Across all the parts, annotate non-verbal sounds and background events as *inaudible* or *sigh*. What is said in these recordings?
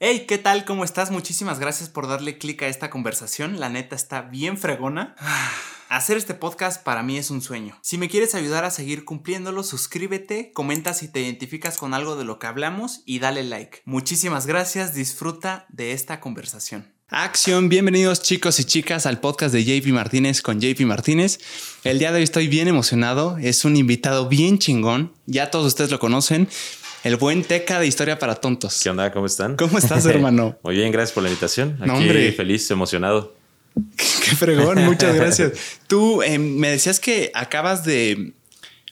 Hey, ¿qué tal? ¿Cómo estás? Muchísimas gracias por darle clic a esta conversación. La neta está bien fregona. *sighs* Hacer este podcast para mí es un sueño. Si me quieres ayudar a seguir cumpliéndolo, suscríbete, comenta si te identificas con algo de lo que hablamos y dale like. Muchísimas gracias, disfruta de esta conversación. Acción, bienvenidos chicos y chicas al podcast de JP Martínez con JP Martínez. El día de hoy estoy bien emocionado, es un invitado bien chingón, ya todos ustedes lo conocen, el buen Teca de Historia para Tontos. ¿Qué onda? ¿Cómo están? ¿Cómo estás, *laughs* hermano? Muy bien, gracias por la invitación. Aquí No, hombre. feliz, emocionado. *laughs* Qué fregón, muchas *laughs* gracias. Tú eh, me decías que acabas de...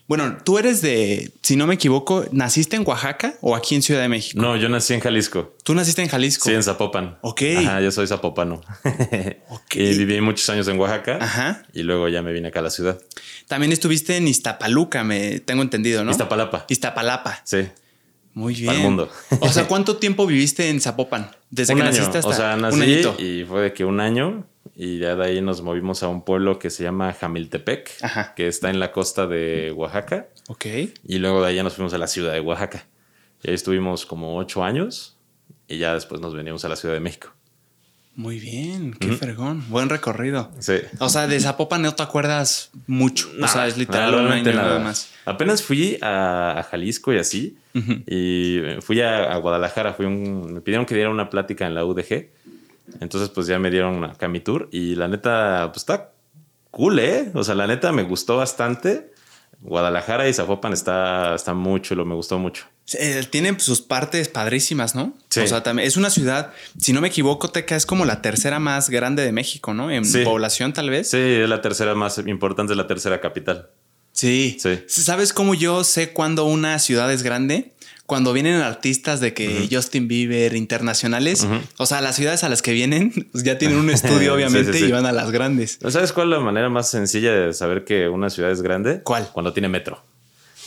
Bueno, tú eres de, si no me equivoco, ¿naciste en Oaxaca o aquí en Ciudad de México? No, yo nací en Jalisco. Tú naciste en Jalisco. Sí, en Zapopan. Ok. Ajá, yo soy zapopano. Ok. Y viví muchos años en Oaxaca. Ajá. Y luego ya me vine acá a la ciudad. También estuviste en Iztapaluca, me tengo entendido, ¿no? Iztapalapa. Iztapalapa. Sí. Muy bien. Pa'l mundo. o sea, *laughs* ¿cuánto tiempo viviste en Zapopan? Desde un que año. naciste hasta o sea, un nací añito. y fue de que un año. Y ya de ahí nos movimos a un pueblo que se llama Jamiltepec, Ajá. que está en la costa de Oaxaca. Ok. Y luego de ahí ya nos fuimos a la ciudad de Oaxaca. Y ahí estuvimos como ocho años. Y ya después nos venimos a la Ciudad de México. Muy bien, qué fregón. Buen recorrido. Sí. O sea, de Zapopan no te acuerdas mucho. o sea, es literal nada, nada más. Apenas fui a, a Jalisco y así. Y fui a, a Guadalajara. Fui un, me pidieron que diera una plática en la UDG. Entonces, pues ya me dieron acá mi tour. Y la neta, pues está cool, ¿eh? O sea, la neta me gustó bastante. Guadalajara y Zapopan está, está muy chulo, me gustó mucho. Eh, tiene sus partes padrísimas, ¿no? Sí. O sea, también es una ciudad, si no me equivoco, Teca es como la tercera más grande de México, ¿no? En Sí. población, tal vez. Sí, es la tercera más importante, es la tercera capital. Sí. Sí. ¿Sabes cómo yo sé cuando una ciudad es grande? Cuando vienen artistas de que Justin Bieber, internacionales, o sea, las ciudades a las que vienen *laughs* pues, ya tienen un estudio, *laughs* obviamente, y van a las grandes. ¿No ¿Sabes cuál es la manera más sencilla de saber que una ciudad es grande? ¿Cuál? Cuando tiene metro.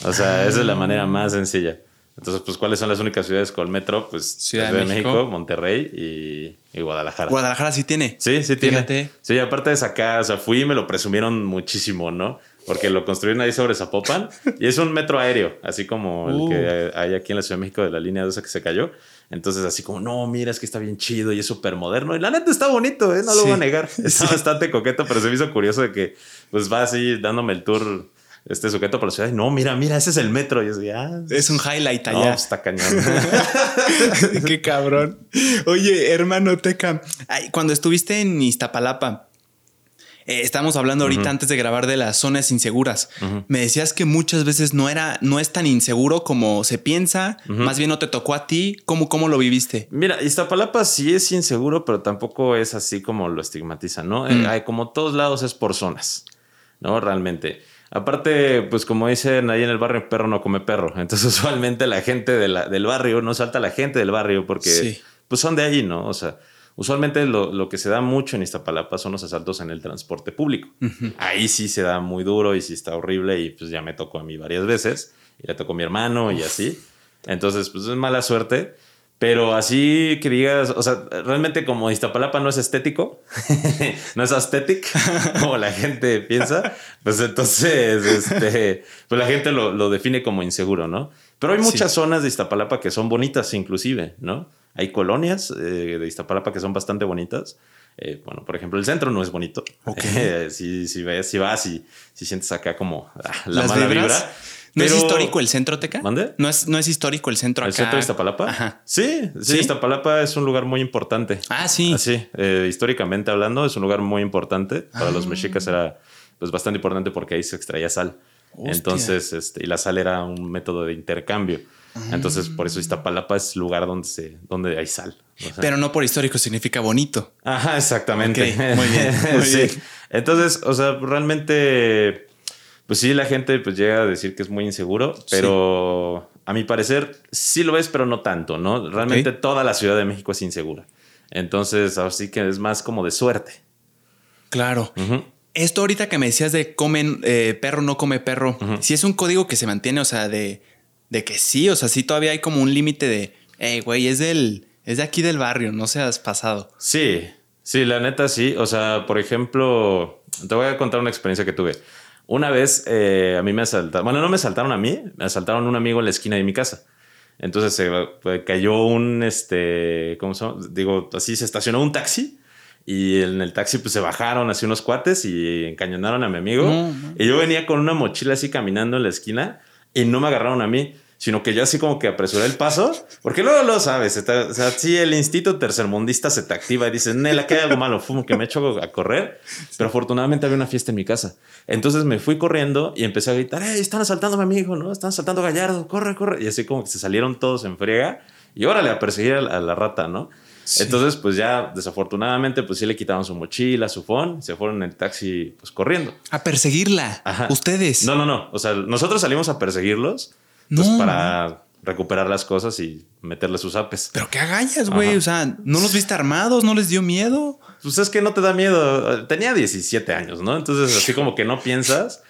O sea, esa es la manera más sencilla. Entonces, pues, ¿cuáles son las únicas ciudades con metro? Pues, Ciudad de México. México, Monterrey y, y Guadalajara. Guadalajara sí tiene. sí, sí tiene. Fíjate. Sí, aparte de sacar, o sea, fui y me lo presumieron muchísimo, ¿no? Porque lo construyeron ahí sobre Zapopan y es un metro aéreo, así como el Uh. que hay aquí en la Ciudad de México de la línea 12 que se cayó. Entonces, así como, no, mira, es que está bien chido y es súper moderno. Y la neta está bonito, ¿eh? No lo Sí. voy a negar. *laughs* Está Sí. bastante coqueto, pero se me hizo curioso de que, pues, va así dándome el tour este sujeto por la ciudad. No, mira, mira, ese es el metro. Y yo así, ah, Es un highlight allá. está cañón. *laughs* Qué cabrón. Oye, hermano Teca, ay, cuando estuviste en Iztapalapa, eh, estamos hablando ahorita antes de grabar de las zonas inseguras. Me decías que muchas veces no era, no es tan inseguro como se piensa. Más bien no te tocó a ti. ¿Cómo, cómo lo viviste? Mira, Iztapalapa sí es inseguro, pero tampoco es así como lo estigmatizan, ¿no? Eh, Mm. hay como todos lados es por zonas, ¿no? Realmente. Aparte, pues como dicen ahí en el barrio, perro no come perro. *laughs* Entonces, usualmente la gente de la- del barrio no salta la gente del barrio porque Sí. pues son de ahí, ¿no? O sea, usualmente lo, lo que se da mucho en Iztapalapa son los asaltos en el transporte público. Ahí sí se da muy duro y sí está horrible y pues ya me tocó a mí varias veces y le tocó a mi hermano y así. Entonces, pues es mala suerte. Pero así que digas, o sea, realmente como Iztapalapa no es estético, *laughs* no es aesthetic, *laughs* como la gente piensa, pues entonces, este, pues la gente lo, lo define como inseguro, ¿no? Pero hay muchas zonas de Iztapalapa que son bonitas inclusive, ¿no? Hay colonias eh, de Iztapalapa que son bastante bonitas. Eh, bueno, por ejemplo, el centro no es bonito. Ok. *laughs* si, si ves, si vas y si sientes acá como ah, la ¿Las mala vibras? vibra. ¿No es histórico el centro, Teca? ¿Mande? ¿No es, no es histórico el centro ¿El acá? centro de Iztapalapa? Ajá. Sí, sí, ¿Sí? Iztapalapa es un lugar muy importante. Ah, sí. Así, eh, históricamente hablando, es un lugar muy importante. Para los Ah. mexicas era pues, bastante importante porque ahí se extraía sal. Hostia. Entonces, este, y la sal era un método de intercambio. Ah. Entonces, por eso Iztapalapa es lugar donde, se, donde hay sal. O sea, Pero no por histórico significa bonito. Ajá, exactamente. Muy bien, muy *laughs* Sí. bien. Entonces, o sea, realmente, pues sí, la gente pues llega a decir que es muy inseguro, pero a mi parecer sí lo es, pero no tanto, ¿no? Realmente toda la Ciudad de México es insegura. Entonces, así que es más como de suerte. Claro. Esto ahorita que me decías de comen eh, perro, no come perro, si es un código que se mantiene, o sea, de, de que sí, o sea, sí todavía hay como un límite de, hey, güey, es del, es de aquí del barrio, no seas pasado. Sí, sí, la neta sí. O sea, por ejemplo, te voy a contar una experiencia que tuve. Una vez eh, a mí me asaltaron, bueno, no me asaltaron a mí, me asaltaron a un amigo en la esquina de mi casa. Entonces se cayó un, este, ¿cómo se llama? Digo, así se estacionó un taxi y en el taxi pues se bajaron así unos cuates y encañonaron a mi amigo. Y yo venía con una mochila así caminando en la esquina y no me agarraron a mí sino que yo así como que apresuré el paso, porque luego lo sabes, o sea, si el instinto tercermundista se te activa y dices, Nela, que hay algo malo, fumo, que me echo a correr, pero afortunadamente había una fiesta en mi casa. Entonces me fui corriendo y empecé a gritar, ¡Ey, están asaltando a mi amigo, ¿no? Están asaltando a Gallardo, corre, corre. Y así como que se salieron todos en friega y órale, a perseguir a la, rata, ¿no? Entonces, pues ya desafortunadamente, pues sí le quitaron su mochila, su phone, se fueron en el taxi, pues corriendo. A perseguirla. Ustedes. No, no, no. O sea, nosotros salimos a perseguirlos pues, para recuperar las cosas y meterle sus apes. Pero qué agallas, güey. O sea, ¿no los viste armados? ¿No les dio miedo? Pues es que no te da miedo. Tenía 17 años, ¿no? Entonces, así como que no piensas.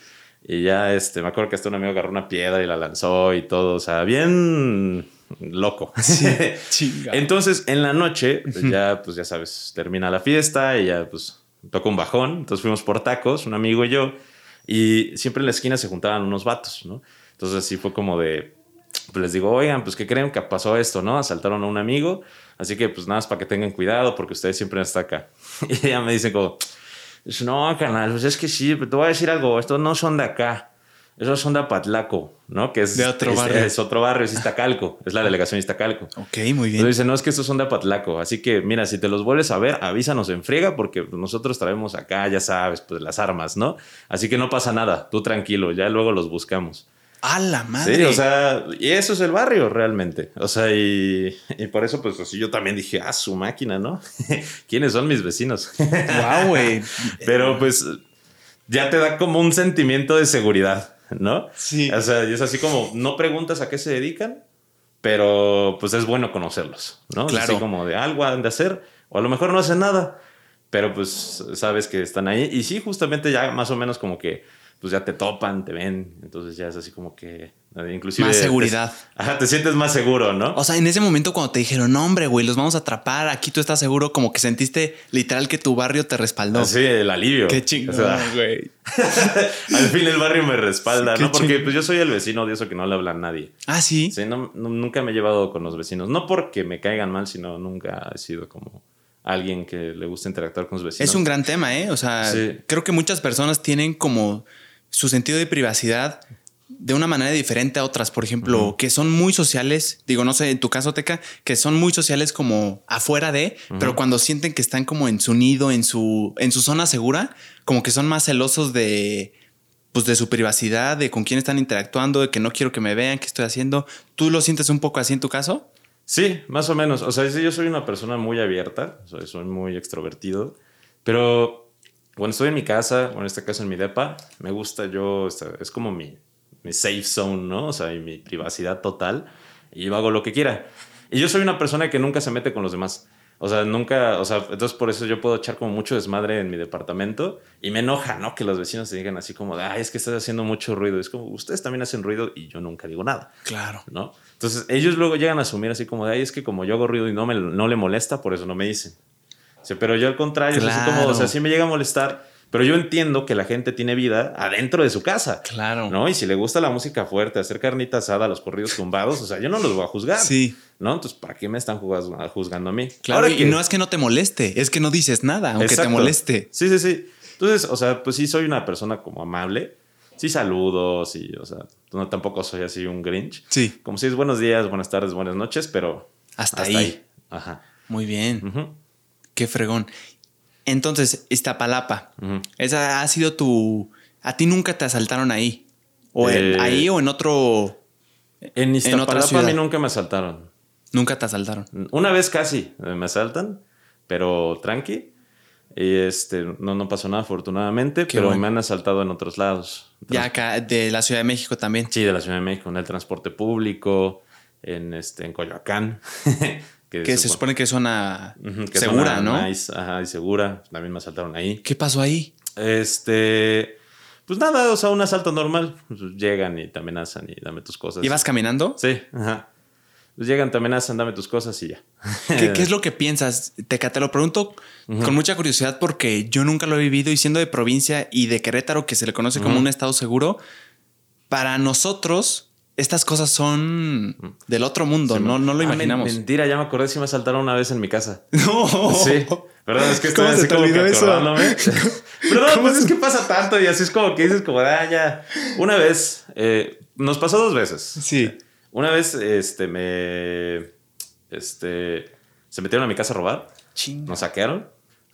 Y ya, este, me acuerdo que hasta un amigo agarró una piedra y la lanzó y todo. O sea, bien loco. *laughs* Entonces, en la noche, pues ya, pues ya sabes, termina la fiesta y ya, pues, toca un bajón. Entonces fuimos por tacos, un amigo y yo. Y siempre en la esquina se juntaban unos vatos, ¿no? Entonces así fue como de, pues les digo, oigan, pues que creen que pasó esto, ¿no? Asaltaron a un amigo, así que pues nada más para que tengan cuidado porque ustedes siempre están acá. *laughs* Y ella me dice como, no, canal, pues es que sí, pero te voy a decir algo, estos no son de acá. Esos son de Apatlaco, ¿no? Que es, de otro barrio. Es, otro barrio, es Iztacalco. es la delegación Iztacalco. Ok, muy bien. Entonces dice, no, es que estos son de Apatlaco. Así que, mira, si te los vuelves a ver, avísanos en friega porque nosotros traemos acá, ya sabes, pues las armas, ¿no? Así que no pasa nada, tú tranquilo, ya luego los buscamos. A la madre. Sí, o sea, y eso es el barrio realmente. O sea, y, por eso, pues así yo también dije, ah, su máquina, ¿no? *laughs* ¿Quiénes son mis vecinos? Wow, güey. *laughs* Pero pues ya te da como un sentimiento de seguridad, ¿no? Sí. O sea, y es así como, no preguntas a qué se dedican, pero pues es bueno conocerlos, ¿no? Claro. Así como de algo han de hacer, o a lo mejor no hacen nada, pero pues sabes que están ahí. Y sí, justamente ya más o menos como que pues ya te topan, te ven, entonces ya es así como que inclusive... Más seguridad. Te, ajá, te sientes más seguro, ¿no? O sea, en ese momento cuando te dijeron, no, hombre, güey, los vamos a atrapar, aquí tú estás seguro, como que sentiste literal que tu barrio te respaldó. Sí, el alivio. Qué chingón, güey. *laughs* al fin el barrio me respalda, ¿no? Porque pues yo soy el vecino de eso que no le habla a nadie. Ah, sí. Sí, no, nunca me he llevado con los vecinos. No porque me caigan mal, sino nunca he sido como alguien que le gusta interactuar con sus vecinos. Es un gran tema, ¿eh? O sea, creo que muchas personas tienen como su sentido de privacidad de una manera diferente a otras, por ejemplo, que son muy sociales, digo, no sé, en tu caso, Teca, que son muy sociales como afuera de, pero cuando sienten que están como en su nido, en su, en su zona segura, como que son más celosos de, pues de su privacidad, de con quién están interactuando, de que no quiero que me vean, qué estoy haciendo. ¿Tú lo sientes un poco así en tu caso? Sí, más o menos. O sea, yo soy una persona muy abierta, soy muy extrovertido, pero cuando estoy en mi casa, o en este caso en mi depa, me gusta yo, es como mi, mi safe zone, ¿no? O sea, y mi privacidad total. Y yo hago lo que quiera. Y yo soy una persona que nunca se mete con los demás. O sea, nunca, o sea, entonces por eso yo puedo echar como mucho desmadre en mi departamento y me enoja, ¿no? Que los vecinos se digan así como de, ay, es que estás haciendo mucho ruido. Es como, ustedes también hacen ruido y yo nunca digo nada. Claro. ¿No? Entonces ellos luego llegan a asumir así como de, ay, es que como yo hago ruido y no, me, no le molesta, por eso no me dicen pero yo al contrario, así como, o sea, sí me llega a molestar, pero yo entiendo que la gente tiene vida adentro de su casa. Claro. ¿No? Y si le gusta la música fuerte, hacer carnita asada, los corridos tumbados, o sea, yo no los voy a juzgar. Sí. ¿No? Entonces, ¿para qué me están juzgando a mí? Claro, y no es que no te moleste, es que no dices nada, aunque te moleste. Sí, sí, sí. Entonces, o sea, pues sí soy una persona como amable. Sí saludo, sí, o sea, no, tampoco soy así un grinch. Sí. Como si es buenos días, buenas tardes, buenas noches, pero... Hasta, ahí. Ajá. Muy bien. Qué fregón. Entonces, Iztapalapa, esa ha sido tu. A ti nunca te asaltaron ahí. O en, eh, ahí o en otro. En Iztapalapa a mí nunca me asaltaron. Nunca te asaltaron. Una vez casi me asaltan, pero tranqui. Y este, no, no pasó nada afortunadamente, pero me han asaltado en otros lados. Ya acá, de la Ciudad de México también. Sí, de la Ciudad de México, en el transporte público, en, este, en Coyoacán. *laughs* Que, se, supone, que es zona segura, ¿no? ajá, y segura. También me asaltaron ahí. ¿Qué pasó ahí? Este. Pues nada, o sea, un asalto normal. Pues llegan y te amenazan y dame tus cosas. ¿Ibas caminando? Sí, ajá. Pues llegan, te amenazan, dame tus cosas y ya. *laughs* ¿Qué, es lo que piensas? Te, te lo pregunto con mucha curiosidad porque yo nunca lo he vivido y siendo de provincia y de Querétaro, que se le conoce como un estado seguro, para nosotros estas cosas son del otro mundo, no, no lo Ah, imaginamos. mentira, ya me acordé si me asaltaron una vez en mi casa. *laughs* No. Sí. Perdón, es que estoy ¿Cómo se así como que acordándome. *laughs* Perdón, pues es que pasa tanto y así es como que dices como, ah, ya. Una vez, eh, nos pasó dos veces. Sí. Una vez, este, me, este, se metieron a mi casa a robar, Chinga. nos saquearon.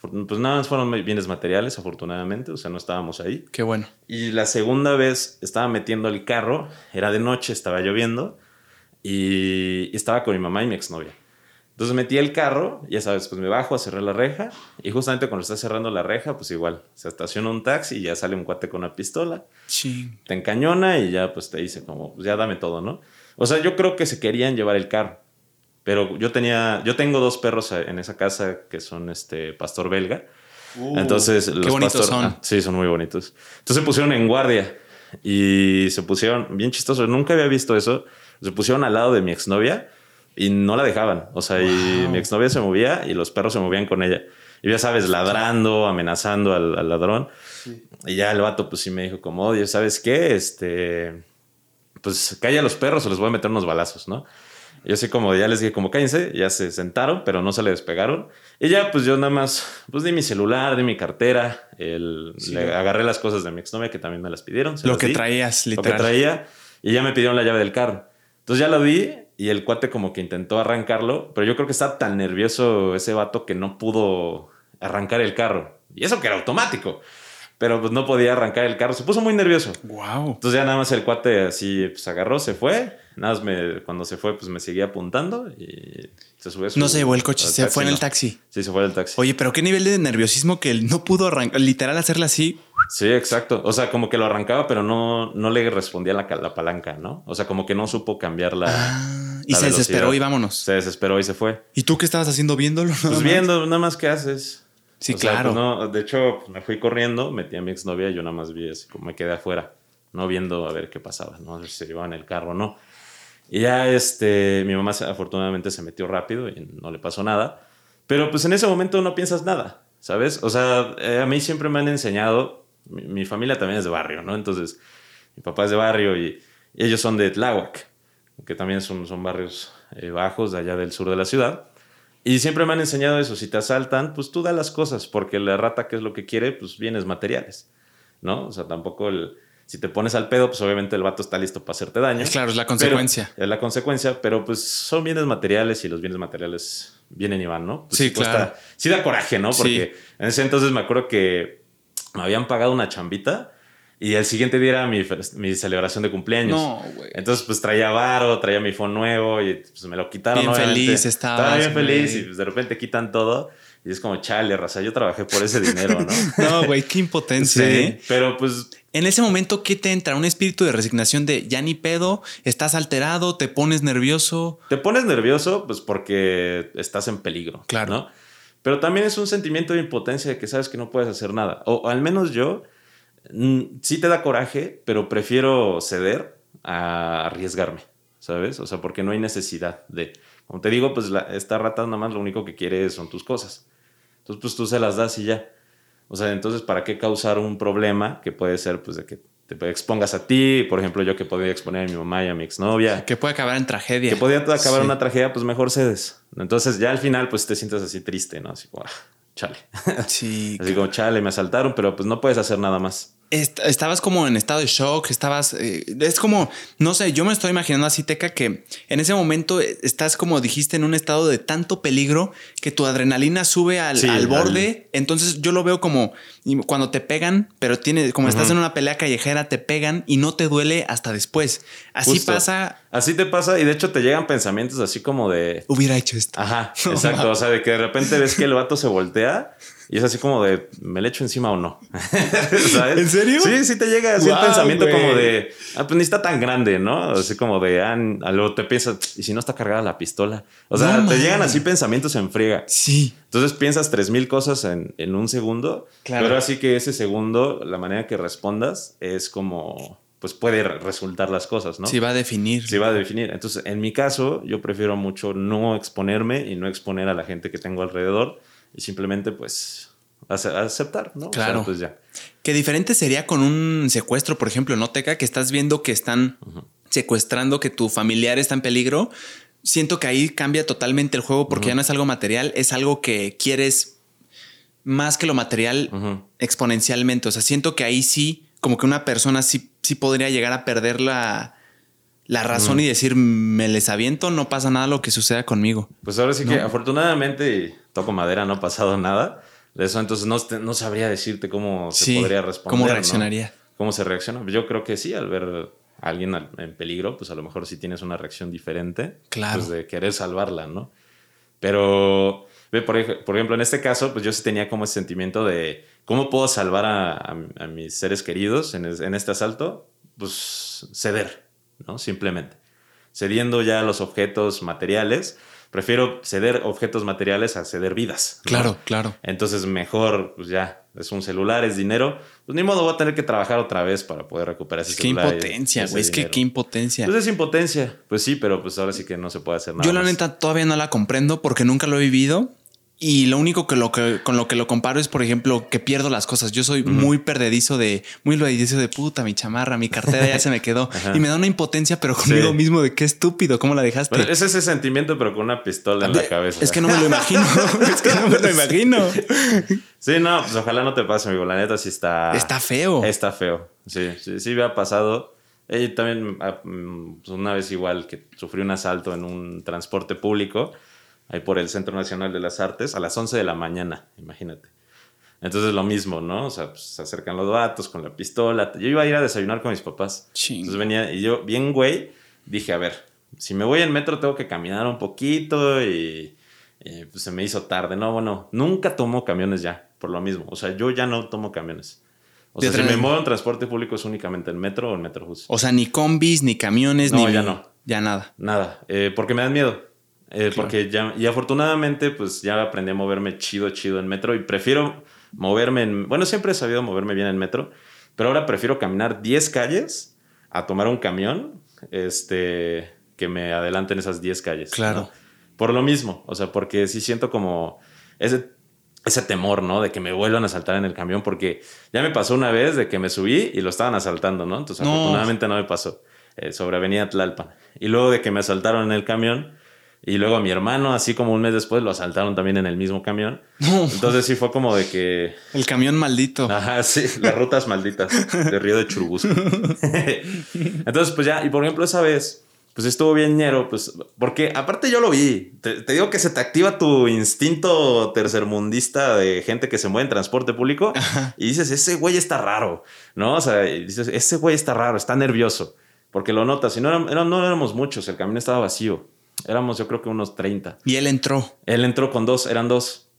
Pues nada más fueron bienes materiales, afortunadamente, o sea, no estábamos ahí. Qué bueno. Y la segunda vez estaba metiendo el carro, era de noche, estaba lloviendo y, estaba con mi mamá y mi exnovia. Entonces metí el carro, ya sabes, pues me bajo a cerrar la reja y justamente cuando está cerrando la reja, pues igual, se estaciona un taxi y ya sale un cuate con una pistola, Ching. te encañona y ya pues te dice como, pues ya dame todo, ¿no? O sea, yo creo que se querían llevar el carro, pero yo tenía, yo tengo dos perros en esa casa que son este pastor belga. Entonces, los Uh, qué bonitos pastor- son. ah, sí, son muy bonitos. Entonces se pusieron en guardia y se pusieron, bien chistoso, nunca había visto eso. Se pusieron al lado de mi exnovia y no la dejaban. O sea, y mi exnovia se movía y los perros se movían con ella. Y ya sabes, ladrando, amenazando al, al ladrón. Y ya el vato, pues sí me dijo, como, oye, ¿sabes qué? Este, pues calla a los perros o les voy a meter unos balazos, ¿no? Y yo así como, ya les dije, como cállense, ya se sentaron, pero no se le despegaron. Y ya, pues yo nada más, pues di mi celular, di mi cartera, el, Sí. le agarré las cosas de mi exnovia que también me las pidieron. se Lo las que di, traías, Lo que literal. traía, y ya me pidieron la llave del carro. Entonces ya lo di y el cuate como que intentó arrancarlo, pero yo creo que estaba tan nervioso ese vato que no pudo arrancar el carro. Y eso que era automático. Pero pues no podía arrancar el carro, se puso muy nervioso. Wow. Entonces ya nada más el cuate así pues agarró, se fue. Nada más me, cuando se fue pues me seguía apuntando y se subió su- No se llevó el coche, se fue en el no. taxi. Sí, se fue en el taxi. Oye, pero qué nivel de nerviosismo que él no pudo arrancar, literal hacerle así. Sí, exacto. O sea, como que lo arrancaba, pero no, no le respondía la, la palanca, ¿no? O sea, como que no supo cambiar la... Ah, y se desesperó y vámonos. Se desesperó y se fue. ¿Y tú qué estabas haciendo viéndolo? Pues viendo, nada más qué haces. Sí, O sea, claro. pues, no, de hecho, pues, me fui corriendo, metí a mi exnovia y yo nada más vi así, como me quedé afuera, no viendo a ver qué pasaba, no sé si se llevaban el carro o no. Y ya, este, mi mamá afortunadamente se metió rápido y no le pasó nada. Pero pues en ese momento no piensas nada, ¿sabes? O sea, eh, a mí siempre me han enseñado, mi, mi familia también es de barrio, ¿no? Entonces, mi papá es de barrio y, y ellos son de Tláhuac, que también son, son barrios eh, bajos de allá del sur de la ciudad. Y siempre me han enseñado eso, si te asaltan, pues tú da las cosas, porque la rata, ¿qué es lo que quiere? Pues bienes materiales, ¿no? O sea, tampoco el... Si te pones al pedo, pues obviamente el vato está listo para hacerte daño. Claro, es la Pero- consecuencia. es la consecuencia, pero pues son bienes materiales y los bienes materiales vienen y van, ¿no? Pues Sí, cuesta- claro. Sí da coraje, ¿no? Sí. Porque en ese entonces me acuerdo que me habían pagado una chambita y el siguiente día era mi, mi celebración de cumpleaños. No, güey. Entonces, pues traía varo, traía mi phone nuevo y pues me lo quitaron. Bien obviamente. feliz estabas, Estaba bien feliz y pues, de repente quitan todo y es como, chale, raza, yo trabajé por ese dinero, ¿no? *laughs* No, güey, qué impotencia, ¿eh? pero pues En ese momento, ¿qué te entra? Un espíritu de resignación de ya ni pedo, estás alterado, te pones nervioso. Te pones nervioso, pues porque estás en peligro. Claro. ¿no? Pero también es un sentimiento de impotencia de que sabes que no puedes hacer nada. O al menos yo, sí te da coraje, pero prefiero ceder a arriesgarme, ¿sabes? O sea, porque no hay necesidad de. Como te digo, pues la- esta rata nada más lo único que quiere son tus cosas. Entonces, pues tú se las das y ya. O sea, entonces, ¿para qué causar un problema que puede ser, pues, de que te expongas a ti? Por ejemplo, yo que podría exponer a mi mamá y a mi exnovia Que puede acabar en tragedia. que podía acabar Sí. una tragedia, pues mejor cedes. Entonces ya al final pues te sientes así triste, ¿no? Así como, ah, chale. Sí. *laughs* Así como, chale, me asaltaron, pero pues no puedes hacer nada más. Est- estabas como en estado de shock, estabas... eh, es como, no sé, yo me estoy imaginando así, Teca, que en ese momento eh, estás como dijiste en un estado de tanto peligro que tu adrenalina sube al, Sí, al al- borde. Entonces yo lo veo como cuando te pegan, pero tiene, como estás en una pelea callejera, te pegan y no te duele hasta después. Así Justo. pasa, Así te pasa y de hecho te llegan pensamientos así como de... hubiera hecho esto. Ajá, *laughs* exacto. O sea, de que de repente ves que el vato se voltea y es así como de, ¿me le echo encima o no? *laughs* ¿Sabes? ¿En serio? Sí, sí te llega así Guau, el pensamiento güey. como de, ah, pues ni está tan grande, ¿no? Así como de, ah, luego te piensas, ¿y si no está cargada la pistola? O sea, No te llegan mames. así pensamientos en friega. Sí. Entonces piensas tres mil cosas en, en un segundo, Claro. pero así que ese segundo, la manera que respondas es como, pues puede re- resultar las cosas, ¿no? Sí va a definir. Se va a definir. Entonces, en mi caso, yo prefiero mucho no exponerme y no exponer a la gente que tengo alrededor y simplemente, pues, ace- aceptar, ¿no? O sea, Claro. pues ya. Qué diferente sería con un secuestro, por ejemplo, ¿no, Teca? Que estás viendo que están secuestrando, que tu familiar está en peligro, siento que ahí cambia totalmente el juego porque ya no es algo material, es algo que quieres más que lo material exponencialmente. O sea, siento que ahí sí, como que una persona sí, sí podría llegar a perder la, la razón y decir, me les aviento, no pasa nada lo que suceda conmigo. Pues ahora sí que afortunadamente, toco madera, no ha pasado nada de eso, entonces no, no sabría decirte cómo se podría responder. ¿Cómo reaccionaría? ¿Cómo se reacciona? Yo creo que sí, al ver a alguien en peligro, pues a lo mejor sí tienes una reacción diferente. Claro. Pues de querer salvarla, ¿no? Pero, por, ejemplo, en este caso, pues yo sí tenía como ese sentimiento de cómo puedo salvar a, mis seres queridos en, en este asalto. Pues ceder, ¿no? Simplemente. Cediendo ya los objetos materiales prefiero ceder objetos materiales a ceder vidas. Claro, claro. Entonces, mejor, pues ya, es un celular, es dinero. Pues ni modo, voy a tener que trabajar otra vez para poder recuperar ese celular. Qué impotencia, güey. Es que qué impotencia. Pues es impotencia. Pues sí, pero pues ahora sí que no se puede hacer nada. Yo, la neta, todavía no la comprendo porque nunca lo he vivido. Y lo único que, lo que con lo que lo comparo es, por ejemplo, que pierdo las cosas. Yo soy muy perdedizo de, muy perdedizo de puta, mi chamarra, mi cartera ya se me quedó. y me da una impotencia, pero conmigo mismo de qué estúpido, ¿cómo la dejaste? es ese sentimiento, pero con una pistola en la cabeza. Es que no me lo imagino. *laughs* es que no me lo *laughs* imagino. sí, no, pues ojalá no te pase, amigo. La neta sí está. Está feo. Está feo. Sí, sí, sí me ha pasado. Y también ah, mm, pues una vez igual que sufrí un asalto en un transporte público ahí por el Centro Nacional de las Artes, a las 11 de la mañana, imagínate. Entonces lo mismo, ¿no? O sea, pues, se acercan los vatos con la pistola. Yo iba a ir a desayunar con mis papás. Entonces venía, y yo, bien güey, dije, a ver, si me voy en metro tengo que caminar un poquito y, pues se me hizo tarde. No, bueno, nunca tomo camiones ya, por lo mismo. O sea, yo ya no tomo camiones. O sea, si me muevo en transporte público es únicamente en metro o en metrobús. O sea, ni combis, ni camiones, no, ni... ya no. Ya nada. Nada, eh, porque me dan miedo. Eh, porque ya, y afortunadamente, pues ya aprendí a moverme chido, chido en metro y prefiero moverme en. Bueno, siempre he sabido moverme bien en metro, pero ahora prefiero caminar 10 calles a tomar un camión este, que me adelanten esas 10 calles. Claro. Por lo mismo, o sea, porque sí siento como ese, ese temor, ¿no? De que me vuelvan a asaltar en el camión, porque ya me pasó una vez de que me subí y lo estaban asaltando, ¿no? Entonces, afortunadamente no me pasó eh, sobre Avenida Tlalpan. Y luego de que me asaltaron en el camión y luego a mi hermano, así como un mes después, lo asaltaron también en el mismo camión. *laughs* Entonces sí fue como de que... El camión maldito. Ajá, sí, las rutas malditas de Río de Churubusco. *laughs* Entonces, pues ya, y por ejemplo, esa vez, pues estuvo bien ñero, pues, porque aparte yo lo vi. Te, digo que se te activa tu instinto tercermundista de gente que se mueve en transporte público y dices, ese güey está raro, ¿no? O sea, dices, ese güey está raro, está nervioso, porque lo notas. Y no, no éramos muchos, el camión estaba vacío. Éramos yo creo que unos 30. Y él entró. Él entró con dos, eran dos.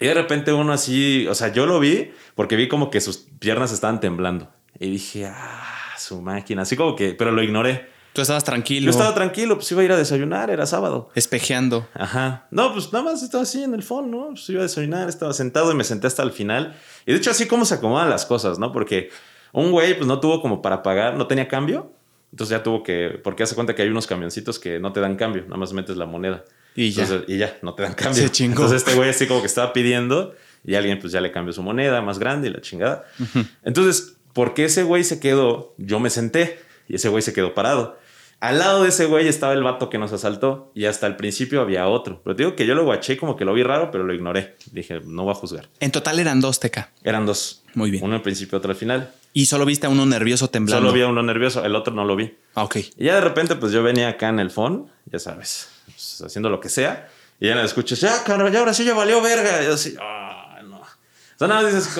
Y de repente uno así, o sea, yo lo vi porque vi como que sus piernas estaban temblando. Y dije, ah, su máquina. Así como que, pero lo ignoré. Tú estabas tranquilo. Yo estaba tranquilo, pues iba a ir a desayunar, era sábado. Espejeando. Ajá. No, pues nada más estaba así en el fondo, ¿no? Pues iba a desayunar, estaba sentado y me senté hasta el final. Y de hecho, así como se acomodan las cosas, ¿no? Porque un güey, pues no tuvo como para pagar, no tenía cambio. Entonces ya tuvo que, porque hace cuenta que hay unos camioncitos que no te dan cambio, nada más metes la moneda. Y ya. y ya, no te dan cambio. Se chingó. Entonces este güey así como que estaba pidiendo y alguien pues ya le cambió su moneda más grande y la chingada. Entonces, porque ese güey se quedó, yo me senté y ese güey se quedó parado. Al lado de ese güey estaba el vato que nos asaltó y hasta el principio había otro. Pero te digo que yo lo guaché como que lo vi raro, pero lo ignoré. Dije, no voy a juzgar. En total eran dos, Teca. Eran dos. Muy bien. Uno al principio, otro al final. Y solo viste a uno nervioso temblando. Solo vi a uno nervioso, el otro no lo vi. Ah, ok. Y ya de repente, pues yo venía acá en el phone, ya sabes, pues, haciendo lo que sea. Y ya me escuchas, ya, caro, ya ahora sí ya valió verga. Y yo así, ah, no. O sea, nada más dices,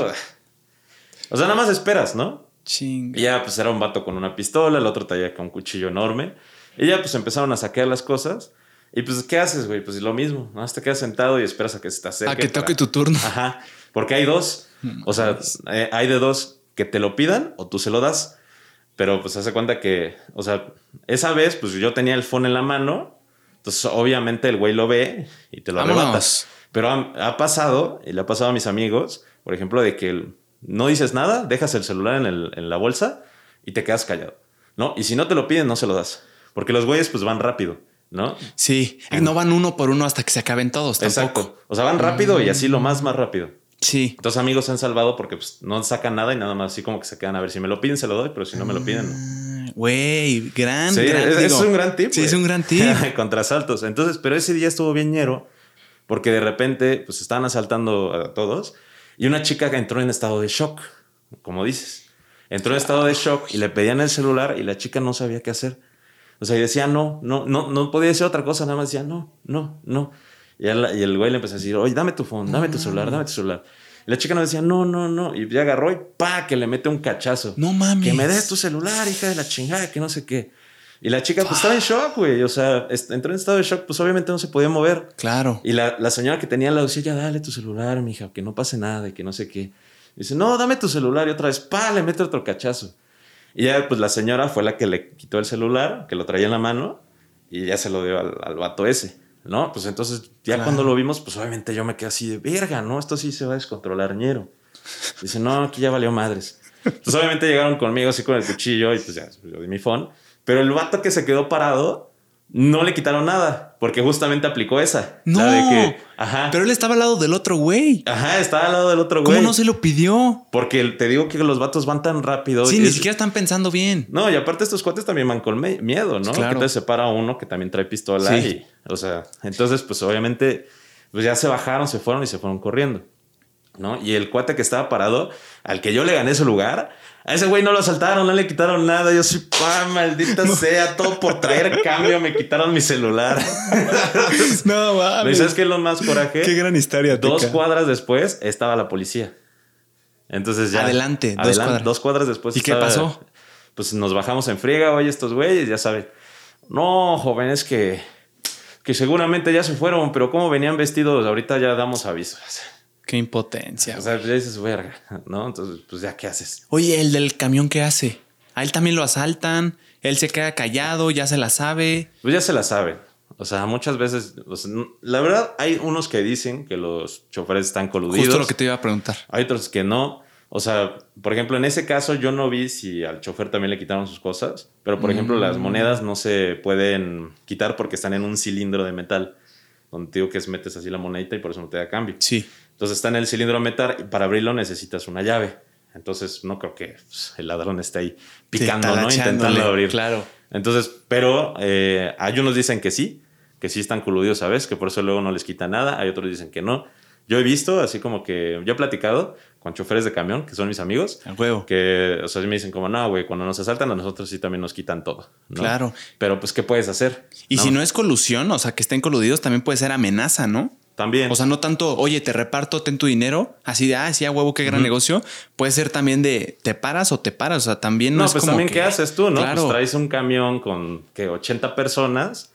o sea, nada más esperas, ¿no? Chinga. Y ya, pues era un vato con una pistola, el otro traía con un cuchillo enorme. Y ya, pues empezaron a saquear las cosas. Y pues, ¿qué haces, güey? Pues lo mismo, ¿no? Te quedas sentado y esperas a que se te acerque. A que toque tu turno. Ajá. Porque hay dos. O sea, eh, hay de dos que te lo pidan o tú se lo das. Pero pues hace cuenta que, o sea, esa vez pues yo tenía el phone en la mano. Entonces obviamente el güey lo ve y te lo arrebatas. Pero ha, pasado, y le ha pasado a mis amigos, por ejemplo, de que no dices nada, dejas el celular en, el, en la bolsa y te quedas callado. ¿No? Y si no te lo piden, no se lo das. Porque los güeyes pues van rápido. ¿no? Sí, no van uno por uno hasta que se acaben todos. Tampoco. O sea, van rápido y así lo más, más rápido. Sí. Dos amigos se han salvado porque pues, no sacan nada y nada más así como que se quedan a ver si me lo piden, se lo doy, pero si no me lo piden. Ah, Güey, gran, Sí, gran, es, es digo, un gran tip. Sí, es güey. un gran tip. *laughs* Contra asaltos. Entonces, pero ese día estuvo bien ñero porque de repente pues estaban asaltando a todos y una chica entró en estado de shock, como dices. Entró en estado de shock y le pedían el celular y la chica no sabía qué hacer. O sea, y decía no, no, no, no podía decir otra cosa, nada más decía no, no, no. Y, y el güey le empezó a decir, oye, dame tu phone, dame tu celular, dame tu celular. Y la chica no decía no, no, no. Y ya agarró y pa, que le mete un cachazo. No mames. Que me des tu celular, hija de la chingada, que no sé qué. Y la chica pues estaba en shock, güey. O sea, entró en estado de shock, pues obviamente no se podía mover. Claro. Y la, la señora que tenía la decía, ya dale tu celular, mija, que no pase nada y que no sé qué. dice, no, dame tu celular. Y otra vez, pa, le mete otro cachazo. Y ya, pues la señora fue la que le quitó el celular, que lo traía en la mano, y ya se lo dio al, al vato ese, ¿no? Pues entonces, ya Claro. cuando lo vimos, pues obviamente yo me quedé así de, verga, ¿no? Esto sí se va a descontrolar, ñero. Dice, no, aquí ya valió madres. Entonces, obviamente llegaron conmigo así con el cuchillo y pues ya, yo di mi phone. Pero el vato que se quedó parado, no le quitaron nada, porque justamente aplicó esa. No. La de que, ajá. Pero él estaba al lado del otro güey. Ajá, estaba al lado del otro ¿Cómo güey. no se lo pidió? Porque te digo que los vatos van tan rápido. Sí, y ni es- siquiera están pensando bien. No, y aparte estos cuates también van con miedo, ¿no? Claro. Que te separa uno que también trae pistola Sí. y, o sea, entonces pues obviamente pues ya se bajaron, se fueron y se fueron corriendo, ¿no? Y el cuate que estaba parado, al que yo le gané su lugar, a ese güey no lo asaltaron, no le quitaron nada. Yo soy, pa, maldita sea, todo por traer *laughs* cambio me quitaron mi celular. No, *laughs* ¿Y sabes qué es lo más coraje? Qué gran historia. Dos cuadras después estaba la policía. Entonces ya. Adelante, dos adelan- cuadras. dos cuadras después. ¿Y qué pasó? Pues nos bajamos en friega, oye, estos güeyes, ya saben. No, joven, es que, que seguramente ya se fueron, pero ¿cómo venían vestidos? Ahorita ya damos avisos. Qué impotencia. O sea, ya dices, verga, ¿no? Entonces, pues ya, ¿qué haces? Oye, el del camión, ¿qué hace? A él también lo asaltan. Él se queda callado, ya se la sabe. Pues ya se la saben. O sea, muchas veces, o sea, n- la verdad, hay unos que dicen que los choferes están coludidos. Justo lo que te iba a preguntar. Hay otros que no. O sea, por ejemplo, en ese caso yo no vi si al chofer también le quitaron sus cosas, pero por ejemplo las Mm. monedas no se pueden quitar porque están en un cilindro de metal, donde te digo que es metes así la monedita y por eso no te da cambio. Sí. Entonces está en el cilindro metal y para abrirlo necesitas una llave. Entonces no creo que pues, el ladrón esté ahí picando, ¿no? Intentando abrir. Claro. Entonces, pero eh, hay unos dicen que sí, que sí están coludidos, ¿sabes? Que por eso luego no les quita nada. Hay otros dicen que no. Yo he visto, así como que yo he platicado con choferes de camión, que son mis amigos, A huevo. que, o sea, me dicen como, no, güey, cuando nos asaltan a nosotros sí también nos quitan todo. ¿no? Claro. Pero pues, ¿qué puedes hacer? Y si no es colusión, o sea, que estén coludidos, también puede ser amenaza, ¿no? También. O sea, no tanto, oye, te reparto, ten tu dinero, así de, ah, sí, a huevo, qué gran negocio. Puede ser también de, te paras o te paras. O sea, también no, no, es pues como también, que- ¿qué haces tú, no? Claro. Pues traes un camión con, que 80 personas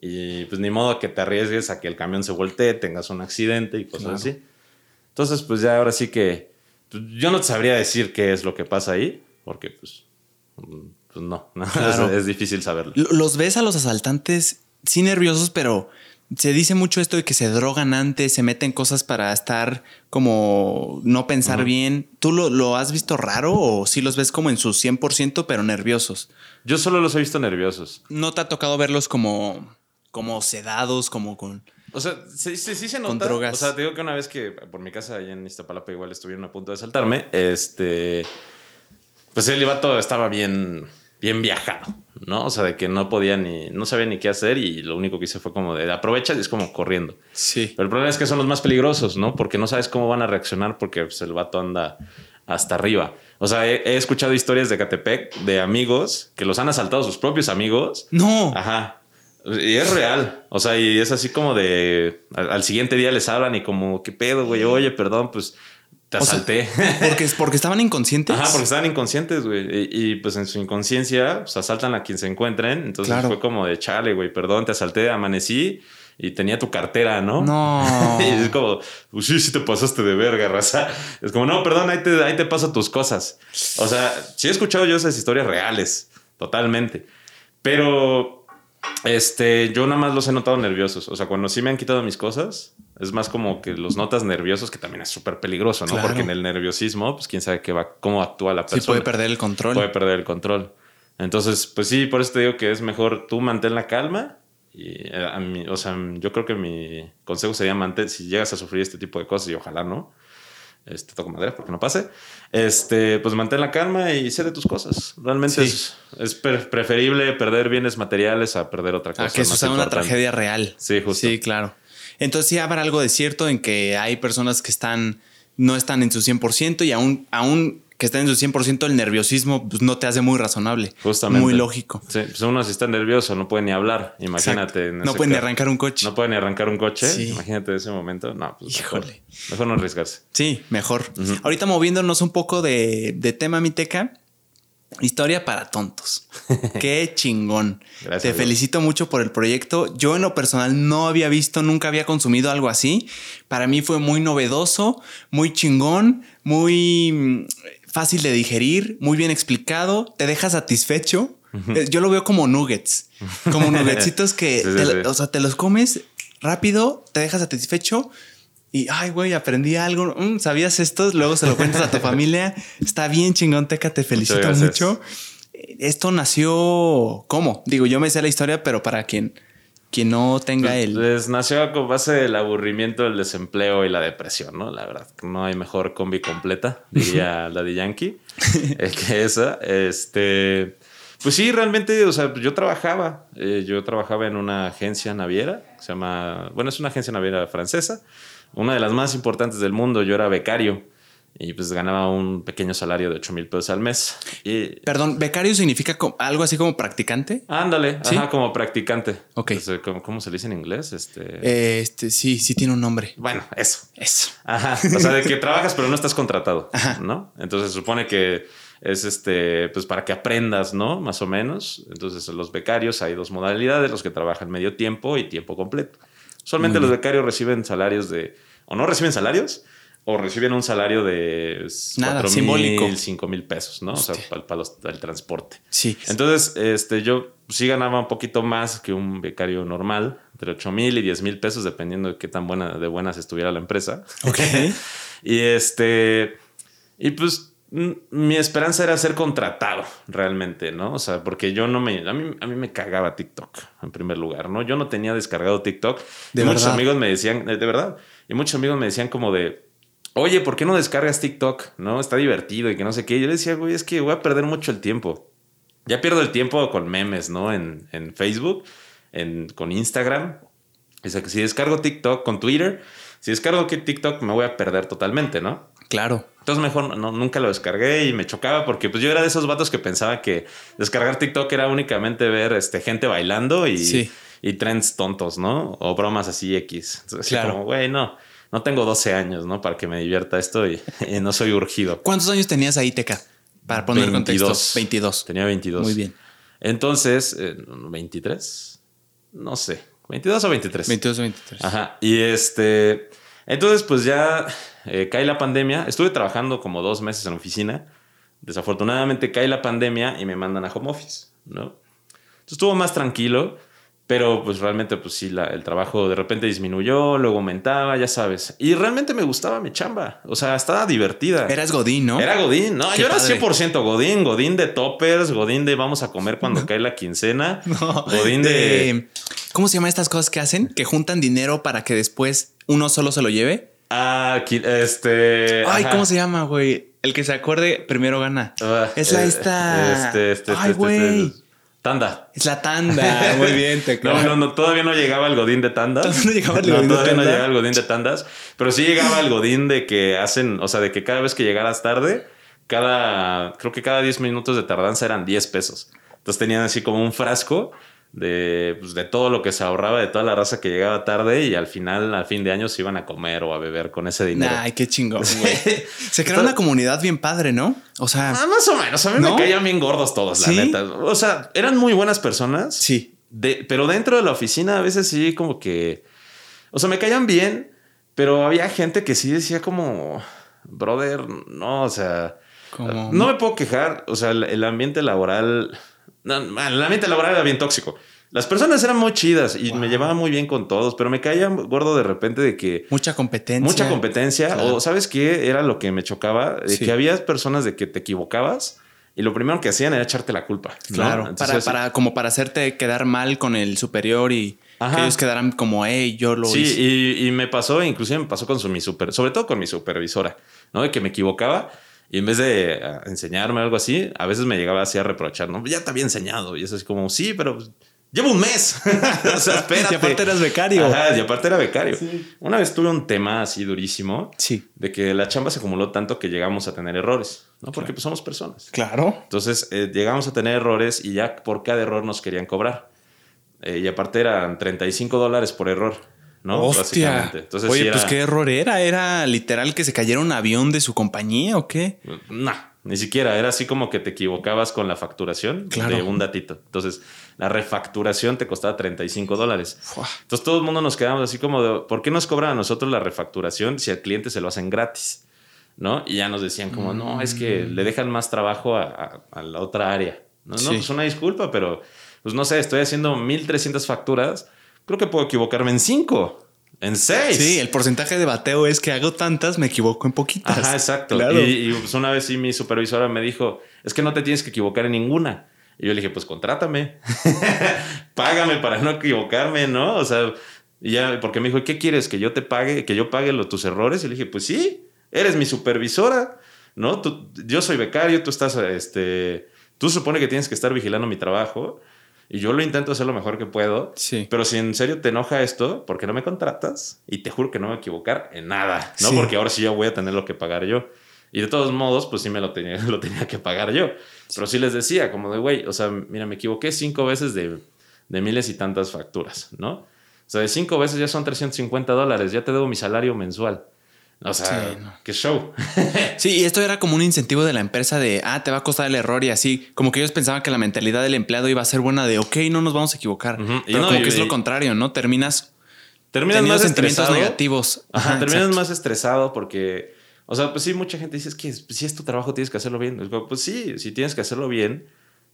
y pues ni modo que te arriesgues a que el camión se voltee, tengas un accidente y cosas Claro. así. Entonces, pues ya ahora sí que pues, yo no te sabría decir qué es lo que pasa ahí, porque pues, pues no, *laughs* no, Claro. es, es difícil saberlo. Los ves a los asaltantes, sí nerviosos, pero se dice mucho esto de que se drogan antes, se meten cosas para estar como no pensar bien. ¿Tú lo, lo has visto raro o sí los ves como en su 100% pero nerviosos? Yo solo los he visto nerviosos. ¿No te ha tocado verlos como, como sedados, como con... O sea, sí, sí, sí se nota. Con drogas. O sea, te digo que una vez que por mi casa allá en Iztapalapa igual estuvieron a punto de saltarme, este, pues el vato estaba bien, bien viajado, ¿no? O sea, de que no podía ni, no sabía ni qué hacer y lo único que hice fue como de aprovecha y es como corriendo. Sí. Pero el problema es que son los más peligrosos, ¿no? Porque no sabes cómo van a reaccionar porque pues, el vato anda hasta arriba. O sea, he, he escuchado historias de Catepec de amigos que los han asaltado sus propios amigos No. Ajá. Y es real. O sea, y es así como de. Al, al siguiente día les hablan y como, ¿qué pedo, güey? Oye, perdón, pues te O sea, asalté. Porque, porque estaban inconscientes. Ajá, porque estaban inconscientes, güey. Y, y, pues en su inconsciencia, pues asaltan a quien se encuentren. Entonces Claro. fue como de chale, güey, perdón, te asalté, amanecí y tenía tu cartera, ¿no? No. *laughs* y es como, pues sí, sí te pasaste de verga, raza. Es como, no, perdón, ahí te, ahí te paso tus cosas. O sea, sí he escuchado yo esas historias reales, totalmente. Pero, este, yo nada más los he notado nerviosos. O sea, cuando sí me han quitado mis cosas, es más como que los notas nerviosos, que también es súper peligroso, ¿no? Claro. Porque en el nerviosismo, pues quién sabe qué va, cómo actúa la Sí persona. puede perder el control. Puede perder el control. Entonces, pues sí, por eso te digo que es mejor tú mantén la calma. Y eh, a mí, o sea, yo creo que mi consejo sería mantén, si llegas a sufrir este tipo de cosas, y ojalá no, este, toco madera porque no pase, este, pues mantén la calma y sé de tus cosas. Realmente es, es preferible perder bienes materiales a perder otra cosa. A que eso sea una tragedia real. Sí, justo. Sí, claro. Entonces sí habrá algo de cierto en que hay personas que están, no están en su 100% y aún, aún que estén en su 100%, el nerviosismo pues, no te hace muy razonable. Justamente. Muy lógico. Sí, pues uno si está nervioso no puede ni hablar, imagínate. no puede ni arrancar un coche. No puede ni arrancar un coche, sí. imagínate ese momento. No, pues Híjole. Mejor, no arriesgarse. Sí, mejor. Ahorita moviéndonos un poco de, de tema, Miteca. Historia para tontos. *laughs* Qué chingón. Gracias, Te felicito mucho por el proyecto. Yo en lo personal no había visto, nunca había consumido algo así. Para mí fue muy novedoso, muy chingón, muy fácil de digerir, muy bien explicado, te deja satisfecho. Eh, yo lo veo como nuggets, como nuggetscitos que, *laughs* o sea, te los comes rápido, te deja satisfecho y, ay, güey, aprendí algo. Mm, ¿Sabías esto? Luego se lo cuentas a tu familia. *laughs* Está bien chingón, Teca, te felicito mucho. Esto nació, ¿cómo? Digo, yo me sé la historia, pero para quien quien no tenga pues, él. Les nació con base del aburrimiento, el desempleo y la depresión, ¿no? La verdad, no hay mejor combi completa, diría *laughs* la de Yankee, es que esa. Este, pues sí, realmente, o sea, yo trabajaba, eh, yo trabajaba en una agencia naviera, se llama, bueno, es una agencia naviera francesa, una de las más importantes del mundo, yo era becario y pues ganaba un pequeño salario de 8 mil pesos al mes. Y, Perdón, becario significa algo así como practicante. Ándale, ajá, como practicante. Ok. ¿cómo, se dice en inglés? Este... este, sí, sí tiene un nombre. Bueno, eso. Eso. Ajá. O sea, de que trabajas pero no estás contratado, ajá. ¿no? Entonces supone que es este, pues para que aprendas, ¿no? Más o menos. Entonces, los becarios hay dos modalidades, los que trabajan medio tiempo y tiempo completo. Usualmente los becarios reciben salarios de, o no reciben salarios, o reciben un salario de Nada, 4 mil, 5 mil pesos, ¿no? O sea, para, el transporte. Sí. Entonces, este, yo sí ganaba un poquito más que un becario normal, entre 8 mil y 10 mil pesos, dependiendo de qué tan buena, de buenas estuviera la empresa. Ok. *laughs* y este, y pues mi esperanza era ser contratado realmente, ¿no? O sea, porque yo no me, a mí, a mí me cagaba TikTok en primer lugar, ¿no? Yo no tenía descargado TikTok. De muchos amigos me decían, de verdad, y muchos amigos me decían como de, oye, ¿por qué no descargas TikTok? No, está divertido y que no sé qué. Yo le decía, güey, es que voy a perder mucho el tiempo. Ya pierdo el tiempo con memes, ¿no? En, Facebook, en, con Instagram. O sea, que si descargo TikTok con Twitter, si descargo TikTok me voy a perder totalmente, ¿no? Claro. Entonces mejor no, nunca lo descargué y me chocaba porque pues yo era de esos vatos que pensaba que descargar TikTok era únicamente ver este, gente bailando y, y trends tontos, ¿no? O bromas así X. Entonces, claro. como, güey, no no tengo 12 años, ¿no? Para que me divierta esto *laughs* y, no soy urgido. ¿Cuántos años tenías ahí, Teca? Para poner 22. contexto. 22. Tenía 22. Muy bien. Entonces, ¿23? Eh, no sé. ¿22 o 23? 22 o 23. Ajá. Y este. Entonces, pues ya eh, cae la pandemia. Estuve trabajando como dos meses en oficina. Desafortunadamente cae la pandemia y me mandan a home office, ¿no? Entonces estuvo más tranquilo. Pero pues realmente pues sí, la, el trabajo de repente disminuyó, luego aumentaba, ya sabes. Y realmente me gustaba mi chamba. O sea, estaba divertida. Eras Godín, ¿no? Era Godín. No, yo era 100% Godín. Godín de toppers, Godín de vamos a comer cuando *laughs* cae la quincena. godín de... ¿Cómo se llaman estas cosas que hacen? Que juntan dinero para que después uno solo se lo lleve. Ah, este... Ay, ¿cómo se llama, güey? El que se acuerde primero gana. Ah, es la eh, esta... Este, este, Ay, este, este güey. Tanda. Es la tanda. *laughs* Muy bien, te no, no, no, todavía no llegaba el godín de tandas. Todavía no llegaba el godín todavía no llegaba el godín de tandas. Pero sí llegaba el godín de que hacen, o sea, de que cada vez que llegaras tarde, cada, creo que cada 10 minutos de tardanza eran 10 pesos. Entonces tenían así como un frasco de, pues, de todo lo que se ahorraba, de toda la raza que llegaba tarde y al final, al fin de año, se iban a comer o a beber con ese dinero. Ay, qué chingón, se creó una comunidad bien padre, ¿no? O sea... Ah, más o menos. A mí me caían bien gordos todos, la neta. O sea, eran muy buenas personas. Sí. De, pero dentro de la oficina a veces sí como que... O sea, me caían bien, pero había gente que sí decía como... Brother, no, o sea... No me puedo quejar. O sea, el ambiente laboral no, el ambiente laboral era bien tóxico. Las personas eran muy chidas y me llevaba muy bien con todos, pero me caía gordo de repente de que... Mucha competencia. Mucha competencia. O sabes qué era lo que me chocaba, de que había personas de que te equivocabas y lo primero que hacían era echarte la culpa. Claro, para, para, como para hacerte quedar mal con el superior y Ajá. Que ellos quedaran como, hey, yo lo sí, hice. Sí, y, y, me pasó, inclusive me pasó con su, mi super, sobre todo con mi supervisora, ¿no? De que me equivocaba y en vez de uh, enseñarme algo así, a veces me llegaba así a reprochar, ¿no? Ya te había enseñado. Y es así como, sí, pero llevo un mes. *laughs* o sea, *laughs* espérate. y aparte eras becario. Ajá, y aparte era becario. Sí. Una vez tuve un tema así durísimo. Sí. De que la chamba se acumuló tanto que llegamos a tener errores, ¿no? Porque claro. pues somos personas. Claro. Entonces eh, llegamos a tener errores y ya por cada error nos querían cobrar. Eh, y aparte eran 35 dólares por error. ¿No? Hostia. Entonces, Oye, sí era... pues qué error era. ¿Era literal que se cayera un avión de su compañía o qué? No, ni siquiera. Era así como que te equivocabas con la facturación claro. de un datito. Entonces, la refacturación te costaba 35 dólares. Entonces, todo el mundo nos quedamos así como de, ¿por qué nos cobran a nosotros la refacturación si al cliente se lo hacen gratis? ¿No? Y ya nos decían como, mm. no, es que le dejan más trabajo a, a, a la otra área. No, sí. no, pues una disculpa, pero pues no sé, estoy haciendo 1300 facturas creo que puedo equivocarme en cinco, en seis. Sí, el porcentaje de bateo es que hago tantas, me equivoco en poquitas. Ajá, exacto. Claro. Y, y pues una vez sí mi supervisora me dijo, es que no te tienes que equivocar en ninguna. Y yo le dije, pues contrátame, *laughs* págame para no equivocarme, ¿no? O sea, y ya, porque me dijo, ¿qué quieres? ¿Que yo te pague, que yo pague los, tus errores? Y le dije, pues sí, eres mi supervisora, ¿no? Tú, yo soy becario, tú estás, este, tú supone que tienes que estar vigilando mi trabajo. Y yo lo intento hacer lo mejor que puedo. Sí. Pero si en serio te enoja esto, ¿por qué no me contratas? Y te juro que no me voy a equivocar en nada, ¿no? Sí. Porque ahora sí yo voy a tener lo que pagar yo. Y de todos modos, pues sí me lo tenía, *laughs* lo tenía que pagar yo. Sí. Pero sí les decía, como de, güey, o sea, mira, me equivoqué cinco veces de, de miles y tantas facturas, ¿no? O sea, de cinco veces ya son 350 dólares, ya te debo mi salario mensual. O sea, sí, no. qué show. *laughs* sí, y esto era como un incentivo de la empresa de, ah, te va a costar el error y así. Como que ellos pensaban que la mentalidad del empleado iba a ser buena de, ok, no nos vamos a equivocar. Uh -huh. Pero no, como y, que es lo contrario, ¿no? Terminas... Terminas más sentimientos negativos. Ajá, Ajá terminas exacto. más estresado porque... O sea, pues sí, mucha gente dice, es que si es tu trabajo tienes que hacerlo bien. Pues sí, sí tienes que hacerlo bien,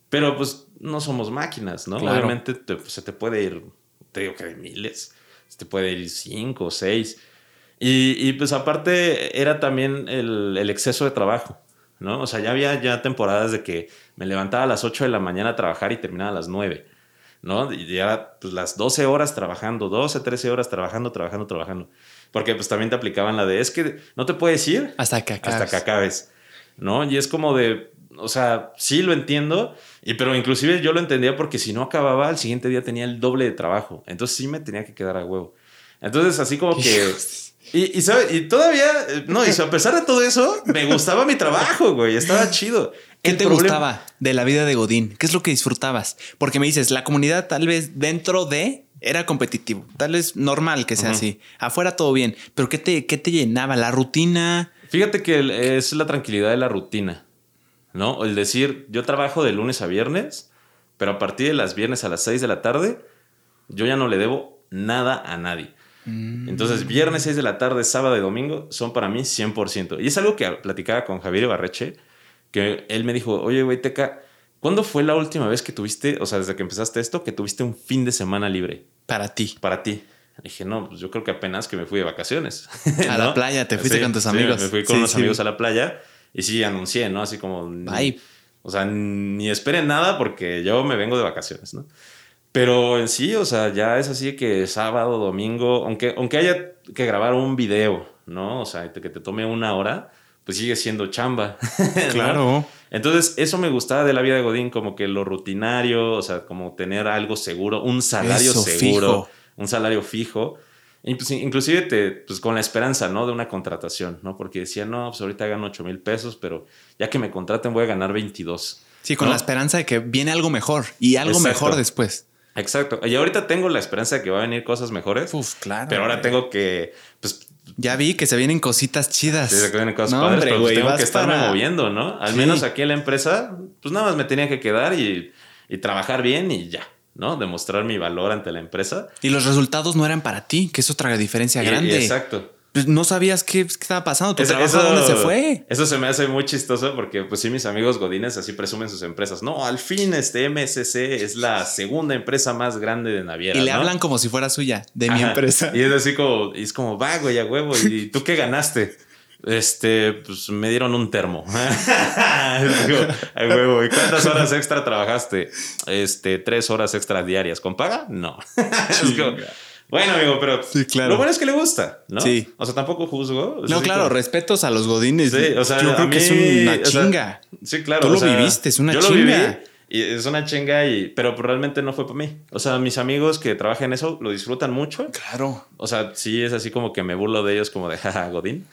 pero pues no somos máquinas, ¿no? Claro. Obviamente te, pues, se te puede ir, te digo que de miles, se te puede ir cinco o seis. Y, y, pues aparte era también el, el, exceso de trabajo, ¿no? O sea, ya había ya temporadas de que me levantaba a las 8 de la mañana a trabajar y terminaba a las 9, ¿no? Y ya pues las 12 horas trabajando, 12, 13 horas trabajando, trabajando, trabajando. Porque pues también te aplicaban la de, es que no te puedes ir hasta que acabes, hasta que acabes ¿no? Y es como de, o sea, sí lo entiendo, y, pero inclusive yo lo entendía porque si no acababa, al siguiente día tenía el doble de trabajo. Entonces sí me tenía que quedar a huevo. Entonces así como *laughs* que... Y, y, ¿sabe? y todavía, no, y a pesar de todo eso, me *laughs* gustaba mi trabajo, güey, estaba chido. ¿Qué el te problema... gustaba de la vida de Godín? ¿Qué es lo que disfrutabas? Porque me dices, la comunidad tal vez dentro de era competitivo, tal vez normal que sea uh -huh. así, afuera todo bien, pero ¿qué te, ¿qué te llenaba? ¿La rutina? Fíjate que es la tranquilidad de la rutina, ¿no? El decir, yo trabajo de lunes a viernes, pero a partir de las viernes a las 6 de la tarde, yo ya no le debo nada a nadie. Entonces, viernes 6 de la tarde, sábado y domingo son para mí 100%. Y es algo que platicaba con Javier Ibarreche, que él me dijo, oye, güey, Teca, ¿cuándo fue la última vez que tuviste, o sea, desde que empezaste esto, que tuviste un fin de semana libre? Para ti. Para ti. Dije, no, pues yo creo que apenas que me fui de vacaciones. *laughs* A ¿no? la playa, te fuiste sí, con tus amigos. Sí, me fui con sí, unos amigos a la playa y sí anuncié, ¿no? Así como... Ay. O sea, ni esperen nada porque yo me vengo de vacaciones, ¿no? Pero en sí, o sea, ya es así que sábado, domingo, aunque, aunque haya que grabar un video, ¿no? O sea, que te tome una hora, pues sigue siendo chamba. *laughs* Claro. Entonces, eso me gustaba de la vida de Godín, como que lo rutinario, o sea, como tener algo seguro, un salario eso, seguro, fijo. un salario fijo. Pues, inclusive te, pues, con la esperanza, ¿no? De una contratación, ¿no? Porque decía, no, pues ahorita gano 8 mil pesos, pero ya que me contraten voy a ganar 22. Sí, con ¿no? la esperanza de que viene algo mejor y algo Exacto. mejor después. Exacto. Y ahorita tengo la esperanza de que va a venir cosas mejores. Uf, claro. Pero ahora tengo que, pues, ya vi que se vienen cositas chidas. Sí, que vienen cosas no, padres, hombre, pero pues tengo que estarme para... moviendo, ¿no? Al sí. menos aquí en la empresa, pues nada más me tenía que quedar y, y, trabajar bien y ya, ¿no? Demostrar mi valor ante la empresa. Y los resultados no eran para ti, que es otra diferencia y, grande. Y exacto. Pues no sabías qué, qué, estaba pasando, tu eso, trabajo eso, dónde se fue. Eso se me hace muy chistoso porque pues sí mis amigos godines así presumen sus empresas. No, al fin este MSC es la segunda empresa más grande de Naviera. Y le ¿no? hablan como si fuera suya, de Ajá. mi empresa. Y es así como, y es como, va, güey, a huevo, ¿y *laughs* tú qué ganaste? Este, pues me dieron un termo. *laughs* Digo, ay, huevo, ¿y cuántas horas extra trabajaste? Este, tres horas extra diarias. ¿Con paga? No. *laughs* Es como, bueno, amigo, pero Sí, claro. lo bueno es que le gusta, ¿no? Sí. O sea, tampoco juzgo. O sea, No, sí, claro, como- respetos a los godines. Sí, o sea, yo creo que es una o sea, chinga. Sí, claro. Tú lo viviste, es una yo chinga. lo viví y es una chinga, y, pero realmente no fue para mí. O sea, mis amigos que trabajan en eso lo disfrutan mucho. Claro. O sea, sí es así como que me burlo de ellos como de *laughs* jaja, Godín.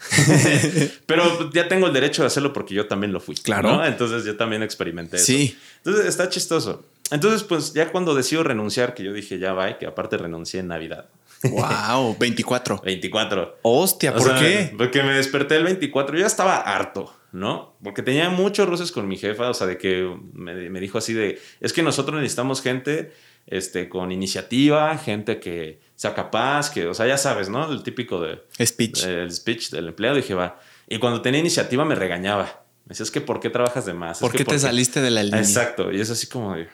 *laughs* pero ya tengo el derecho de hacerlo porque yo también lo fui. Claro. ¿no? Entonces yo también experimenté eso. Sí. Entonces está chistoso. Entonces, pues ya cuando decido renunciar, que yo dije ya va, que aparte renuncié en Navidad. Wow, 24. 24. Hostia, O ¿por sea, qué? Porque me desperté el 24, yo ya estaba harto, ¿no? Porque tenía muchos roces con mi jefa, o sea, de que me, me dijo así de, es que nosotros necesitamos gente este, con iniciativa, gente que sea capaz, que, o sea, ya sabes, ¿no? El típico de, Speech. el speech del empleado, dije, va. Y cuando tenía iniciativa me regañaba. Me decía, es que ¿por qué trabajas de más? Es ¿Por que qué te saliste de la línea? Exacto, y es así como de.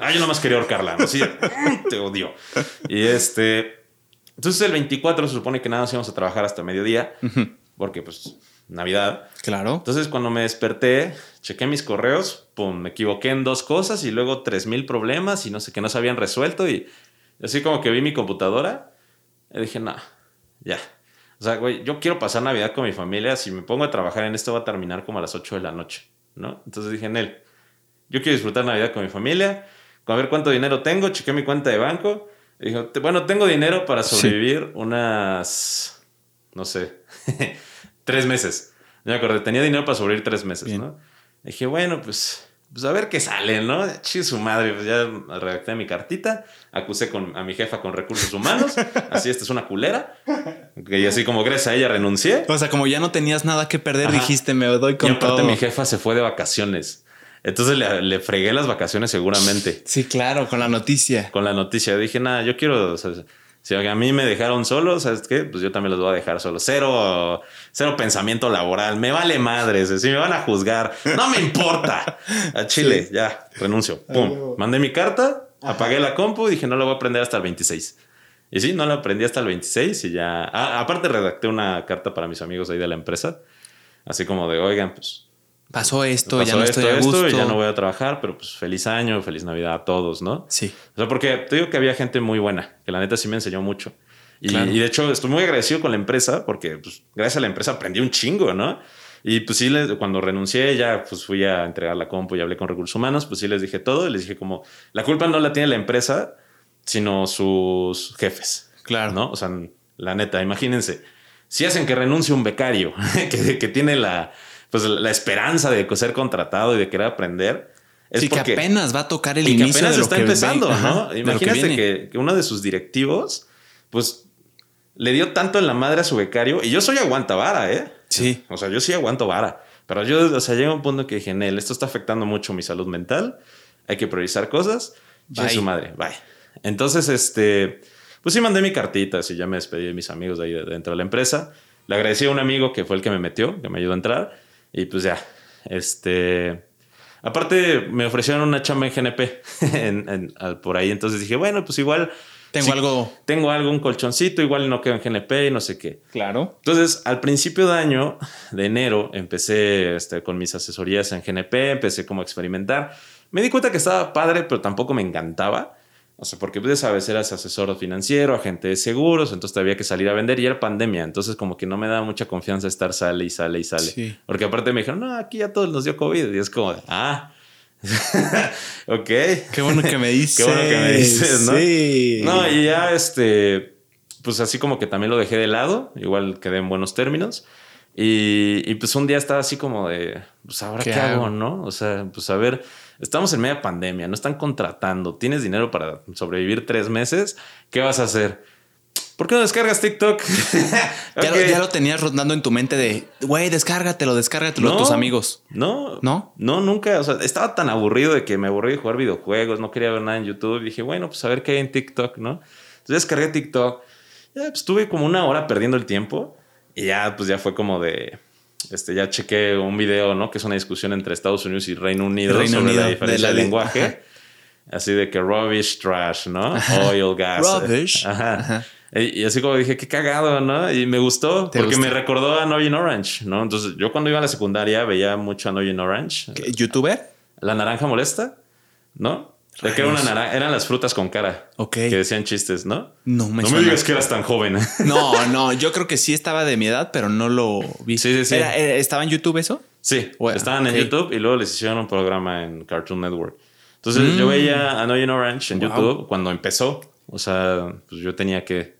Ah, yo nomás quería ahorcarla, ¿no? "Mm, te odio. Y este. Entonces el 24 se supone que nada más íbamos a trabajar hasta mediodía, porque pues Navidad. Claro. Entonces cuando me desperté, chequé mis correos, pum, me equivoqué en dos cosas y luego tres mil problemas y no sé que no se habían resuelto y así como que vi mi computadora y dije, no, ya. O sea, güey, yo quiero pasar Navidad con mi familia, si me pongo a trabajar en esto va a terminar como a las 8 de la noche, ¿no? Entonces dije en él, yo quiero disfrutar Navidad con mi familia, con a ver cuánto dinero tengo, chequé mi cuenta de banco. Y dijo, "Te- bueno, tengo dinero para Sí. sobrevivir unas, no sé, tres meses. No me acordé, tenía dinero para sobrevivir tres meses, Bien. ¿no? Dije, bueno, pues, pues a ver qué sale, ¿no? Chi su madre, pues ya redacté mi cartita, acusé con, a mi jefa con recursos humanos, *laughs* así esta es una culera, y así como gracias a ella renuncié. O sea, como ya no tenías nada que perder, Ajá. dijiste, me doy Y con aparte todo. mi jefa se fue de vacaciones. Entonces le, le fregué las vacaciones seguramente. Sí, claro, con la noticia. Con la noticia dije, nada, yo quiero... o sea, si a mí me dejaron solo, ¿sabes qué? Pues yo también los voy a dejar solo. Cero, cero pensamiento laboral. Me vale madres. Si me van a juzgar, no me importa. A Chile, Sí. ya, renuncio. Pum. Mandé mi carta, apagué la compu y dije, no la voy a aprender hasta el 26. Y sí, no la aprendí hasta el 26 y ya... Ah, aparte redacté una carta para mis amigos ahí de la empresa. Así como de, oigan, pues Pasó esto, pasó ya no esto, estoy a gusto. esto y ya no voy a trabajar, pero pues feliz año, feliz Navidad a todos, ¿no? Sí. O sea, porque te digo que había gente muy buena, que la neta sí me enseñó mucho. Y, Claro. y de hecho estoy muy agradecido con la empresa porque pues, gracias a la empresa aprendí un chingo, ¿no? Y pues sí, les- cuando renuncié ya pues fui a entregar la compu y hablé con recursos humanos, pues sí les dije todo y les dije como, la culpa no la tiene la empresa, sino sus jefes, Claro. ¿no? O sea, la neta, imagínense, si hacen que renuncie un becario *laughs* que, que tiene la, pues, la esperanza de ser contratado y de querer aprender, es sí, porque que apenas va a tocar el y que inicio apenas de lo está que empezando, ¿no? que Imagínate que, que uno de sus directivos, pues, le dio tanto en la madre a su becario. Y yo soy aguanta vara, ¿eh? Sí. O sea, yo sí aguanto vara. Pero yo, o sea, llega un punto que dije, Nel, esto está afectando mucho mi salud mental. Hay que priorizar cosas. Bye. su madre, bye. Entonces, este, pues sí mandé mi cartita, así ya me despedí de mis amigos de ahí de- dentro de la empresa. Le agradecí a un amigo que fue el que me metió, que me ayudó a entrar. Y pues ya, este... Aparte, me ofrecieron una chamba en GNP *laughs* en- en- al- por ahí. Entonces dije, bueno, pues igual... Tengo algo. Tengo algo, un colchoncito, igual no quedo en GNP y no sé qué. Claro. Entonces, al principio de año, de enero, empecé este, con mis asesorías en GNP, empecé como a experimentar. Me di cuenta que estaba padre, pero tampoco me encantaba. O sea, porque pues, ya sabes, eras asesor financiero, agente de seguros, entonces había que salir a vender y era pandemia. Entonces, como que no me daba mucha confianza estar sale y sale y sale. Sí. Porque aparte me dijeron, no, aquí ya todos nos dio COVID. Y es como, ah, *laughs* ok. Qué bueno que me dices. *laughs* Qué bueno que me dices, ¿no? Sí. No, y ya este, pues así como que también lo dejé de lado, igual quedé en buenos términos. Y, y, pues un día estaba así como de, pues ahora qué, ¿Qué hago, hago? ¿no? O sea, pues a ver, estamos en media pandemia, no están contratando, tienes dinero para sobrevivir tres meses, ¿qué vas a hacer? ¿Por qué no descargas TikTok? *laughs* Ya, lo, ya lo tenías rondando en tu mente de, güey, descárgatelo, descárgatelo a tus amigos. No, ¿No? no, nunca. O sea, estaba tan aburrido de que me aburrí de jugar videojuegos, no quería ver nada en YouTube. Dije, bueno, pues a ver qué hay en TikTok, ¿no? Entonces descargué TikTok. Ya, pues estuve como una hora perdiendo el tiempo y ya, pues ya fue como de. Este, ya chequé un video, ¿no? Que es una discusión entre Estados Unidos y Reino Unido Reino sobre Unido, la diferencia de de, lenguaje. Ajá. Así de que rubbish, trash, ¿no? Oil, gas. Rubbish. Ajá. Ajá. Y así como dije, qué cagado, ¿no? Y me gustó ¿Te porque gusta? me recordó a Noy Orange, ¿no? Entonces, yo cuando iba a la secundaria veía mucho a Noy Orange. ¿Qué, ¿Youtuber? La naranja molesta, ¿no? De que era una naranja, eran las frutas con cara. Ok. Que decían chistes, ¿no? No me no me digas que eras tan joven. No, *laughs* no, yo creo que sí estaba de mi edad, pero no lo vi. Sí, sí, sí. Era- era- ¿Estaba en YouTube eso? Sí, Bueno, estaban en. YouTube y luego les hicieron un programa en Cartoon Network. Entonces yo veía a Noyen Orange en Mm. Wow. YouTube cuando empezó. O sea, pues yo tenía que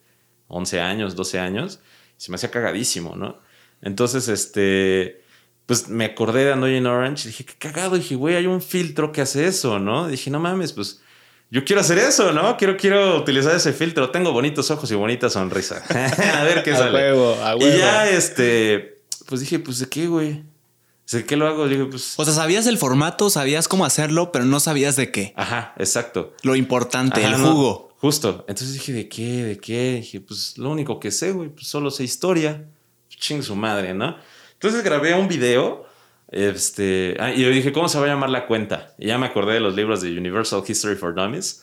11 años, 12 años. Y se me hacía cagadísimo, ¿no? Entonces, este, pues me acordé de Noyen Orange y dije, qué cagado. dije, güey, hay un filtro que hace eso, ¿no? dije, no mames, pues yo quiero hacer eso, ¿no? Quiero, quiero utilizar ese filtro. Tengo bonitos ojos y bonita sonrisa. *laughs* a ver qué A sale. huevo, a Y ya, este, pues dije, pues de qué, güey. ¿De qué lo hago? Dije, pues. O sea, sabías el formato, sabías cómo hacerlo, pero no sabías de qué. Ajá, exacto. Lo importante, Ajá, el no, jugo. justo. Entonces dije, ¿de qué? ¿De qué? Dije, pues lo único que sé, güey, pues solo sé historia. Ching su madre, ¿no? Entonces grabé un video. Este, ah, y yo dije, ¿cómo se va a llamar la cuenta? Y ya me acordé de los libros de Universal History for Dummies.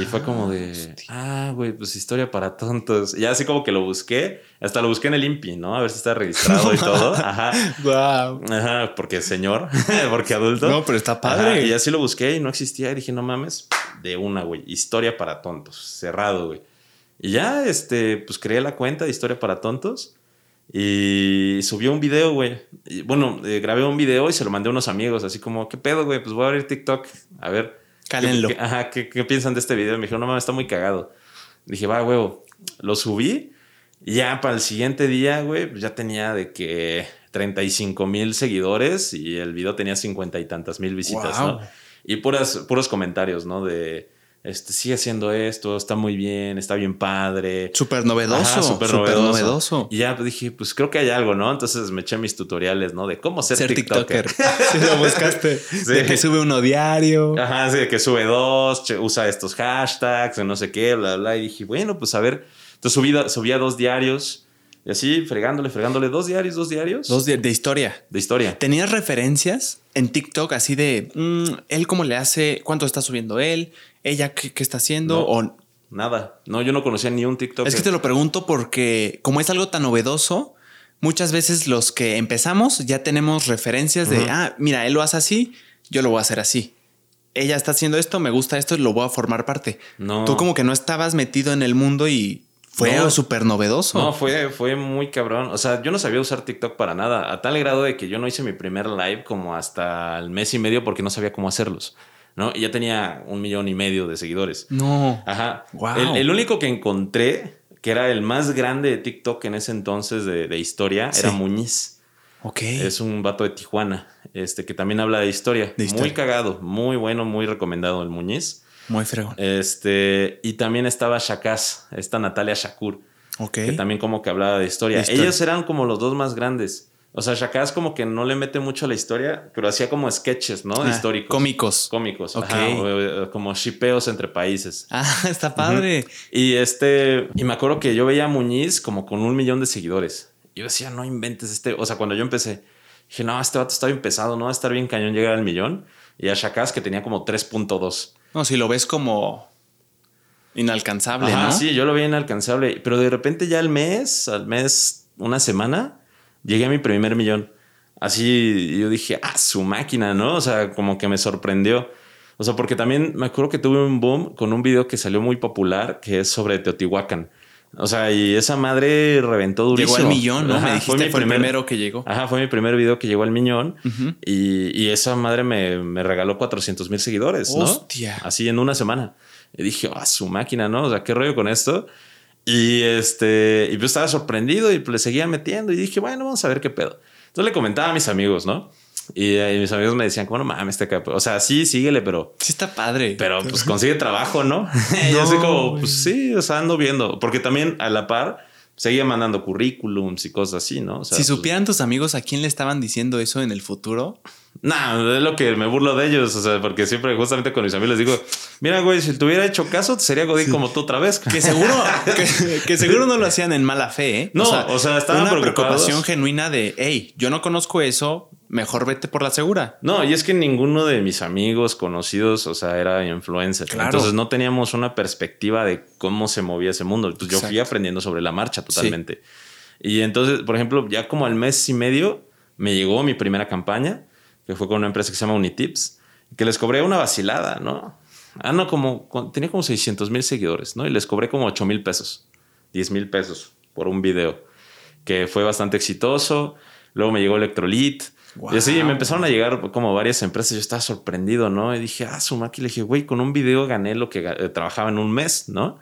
Y fue como de, ah, güey, pues historia para tontos. Y ya así como que lo busqué, hasta lo busqué en el INPI, ¿no? A ver si está registrado y *laughs* todo. Ajá. Wow. Ajá, porque señor, *laughs* porque adulto. No, pero está padre. Ajá, y así lo busqué y no existía. Y dije, no mames, de una, güey. Historia para tontos. Cerrado, güey. Y ya, este, pues creé la cuenta de Historia para Tontos. Y subió un video, güey. Bueno, eh, grabé un video y se lo mandé a unos amigos. Así como, ¿qué pedo, güey? Pues voy a abrir TikTok. A ver. Cálenlo. ¿Qué, qué- ajá, ¿qué, qué piensan de este video? Me dijeron, no mames, está muy cagado. Dije, va, huevo. Lo subí. Y ya para el siguiente día, güey, pues ya tenía de que 35 mil seguidores y el video tenía 50 y tantas mil visitas, Wow. ¿no? Y puras, puros comentarios, ¿no? De, este, sigue haciendo esto, está muy bien, está bien padre. Súper novedoso. Ajá, súper súper novedoso. novedoso. Y ya dije, pues creo que hay algo, ¿no? Entonces me eché mis tutoriales, ¿no? De cómo ser, Ser TikToker. TikToker. *laughs* Sí, lo buscaste. *laughs* De que sube uno diario. Ajá, sí, de que sube dos, usa estos hashtags, no sé qué, bla, bla. Y dije, bueno, pues a ver. Entonces subí, subía dos diarios. Y así, fregándole, fregándole. Dos diarios, dos diarios. Dos de, de historia. de historia. ¿Tenías referencias en TikTok así de mm, él cómo le hace, cuánto está subiendo él, ella qué, qué está haciendo? No. O, Nada. No, yo no conocía ni un TikTok. es que te lo pregunto porque como es algo tan novedoso, muchas veces los que empezamos ya tenemos referencias de, ah, mira, él lo hace así, yo lo voy a hacer así. Ella está haciendo esto, me gusta esto, lo voy a formar parte. No. Tú como que no estabas metido en el mundo y fue No. súper novedoso. No, fue, fue muy cabrón. O sea, yo no sabía usar TikTok para nada. A tal grado de que yo no hice mi primer live como hasta el mes y medio porque no sabía cómo hacerlos. ¿No? Y ya tenía un millón y medio de seguidores. No. Ajá. Wow. El, el único que encontré, que era el más grande de TikTok en ese entonces de, de historia, Sí. era Muñiz. Ok. Es un vato de Tijuana, este, que también habla de historia. De historia. Muy cagado, muy bueno, muy recomendado el Muñiz. Muy fregón. Este, y también estaba Shakaz, esta Natalia Shakur, Ok. que también como que hablaba de historia. De historia. Ellos eran como los dos más grandes. O sea, Shakaz como que no le mete mucho a la historia, pero hacía como sketches, ¿no? Ah, históricos. Cómicos. Cómicos. Ok. ajá, o- o- como shipeos entre países. Ah, *laughs* está padre. Y este, y me acuerdo que yo veía a Muñiz como con un millón de seguidores. Yo decía, no inventes este. O sea, cuando yo empecé, dije, no, este vato está bien pesado, no va a estar bien cañón llegar al millón. Y a Shakaz que tenía como 3.2. No, si lo ves como inalcanzable, Ajá, ¿no? sí, yo lo veía inalcanzable. Pero de repente ya al mes, al mes, una semana, llegué a mi primer millón. Así yo dije, ah, su máquina, ¿no? O sea, como que me sorprendió. O sea, porque también me acuerdo que tuve un boom con un video que salió muy popular, que es sobre Teotihuacán. O sea, y esa madre reventó durísimo. Llegó al millón, ¿no? Ajá, Me dijiste, mi fue, primer- el primero que llegó. Ajá, fue mi primer video que llegó al millón. Ujú. y, y esa madre me, me regaló 400 mil seguidores, ¿no? Hostia. Así en una semana. Y dije, ah, su máquina, ¿no? O sea, qué rollo con esto. Y este, y yo estaba sorprendido y le seguía metiendo y dije, bueno, vamos a ver qué pedo. Entonces le comentaba a mis amigos, ¿no? Y, eh, mis amigos me decían, como no mames, este capo. O sea, sí, síguele, pero, Sí está padre. pero pues consigue trabajo, ¿no? *laughs* y yo así No, como, pues sí, o sea, ando viendo. Porque también a la par seguía mandando currículums y cosas así, ¿no? O sea, si pues, supieran tus amigos a quién le estaban diciendo eso en el futuro. Nah, es lo que me burlo de ellos, o sea, porque siempre justamente con mis amigos les digo, mira, güey, si te hubiera hecho caso, sería Godín como tú otra vez. Que seguro, *laughs* que, que seguro no lo hacían en mala fe, ¿eh? No, o sea, estaban una preocupados. preocupación genuina de, hey, yo no conozco eso, mejor vete por la segura. No, y es que ninguno de mis amigos conocidos, o sea, era influencer. Claro. Entonces no teníamos una perspectiva de cómo se movía ese mundo. Entonces yo fui aprendiendo sobre la marcha totalmente. Y entonces, por ejemplo, ya como al mes y medio me llegó mi primera campaña, que fue con una empresa que se llama Unitips, que les cobré una vacilada, ¿no? Ah, no, como tenía como 600 mil seguidores, ¿no? Y les cobré como 8 mil pesos, 10 mil pesos por un video, que fue bastante exitoso. Luego me llegó Electrolit. Y así Wow. me empezaron a llegar como varias empresas. Yo estaba sorprendido, ¿no? Y dije, ah, su máquina. Le dije, güey, con un video gané lo que eh, trabajaba en un mes, ¿no?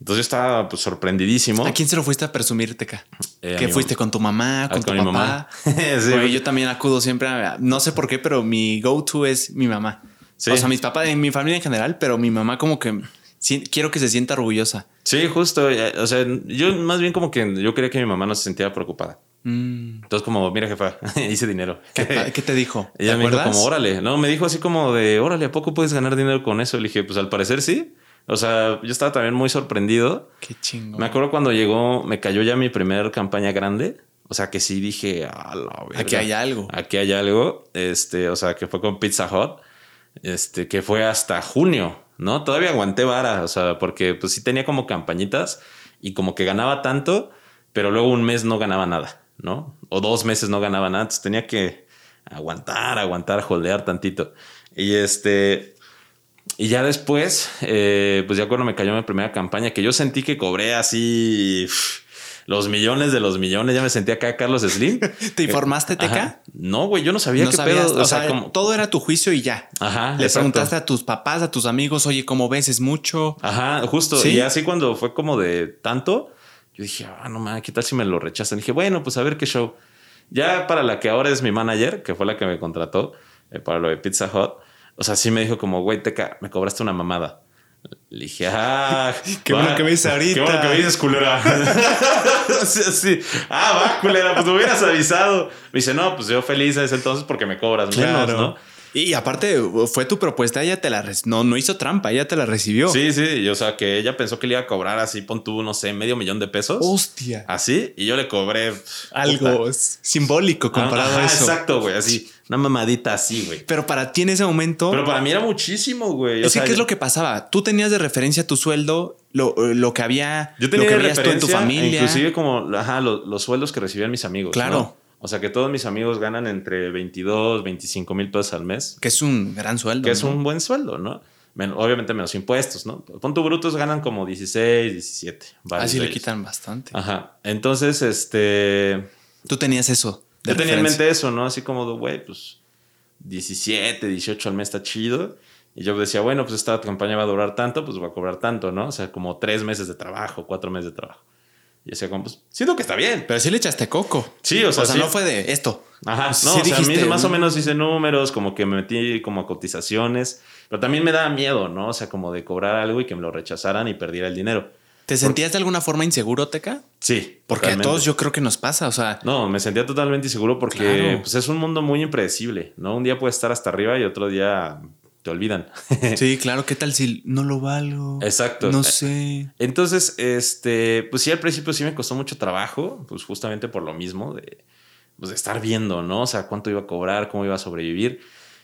Entonces yo estaba pues, sorprendidísimo. ¿A quién se lo fuiste a presumir, Teca? Eh, ¿Que fuiste con tu mamá, Ah, con tu con mi papá? mamá. *laughs* Sí, yo también acudo siempre a, no sé por qué, pero mi go-to es mi mamá. Sí. O sea, mis papás, mi familia en general, pero mi mamá como que quiero que se sienta orgullosa. Sí, justo. eh, O sea, yo más bien como que yo quería que mi mamá no se sentía preocupada. Mm. Entonces, como, mira, jefa, *laughs* hice dinero. ¿Qué, qué te dijo? *laughs* ¿Te Ella me dijo acuerdas? como, órale. No, me dijo así como de, órale, ¿a poco puedes ganar dinero con eso? Le dije, pues al parecer sí. O sea, yo estaba también muy sorprendido. Qué chingo. Me acuerdo cuando llegó, me cayó ya mi primera campaña grande. O sea, que sí dije, a la verga. Aquí hay algo. Aquí hay algo. Este, o sea, que fue con Pizza Hut. Este, que fue hasta junio, ¿no? Todavía aguanté vara. O sea, porque pues sí tenía como campañitas y como que ganaba tanto, pero luego un mes no ganaba nada, ¿no? O dos meses no ganaba nada. Entonces tenía que aguantar, aguantar, holdear tantito. Y este. Y ya después, eh, pues ya cuando me cayó mi primera campaña, que yo sentí que cobré así los millones de los millones, ya me sentía acá Carlos Slim. *laughs* ¿Te informaste, Teca? Ajá. No, güey, yo no sabía no qué sabías, pedo. o, sea, como... todo era tu juicio y ya. Ajá, Le exacto. preguntaste a tus papás, a tus amigos, oye, ¿cómo ves? ¿Es mucho? Ajá, justo. ¿Sí? Y así cuando fue como de tanto, yo dije, ah, no mames, ¿qué tal si me lo rechazan? dije, bueno, pues a ver qué show. Ya para la que ahora es mi manager, que fue la que me contrató eh, para lo de Pizza Hut, o sea, sí me dijo como, güey, Teca, me cobraste una mamada. Le dije, ah, *laughs* Qué bueno que me dices ahorita. Qué bueno que me dices, culera. *laughs* sí, sí. Ah, va, culera, pues me hubieras avisado. Me dice, no, pues yo feliz a ese entonces porque me cobras menos, ¿no? Y aparte, fue tu propuesta, ella te la no, no hizo trampa, ella te la recibió. Sí, sí, y, o sea, que ella pensó que le iba a cobrar así, pon tú, no sé, medio millón de pesos. Hostia. Así, y yo le cobré Algo puta. simbólico comparado Ajá, a eso. Exacto, güey, así, una mamadita así, güey. Pero para ti en ese momento. Pero para mí era muchísimo, güey. es que, ¿qué es lo que pasaba? Tú tenías de referencia tu sueldo, lo, lo que había, Yo tenía lo que de tú en tu referencia, familia. Inclusive como, ajá, lo- los, sueldos que recibían mis amigos. Claro. ¿no? O sea, que todos mis amigos ganan entre 22, 25 mil pesos al mes. Que es un gran sueldo. Que es un buen sueldo, ¿no? Men- obviamente menos impuestos, ¿no? Pon tu brutos ganan como 16, 17. varios Así le quitan bastante. Ajá. Entonces, este... Tú tenías eso. Yo tenía en mente eso, ¿no? Así como, güey, pues 17, 18 al mes está chido. Y yo decía, bueno, pues esta campaña va a durar tanto, pues voy a cobrar tanto, ¿no? O sea, como tres meses de trabajo, cuatro meses de trabajo. Y decía, como, pues siento que está bien. Pero sí le echaste coco. Sí, o sea, sí. no fue de esto. Ajá, no, Sí o sea, a mí más o "Mm". menos hice números, como que me metí como a cotizaciones, pero también me daba miedo, ¿no? O sea, como de cobrar algo y que me lo rechazaran y perdiera el dinero. ¿Te sentías de alguna forma inseguro, Teca? Sí, Porque totalmente. a todos yo creo que nos pasa. O sea, No, me sentía totalmente inseguro porque Claro. pues, es un mundo muy impredecible, ¿no? Un día puedes estar hasta arriba y otro día te olvidan. sí, *laughs* claro. ¿Qué tal si no lo valgo? Exacto. No sé. Entonces, este, pues sí, al principio sí me costó mucho trabajo, pues justamente por lo mismo de, pues, de estar viendo, ¿no? O sea, cuánto iba a cobrar, cómo iba a sobrevivir.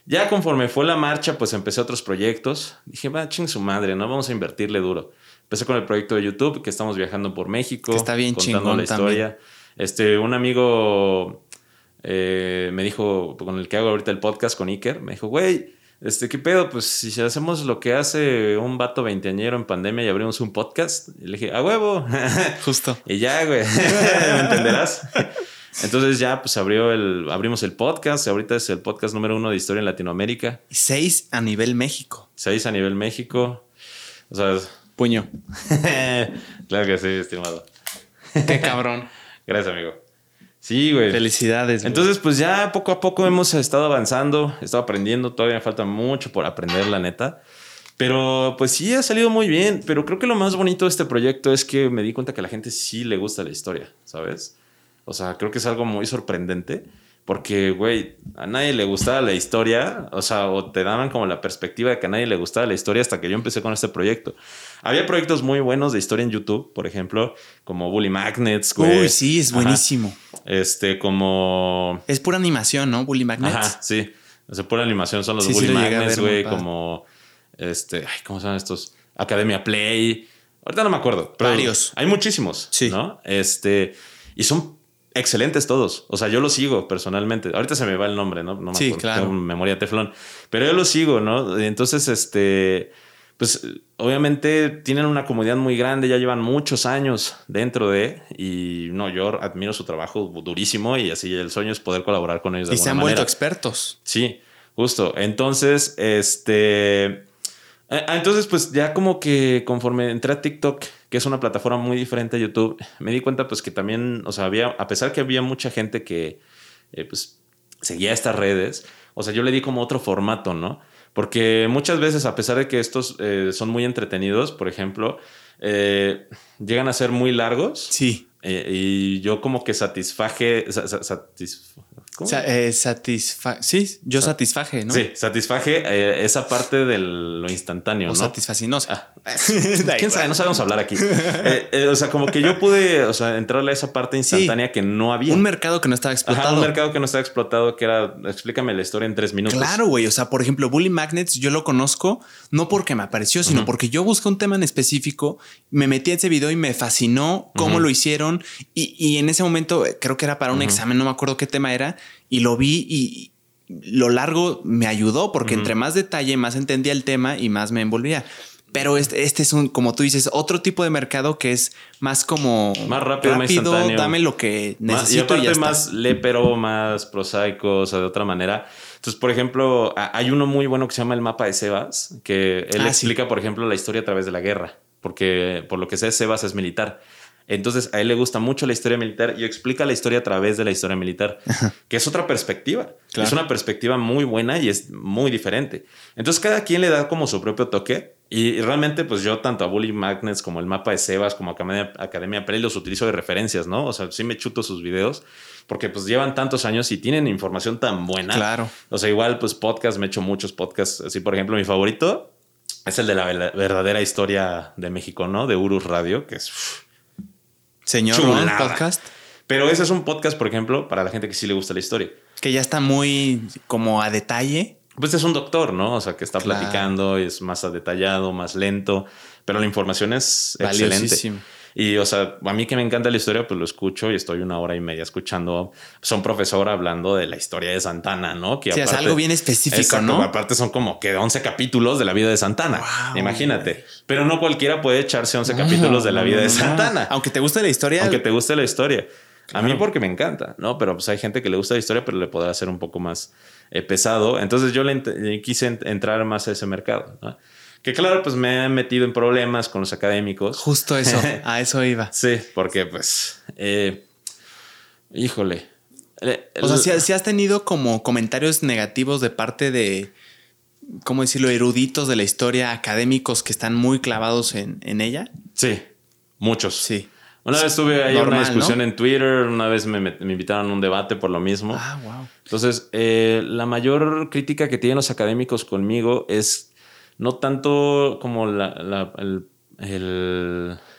Ya conforme fue la marcha, pues empecé otros proyectos. Dije, va, ching su madre, ¿no? Vamos a invertirle duro. Empecé con el proyecto de YouTube, que estamos viajando por México. Que está bien contando chingón la historia. Este, un amigo eh, me dijo, con el que hago ahorita el podcast con Iker, me dijo, güey, este, ¿qué pedo? Pues si hacemos lo que hace un vato veinteañero en pandemia y abrimos un podcast. Y le dije, a huevo. *laughs* Justo. y ya, güey, *laughs* me entenderás. Entonces ya, pues abrió el, abrimos el podcast. Ahorita es el podcast número uno de historia en Latinoamérica. Y seis a nivel México. Seis a nivel México. O sea, Puño. *laughs* claro que sí, estimado. Qué cabrón. Gracias, amigo. Sí, güey. Felicidades. güey. Entonces, pues ya poco a poco hemos estado avanzando, he estado aprendiendo, todavía me falta mucho por aprender, la neta. Pero pues sí ha salido muy bien, pero creo que lo más bonito de este proyecto es que me di cuenta que a la gente sí le gusta la historia, ¿sabes? O sea, creo que es algo muy sorprendente porque, güey, a nadie le gustaba la historia, o sea, o te daban como la perspectiva de que a nadie le gustaba la historia hasta que yo empecé con este proyecto. Había proyectos muy buenos de historia en YouTube, por ejemplo, como Bully Magnets, güey. Uy, sí, es buenísimo. Este, como... Es pura animación, ¿no? Bully Magnets. Ajá, sí. O sea, pura animación son los Bully Magnets, güey, como... Este, ay, ¿cómo se llaman estos? Academia Play. Ahorita no me acuerdo. Varios. Hay muchísimos, sí. ¿no? Este, y son excelentes todos. O sea, yo los sigo personalmente. Ahorita se me va el nombre, ¿no? no me sí, claro. Tengo memoria teflón. Pero yo los sigo, ¿no? Entonces, este, pues obviamente tienen una comunidad muy grande, ya llevan muchos años dentro de, y no, yo admiro su trabajo durísimo y así el sueño es poder colaborar con ellos. De y se han vuelto expertos. Sí, justo. Entonces, este... Eh, ah, entonces, pues ya como que conforme entré a TikTok, que es una plataforma muy diferente a YouTube, me di cuenta pues que también, o sea, había, a pesar que había mucha gente que eh, pues seguía estas redes, o sea, yo le di como otro formato, ¿no? Porque muchas veces, a pesar de que estos eh, son muy entretenidos, por ejemplo, llegan a ser muy largos. Sí. y yo como que satisfaje, eh, sí, yo satisfaje, ¿no? Sí, satisfaje eh, esa parte de lo instantáneo, o ¿no? satisfacinosa. Ah, *laughs* ¿Quién sabe? No sabemos hablar aquí. *laughs* Eh, o sea, como que yo pude, o sea, entrarle a esa parte instantánea que no había. Un mercado que no estaba explotado. un mercado que no estaba explotado, que era, explícame la historia en tres minutos. Claro, güey. O sea, por ejemplo, Bully Magnets, yo lo conozco no porque me apareció, sino porque yo busqué un tema en específico, me metí en ese video y me fascinó cómo lo hicieron. Y, y, en ese momento, creo que era para un examen, no me acuerdo qué tema era y lo vi y lo largo me ayudó porque entre más detalle, más entendía el tema y más me envolvía. Pero este, este, es un, como tú dices, otro tipo de mercado que es más como más rápido, más instantáneo. Dame lo que necesito. y aparte más lépero, más prosaico, o sea, de otra manera. Entonces, por ejemplo, hay uno muy bueno que se llama el mapa de Sebas, que él ah, explica, por ejemplo, la historia a través de la guerra, porque por lo que sé, Sebas es militar. Entonces a él le gusta mucho la historia militar y explica la historia a través de la historia militar, que es otra perspectiva. Es una perspectiva muy buena y es muy diferente. Entonces cada quien le da como su propio toque y realmente pues yo tanto a Bully Magnets como el mapa de Sebas como Academia, Academia Play los utilizo de referencias, ¿no? O sea, sí me chuto sus videos porque pues llevan tantos años y tienen información tan buena. Claro. O sea, igual pues podcast, me he hecho muchos podcasts. Así, por ejemplo, mi favorito es el de la verdadera historia de México, ¿no? De Urus Radio, que es... Señor Podcast. Pero ese es un podcast, por ejemplo, para la gente que sí le gusta la historia. Que ya está muy como a detalle. Pues es un doctor, ¿no? O sea, que está platicando, es más detallado, más lento, pero la información es excelente. Y, o sea, a mí que me encanta la historia, pues lo escucho y estoy una hora y media escuchando. Son profesor hablando de la historia de Santana, ¿no? Que es algo bien específico, ¿no? Aparte son como que 11 capítulos de la vida de Santana. Imagínate. Pero no cualquiera puede echarse 11 capítulos de la vida de Santana. Aunque te guste la historia. Aunque te guste la historia. A mí porque me encanta, ¿no? Pero pues hay gente que le gusta la historia, pero le podrá hacer un poco más eh, pesado. Entonces yo le, quise entrar más a ese mercado. ¿no? Que claro, pues me he metido en problemas con los académicos. Justo eso, *laughs* a eso iba. sí, porque pues, eh, híjole. O sea, si, has tenido como comentarios negativos de parte de, ¿cómo decirlo?, eruditos de la historia, académicos que están muy clavados en, ella. Sí, muchos. Sí. Una vez tuve ahí una discusión en Twitter, una vez me, invitaron a un debate por lo mismo. Ah, wow. Entonces, eh, la mayor crítica que tienen los académicos conmigo es no tanto como la,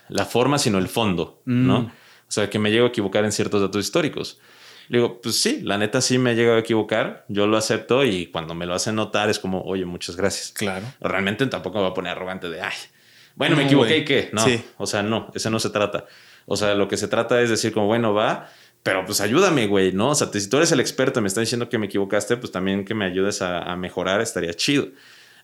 la forma, sino el fondo, ¿no? Mm. O sea, que me llego a equivocar en ciertos datos históricos. Le digo, pues sí, la neta sí me he llegado a equivocar, yo lo acepto y cuando me lo hacen notar es como, oye, muchas gracias. Claro. Realmente tampoco me voy a poner arrogante de, ay, bueno, me equivoqué y qué. No, o sea, no, ese no se trata. O sea, lo que se trata es decir como, bueno, va, pero pues ayúdame, güey, ¿no? O sea, si tú eres el experto y me estás diciendo que me equivocaste, pues también que me ayudes a, a mejorar estaría chido.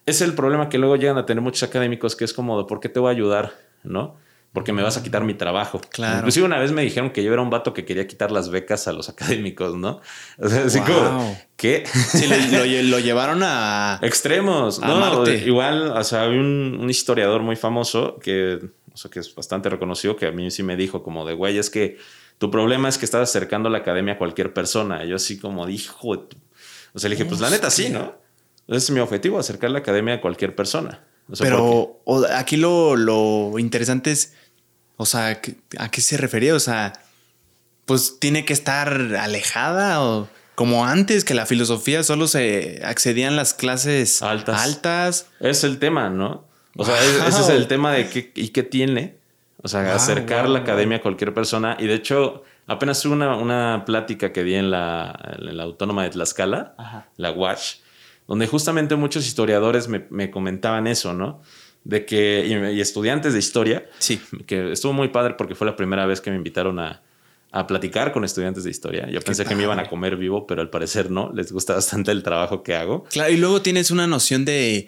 Es el problema que luego llegan a tener muchos académicos que es como, ¿por qué te voy a ayudar? ¿No? Porque me vas a quitar mi trabajo. Claro. Inclusive una vez me dijeron que yo era un vato que quería quitar las becas a los académicos, ¿no? O sea, así como, ¿qué? Sí, *laughs* lo, llevaron a... Extremos. no, igual, o sea, hay un, historiador muy famoso que, o sea, que es bastante reconocido, que a mí sí me dijo como de, güey, es que tu problema es que estás acercando a la academia a cualquier persona. Y yo así como dijo, o sea, le dije, pues la neta sí, ¿no? Ese es mi objetivo, acercar la academia a cualquier persona. Pero aquí lo, interesante es, o sea, ¿a qué se refería? O sea, pues tiene que estar alejada o... como antes que la filosofía solo se accedían las clases Altas. altas. Es el tema, ¿no? O sea, es- ese es el tema de qué y qué tiene. O sea, Wow, acercar wow, la wow. academia a cualquier persona. Y de hecho, apenas tuve una, una plática que di en la, en la Autónoma de Tlaxcala, Ajá. la WASH, donde justamente muchos historiadores me, me comentaban eso, ¿no? De que, y, y estudiantes de historia, Sí. que estuvo muy padre porque fue la primera vez que me invitaron a, a platicar con estudiantes de historia. Yo pensé que me iban a comer vivo, pero al parecer no. Les gusta bastante el trabajo que hago. Claro, y luego tienes una noción de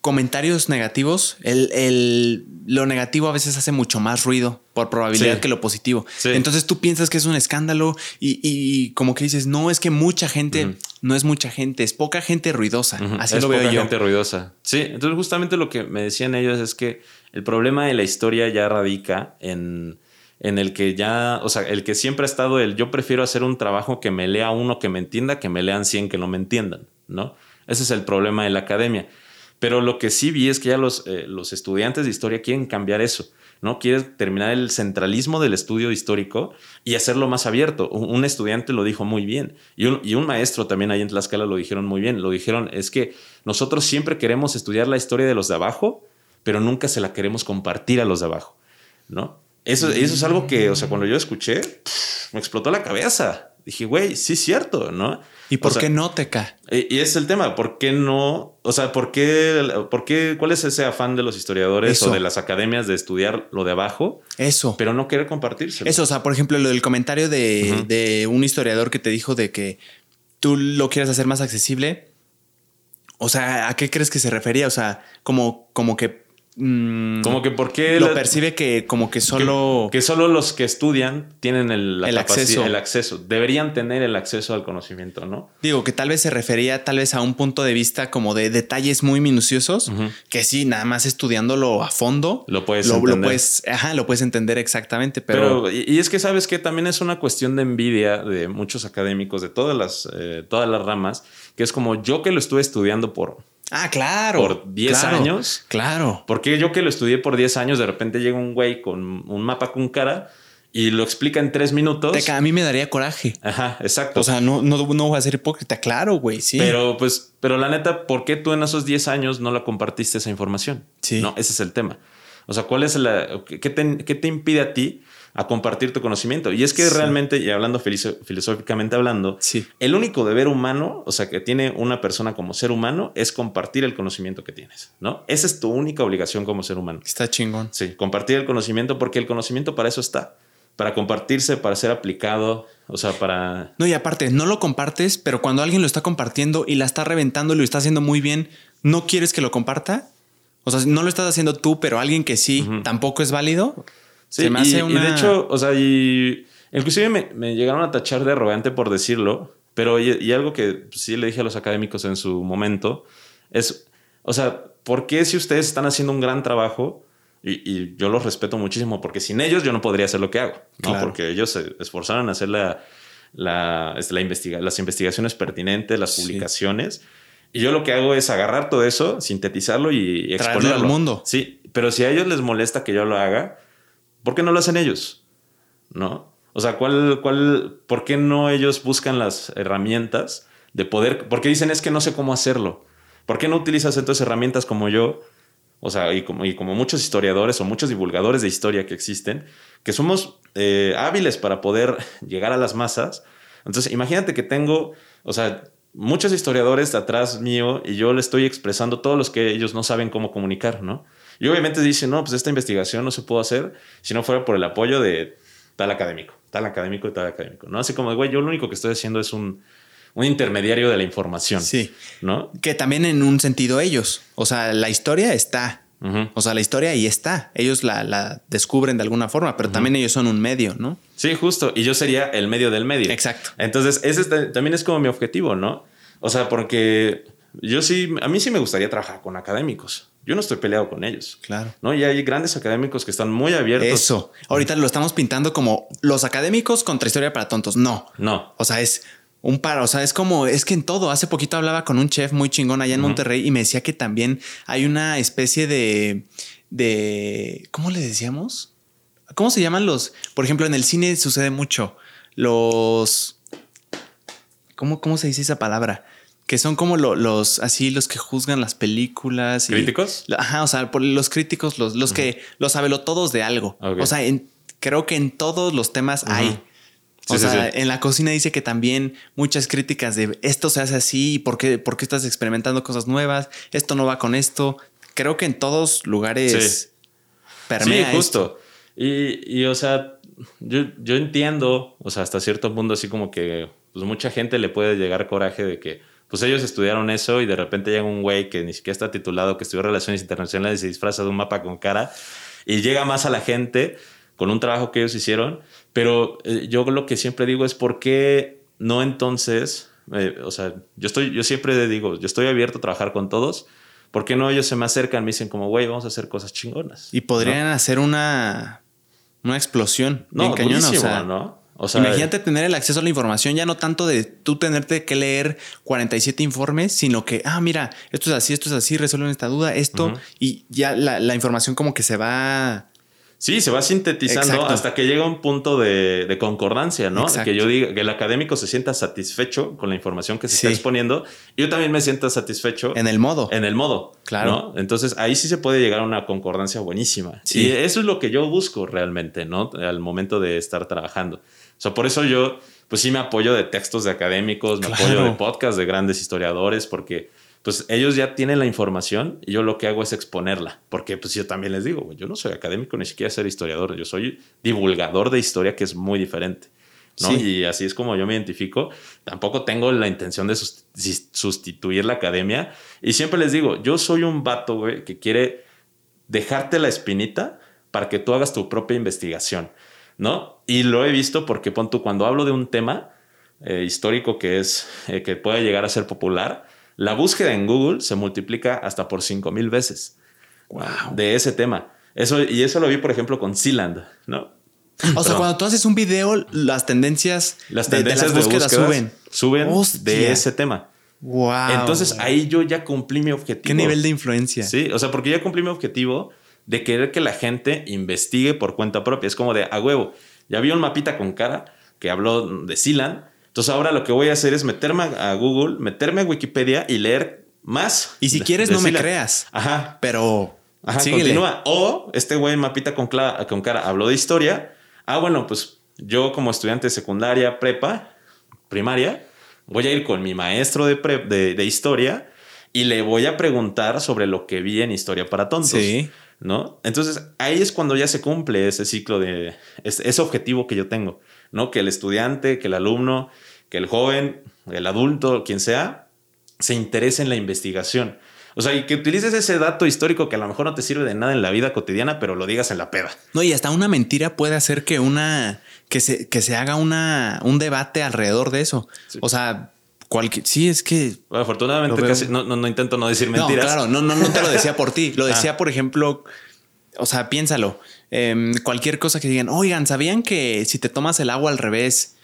comentarios negativos. El, el- lo negativo a veces hace mucho más ruido por probabilidad Sí. que lo positivo. Sí. Entonces tú piensas que es un escándalo y, y como que dices, no, es que mucha gente, no es mucha gente, es poca gente ruidosa. Ujú, Así es lo veo poca yo. gente ruidosa. Sí, entonces justamente lo que me decían ellos es que el problema de la historia ya radica en, en el que ya, o sea, el que siempre ha estado el yo prefiero hacer un trabajo que me lea uno que me entienda, que me lean 100 que no me entiendan, ¿no? Ese es el problema de la academia. Pero lo que sí vi es que ya los, eh, los estudiantes de historia quieren cambiar eso, ¿no? Quieren terminar el centralismo del estudio histórico y hacerlo más abierto. Un, estudiante lo dijo muy bien y un, y un maestro también ahí en Tlaxcala lo dijeron muy bien. Lo dijeron, es que nosotros siempre queremos estudiar la historia de los de abajo, pero nunca se la queremos compartir a los de abajo, ¿no? Eso, eso es algo que, o sea, cuando yo escuché, me explotó la cabeza. Dije, güey, sí es cierto, ¿no? ¿Y por O sea, qué no te cae? y es el tema, ¿por qué no? O sea, ¿por qué, por qué cuál es ese afán de los historiadores Eso. o de las academias de estudiar lo de abajo, Eso. pero no querer compartirse? Eso, o sea, por ejemplo, lo del comentario de, de un historiador que te dijo de que tú lo quieres hacer más accesible. O sea, ¿a qué crees que se refería? O sea, como, como que. Mm, Como que por qué lo la- percibe que como que solo. que, que solo los que estudian tienen el, la El acceso. el acceso. Deberían tener el acceso al conocimiento, ¿no? Digo, que tal vez se refería tal vez a un punto de vista como de detalles muy minuciosos, que sí, nada más estudiándolo a fondo. Lo puedes lo, lo entender. puedes, ajá, lo puedes entender exactamente, pero, Pero, y, y es que sabes que también es una cuestión de envidia de muchos académicos de todas las, eh, todas las ramas, que es como yo que lo estuve estudiando por, Ah, claro. por 10 claro, años. Claro. Porque yo que lo estudié por 10 años, de repente llega un güey con un mapa con cara y lo explica en 3 minutos. A mí me daría coraje. Ajá, exacto. O sea, no, no, no voy a ser hipócrita. Claro, güey, sí. Pero pues, pero la neta, ¿por qué tú en esos 10 años no la compartiste esa información? Sí. No, ese es el tema. O sea, ¿cuál es la, qué te, qué te impide a ti a compartir tu conocimiento? Y es que Sí. realmente, y hablando filosóficamente hablando, Sí. el único deber humano, o sea, que tiene una persona como ser humano, es compartir el conocimiento que tienes, ¿no? Esa es tu única obligación como ser humano. Está chingón. Sí, compartir el conocimiento porque el conocimiento para eso está, para compartirse, para ser aplicado, o sea, para... No, y aparte, no lo compartes, pero cuando alguien lo está compartiendo y la está reventando y lo está haciendo muy bien, ¿no quieres que lo comparta? O sea, no lo estás haciendo tú, pero alguien que sí tampoco es válido. Sí, Se me y, hace y una- de hecho, o sea, y inclusive me, me llegaron a tachar de arrogante por decirlo, pero y, y algo que sí le dije a los académicos en su momento es, o sea, ¿por qué si ustedes están haciendo un gran trabajo? Y, y yo los respeto muchísimo porque sin ellos yo no podría hacer lo que hago, ¿no? Claro. Porque ellos se esforzaron en hacer la, la, este, la investiga- las investigaciones pertinentes, las Sí. publicaciones. Y yo lo que hago es agarrar todo eso, sintetizarlo y Traerlo exponerlo al mundo. Sí, pero si a ellos les molesta que yo lo haga, ¿por qué no lo hacen ellos? ¿No? O sea, ¿cuál, cuál, ¿por qué no ellos buscan las herramientas de poder? Porque dicen es que no sé cómo hacerlo. ¿Por qué no utilizas entonces herramientas como yo? O sea, y como, y como muchos historiadores o muchos divulgadores de historia que existen, que somos eh, hábiles para poder llegar a las masas. Entonces, imagínate que tengo, o sea, muchos historiadores atrás mío y yo le estoy expresando todos los que ellos no saben cómo comunicar, ¿no? Y obviamente dicen, no, pues esta investigación no se puede hacer si no fuera por el apoyo de tal académico, tal académico y tal académico, ¿no? Así como, güey, yo lo único que estoy haciendo es un, un intermediario de la información, Sí. ¿no? Que también en un sentido ellos. O sea, la historia está. O sea, la historia ahí está. Ellos la, la descubren de alguna forma, pero también ellos son un medio, ¿no? Sí, justo. Y yo sería el medio del medio. Exacto. Entonces, ese es ta- también es como mi objetivo, ¿no? O sea, porque yo sí, a mí sí me gustaría trabajar con académicos. Yo no estoy peleado con ellos. Claro. ¿no? Y hay grandes académicos que están muy abiertos. Eso. Ahorita lo estamos pintando como los académicos contra historia para tontos. No. No. O sea, es un par, o sea, es como, es que en todo, hace poquito hablaba con un chef muy chingón allá en Monterrey y me decía que también hay una especie de, de, ¿cómo le decíamos? ¿Cómo se llaman los, por ejemplo, en el cine sucede mucho, los, ¿cómo, ¿cómo se dice esa palabra? Que son como los, así, los que juzgan las películas. ¿Críticos? Ajá, o sea, por los críticos, los, los que los todos de algo. O sea, creo que en todos los temas hay. o sea, en la cocina dice que también muchas críticas de esto se hace así, ¿por qué, ¿por qué estás experimentando cosas nuevas? Esto no va con esto. Creo que en todos lugares permea. Sí, justo. Y, y, o sea, yo, yo entiendo, o sea, hasta cierto punto, así como que pues mucha gente le puede llegar coraje de que pues ellos estudiaron eso y de repente llega un güey que ni siquiera está titulado, que estudió relaciones internacionales y se disfraza de un mapa con cara y llega más a la gente con un trabajo que ellos hicieron. Pero eh, yo lo que siempre digo es por qué no entonces, eh, o sea, yo, estoy, yo siempre digo, yo estoy abierto a trabajar con todos. ¿Por qué no ellos se me acercan, me dicen como, güey, vamos a hacer cosas chingonas? Y podrían hacer una, una explosión. No, cañona, o sea, ¿no? Imagínate tener el acceso a la información, ya no tanto de tú tenerte que leer 47 informes, sino que, ah, mira, esto es así, esto es así, resuelven esta duda, esto, y ya la, información como que se va... Sí, se va sintetizando hasta que llega un punto de, concordancia, ¿no? Que yo diga, que el académico se sienta satisfecho con la información que se está exponiendo. Yo también me siento satisfecho. En el modo. En el modo. Claro. Entonces ahí sí se puede llegar a una concordancia buenísima. Sí. Y eso es lo que yo busco realmente, ¿no? Al momento de estar trabajando. O sea, por eso yo, pues sí me apoyo de textos de académicos, me apoyo de podcasts de grandes historiadores, porque pues ellos ya tienen la información y yo lo que hago es exponerla, porque pues yo también les digo, yo no soy académico ni siquiera ser historiador, yo soy divulgador de historia que es muy diferente. ¿no? Y así es como yo me identifico. Tampoco tengo la intención de sustituir la academia. Y siempre les digo, yo soy un vato, güey, que quiere dejarte la espinita para que tú hagas tu propia investigación. ¿No? Y lo he visto porque, pon tú, cuando hablo de un tema eh, histórico que es, eh, que puede llegar a ser popular, la búsqueda en Google se multiplica hasta por 5000 veces. De ese tema. Eso, y eso lo vi, por ejemplo, con Sealand, ¿no? O sea, cuando tú haces un video, las tendencias, las tendencias de, búsqueda suben. Suben de ese tema. Wow. Entonces ahí yo ya cumplí mi objetivo. ¿Qué nivel de influencia? Sí, o sea, porque ya cumplí mi objetivo de querer que la gente investigue por cuenta propia. Es como de, a huevo, ya vi un mapita con cara que habló de Silan. Entonces ahora lo que voy a hacer es meterme a Google, meterme a Wikipedia y leer más. Y si quieres, no me creas. Ajá. Pero. Ajá, continúa. O este güey mapita con, con cara habló de historia. Ah, bueno, pues yo como estudiante de secundaria, prepa, primaria, voy a ir con mi maestro de, de, de historia y le voy a preguntar sobre lo que vi en Historia para Tontos. Sí. ¿No? Entonces ahí es cuando ya se cumple ese ciclo de ese, objetivo que yo tengo, ¿no? Que el estudiante, que el alumno, que el joven, el adulto, quien sea, se interese en la investigación. O sea, y que utilices ese dato histórico que a lo mejor no te sirve de nada en la vida cotidiana, pero lo digas en la peda. No, y hasta una mentira puede hacer que una que se, que se haga una, un debate alrededor de eso. O sea, sí, es que. afortunadamente casi no, no, intento no decir mentiras. No, claro, no, no, no te lo decía por ti. Lo *laughs* ah. decía, por ejemplo, o sea, piénsalo. Em, cualquier cosa que digan, oigan, ¿sabían que si te tomas el agua al revés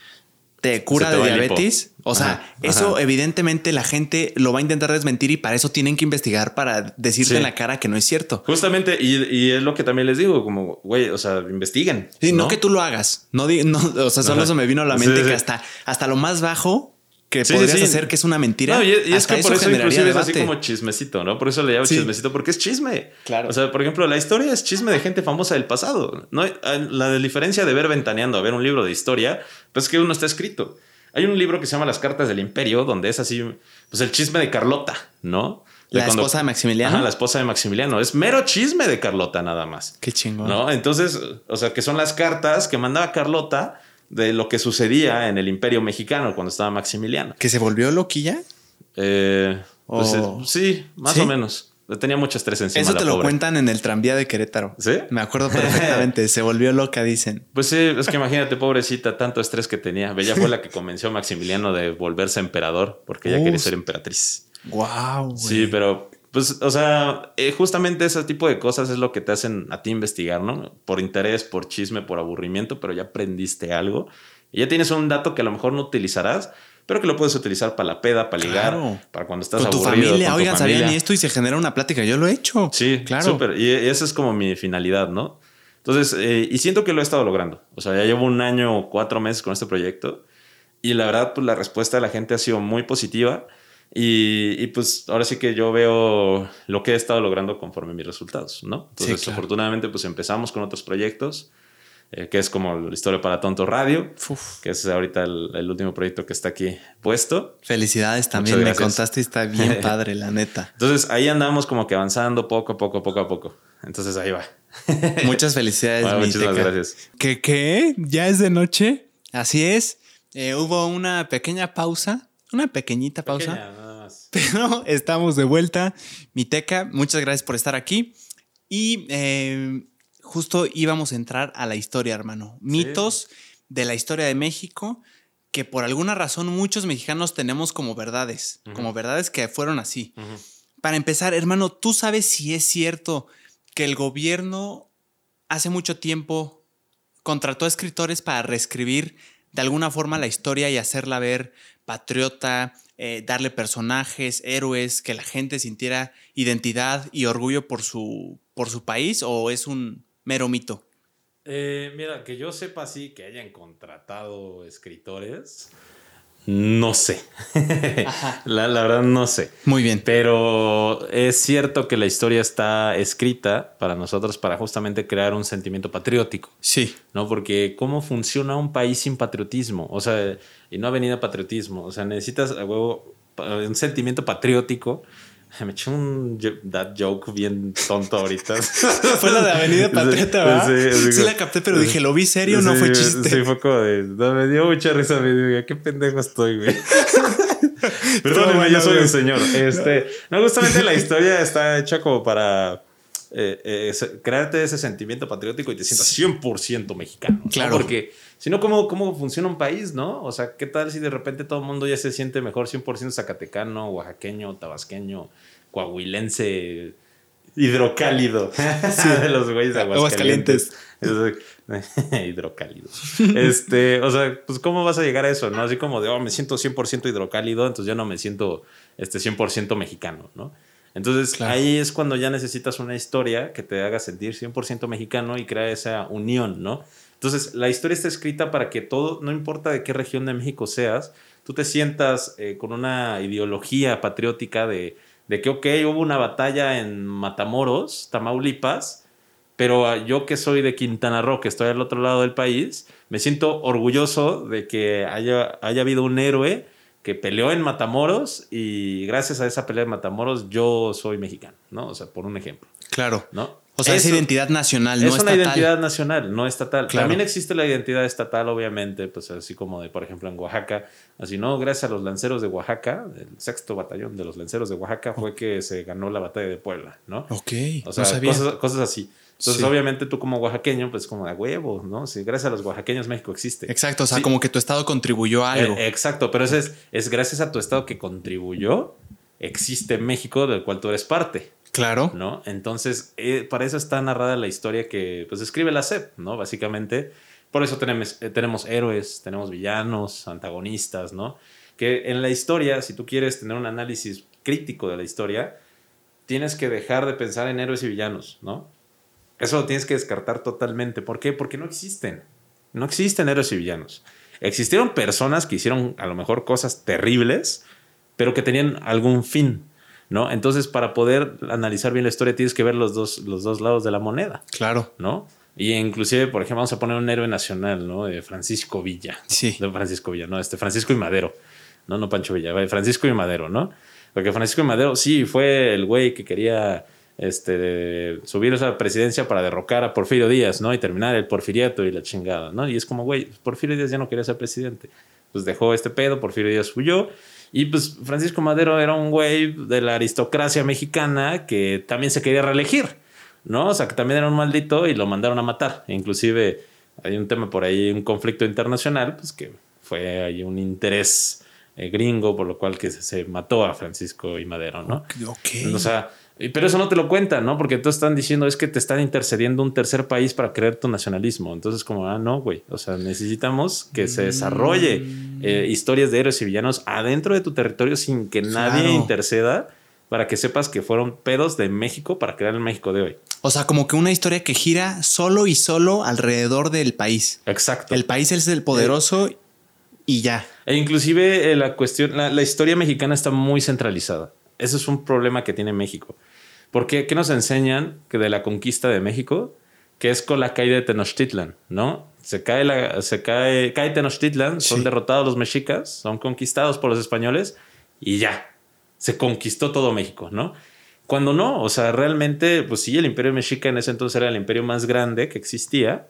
te cura de diabetes? O sea, eso evidentemente la gente lo va a intentar desmentir y para eso tienen que investigar para decirte en la cara que no es cierto. Justamente, y, es lo que también les digo, como, güey, o sea, investiguen. Sí, no, que tú lo hagas. No, no o sea, solo eso me vino a la mente que hasta, hasta lo más bajo que podrías hacer que es una mentira. No, y, es que por eso inclusive es así como chismecito, ¿no? Por eso le llamo chismecito, porque es chisme. Claro. O sea, por ejemplo, la historia es chisme de gente famosa del pasado. No la diferencia de ver ventaneando a ver un libro de historia, pues es que uno está escrito. Hay un libro que se llama Las Cartas del Imperio, donde es así, pues el chisme de Carlota, ¿no? la esposa de Maximiliano. Ajá, la esposa de Maximiliano. Es mero chisme de Carlota nada más. Qué chingón. ¿No? Entonces, o sea, que son las cartas que mandaba Carlota de lo que sucedía en el Imperio Mexicano cuando estaba Maximiliano. ¿Que se volvió loquilla? Eh, pues, eh, sí, más o menos. Tenía mucho estrés encima. Eso te lo cuentan en el tranvía de Querétaro. Sí. Me acuerdo perfectamente. *laughs* se volvió loca, dicen. Pues sí, es que imagínate, pobrecita, tanto estrés que tenía. Ella fue la que convenció a Maximiliano de volverse emperador porque ella quería ser emperatriz. Wow. Sí, pero pues, o sea, eh, justamente ese tipo de cosas es lo que te hacen a ti investigar, ¿no? Por interés, por chisme, por aburrimiento, pero ya aprendiste algo. Y ya tienes un dato que a lo mejor no utilizarás, pero que lo puedes utilizar para la peda, para ligar, para cuando estás con tu Familia, con oigan, sabían esto y se genera una plática. Yo lo he hecho. Sí, claro. Súper. Y esa es como mi finalidad, ¿no? Entonces, eh, y siento que lo he estado logrando. O sea, ya llevo un año o cuatro meses con este proyecto Y la verdad, pues la respuesta de la gente ha sido muy positiva. Y, pues ahora sí que yo veo lo que he estado logrando conforme mis resultados, ¿no? Entonces, afortunadamente, pues empezamos con otros proyectos. Eh, que es como la historia para Tonto Radio, que es ahorita el, último proyecto que está aquí puesto. Felicidades también, me contaste y está bien *laughs* padre, la neta. Entonces ahí andamos como que avanzando poco a poco, poco a poco. Entonces ahí va. *laughs* Muchas felicidades. muchas gracias. ¿Qué qué? ¿Ya es de noche? Así es. Eh, hubo una pequeña pausa, una pequeñita pausa. Pero estamos de vuelta. Mi teca, muchas gracias por estar aquí. Y eh, justo íbamos a entrar a la historia, hermano. Mitos de la historia de México que por alguna razón muchos mexicanos tenemos como verdades, como verdades que fueron así. Para empezar, hermano, ¿tú sabes si es cierto que el gobierno hace mucho tiempo contrató a escritores para reescribir de alguna forma la historia y hacerla ver patriota, eh, darle personajes, héroes, que la gente sintiera identidad y orgullo por su, por su país o es un mero mito? Eh, mira, que yo sepa así que hayan contratado escritores. No sé. *laughs* la, verdad no sé. Muy bien. Pero es cierto que la historia está escrita para nosotros para justamente crear un sentimiento patriótico. Sí. ¿No? Porque ¿cómo funciona un país sin patriotismo? O sea, y no ha venido patriotismo. O sea, necesitas un sentimiento patriótico *laughs* Me eché un that joke bien tonto ahorita. *laughs* fue la de Avenida Patriota, ¿verdad? Sí, sí, la capté, pero dije, ¿lo vi serio o no fue chiste? Sí, fue como de. No, me dio mucha risa. Me digo, qué pendejo estoy, güey. *laughs* Perdóneme, yo soy un señor. Este, no, justamente la historia está hecha como para eh, eh, crearte ese sentimiento patriótico y te sientas 100% mexicano. Claro. Porque si no, ¿cómo, ¿cómo funciona un país, no? O sea, ¿qué tal si de repente todo el mundo ya se siente mejor 100% zacatecano, oaxaqueño, tabasqueño, coahuilense, hidrocálido? *laughs* Sí. de los güeyes de *laughs* Aguascalientes. *laughs* hidrocálidos. Este, o sea, pues ¿cómo vas a llegar a eso, no? Así como de, oh, me siento 100% hidrocálido, entonces ya no me siento este 100% mexicano, ¿no? Entonces ahí es cuando ya necesitas una historia que te haga sentir 100% mexicano y crea esa unión, ¿no? Entonces la historia está escrita para que todo, no importa de qué región de México seas, tú te sientas eh, con una ideología patriótica de, de que, ok, hubo una batalla en Matamoros, Tamaulipas, pero ah, yo que soy de Quintana Roo, que estoy al otro lado del país, me siento orgulloso de que haya, haya habido un héroe que peleó en Matamoros y gracias a esa pelea de Matamoros yo soy mexicano, ¿no? O sea, por un ejemplo. Claro. ¿No? O sea, es identidad nacional, no es una identidad nacional, no estatal. También existe la identidad estatal, obviamente, pues así como de, por ejemplo, en Oaxaca. Así, no, gracias a los lanceros de Oaxaca, el sexto batallón de los lanceros de Oaxaca fue que se ganó la batalla de Puebla, ¿no? Ok. O sea, Cosas, cosas así. Entonces, obviamente, tú como oaxaqueño, pues como de huevo, ¿no? Sí, gracias a los oaxaqueños México existe. Exacto, o sea, como que tu estado contribuyó a algo. Eh, exacto, pero eso es, es gracias a tu estado que contribuyó, existe México del cual tú eres parte. Claro. ¿No? Entonces, eh, para eso está narrada la historia que pues escribe la SEP, ¿no? Básicamente, por eso tenemos, eh, tenemos héroes, tenemos villanos, antagonistas, ¿no? Que en la historia, si tú quieres tener un análisis crítico de la historia, tienes que dejar de pensar en héroes y villanos, ¿no? Eso lo tienes que descartar totalmente. ¿Por qué? Porque no existen. No existen héroes y villanos. Existieron personas que hicieron a lo mejor cosas terribles, pero que tenían algún fin, ¿no? Entonces, para poder analizar bien la historia, tienes que ver los dos, los dos lados de la moneda. Claro. ¿No? Y inclusive, por ejemplo, vamos a poner un héroe nacional, ¿no? De Francisco Villa. Sí. De Francisco Villa, no, este Francisco y Madero. No, no Pancho Villa, Francisco y Madero, ¿no? Porque Francisco y Madero sí fue el güey que quería este, subir esa presidencia para derrocar a Porfirio Díaz, ¿no? Y terminar el porfiriato y la chingada, ¿no? Y es como, güey, Porfirio Díaz ya no quería ser presidente. Pues dejó este pedo, Porfirio Díaz huyó. Y pues Francisco Madero era un güey de la aristocracia mexicana que también se quería reelegir, ¿no? O sea, que también era un maldito y lo mandaron a matar. Inclusive hay un tema por ahí, un conflicto internacional, pues que fue ahí un interés eh, gringo, por lo cual que se, mató a Francisco y Madero, ¿no? Ok. O sea, pero eso no te lo cuentan, ¿no? Porque todos están diciendo es que te están intercediendo un tercer país para creer tu nacionalismo. Entonces, como, ah, no, güey. O sea, necesitamos que se desarrolle eh, historias de héroes y villanos adentro de tu territorio sin que nadie interceda para que sepas que fueron pedos de México para crear el México de hoy. O sea, como que una historia que gira solo y solo alrededor del país. Exacto. El país es el poderoso y ya. E inclusive eh, la cuestión, la, la, historia mexicana está muy centralizada. Ese es un problema que tiene México. Porque, ¿qué nos enseñan que de la conquista de México? Que es con la caída de Tenochtitlan, ¿no? Se cae, la, se cae, cae Tenochtitlan, son derrotados los mexicas, son conquistados por los españoles y ya, se conquistó todo México, ¿no? Cuando no, o sea, realmente, pues sí, el imperio mexica en ese entonces era el imperio más grande que existía,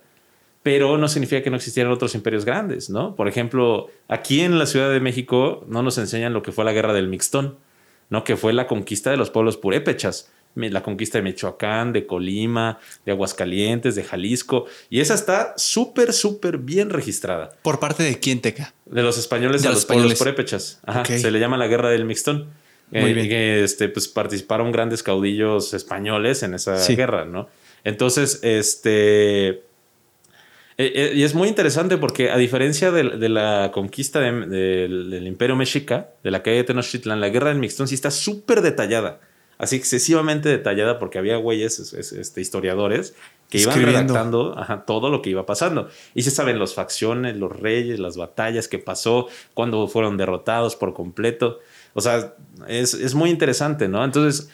pero no significa que no existieran otros imperios grandes, ¿no? Por ejemplo, aquí en la Ciudad de México no nos enseñan lo que fue la guerra del Mixtón, ¿no? Que fue la conquista de los pueblos purépechas, la conquista de Michoacán, de Colima, de Aguascalientes, de Jalisco, y esa está súper, súper bien registrada. ¿Por parte de quién, Teca? De los españoles de a los, pueblos purépechas. Ajá, Se le llama la guerra del Mixtón. Muy eh, bien. Que, este, pues participaron grandes caudillos españoles en esa guerra, ¿no? Entonces, este eh, eh, y es muy interesante porque a diferencia de, la conquista del imperio mexica, de la caída de Tenochtitlan, la guerra del Mixtón sí está súper detallada. Así excesivamente detallada porque había güeyes, este, historiadores, que iban redactando todo lo que iba pasando. Y se saben los facciones, los reyes, las batallas que pasó, cuando fueron derrotados por completo. O sea, es, es muy interesante, ¿no? Entonces,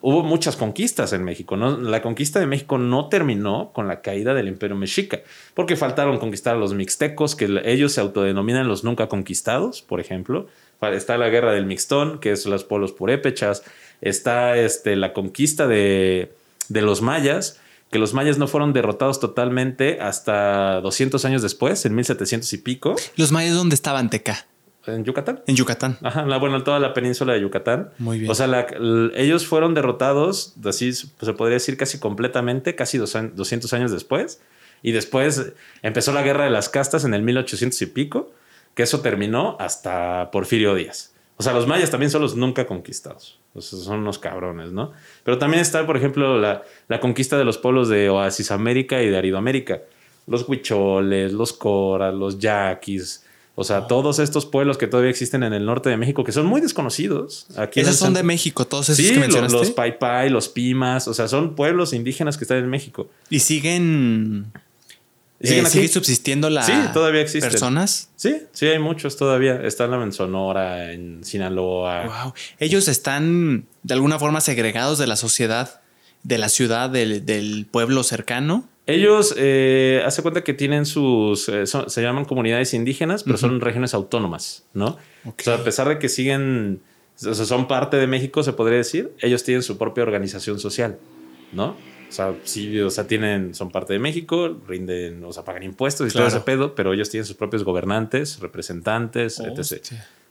hubo muchas conquistas en México. La conquista de México no terminó con la caída del imperio mexica, porque faltaron conquistar a los mixtecos, que ellos se autodenominan los nunca conquistados, por ejemplo. Está la guerra del Mixtón, que es los pueblos purépechas. Está este, la conquista de, de los mayas, que los mayas no fueron derrotados totalmente hasta 200 años después, en 1700 y pico. ¿Los mayas dónde estaban, Teca? En Yucatán. En Yucatán. Ajá, la, bueno, toda la península de Yucatán. Muy bien. O sea, ellos fueron derrotados, así se podría decir casi completamente, casi 200 años después. Y después empezó la guerra de las castas en el 1800 y pico, que eso terminó hasta Porfirio Díaz. O sea, los mayas también son los nunca conquistados. O sea, son unos cabrones, ¿no? Pero también está, por ejemplo, la, la conquista de los pueblos de Oasis América y de Aridoamérica. Los huicholes, los coras, los yaquis, o sea, todos estos pueblos que todavía existen en el norte de México, que son muy desconocidos. Aquí esos son de México, todos esos que mencionaste. Los, los Pai Pai, los Pimas, o sea, son pueblos indígenas que están en México. Y siguen. ¿Siguen eh, ¿Sigue subsistiendo la sí, todavía existen. personas? Sí, sí, hay muchos todavía. Están en Sonora, en Sinaloa. Wow. Ellos están de alguna forma segregados de la sociedad, de la ciudad, del, del pueblo cercano. Ellos, eh, hace cuenta que tienen sus, eh, se llaman comunidades indígenas, pero son regiones autónomas, ¿no? O sea, a pesar de que siguen, o sea, son parte de México, se podría decir, ellos tienen su propia organización social, ¿no? O sea, sí, o sea, tienen, son parte de México, rinden, o sea, pagan impuestos y todo ese pedo, pero ellos tienen sus propios gobernantes, representantes, etc.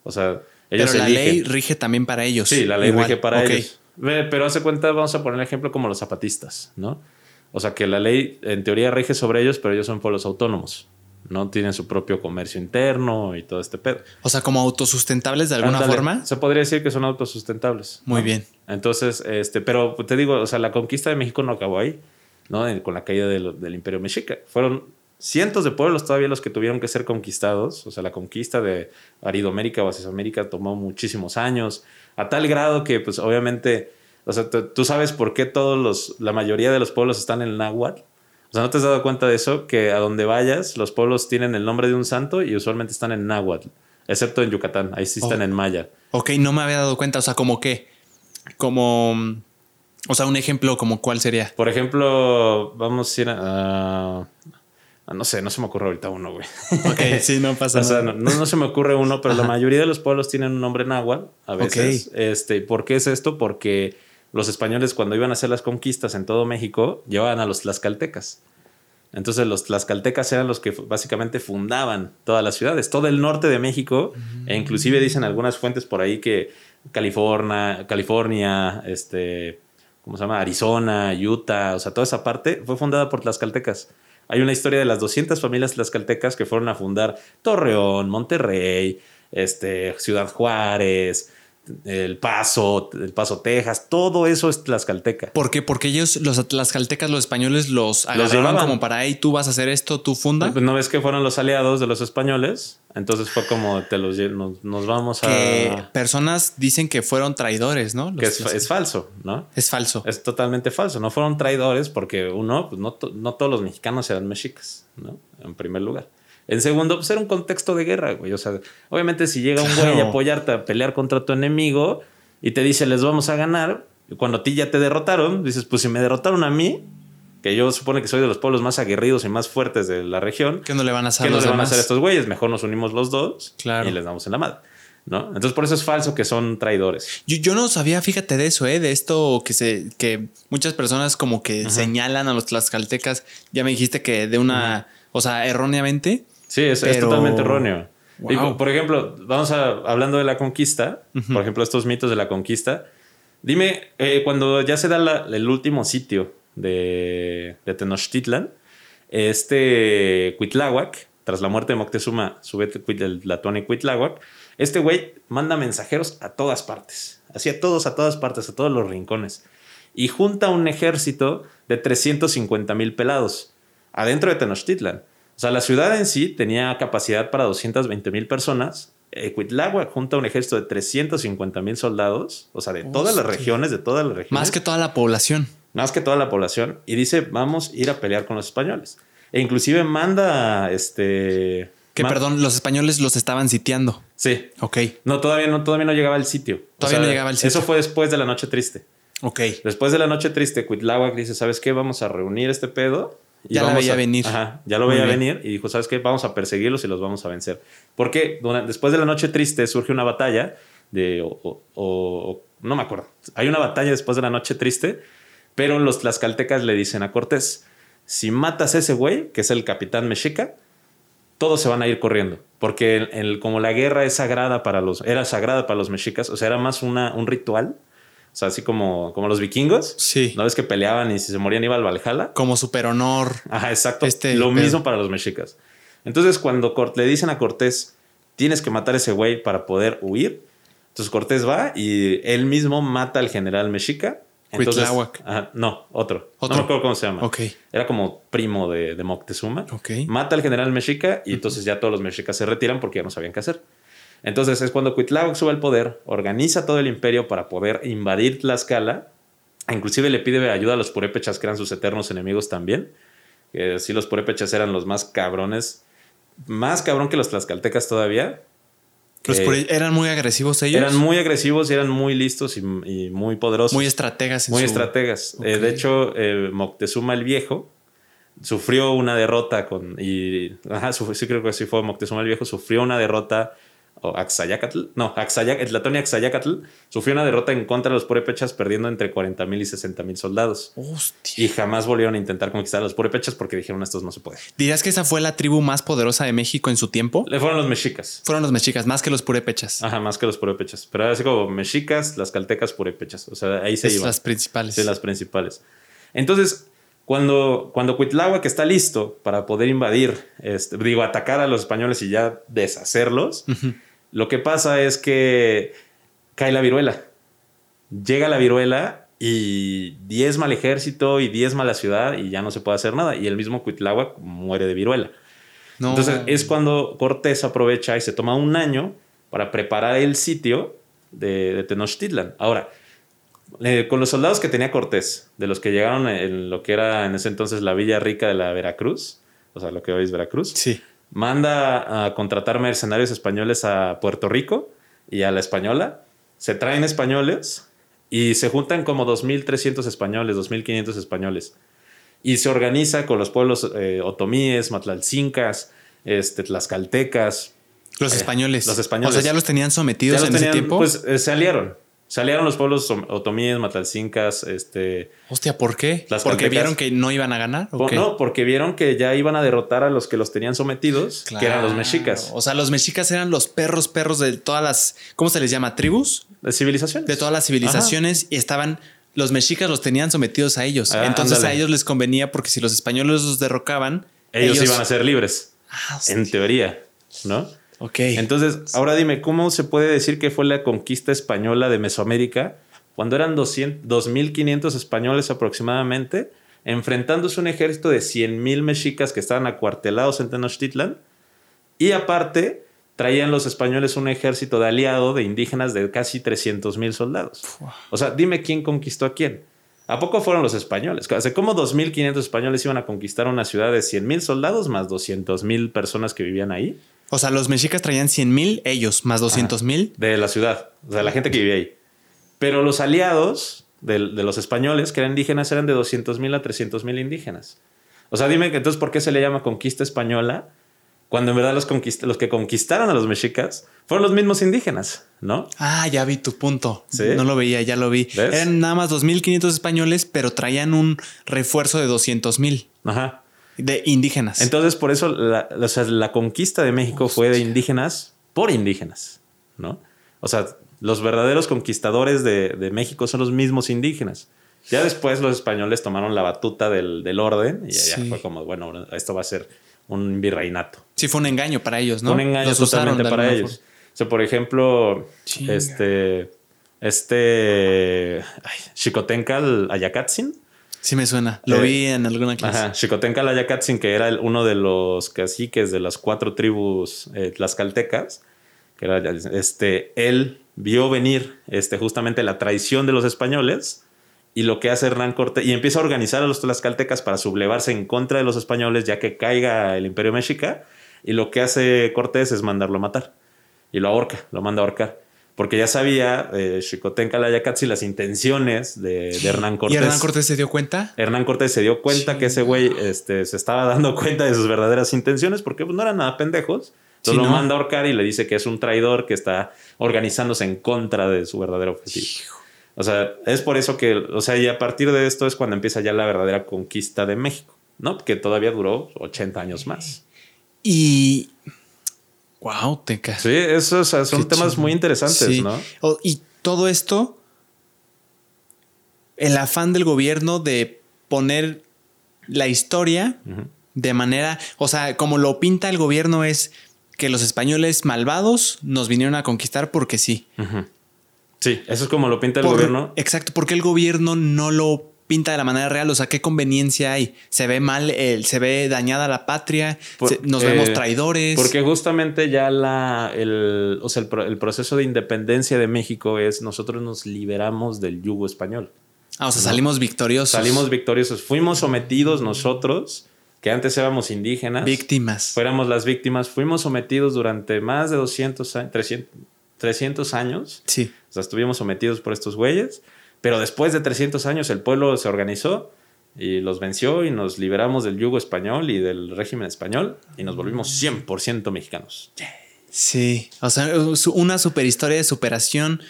O sea, ellos Pero la ley rige también para ellos. Sí, la ley rige para ellos. Pero hace cuenta, vamos a poner el ejemplo como los zapatistas, ¿no? O sea que la ley en teoría rige sobre ellos, pero ellos son pueblos autónomos. No tienen su propio comercio interno y todo este pedo. O sea, como autosustentables de alguna forma. Se podría decir que son autosustentables. Muy bien. Entonces, este, pero te digo, o sea, la conquista de México no acabó ahí, ¿no? Con la caída del, del Imperio Mexica. Fueron cientos de pueblos todavía los que tuvieron que ser conquistados. O sea, la conquista de Aridoamérica o América tomó muchísimos años, a tal grado que, pues, obviamente o sea, tú sabes por qué todos los, la mayoría de los pueblos están en náhuatl. O sea, ¿no te has dado cuenta de eso? Que a donde vayas, los pueblos tienen el nombre de un santo y usualmente están en náhuatl. Excepto en Yucatán, ahí sí están oh. en maya. Ok, no me había dado cuenta. O sea, como qué? Como... O sea, un ejemplo como cuál sería. Por ejemplo, vamos a ir a... no sé, no se me ocurre ahorita uno, güey. *laughs* Ok, sí, no pasa nada. *laughs* O sea, no, se me ocurre uno, pero la mayoría de los pueblos tienen un nombre náhuatl a veces. Este, ¿Por qué es esto? Porque los españoles cuando iban a hacer las conquistas en todo México llevaban a los tlaxcaltecas. Entonces los tlaxcaltecas eran los que básicamente fundaban todas las ciudades, todo el norte de México, e inclusive dicen algunas fuentes por ahí que California, California, este, ¿cómo se llama? Arizona, Utah, o sea, toda esa parte fue fundada por tlaxcaltecas. Hay una historia de las 200 familias tlaxcaltecas que fueron a fundar Torreón, Monterrey, este, Ciudad Juárez, el Paso, el Paso, Texas, todo eso es tlaxcalteca. ¿Por qué? Porque ellos, los tlaxcaltecas, los españoles, los agarraron como para ahí, tú vas a hacer esto, tú funda. Pues no ves que fueron los aliados de los españoles, entonces fue como te los nos, vamos a. Que personas dicen que fueron traidores, ¿no? que es, falso, ¿no? Es falso. Es totalmente falso. No fueron traidores porque uno, pues no, no todos los mexicanos eran mexicas, ¿no? En primer lugar. En segundo, pues era un contexto de guerra, güey. O sea, obviamente si llega un güey a apoyarte a pelear contra tu enemigo y te dice les vamos a ganar, y cuando a ti ya te derrotaron, dices, pues si me derrotaron a mí, que yo supone que soy de los pueblos más aguerridos y más fuertes de la región, ¿qué no le van a hacer, ¿qué no le van a hacer a estos güeyes? Mejor nos unimos los dos Claro. y les damos en la madre. ¿No? Entonces por eso es falso que son traidores. Yo, yo no sabía, fíjate de eso, ¿eh? de esto que se que muchas personas como que señalan a los tlaxcaltecas. Ya me dijiste que de una, o sea, erróneamente. Sí, es, es totalmente erróneo. Wow. Y, por- por ejemplo, vamos a hablando de la conquista, por ejemplo, estos mitos de la conquista. Dime, eh, cuando ya se da la- el último sitio de, de Tenochtitlan, este Cuitláhuac, tras la muerte de Moctezuma, su vete Cuit- el Tlatoani Cuitláhuac, este güey manda mensajeros a todas partes, así a todos, a todas partes, a todos los rincones, y junta un ejército de 350 mil pelados adentro de Tenochtitlan. O sea, la ciudad en sí tenía capacidad para 220 mil personas. Eh, Cuitláhuac junta un ejército de 350 mil soldados, o sea, de todas las regiones, de todas las regiones. Más que toda la población. más que toda la población. Y dice, vamos a ir a pelear con los españoles. E inclusive manda, este... Que perdón, los españoles los estaban sitiando. Sí. Ok, No, todavía no, todavía no llegaba al sitio. O Todavía no llegaba al sitio. Eso fue después de la noche triste. ok. Después de la noche triste, Cuitláhuac dice, ¿sabes qué? Vamos a reunir este pedo. Y Ya la veía a- venir. Ajá, ya lo Muy veía bien. venir y dijo, ¿sabes qué? Vamos a perseguirlos y los vamos a vencer. Porque durante- después de la noche triste surge una batalla de... o- o- o- no me acuerdo. Hay una batalla después de la noche triste, pero los tlaxcaltecas le dicen a Cortés, si matas a ese güey, que es el capitán mexica, todos se van a ir corriendo. Porque el- el- como la guerra es sagrada para los, era sagrada para los mexicas, o sea, era más una, un ritual. O sea, así como, como los vikingos. Sí. ¿No ves que peleaban y si se morían iba al Valhalla? Como super honor. Ajá, exacto. Este Lo mismo para los mexicas. Entonces, cuando Cort- le dicen a Cortés, tienes que matar a ese güey para poder huir, entonces Cortés va y él mismo mata al general mexica. Entonces, ajá, no, otro. Otro. No me acuerdo cómo se llama. Ok. Era como primo de, de Moctezuma. Ok. Mata al general mexica y entonces ya todos los mexicas se retiran porque ya no sabían qué hacer. Entonces es cuando Cuitláhuac sube al poder, organiza todo el imperio para poder invadir Tlaxcala. Inclusive le pide ayuda a los purépechas, que eran sus eternos enemigos también. Que sí, los purépechas eran los más cabrones. Más cabrón que los tlaxcaltecas todavía. Los Eh, eran muy agresivos ellos. Eran muy agresivos y eran muy listos y, y muy poderosos. muy estrategas. en Muy su- estrategas. Eh, de hecho, eh, Moctezuma el Viejo sufrió una derrota con. Y, ajá, sí, creo que sí fue Moctezuma el Viejo, sufrió una derrota. O Axayacatl, no, Axayac, Tlatoani Axayacatl sufrió una derrota en contra de los purépechas, perdiendo entre 40 mil y 60 mil soldados. Hostia. Y jamás volvieron a intentar conquistar a los purépechas porque dijeron: estos no se puede. ¿Dirías que esa fue la tribu más poderosa de México en su tiempo? Le fueron los mexicas. Fueron los mexicas, más que los purépechas. Ajá, más que los purépechas. Pero así como mexicas, las caltecas, purépechas. O sea, ahí se es iban. las principales. Sí, las principales. Entonces, cuando, cuando Cuitláhuac está listo para poder invadir, este, digo, atacar a los españoles y ya deshacerlos, lo que pasa es que cae la viruela. Llega la viruela y diezma al ejército y diezma la ciudad y ya no se puede hacer nada. Y el mismo Cuitláhuac muere de viruela. No. Entonces es cuando Cortés aprovecha y se toma un año para preparar el sitio de, de Tenochtitlan. Ahora, eh, con los soldados que tenía Cortés, de los que llegaron en lo que era en ese entonces la Villa Rica de la Veracruz, o sea, lo que hoy es Veracruz, Sí. Manda a contratar mercenarios españoles a Puerto Rico y a la española. Se traen españoles y se juntan como 2.300 españoles, 2.500 españoles. Y se organiza con los pueblos eh, otomíes, matlalcincas, este, tlaxcaltecas. Los Eh, españoles. los españoles. O sea, ya los tenían sometidos Ya los en ese tiempo. Pues eh, se aliaron. Se aliaron los pueblos otomíes, matlalcincas, este, Hostia, ¿por qué? Las ¿Porque vieron que no iban a ganar? ¿o po- qué? No, porque vieron que ya iban a derrotar a los que los tenían sometidos, que eran los mexicas. O sea, los mexicas eran los perros, perros de todas las. ¿Cómo se les llama? ¿Tribus? De civilizaciones. De todas las civilizaciones y estaban. Los mexicas los tenían sometidos a ellos. Ah, Entonces ándale. a ellos les convenía porque si los españoles los derrocaban, ellos, iban a ser libres, Ah, en teoría, ¿no? Ok. Entonces, ahora dime, ¿cómo se puede decir que fue la conquista española de Mesoamérica cuando eran 200 2.500 españoles aproximadamente, enfrentándose a un ejército de 100.000 mexicas que estaban acuartelados en Tenochtitlan? Y aparte, traían los españoles un ejército de aliado de indígenas de casi 300.000 soldados. O sea, dime quién conquistó a quién. ¿A poco fueron los españoles? Hace como 2.500 españoles iban a conquistar una ciudad de 100.000 soldados más 200.000 personas que vivían ahí. O sea, los mexicas traían 100 mil, ellos, más 200 mil. De la ciudad, o sea, la gente que vivía ahí. Pero los aliados de, de los españoles, que eran indígenas, eran de 200.000 a 300.000 indígenas. O sea, dime que entonces, ¿por qué se le llama conquista española? Cuando en verdad los, que conquistaron a los mexicas fueron los mismos indígenas, ¿no? Ah, ya vi tu punto. Sí. No lo veía, ya lo vi. ¿Ves? Eran nada más 2.500 españoles, pero traían un refuerzo de 200 mil Ajá. De indígenas. Entonces, por eso la, o sea, la conquista de México fue de indígenas por indígenas, ¿no? O sea, los verdaderos conquistadores de, de México son los mismos indígenas. Ya después los españoles tomaron la batuta del, del orden y ya Sí. fue como, bueno, esto va a ser un virreinato. sí, fue un engaño para ellos, ¿no? Un engaño Los totalmente para ellos. forma. O sea, por ejemplo, Chinga. este, este, ay, Xicotencal Ayacatzin. Sí me suena. Lo Eh, vi en alguna clase. Ajá, Xicotencal Ayacatzin, que era el- uno de los caciques de las cuatro tribus eh, tlaxcaltecas, que era, este, él vio venir este, justamente la traición de los españoles y lo que hace Hernán Cortés, y empieza a organizar a los tlaxcaltecas para sublevarse en contra de los españoles, ya que caiga el imperio mexica, y lo que hace Cortés es mandarlo a matar, y lo ahorca, lo manda a ahorcar. Porque ya sabía eh, Ayacatzin las intenciones de, de Hernán Cortés. ¿Y Hernán Cortés se dio cuenta? Hernán Cortés se dio cuenta que ese güey este, se estaba dando cuenta de sus verdaderas intenciones porque pues, no eran nada pendejos. Entonces Sí, lo ¿no? manda a ahorcar y le dice que es un traidor que está organizándose en contra de su verdadero objetivo. O sea, es por eso que, o sea, y a partir de esto es cuando empieza ya la verdadera conquista de México, ¿no? Que todavía duró 80 años más. Y. Wow, te ca- Sí, esos son Qué temas chingón. muy interesantes, Sí. ¿no? O- y todo esto, el afán del gobierno de poner la historia de manera, o sea, como lo pinta el gobierno es que los españoles malvados nos vinieron a conquistar porque sí. Sí, eso es como lo pinta el Por- gobierno. Exacto, porque el gobierno no lo pinta de la manera real, o sea, ¿qué conveniencia hay? Se ve mal, el, se ve dañada la patria, Por- se- nos eh, vemos traidores. Porque justamente ya la, el, o sea, el, el proceso de independencia de México es nosotros nos liberamos del yugo español. Ah, o sea, salimos victoriosos. Salimos victoriosos. Fuimos sometidos nosotros, que antes éramos indígenas. víctimas. Fuéramos las víctimas. Fuimos sometidos durante más de 200 años, 300, 300 años. Sí. O sea, estuvimos sometidos por estos güeyes. Pero después de 300 años el pueblo se organizó y los venció y nos liberamos del yugo español y del régimen español y nos volvimos 100% mexicanos. Sí, o sea, una super historia de superación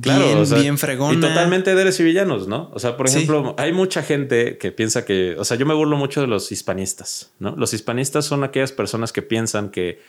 Claro, bien, o sea, bien fregona. Y totalmente héroes y villanos, ¿no? O sea, por Sí. ejemplo, hay mucha gente que piensa que, o sea, yo me burlo mucho de los hispanistas, ¿no? Los hispanistas son aquellas personas que piensan que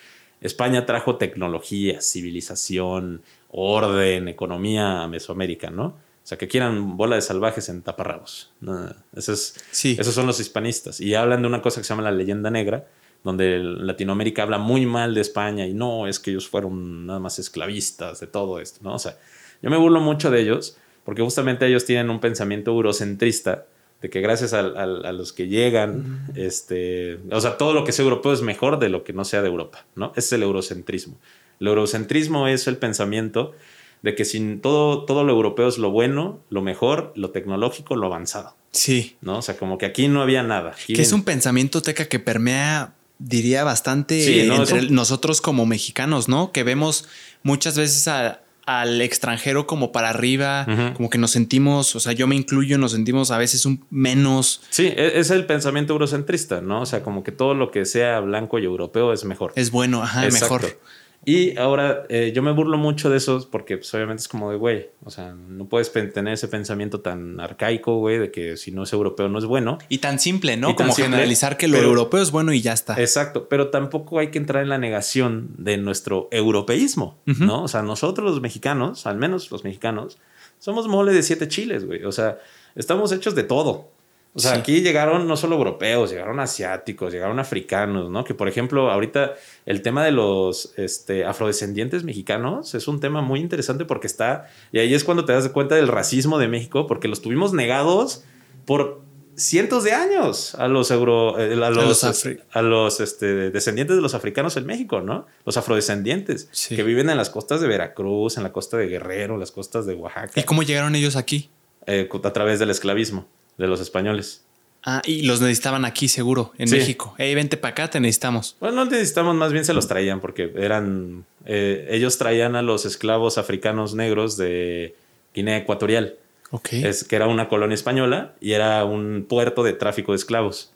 España trajo tecnología, civilización, orden, economía a Mesoamérica, ¿no? O sea, que quieran bola de salvajes en taparrabos. No, eso es- Sí. Esos son los hispanistas. Y hablan de una cosa que se llama la leyenda negra, donde Latinoamérica habla muy mal de España y no, es que ellos fueron nada más esclavistas de todo esto, ¿no? O sea, yo me burlo mucho de ellos porque justamente ellos tienen un pensamiento eurocentrista de que gracias a, los que llegan, este, o sea, todo lo que sea europeo es mejor de lo que no sea de Europa, ¿no? Es el eurocentrismo. El eurocentrismo es el pensamiento de que sin todo, todo lo europeo es lo bueno, lo mejor, lo tecnológico, lo avanzado, Sí. ¿no? O sea, como que aquí no había nada. Aquí Que es un pensamiento teca que permea, diría, bastante Sí, no, entre un- nosotros como mexicanos, ¿no? Que vemos muchas veces a- al extranjero como para arriba, como que nos sentimos, o sea, yo me incluyo, nos sentimos a veces un menos. Sí, e- es el pensamiento eurocentrista, ¿no? O sea, como que todo lo que sea blanco y europeo es mejor. Es bueno, ajá, Exacto. mejor. Y ahora eh, yo me burlo mucho de esos porque pues, obviamente es como de, güey, o sea, no puedes tener ese pensamiento tan arcaico, güey, de que si no es europeo no es bueno. Y tan simple, ¿no? Tan como simple, generalizar que lo pero- europeo es bueno y ya está. Exacto, pero tampoco hay que entrar en la negación de nuestro europeísmo. ¿no? O sea, nosotros los mexicanos, al menos los mexicanos, somos mole de siete chiles, güey. O sea, estamos hechos de todo. O sea, Sí. aquí llegaron no solo europeos, llegaron asiáticos, llegaron africanos, ¿no? Que por ejemplo, ahorita el tema de los este, afrodescendientes mexicanos es un tema muy interesante porque está, y ahí es cuando te das cuenta del racismo de México, porque los tuvimos negados por cientos de años a los euro, eh, a los, los a los este, descendientes de los africanos en México, ¿no? Los afrodescendientes Sí. que viven en las costas de Veracruz, en la costa de Guerrero, en las costas de Oaxaca, ¿Y cómo llegaron ellos aquí? eh, a través del esclavismo. De los españoles. Ah, y los necesitaban aquí seguro, en México. Ey, vente para acá, te necesitamos. Bueno, no necesitamos, más bien se los traían porque eran, eh, ellos traían a los esclavos africanos negros de Guinea Ecuatorial. Ok. Es, que era una colonia española y era un puerto de tráfico de esclavos.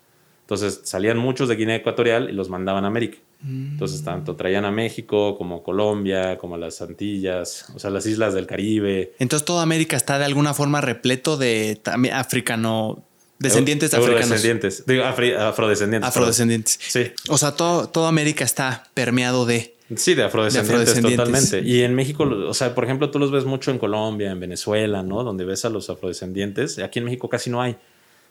Entonces salían muchos de Guinea Ecuatorial y los mandaban a América. Entonces Mm. tanto traían a México como Colombia, como las Antillas, o sea, las islas del Caribe. Entonces toda América está de alguna forma repleto de africano, descendientes africanos. Digo, afri- afrodescendientes. Afrodescendientes. perdón. O sea, todo, toda América está permeado de. Sí. Sí, de afrodescendientes, De afrodescendientes. totalmente. Y en México, o sea, por ejemplo, tú los ves mucho en Colombia, en Venezuela, ¿no? Donde ves a los afrodescendientes. Aquí en México casi no hay.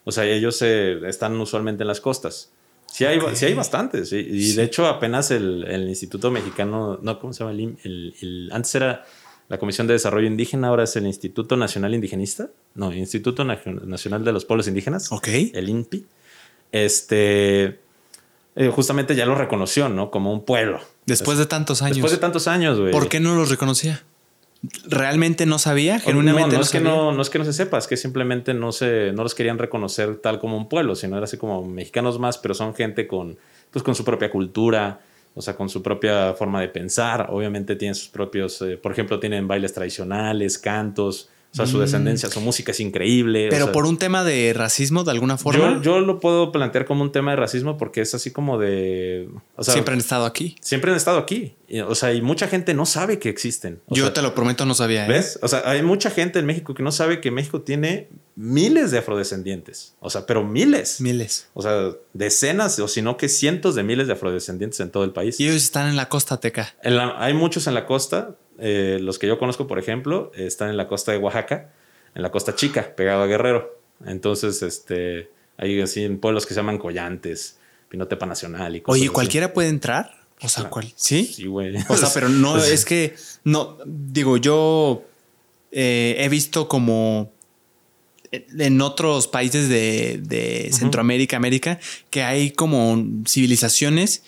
O sea, ellos eh, están usualmente en las costas. Sí hay, Ok. sí hay bastantes. Y Sí. de hecho, apenas el, el Instituto Mexicano, no, ¿cómo se llama? El, el- el- antes era la Comisión de Desarrollo Indígena, ahora es el Instituto Nacional Indigenista. No, Instituto Na- Nacional de los Pueblos Indígenas. Ok. El INPI. Este. eh, justamente ya lo reconoció, ¿no? Como un pueblo. Después de tantos años. Después de tantos años, güey. ¿Por qué no los reconocía? ¿Realmente no sabía? Genuinamente no, no, no es que sabía? no, no es que no se sepa, es que simplemente no se, no los querían reconocer tal como un pueblo, sino era así como mexicanos más, pero son gente con, pues con su propia cultura, o sea, con su propia forma de pensar. Obviamente tienen sus propios, eh, por ejemplo, tienen bailes tradicionales, cantos, o sea, su descendencia, su música es increíble. o Mm. Pero sea, por un tema de racismo, de alguna forma. yo, yo lo puedo plantear como un tema de racismo porque es así como de, o sea, siempre han estado aquí. siempre han estado aquí, y, o sea, y mucha gente no sabe que existen. O Yo sea, te lo prometo, no sabía. ¿eh? ¿Ves? O sea, hay mucha gente en México que no sabe que México tiene miles de afrodescendientes. O sea, pero miles. Miles. O sea, decenas o si no que cientos de miles de afrodescendientes en todo el país. Y ellos están en la costa teca. En la- hay muchos en la costa. eh, los que yo conozco, por ejemplo, están en la costa de Oaxaca, en la costa chica, pegado a Guerrero. Entonces, este, hay así en pueblos que se llaman Collantes, Pinotepa Nacional y cosas Oye, así. ¿cualquiera puede entrar? O sea, ¿cuál? ¿Sí? Sí, güey. O sea, pero no, *laughs* es que, no, digo, yo eh, he visto como en otros países de, de Centroamérica, América, que hay como civilizaciones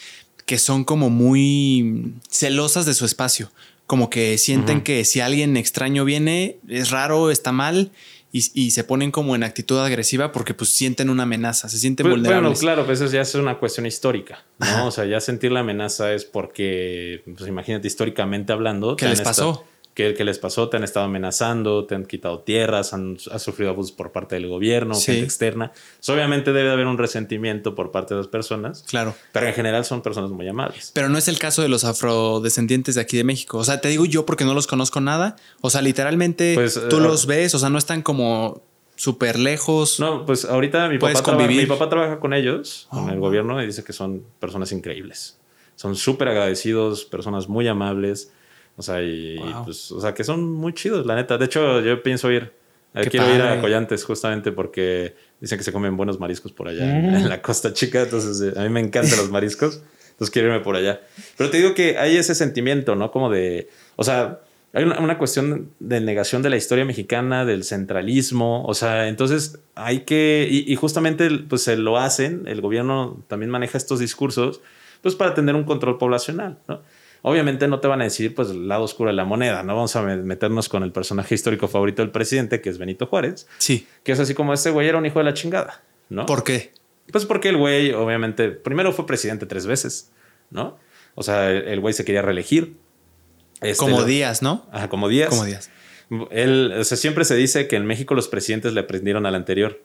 que son como muy celosas de su espacio. Como que sienten que si alguien extraño viene, es raro, está mal, y, y se ponen como en actitud agresiva porque pues sienten una amenaza, se sienten Pues, bueno, vulnerables. claro, pues eso ya es una cuestión histórica, Ajá. ¿no? O sea, ya sentir la amenaza es porque, pues imagínate, históricamente hablando. ¿Qué les pasó? esta- ¿Qué, qué les pasó? Te han estado amenazando, te han quitado tierras, han, has sufrido abusos por parte del gobierno, Sí. gente externa. Obviamente debe haber un resentimiento por parte de las personas, Claro. pero en general son personas muy amables. Pero no es el caso de los afrodescendientes de aquí de México. O sea, te digo yo porque no los conozco nada. O sea, literalmente Pues, tú eh, los ves, o sea, no están como súper lejos. No, pues ahorita mi papá, traba- convivir. mi papá trabaja con ellos, con Oh, el wow. gobierno, y dice que son personas increíbles. Son súper agradecidos, personas muy amables. O sea, y, Wow. pues, o sea, que son muy chidos, la neta. De hecho, yo pienso ir. Qué quiero ir a padre. Collantes justamente porque dicen que se comen buenos mariscos por allá en, en la Costa Chica. Entonces, eh, a mí me encantan los mariscos. Entonces, quiero irme por allá. Pero te digo que hay ese sentimiento, ¿no? Como de. O sea, hay una, una cuestión de negación de la historia mexicana, del centralismo. O sea, entonces hay que. Y, y justamente, pues se lo hacen. El gobierno también maneja estos discursos, pues para tener un control poblacional, ¿no? Obviamente no te van a decir pues el lado oscuro de la moneda, no vamos a me- meternos con el personaje histórico favorito del presidente, que es Benito Juárez, Sí. que es así como este güey era un hijo de la chingada, ¿no? ¿Por qué? Pues porque el güey, obviamente, primero fue presidente tres veces, ¿no? O sea, el güey se quería reelegir. Este, como lo- días, ¿no? Ajá, como Díaz. Como días. Él, o sea, siempre se dice que en México los presidentes le aprendieron al anterior.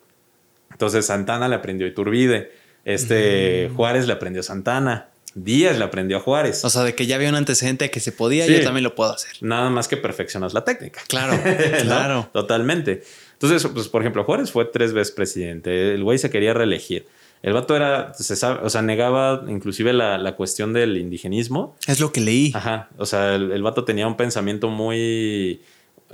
Entonces Santana le aprendió Iturbide, este Juárez le aprendió Santana, Díaz le aprendió a Juárez. O sea, de que ya había un antecedente de que se podía, Sí. yo también lo puedo hacer. Nada más que perfeccionas la técnica. Claro, *laughs* ¿no? claro. Totalmente. Entonces, pues, por ejemplo, Juárez fue tres veces presidente. El güey se quería reelegir. El vato era, se sabe, o sea, negaba inclusive la, la cuestión del indigenismo. Es lo que leí. Ajá. O sea, el, el vato tenía un pensamiento muy,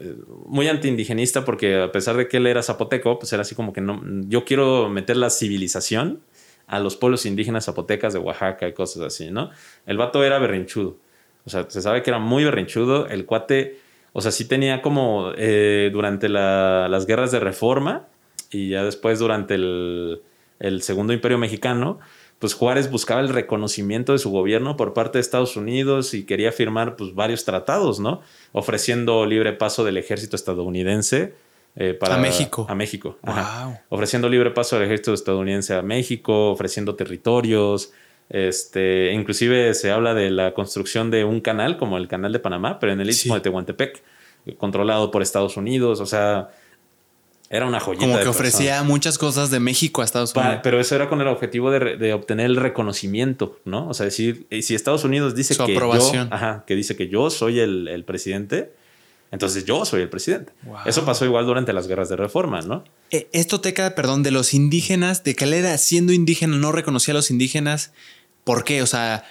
eh, muy antiindigenista porque a pesar de que él era zapoteco, pues era así como que no, yo quiero meter la civilización a los pueblos indígenas zapotecas de Oaxaca y cosas así, ¿no? El vato era berrinchudo. O sea, se sabe que era muy berrinchudo. El cuate, o sea, sí tenía como eh, durante la- las guerras de reforma y ya después durante el, el Segundo Imperio Mexicano, pues Juárez buscaba el reconocimiento de su gobierno por parte de Estados Unidos y quería firmar pues varios tratados, ¿no? Ofreciendo libre paso del ejército estadounidense eh, para, A México. A México. ajá. Wow. Ofreciendo libre paso al ejército estadounidense a México, ofreciendo territorios. Este, inclusive se habla de la construcción de un canal como el canal de Panamá, pero en el istmo Sí. de Tehuantepec, controlado por Estados Unidos. O sea, era una joyita. Como de que persona. ofrecía muchas cosas de México a Estados Unidos. pero eso era con el objetivo de, obtener el reconocimiento, ¿no? O sea, decir, si Estados Unidos dice Su que aprobación. yo, ajá, que dice que yo soy el, el presidente, entonces yo soy el presidente. Wow. Eso pasó igual durante las guerras de reforma, ¿no? Eh, esto teca, perdón, de los indígenas, de que él era siendo indígena, no reconocía a los indígenas. ¿Por qué? O sea,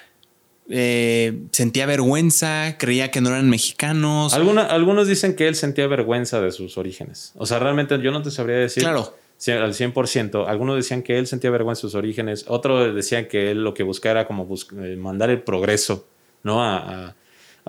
eh, sentía vergüenza, creía que no eran mexicanos. Alguna- algunos dicen que él sentía vergüenza de sus orígenes. O sea, realmente yo no te sabría decir Claro. al 100%. Algunos decían que él sentía vergüenza de sus orígenes. Otros decían que él lo que buscaba era como eh, mandar el progreso, ¿no? A, a-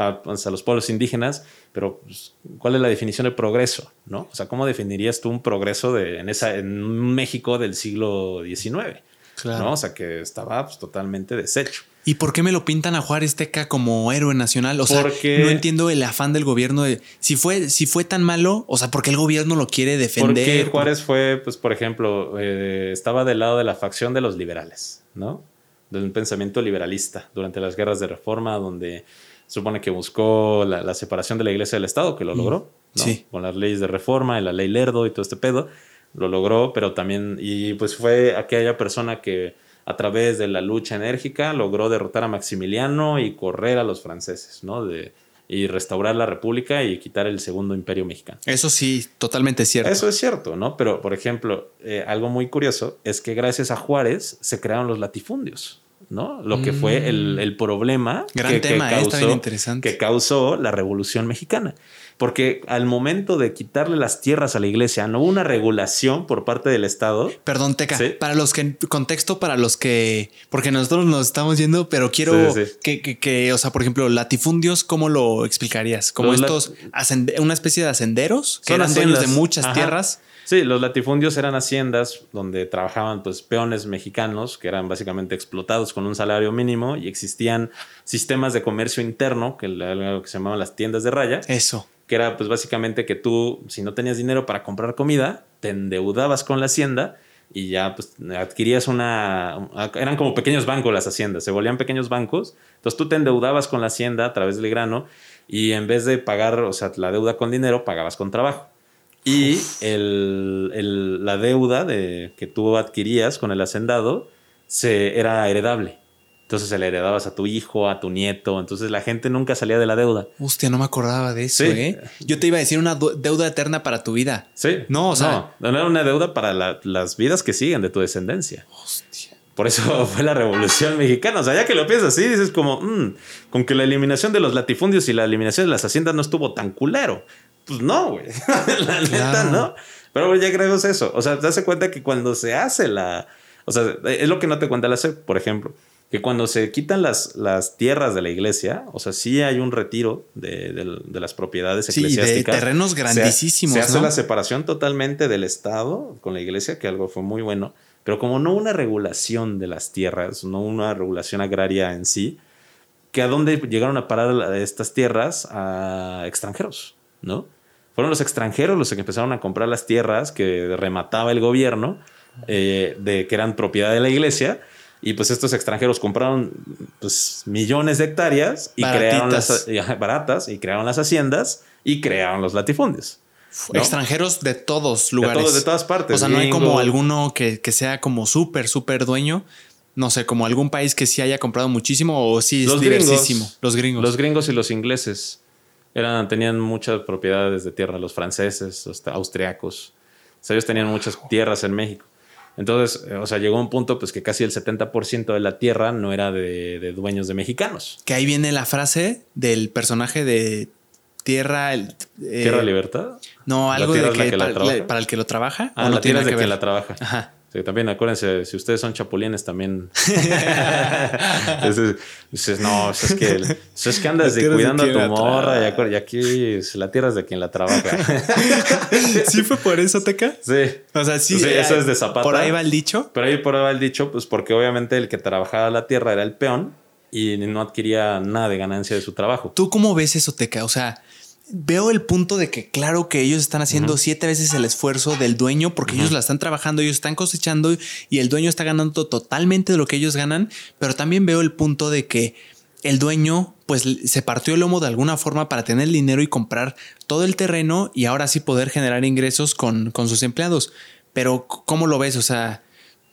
a, pues, a los pueblos indígenas. Pero, pues, ¿cuál es la definición de progreso, no? O sea, ¿cómo definirías tú un progreso de, en, esa, en México del siglo XIX? Claro. ¿no? O sea, que estaba pues, totalmente deshecho. ¿Y por qué me lo pintan a Juárez Teca como héroe nacional? O sea, Porque- no entiendo el afán del gobierno de si fue, si fue tan malo, o sea, ¿por qué el gobierno lo quiere defender? Porque Juárez fue, pues, por ejemplo, eh, estaba del lado de la facción de los liberales, ¿no? De un pensamiento liberalista durante las guerras de reforma, donde supone que buscó la, la separación de la iglesia del Estado, que lo logró, ¿no? sí. Con las leyes de reforma y la ley Lerdo y todo este pedo, lo logró, pero también, y pues fue aquella persona que a través de la lucha enérgica logró derrotar a Maximiliano y correr a los franceses, ¿no? De, y restaurar la república y quitar el segundo imperio mexicano. Eso sí, totalmente cierto. Eso es cierto, ¿no? Pero, por ejemplo, eh, algo muy curioso es que gracias a Juárez se crearon los latifundios, ¿no? Lo que fue el, el problema Mm. Gran que, que tema, eh, está causó, interesante. que causó la Revolución Mexicana. Porque al momento de quitarle las tierras a la iglesia, no hubo una regulación por parte del Estado. Perdón, Teca, Sí. para los que, contexto para los que, porque nosotros nos estamos yendo, pero quiero Sí, sí. Que, que, que, o sea, por ejemplo, latifundios, ¿cómo lo explicarías? Como Los estos, una especie de ascenderos que Son eran dueños de muchas Ajá. tierras. Sí, los latifundios eran haciendas donde trabajaban pues peones mexicanos que eran básicamente explotados con un salario mínimo y existían sistemas de comercio interno, que era algo que se llamaban las tiendas de raya, Eso. que era pues básicamente que tú, si no tenías dinero para comprar comida, te endeudabas con la hacienda y ya pues adquirías una... Eran como pequeños bancos las haciendas, se volvían pequeños bancos. Entonces tú te endeudabas con la hacienda a través del grano y en vez de pagar, o sea, la deuda con dinero, pagabas con trabajo. Y el- el- la deuda de, que tú adquirías con el hacendado se, era heredable. Entonces se la heredabas a tu hijo, a tu nieto. Entonces la gente nunca salía de la deuda. Hostia, no me acordaba de eso, Sí. ¿eh? Yo te iba a decir una deuda eterna para tu vida. Sí. No, o sea- No, no era una deuda para la- las vidas que siguen de tu descendencia. Hostia. Por eso *laughs* fue la revolución mexicana. O sea, ya que lo piensas así, dices como, "Mm, con que la eliminación de los latifundios y la eliminación de las haciendas no estuvo tan culero. Pues no, güey. *laughs* la neta, Claro. no. Pero ya agregos eso. O sea, te das cuenta que cuando se hace la. O sea, es lo que no te cuenta la SEP, por ejemplo. Que cuando se quitan las, las tierras de la iglesia, o sea, sí hay un retiro de, de- de las propiedades Sí, de eclesiásticas. terrenos Se- grandísimos, Se, hace ¿no? la separación totalmente del Estado con la iglesia, que algo fue muy bueno. Pero como no una regulación de las tierras, no una regulación agraria en sí, que a dónde llegaron a parar estas tierras a extranjeros, ¿no? Fueron los extranjeros los que empezaron a comprar las tierras que remataba el gobierno, eh, de que eran propiedad de la iglesia. Y pues estos extranjeros compraron pues, millones de hectáreas y crearon las baratas y crearon las haciendas y crearon los latifundios. ¿no? Extranjeros de todos lugares. todos- de todas partes, O sea, no hay como alguno que, que sea como súper, súper dueño. No sé, como algún país que sí haya comprado muchísimo o sí es Los diversísimo. gringos. Los gringos. Los gringos y los ingleses eran, tenían muchas propiedades de tierra, los franceses, los austriacos. O sea, ellos tenían muchas tierras en México. Entonces, eh, o sea, llegó un punto pues que casi el 70% de la tierra no era de, de dueños de mexicanos. Que ahí viene la frase del personaje de Tierra. el- eh, ¿Tierra Libertad? No, ¿La algo de que, para, el que lo trabaja. Ah, ¿o no la tiene tierra es de que quien la trabaja. Ajá. Sí, también acuérdense, si ustedes son chapulines, también. *laughs* Entonces, dices, no, es que, es que *laughs* andas de cuidando a tu morra y, aquí la tierra es de quien la trabaja. *laughs* ¿Sí fue por eso, Teca? Sí. O sea, sí. Sí, eh, eso es de Zapata. Por ahí va el dicho. Pero ahí por ahí va el dicho, pues porque obviamente el que trabajaba la tierra era el peón y no adquiría nada de ganancia de su trabajo. ¿Tú cómo ves eso, Teca? O sea, veo el punto de que claro que ellos están haciendo siete veces el esfuerzo del dueño porque ellos la están trabajando, ellos están cosechando y el dueño está ganando totalmente de lo que ellos ganan, pero también veo el punto de que el dueño pues se partió el lomo de alguna forma para tener el dinero y comprar todo el terreno y ahora sí poder generar ingresos con, con sus empleados. Pero ¿cómo lo ves? O sea,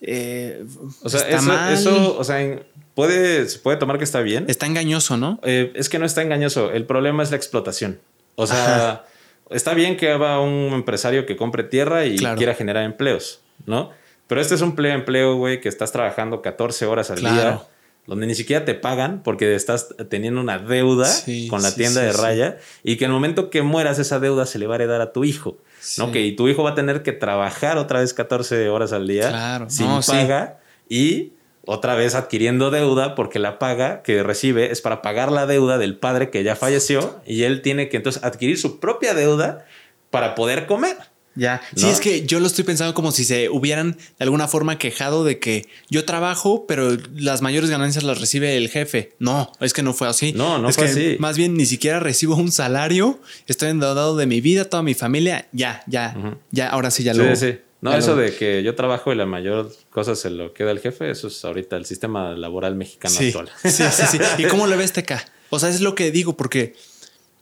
eh, o sea, eso, o sea, puede, se puede tomar que está bien. Está engañoso, ¿no? Eh, es que no está engañoso. El problema es la explotación. O sea, está bien que haga un empresario que compre tierra y quiera generar empleos, ¿no? Pero este es un empleo, empleo, güey, que estás trabajando 14 horas al día, donde ni siquiera te pagan porque estás teniendo una deuda con la tienda de raya y que en el momento que mueras esa deuda se le va a heredar a tu hijo, ¿no? Que y tu hijo va a tener que trabajar otra vez 14 horas al día sin paga y otra vez adquiriendo deuda porque la paga que recibe es para pagar la deuda del padre que ya falleció y él tiene que entonces adquirir su propia deuda para poder comer. Ya. Sí, es que yo lo estoy pensando como si se hubieran de alguna forma quejado de que yo trabajo, pero las mayores ganancias las recibe el jefe. No, es que no fue así. No, no fue así. Más bien ni siquiera recibo un salario, estoy endeudado de mi vida, toda mi familia. Ya, ya, ya, ahora sí ya lo. Sí, No, eso de que yo trabajo y la mayor cosa se lo queda el jefe, eso es ahorita el sistema laboral mexicano actual. Sí, sí, sí. *laughs* ¿Y cómo le ves TK? O sea, es lo que digo, porque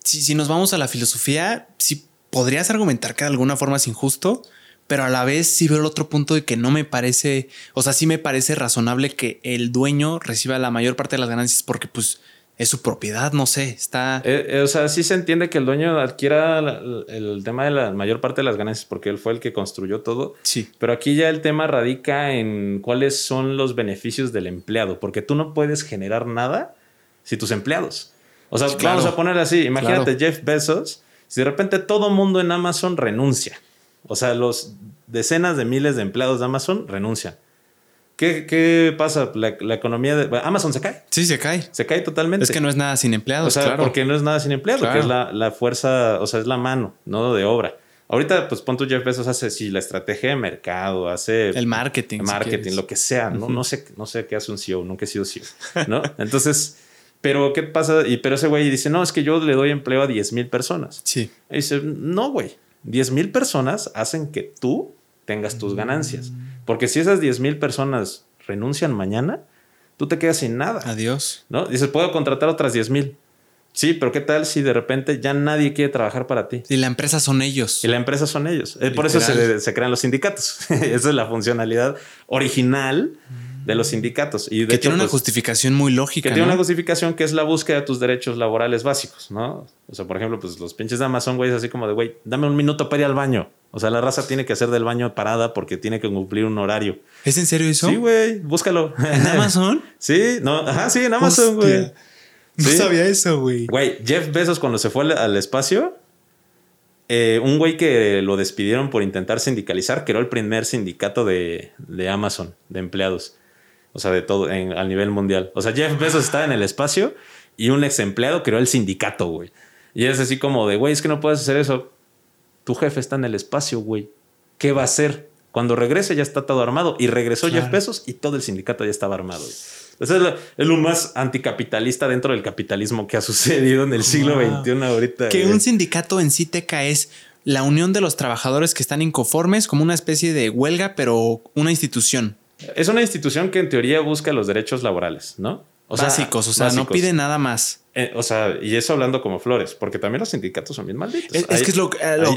si, si nos vamos a la filosofía, sí podrías argumentar que de alguna forma es injusto, pero a la vez sí veo el otro punto de que no me parece, o sea, sí me parece razonable que el dueño reciba la mayor parte de las ganancias porque pues es su propiedad, no sé, está... Eh, eh, o sea, sí se entiende que el dueño adquiera el tema de la mayor parte de las ganancias porque él fue el que construyó todo. Sí. Pero aquí ya el tema radica en cuáles son los beneficios del empleado, porque tú no puedes generar nada si tus empleados. O sea, vamos a poner así, imagínate Jeff Bezos, si de repente todo mundo en Amazon renuncia, o sea, los decenas de miles de empleados de Amazon renuncian ¿Qué, pasa? La, economía de Amazon se cae. Sí, se cae. Se cae totalmente. Es que no es nada sin empleados. O sea, porque no es nada sin empleados, que es la, fuerza, o sea, es la mano, no de obra. Ahorita, pues pon tu Jeff Bezos hace sí, la estrategia de mercado, hace el marketing, marketing, lo que sea. No, no sé, no sé qué hace un CEO, nunca he sido CEO, ¿no? *laughs* Entonces, pero ¿qué pasa? Y pero ese güey dice, no, es que yo le doy empleo a 10 mil personas. Sí. Y dice, no, güey, 10 mil personas hacen que tú tengas tus ganancias. Porque si esas 10 mil personas renuncian mañana, tú te quedas sin nada. Adiós. ¿No? Dices, puedo contratar otras 10 mil. Sí, pero ¿qué tal si de repente ya nadie quiere trabajar para ti? Y la empresa son ellos. Y la empresa son ellos. Eh, por eso se, crean los sindicatos. *laughs* Esa es la funcionalidad original de los sindicatos. Y de que tiene una pues, justificación muy lógica. Que tiene una justificación que es la búsqueda de tus derechos laborales básicos, ¿no? O sea, por ejemplo, pues los pinches de Amazon, güey, es así como de, güey, dame un minuto para ir al baño. O sea, la raza tiene que hacer del baño parada porque tiene que cumplir un horario. ¿Es en serio eso? Sí, güey, búscalo. ¿En Amazon? *laughs* sí, no, ajá, sí, en Amazon, güey. No sabía eso, güey. Güey, Jeff Bezos cuando se fue al espacio, eh, un güey que lo despidieron por intentar sindicalizar creó el primer sindicato de, de Amazon, de empleados. O sea, de todo, en, a nivel mundial. O sea, Jeff Bezos estaba en el espacio y un ex empleado creó el sindicato, güey. Y es así como de, güey, es que no puedes hacer eso. Tu jefe está en el espacio, güey. ¿Qué va a hacer? Cuando regrese ya está todo armado. Y regresó Jeff Bezos y todo el sindicato ya estaba armado. Eso es lo, más anticapitalista dentro del capitalismo que ha sucedido en el siglo XXI ahorita. Que un sindicato en sí te es la unión de los trabajadores que están inconformes como una especie de huelga, pero una institución. Es una institución que en teoría busca los derechos laborales, ¿no? O básicos, o sea, no pide nada más. Eh, o sea, y eso hablando como flores, porque también los sindicatos son bien malditos. Es, que es lo,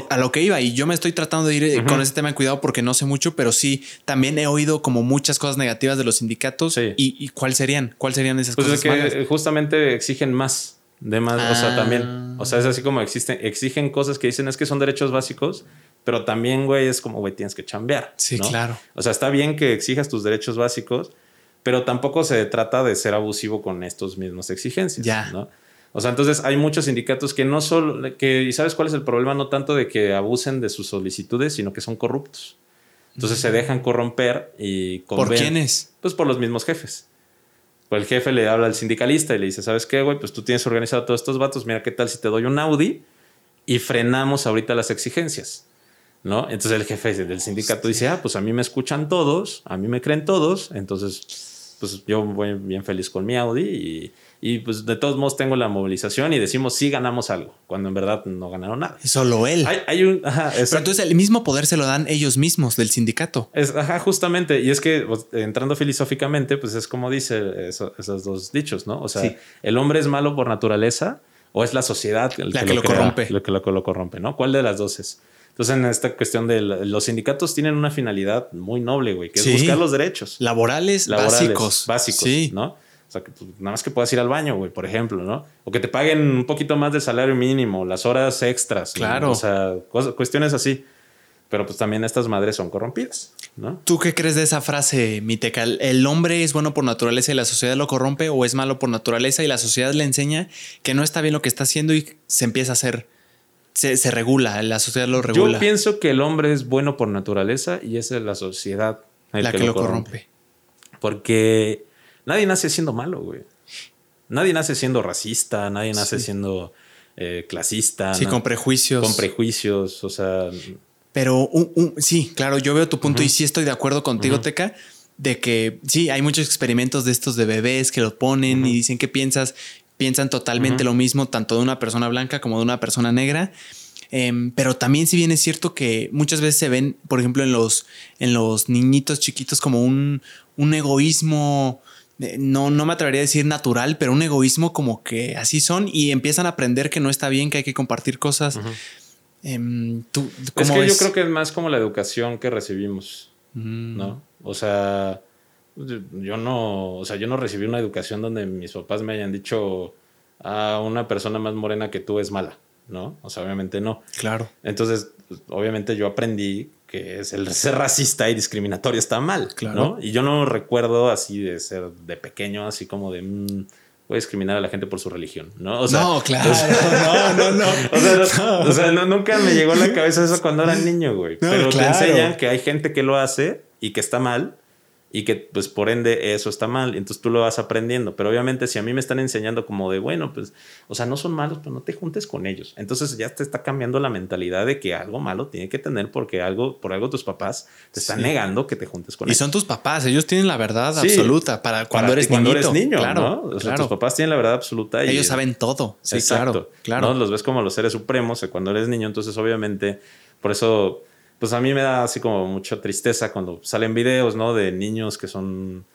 a, lo, que iba y yo me estoy tratando de ir eh, con ese tema de cuidado porque no sé mucho, pero sí, también he oído como muchas cosas negativas de los sindicatos. Y, y, cuál serían? ¿Cuáles serían esas pues cosas? Es que justamente exigen más, de más, o sea, también. O sea, es así como existen, exigen cosas que dicen es que son derechos básicos, pero también, güey, es como, güey, tienes que chambear. Sí, claro. O sea, está bien que exijas tus derechos básicos, pero tampoco se trata de ser abusivo con estos mismos exigencias. Ya. ¿no? O sea, entonces hay muchos sindicatos que no solo, que, ¿y sabes cuál es el problema? No tanto de que abusen de sus solicitudes, sino que son corruptos. Entonces se dejan corromper y... ¿Por quiénes? Pues por los mismos jefes. Pues el jefe le habla al sindicalista y le dice, ¿sabes qué, güey? Pues tú tienes organizado todos estos vatos, mira qué tal si te doy un Audi y frenamos ahorita las exigencias. ¿no? Entonces el jefe del sindicato dice, ah, pues a mí me escuchan todos, a mí me creen todos, entonces pues yo voy bien feliz con mi Audi y, y pues de todos modos tengo la movilización y decimos sí ganamos algo, cuando en verdad no ganaron nada. Solo él. Hay, un... Ajá, Pero entonces el mismo poder se lo dan ellos mismos del sindicato. Es, ajá, justamente. Y es que pues, entrando filosóficamente, pues es como dice esos dos dichos, ¿no? O sea, el hombre es malo por naturaleza o es la sociedad el la que, lo, corrompe. Lo que lo, lo corrompe, ¿no? ¿Cuál de las dos es? Entonces, en esta cuestión de los sindicatos tienen una finalidad muy noble, güey, que es buscar los derechos. Laborales, básicos. Básicos, sí. ¿no? O sea, que nada más que puedas ir al baño, güey, por ejemplo, ¿no? O que te paguen un poquito más del salario mínimo, las horas extras. Claro. O sea, cuestiones así. Pero pues también estas madres son corrompidas, ¿no? ¿Tú qué crees de esa frase, Miteca? ¿El hombre es bueno por naturaleza y la sociedad lo corrompe o es malo por naturaleza y la sociedad le enseña que no está bien lo que está haciendo y se empieza a hacer se, regula, la sociedad lo regula. Yo pienso que el hombre es bueno por naturaleza y es la sociedad la que, lo corrompe. Porque nadie nace siendo malo, güey. Nadie nace siendo racista, nadie nace siendo eh, clasista. Sí, con prejuicios. Con prejuicios, o sea. Pero sí, claro, yo veo tu punto y sí estoy de acuerdo contigo, Teca, de que sí, hay muchos experimentos de estos de bebés que lo ponen y dicen qué piensas piensan totalmente lo mismo, tanto de una persona blanca como de una persona negra. Em, pero también si bien es cierto que muchas veces se ven, por ejemplo, en los, en los niñitos chiquitos como un, un egoísmo, eh, no, no me atrevería a decir natural, pero un egoísmo como que así son y empiezan a aprender que no está bien, que hay que compartir cosas. Em, es que yo creo que es más como la educación que recibimos, mm. ¿no? O sea, yo no, o sea, yo no recibí una educación donde mis papás me hayan dicho a ah, una persona más morena que tú es mala, ¿no? O sea, obviamente no. Claro. Entonces, obviamente yo aprendí que es el ser racista y discriminatorio está mal, claro. ¿no? Y yo no recuerdo así de ser de pequeño, así como de mm, voy a discriminar a la gente por su religión, ¿no? O sea, no, claro. *laughs* no, no, no. *laughs* O sea, nunca me llegó a la cabeza eso cuando era niño, güey. Pero te enseñan que hay gente que lo hace y que está mal y que pues por ende eso está mal, entonces tú lo vas aprendiendo, pero obviamente si a mí me están enseñando como de, bueno, pues, o sea, no son malos, pero no te juntes con ellos, entonces ya te está cambiando la mentalidad de que algo malo tiene que tener porque algo, por algo tus papás te están negando que te juntes con ellos. Y son tus papás, ellos tienen la verdad absoluta para cuando eres cuando eres niño, claro, O sea, tus papás tienen la verdad absoluta. Y, ellos saben todo, sí, claro, claro. Los ves como los seres supremos cuando eres niño, entonces obviamente, por eso pues a mí me da así como mucha tristeza cuando salen videos, ¿no? De niños que son...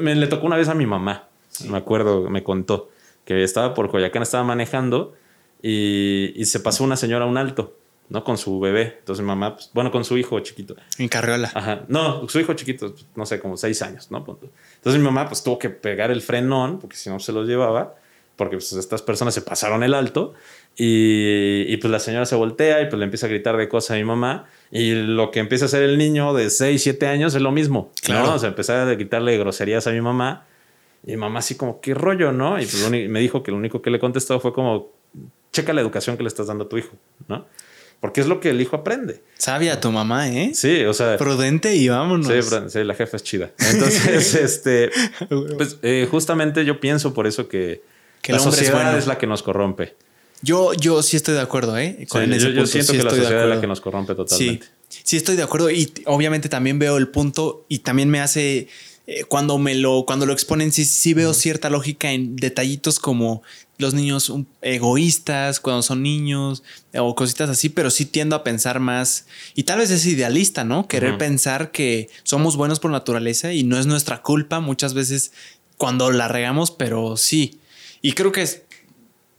Me le tocó una vez a mi mamá, me acuerdo, me contó, que estaba por Coyacán, estaba manejando y, y, se pasó una señora a un alto, ¿no? Con su bebé. Entonces mi mamá, pues, bueno, con su hijo chiquito. En carriola. Ajá. No, su hijo chiquito, no sé, como seis años, ¿no? Entonces mi mamá, pues tuvo que pegar el frenón, porque si no se los llevaba, porque pues, estas personas se pasaron el alto y, y, pues la señora se voltea y pues le empieza a gritar de cosas a mi mamá y lo que empieza a hacer el niño de 6, 7 años es lo mismo. Claro. O sea, empezar a quitarle groserías a mi mamá. Y mi mamá así como, ¿qué rollo, no? Y pues me dijo que lo único que le contestó fue como, checa la educación que le estás dando a tu hijo, ¿no? Porque es lo que el hijo aprende. Sabia tu mamá, ¿eh? Sí, o sea. Prudente y vámonos. Sí, la jefa es chida. Entonces, *laughs* este, pues eh, justamente yo pienso por eso que, la sociedad es la que nos corrompe. Yo, yo sí estoy de acuerdo, ¿eh? Con ese yo, siento que la sociedad es la que nos corrompe totalmente. Sí, sí, estoy de acuerdo. Y obviamente también veo el punto y también me hace. Eh, cuando me lo, cuando lo exponen, sí, sí veo cierta lógica en detallitos como los niños egoístas cuando son niños o cositas así, pero sí tiendo a pensar más y tal vez es idealista, ¿no? Querer pensar que somos buenos por naturaleza y no es nuestra culpa muchas veces cuando la regamos, pero sí. Y creo que es,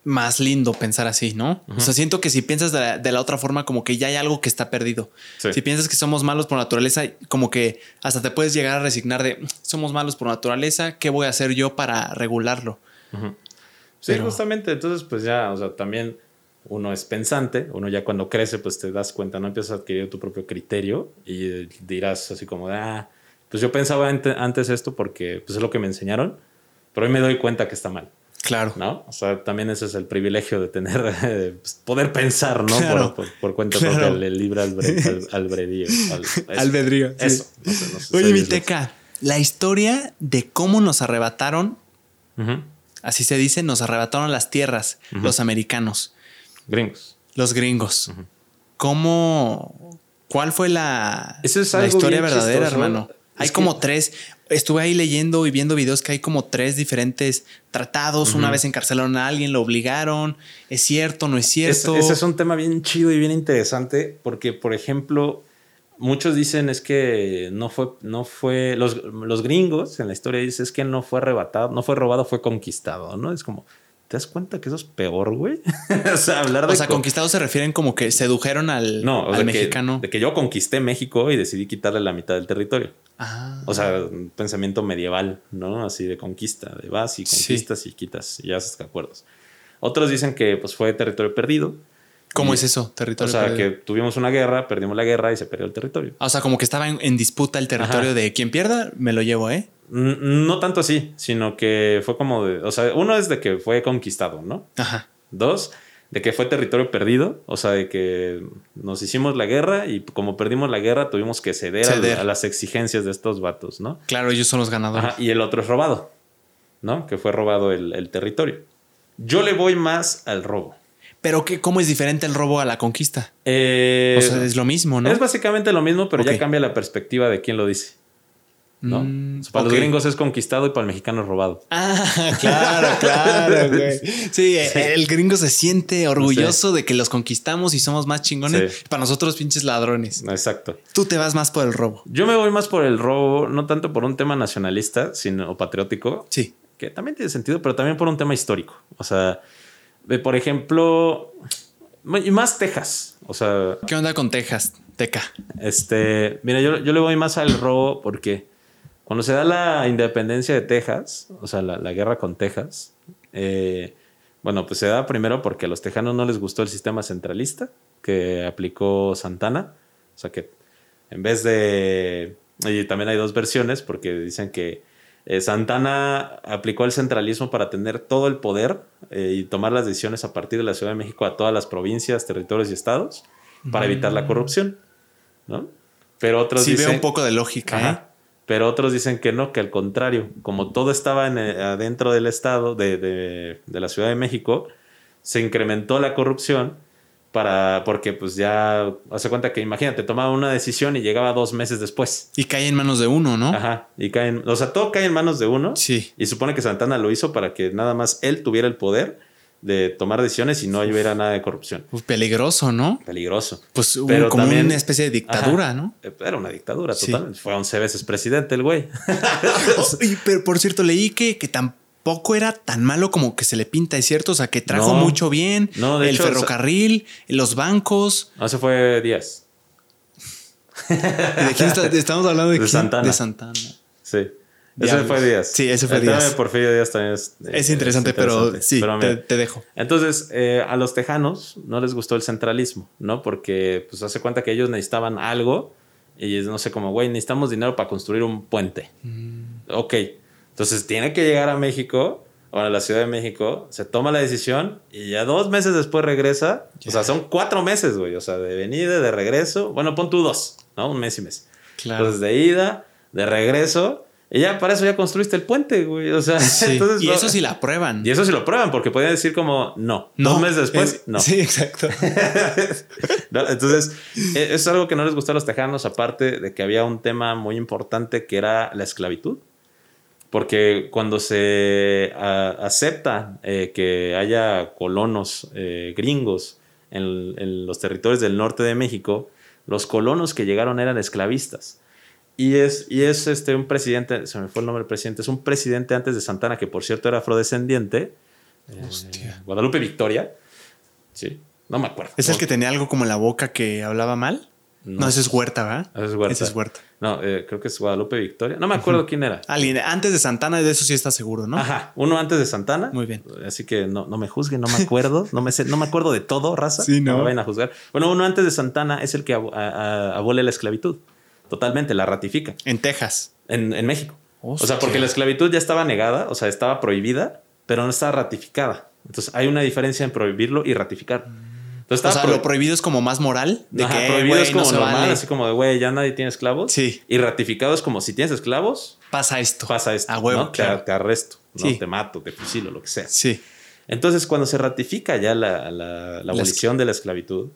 más lindo pensar así, ¿no? O sea, siento que si piensas de la, otra forma, como que ya hay algo que está perdido. Si piensas que somos malos por naturaleza, como que hasta te puedes llegar a resignar de somos malos por naturaleza, ¿qué voy a hacer yo para regularlo? Sí, justamente. Entonces, pues ya, o sea, también uno es pensante, uno ya cuando crece, pues te das cuenta, no empiezas a adquirir tu propio criterio y dirás así como, ah, pues yo pensaba antes esto porque pues es lo que me enseñaron, pero hoy me doy cuenta que está mal. Claro. ¿No? O sea, también ese es el privilegio de tener, *laughs* pues, poder pensar, ¿no? Por, cuenta claro. el libre albedrío. albedrío. Eso. Oye, Viteca, la historia de cómo nos arrebataron, así se dice, nos arrebataron las tierras, los americanos. Gringos. Los gringos. ¿Cómo, cuál fue la, la historia verdadera, hermano? Hay como tres. Estuve ahí leyendo y viendo videos que hay como tres diferentes tratados. Una vez encarcelaron a alguien, lo obligaron. ¿Es cierto? ¿No es cierto? ese es un tema bien chido y bien interesante porque, por ejemplo, muchos dicen es que no fue, no fue, los, los gringos en la historia dicen es que no fue arrebatado, no fue robado, fue conquistado, ¿no? Es como, ¿Te das cuenta que eso es peor, güey? *laughs* o sea, hablar de. O sea, conquistados se refieren como que sedujeron al, no, al mexicano. de que yo conquisté México y decidí quitarle la mitad del territorio. Ah. O sea, un pensamiento medieval, ¿no? Así de conquista, de vas y conquistas y quitas y haces acuerdos. Otros dicen que pues fue territorio perdido. ¿Cómo es eso? Territorio. O sea, que tuvimos una guerra, perdimos la guerra y se perdió el territorio. O sea, como que estaba en, disputa el territorio de quien pierda, me lo llevo, ¿eh? No tanto así, sino que fue como de. O sea, uno es de que fue conquistado, ¿no? Ajá. Dos, de que fue territorio perdido. O sea, de que nos hicimos la guerra y como perdimos la guerra, tuvimos que ceder, A, las exigencias de estos vatos, ¿no? Claro, ellos son los ganadores. y el otro es robado, ¿no? Que fue robado el, territorio. Yo le voy más al robo. Pero qué, ¿cómo es diferente el robo a la conquista? Eh, o sea, es lo mismo, ¿no? Es básicamente lo mismo, pero ya cambia la perspectiva de quién lo dice. ¿No? Mm, para los gringos es conquistado y para el mexicano es robado. Ah, *laughs* claro, claro, *laughs* güey. Sí, el gringo se siente orgulloso de que los conquistamos y somos más chingones. Para nosotros, pinches ladrones. Exacto. Tú te vas más por el robo. Yo me voy más por el robo, no tanto por un tema nacionalista, sino patriótico. Sí. Que también tiene sentido, pero también por un tema histórico. O sea, por ejemplo, y más Texas. O sea. ¿Qué onda con Texas? Teca. Este, mira, yo, yo le voy más al robo porque cuando se da la independencia de Texas, o sea, la, guerra con Texas, eh, bueno, pues se da primero porque a los tejanos no les gustó el sistema centralista que aplicó Santana. O sea que en vez de... Y también hay dos versiones porque dicen que eh, Santana aplicó el centralismo para tener todo el poder eh, y tomar las decisiones a partir de la Ciudad de México a todas las provincias, territorios y estados para evitar la corrupción. ¿no? Pero otros sí, dicen... veo un poco de lógica. Pero otros dicen que no, que al contrario, como todo estaba en, eh, adentro del Estado, de, de, de, la Ciudad de México, se incrementó la corrupción para, porque pues ya, hace cuenta que imagínate, tomaba una decisión y llegaba dos meses después. Y cae en manos de uno, ¿no? Ajá, y cae o sea, todo cae en manos de uno. Sí. Y supone que Santana lo hizo para que nada más él tuviera el poder de tomar decisiones y no hubiera nada de corrupción. Pues peligroso, ¿no? Peligroso. Pues Pero como también, una especie de dictadura, ¿no? Eh, era una dictadura totalmente. Fue 11 veces presidente el güey. *laughs* pero por cierto, leí que, que tampoco era tan malo como que se le pinta, ¿es cierto? O sea, que trajo mucho bien. No, de el ferrocarril, los bancos. No, ese fue Díaz. ¿De quién estamos hablando? ¿De, de Santana. De Santana. Sí. Ese fue Díaz. Sí, ese fue Díaz. Porfirio Díaz también es, es, interesante, pero sí, te, dejo. Entonces, eh, a los tejanos no les gustó el centralismo, ¿no? Porque, pues, hace cuenta que ellos necesitaban algo y no sé, como, güey, necesitamos dinero para construir un puente. Mm. Ok. Entonces, tiene que llegar a México o a la Ciudad de México, se toma la decisión y ya dos meses después regresa. O sea, son cuatro meses, güey. O sea, de venida, de regreso. Bueno, pon tú dos, ¿no? Un mes y mes. Claro. Entonces, de ida, de regreso y ya para eso ya construiste el puente, güey. O sea, *laughs* entonces, y eso sí la prueban. Y eso sí lo prueban, porque podían decir como no. no Dos meses después, no. *laughs* Sí, exacto. *laughs* entonces, e, es algo que no les gustó a los tejanos, aparte de que había un tema muy importante que era la esclavitud. Porque cuando se acepta eh, que haya colonos eh, gringos en, en los territorios del norte de México, los colonos que llegaron eran esclavistas. Y es, y es este, un presidente, se me fue el nombre del presidente, es un presidente antes de Santana, que por cierto era afrodescendiente. Eh, Guadalupe Victoria. Sí, no me acuerdo. ¿Es el que tenía algo como en la boca que hablaba mal? No, ese es Huerta, ¿verdad? Ese es Huerta. Ese es Huerta. No, eh, creo que es Guadalupe Victoria. No me acuerdo quién era. Alguien antes de Santana, de eso sí está seguro, ¿no? Ajá, uno antes de Santana. Muy bien. Así que no, no me juzguen, no me acuerdo. no, me sé, no me acuerdo de todo, raza. Sí, no. No me vayan a juzgar. Bueno, uno antes de Santana es el que abole la esclavitud. Totalmente, la ratifica. En Texas. En, México. O sea, porque la esclavitud ya estaba negada, o sea, estaba prohibida, pero no estaba ratificada. Entonces hay una diferencia en prohibirlo y ratificar. Entonces, o sea, lo prohibido es como más moral. De que, prohibido es como normal, así como de, güey, ya nadie tiene esclavos. Sí. Y ratificado es como si tienes esclavos. Pasa esto. Pasa esto. A huevo. Te, arresto, ¿no? te mato, te fusilo, lo que sea. Sí. Entonces, cuando se ratifica ya la, la, abolición de la esclavitud,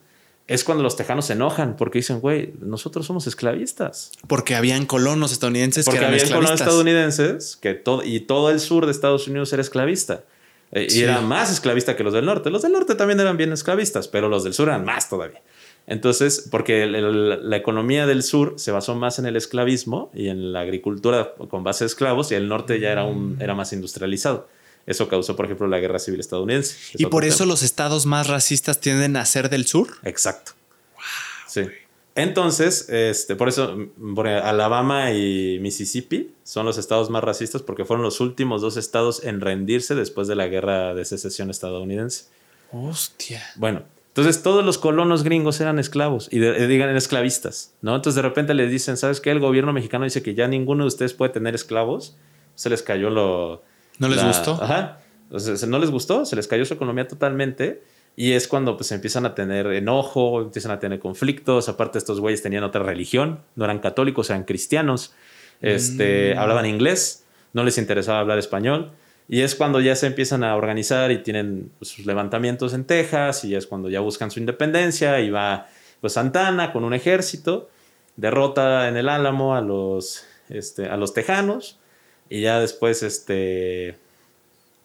es cuando los tejanos se enojan porque dicen, güey, nosotros somos esclavistas. Porque habían colonos estadounidenses Porque que eran colonos estadounidenses que todo, y todo el sur de Estados Unidos era esclavista. Eh, Sí. Y era más esclavista que los del norte. Los del norte también eran bien esclavistas, pero los del sur eran más todavía. Entonces, porque el- el- la economía del sur se basó más en el esclavismo y en la agricultura con base de esclavos, y el norte ya era, un, era más industrializado. Eso causó, por ejemplo, la guerra civil estadounidense. Es Y por eso tema. los estados más racistas tienden a ser del sur. Exacto. sí. Entonces, este, por eso mm, por Alabama y Mississippi son los estados más racistas porque fueron los últimos dos estados en rendirse después de la guerra de secesión estadounidense. Hostia. Bueno, entonces todos los colonos gringos eran esclavos y de- eh, digan eran esclavistas, ¿no? Entonces de repente les dicen, ¿sabes qué? El gobierno mexicano dice que ya ninguno de ustedes puede tener esclavos. Se les cayó lo... ¿No les la- gustó? Ajá. Entonces, no les gustó, se les cayó su economía totalmente. Y es cuando pues empiezan a tener enojo, empiezan a tener conflictos. Aparte, estos güeyes tenían otra religión, no eran católicos, eran cristianos. Este, Mm. Hablaban inglés, no les interesaba hablar español. Y es cuando ya se empiezan a organizar y tienen pues, sus levantamientos en Texas. Y es cuando ya buscan su independencia. Y va pues, Santana con un ejército, derrota en el Álamo a los, este, a los tejanos. Y ya después, este.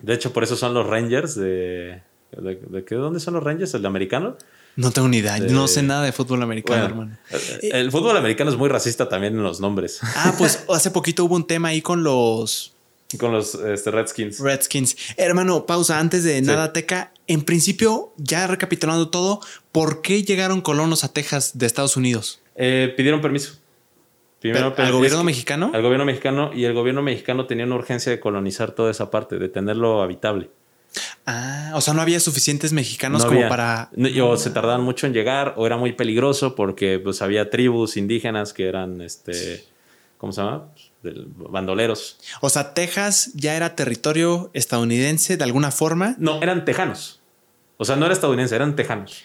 De hecho, por eso son los Rangers de. ¿De, de qué? ¿Dónde son los Rangers? ¿El de americano? No tengo ni idea. De- No sé nada de fútbol americano, Bueno, hermano. el, el fútbol americano es muy racista también en los nombres. Ah, pues *laughs* hace poquito hubo un tema ahí con los Con los este, Redskins. Redskins. Hermano, pausa antes de nada, Teca. En principio, ya recapitulando todo, ¿por qué llegaron colonos a Texas de Estados Unidos? Eh, pidieron permiso. Primero, ¿Al gobierno que- mexicano? Al gobierno mexicano. Y el gobierno mexicano tenía una urgencia de colonizar toda esa parte, de tenerlo habitable. Ah, o sea, no había suficientes mexicanos No como había- para. no, o se tardaban mucho en llegar, o era muy peligroso porque pues había tribus indígenas que eran este. ¿Cómo se llama? Pues, bandoleros. O sea, Texas ya era territorio estadounidense de alguna forma. No, eran tejanos. O sea, no era estadounidense, eran tejanos.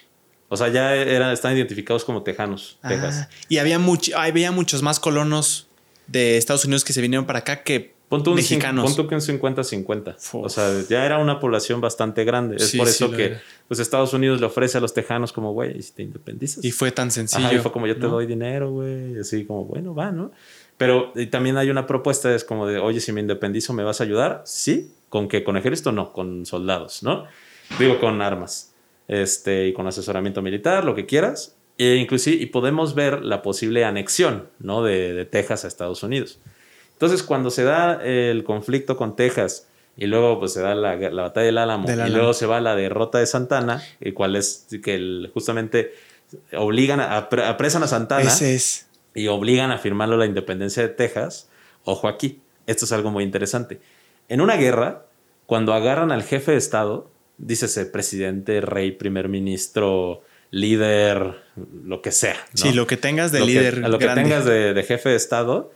O sea, ya era, están identificados como tejanos, Texas. Ah, y había, much- había muchos más colonos de Estados Unidos que se vinieron para acá que Pon tú mexicanos. pon tú que un 50-50. Uf. O sea, ya era una población bastante grande. Es Sí, por sí eso lo que pues, Estados Unidos le ofrece a los tejanos como, güey, ¿y si te independizas? y fue tan sencillo. Ajá, y fue como yo te ¿no? doy dinero, güey. Así como, bueno, va, ¿no? Pero también hay una propuesta, es como de, oye, si me independizo, ¿me vas a ayudar? Sí. ¿Con qué? ¿Con ejército? No, con soldados, ¿no? Digo, con armas. Este, y con asesoramiento militar, lo que quieras. E inclusive, y podemos ver la posible anexión, ¿no? De, de Texas a Estados Unidos. Entonces, cuando se da el conflicto con Texas y luego pues se da la, la batalla del Álamo Del y luego se va la derrota de Santana, y cual es que el- justamente obligan a, apre- apresan a Santana Ese es. y obligan a firmarlo la independencia de Texas. Ojo aquí, esto es algo muy interesante. En una guerra, cuando agarran al jefe de Estado, dícese presidente, rey, primer ministro, líder, lo que sea. ¿no? Sí, lo que tengas de Lo líder a lo que tengas de, de jefe de Estado,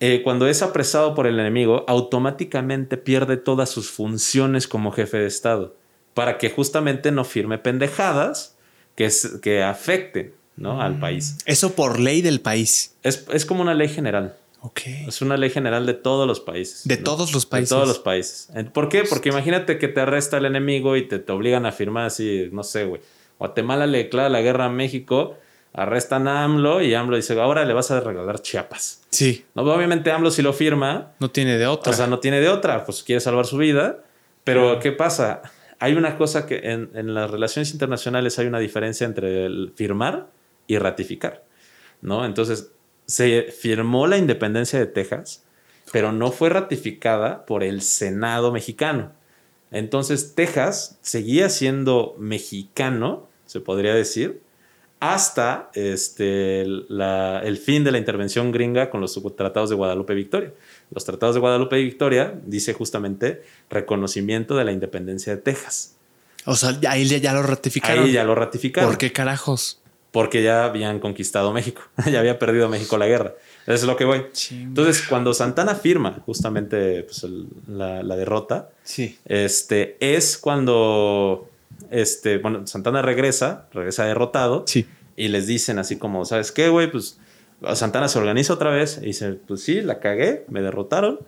eh, cuando es apresado por el enemigo, automáticamente pierde todas sus funciones como jefe de Estado, para que justamente no firme pendejadas que, es- que afecten ¿no? al país. Eso por ley del país. Es, es como una ley general. Ok. Es una ley general de todos los países. De ¿no? todos los De países. todos los países. ¿Por qué? Porque imagínate que te arresta el enemigo y te, te obligan a firmar así, no sé, güey. Guatemala le declara la guerra a México, arrestan a AMLO y AMLO dice, ahora le vas a regalar Chiapas. Sí, No, obviamente AMLO si lo firma, no tiene de otra. o sea, no tiene de otra, pues quiere salvar su vida. Pero ¿qué pasa? Hay una cosa que en, en las relaciones internacionales hay una diferencia entre el firmar y ratificar, ¿no? Entonces, se firmó la independencia de Texas, pero no fue ratificada por el Senado mexicano. Entonces, Texas seguía siendo mexicano, se podría decir, hasta este, la- el fin de la intervención gringa con los tratados de Guadalupe Victoria. Los tratados de Guadalupe Victoria dice justamente reconocimiento de la independencia de Texas. o sea, ahí ya, ya lo ratificaron. Ahí ya lo ratificaron. ¿Por qué carajos? Porque ya habían conquistado México, *laughs* ya había perdido México la guerra. Eso es lo que voy. Entonces, cuando Santana firma justamente pues, el- la, la derrota, Sí. este, es cuando este, bueno, Santana regresa, regresa derrotado, Sí. y les dicen así como, ¿sabes qué, güey? Pues Santana se organiza otra vez y dice, pues sí, la cagué, me derrotaron,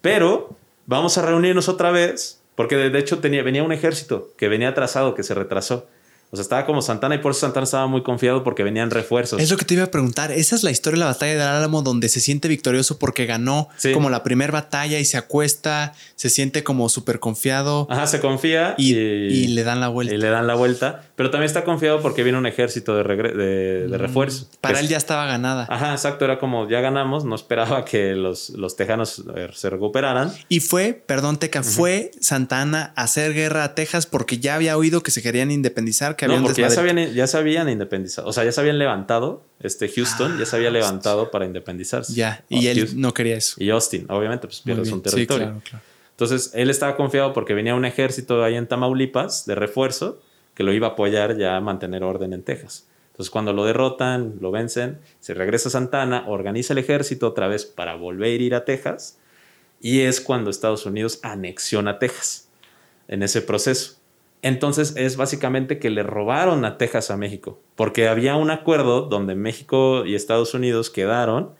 pero vamos a reunirnos otra vez, porque de, de hecho tenía, venía un ejército que venía atrasado, que se retrasó. O sea, estaba como Santana y por eso Santana estaba muy confiado porque venían refuerzos. Es lo que te iba a preguntar. Esa es la historia de la batalla del Álamo donde se siente victorioso porque ganó como la primera batalla y se acuesta, se siente como súper confiado. Ajá, se confía y, y, le dan la vuelta. Y le dan la vuelta, pero también está confiado porque viene un ejército de, de, mm, refuerzo. Para él ya estaba ganada. Ajá, exacto. Era como ya ganamos, no esperaba que los, los tejanos se recuperaran. Y fue, perdón, Teca, fue Santana a hacer guerra a Texas porque ya había oído que se querían independizar no, porque ya se, habían, ya se habían independizado. O sea, ya se habían levantado. Este Houston ya se había ah, levantado para independizarse. Ya, y él no quería eso. Y Austin, obviamente, pues pierdes un territorio. Sí, claro, claro. Entonces, él estaba confiado porque venía un ejército ahí en Tamaulipas de refuerzo que lo iba a apoyar ya a mantener orden en Texas. Entonces, cuando lo derrotan, lo vencen, se regresa a Santana, organiza el ejército otra vez para volver a ir a Texas. Y es cuando Estados Unidos anexiona Texas en ese proceso. Entonces es básicamente que le robaron a Texas a México, porque había un acuerdo donde México y Estados Unidos quedaron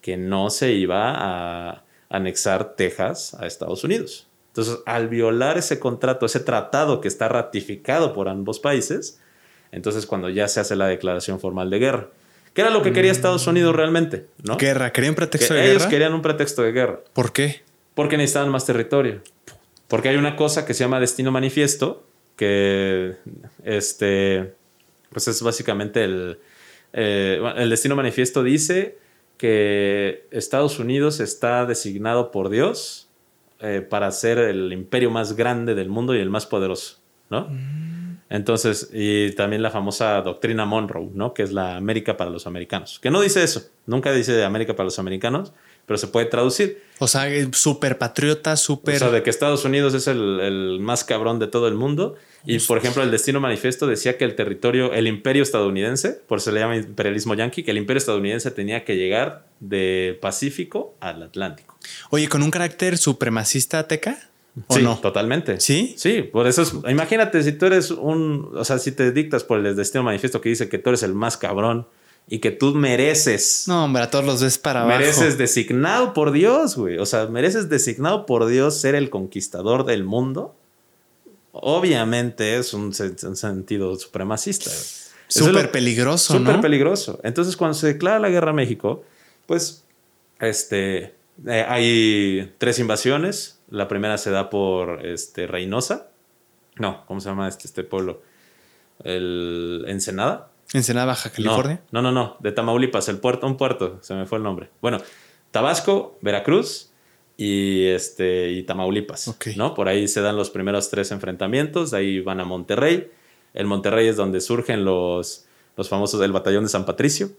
que no se iba a anexar Texas a Estados Unidos. Entonces, al violar ese contrato, ese tratado que está ratificado por ambos países, entonces cuando ya se hace la declaración formal de guerra. ¿Qué era lo que quería Estados Unidos realmente? ¿no? Guerra, querían pretexto de guerra. Ellos querían un pretexto de guerra. ¿Por qué? Porque necesitaban más territorio. Porque hay una cosa que se llama destino manifiesto, que este, pues es básicamente el, eh, el destino manifiesto dice que Estados Unidos está designado por Dios eh, para ser el imperio más grande del mundo y el más poderoso, ¿no? Mm. Entonces, y también la famosa doctrina Monroe, ¿no? Que es la América para los americanos. Que no dice eso, nunca dice América para los americanos, pero se puede traducir. O sea, súper patriota, súper... O sea, de que Estados Unidos es el, más cabrón de todo el mundo. Y, por ejemplo, el Destino Manifiesto decía que el territorio, el imperio estadounidense, por eso se le llama imperialismo yanqui, que el imperio estadounidense tenía que llegar de Pacífico al Atlántico. Oye, ¿con un carácter supremacista teca? ¿O sí, no? totalmente. ¿Sí? Sí, por eso es, imagínate si tú eres un, o sea, si te dictas por el Destino Manifiesto que dice que tú eres el más cabrón y que tú mereces. No, hombre, a todos los ves para abajo. Mereces designado por Dios, güey. O sea, mereces designado por Dios ser el conquistador del mundo. Obviamente es un, sentido supremacista. Súper peligroso, Súper peligroso. Entonces, cuando se declara la guerra a México, pues, este, eh, hay tres invasiones. La primera se da por este, Reynosa. No, ¿cómo se llama este, este pueblo? El Ensenada. Ensenada, Baja California. No, no, no, de Tamaulipas, el puerto, un puerto, se me fue el nombre. Bueno, Tabasco, Veracruz y este y Tamaulipas, ¿no? Por ahí se dan los primeros tres enfrentamientos, de ahí van a Monterrey. El Monterrey es donde surgen los, los famosos del batallón de San Patricio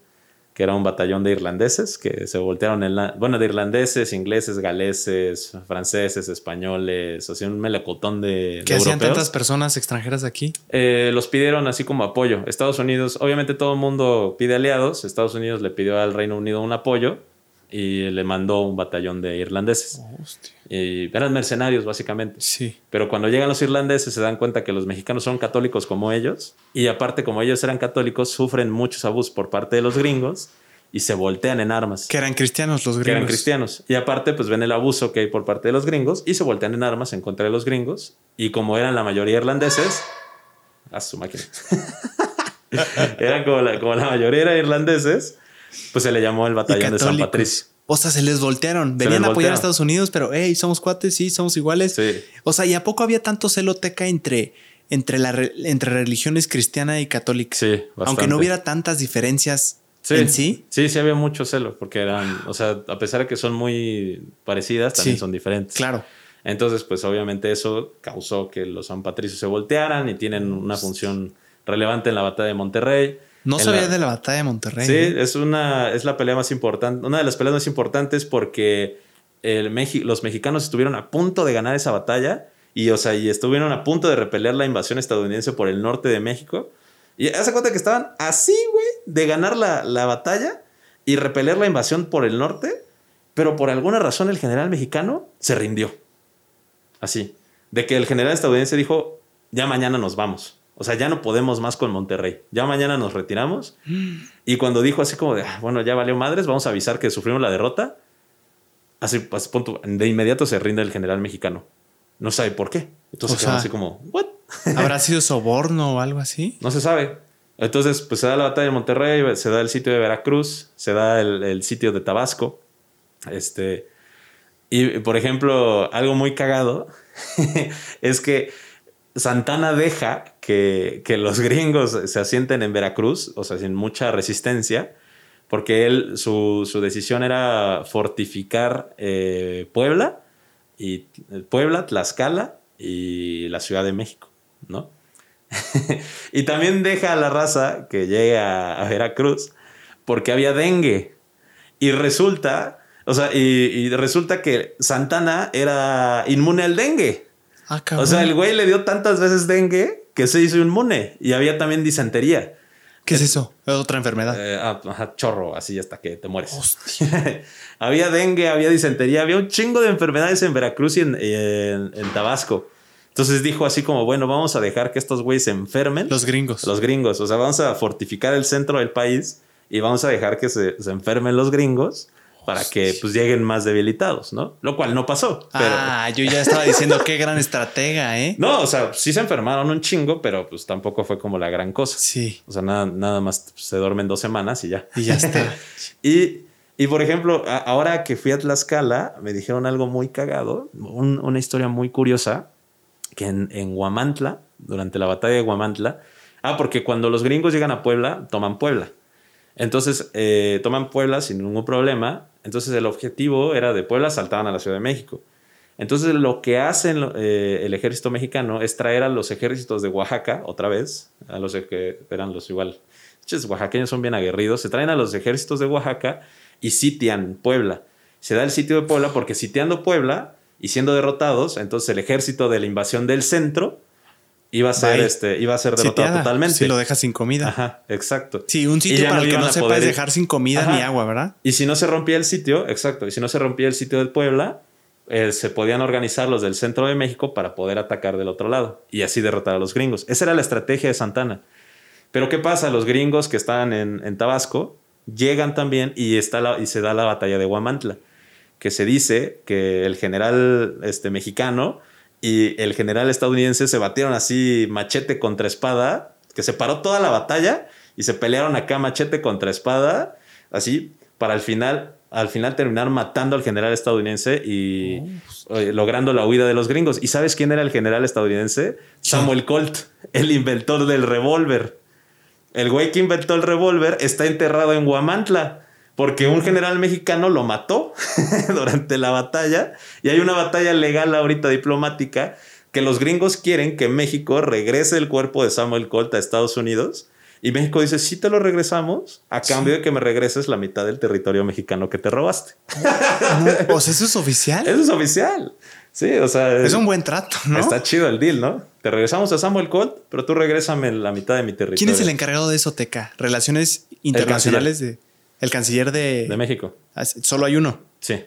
que era un batallón de irlandeses que se voltearon en la, bueno, de irlandeses, ingleses, galeses, franceses, españoles, sea, un melocotón de, ¿Qué hacían tantas personas extranjeras aquí? Eh, los pidieron así como apoyo. Estados Unidos, obviamente todo el mundo pide aliados, Estados Unidos le pidió al Reino Unido un apoyo y le mandó un batallón de irlandeses. Y eran mercenarios, básicamente. Sí. Pero cuando llegan los irlandeses se dan cuenta que los mexicanos son católicos como ellos. Y aparte, como ellos eran católicos, sufren muchos abusos por parte de los gringos y se voltean en armas. Que eran cristianos los gringos. Que eran cristianos. Y aparte, pues ven el abuso que hay por parte de los gringos y se voltean en armas en contra de los gringos. Y como eran la mayoría irlandeses, a su máquina. *laughs* eran como la, como la mayoría eran irlandeses pues se le llamó el batallón de San Patricio. O sea, se les voltearon. Venían a apoyar a Estados Unidos, pero hey, somos cuates, sí, somos iguales. O sea, ¿y a poco había tanto celoteca entre, entre, la, entre religiones cristiana y católica? Sí, bastante. Aunque no hubiera tantas diferencias en sí. Sí, sí había mucho celo, porque eran, o sea, a pesar de que son muy parecidas, también son diferentes. Claro. Entonces, pues obviamente eso causó que los San Patricios se voltearan y tienen una función relevante en la batalla de Monterrey. No sabía de la batalla de Monterrey. Sí, es una es la pelea más importante, una de las peleas más importantes porque el los mexicanos estuvieron a punto de ganar esa batalla y o sea, y estuvieron a punto de repeler la invasión estadounidense por el norte de México. Y hace cuenta que estaban así, güey, de ganar la, la batalla y repeler la invasión por el norte, pero por alguna razón el general mexicano se rindió. Así, de que el general estadounidense dijo, ya mañana nos vamos. O sea, ya no podemos más con Monterrey. Ya mañana nos retiramos. Y cuando dijo así como de, ah, bueno, ya valió madres, vamos a avisar que sufrimos la derrota. Así, pues, punto, de inmediato se rinde el general mexicano. No sabe por qué. Entonces, así como, ¿what? *laughs* ¿Habrá sido soborno o algo así? No se sabe. Entonces, pues se da la batalla de Monterrey, se da el sitio de Veracruz, se da el, sitio de Tabasco. Este, y, por ejemplo, algo muy cagado *laughs* es que Santana deja que, los gringos se asienten en Veracruz, o sea, sin mucha resistencia, porque él, su, decisión era fortificar eh, Puebla, y Puebla, Tlaxcala y la Ciudad de México, ¿no? *laughs* y también deja a la raza que llegue a, Veracruz porque había dengue. Y resulta, o sea, y, resulta que Santana era inmune al dengue. Ah, o sea, el güey le dio tantas veces dengue que se hizo inmune. Y había también disentería. ¿Qué es eso? ¿Es otra enfermedad? Eh, ah, chorro, así hasta que te mueres. *laughs* había dengue, había disentería, había un chingo de enfermedades en Veracruz y en Tabasco. Entonces dijo así como, bueno, vamos a dejar que estos güeyes se enfermen. Los gringos. Los gringos. O sea, vamos a fortificar el centro del país y vamos a dejar que se, enfermen los gringos para que pues lleguen más debilitados, ¿no? Lo cual no pasó. Ah, yo ya estaba diciendo qué gran estratega, ¿eh? No, o sea, sí se enfermaron un chingo, pero pues tampoco fue como la gran cosa. Sí. O sea, nada, nada más se duermen dos semanas y ya. Y ya está. *laughs* y, y, por ejemplo, ahora que fui a Tlaxcala, me dijeron algo muy cagado, una historia muy curiosa que en, en Guamantla, durante la batalla de Guamantla, ah, porque cuando los gringos llegan a Puebla, toman Puebla. Entonces, eh, toman Puebla sin ningún problema. Entonces, el objetivo era de Puebla saltaban a la Ciudad de México. Entonces, lo que hacen eh, el ejército mexicano es traer a los ejércitos de Oaxaca, otra vez, a los que eran los igual. Los oaxaqueños son bien aguerridos. Se traen a los ejércitos de Oaxaca y sitian Puebla. Se da el sitio de Puebla porque sitiando Puebla, y siendo derrotados, entonces el ejército de la invasión del centro iba a ser, este, iba a ser derrotado totalmente. Si lo dejas sin comida. Ajá, exacto. Sí, un sitio para el que no se puede dejar sin comida ni agua, ¿verdad? Y si no se rompía el sitio, exacto, y si no se rompía el sitio de Puebla, eh, se podían organizar los del centro de México para poder atacar del otro lado y así derrotar a los gringos. Esa era la estrategia de Santana. Pero ¿qué pasa? Los gringos que estaban en, en Tabasco llegan también y, está la, y se da la batalla de Huamantla que se dice que el general este, mexicano y el general estadounidense se batieron así machete contra espada, que se paró toda la batalla y se pelearon acá machete contra espada, así, para al final, al final terminar matando al general estadounidense y logrando la huida de los gringos. ¿Y sabes quién era el general estadounidense? Samuel Colt, el inventor del revólver. El güey que inventó el revólver está enterrado en Huamantla porque un general mexicano lo mató *laughs* durante la batalla y hay una batalla legal ahorita diplomática que los gringos quieren que México regrese el cuerpo de Samuel Colt a Estados Unidos y México dice, sí te lo regresamos a cambio de que me regreses la mitad del territorio mexicano que te robaste. *laughs* o sea, eso es oficial. Eso es oficial. Sí, o sea. Es un buen trato, ¿no? Está chido el deal, ¿no? Te regresamos a Samuel Colt, pero tú regrésame la mitad de mi territorio. ¿Quién es el encargado de eso, Teca? Relaciones internacionales de. El canciller de... De México. Ah, solo hay uno. Sí.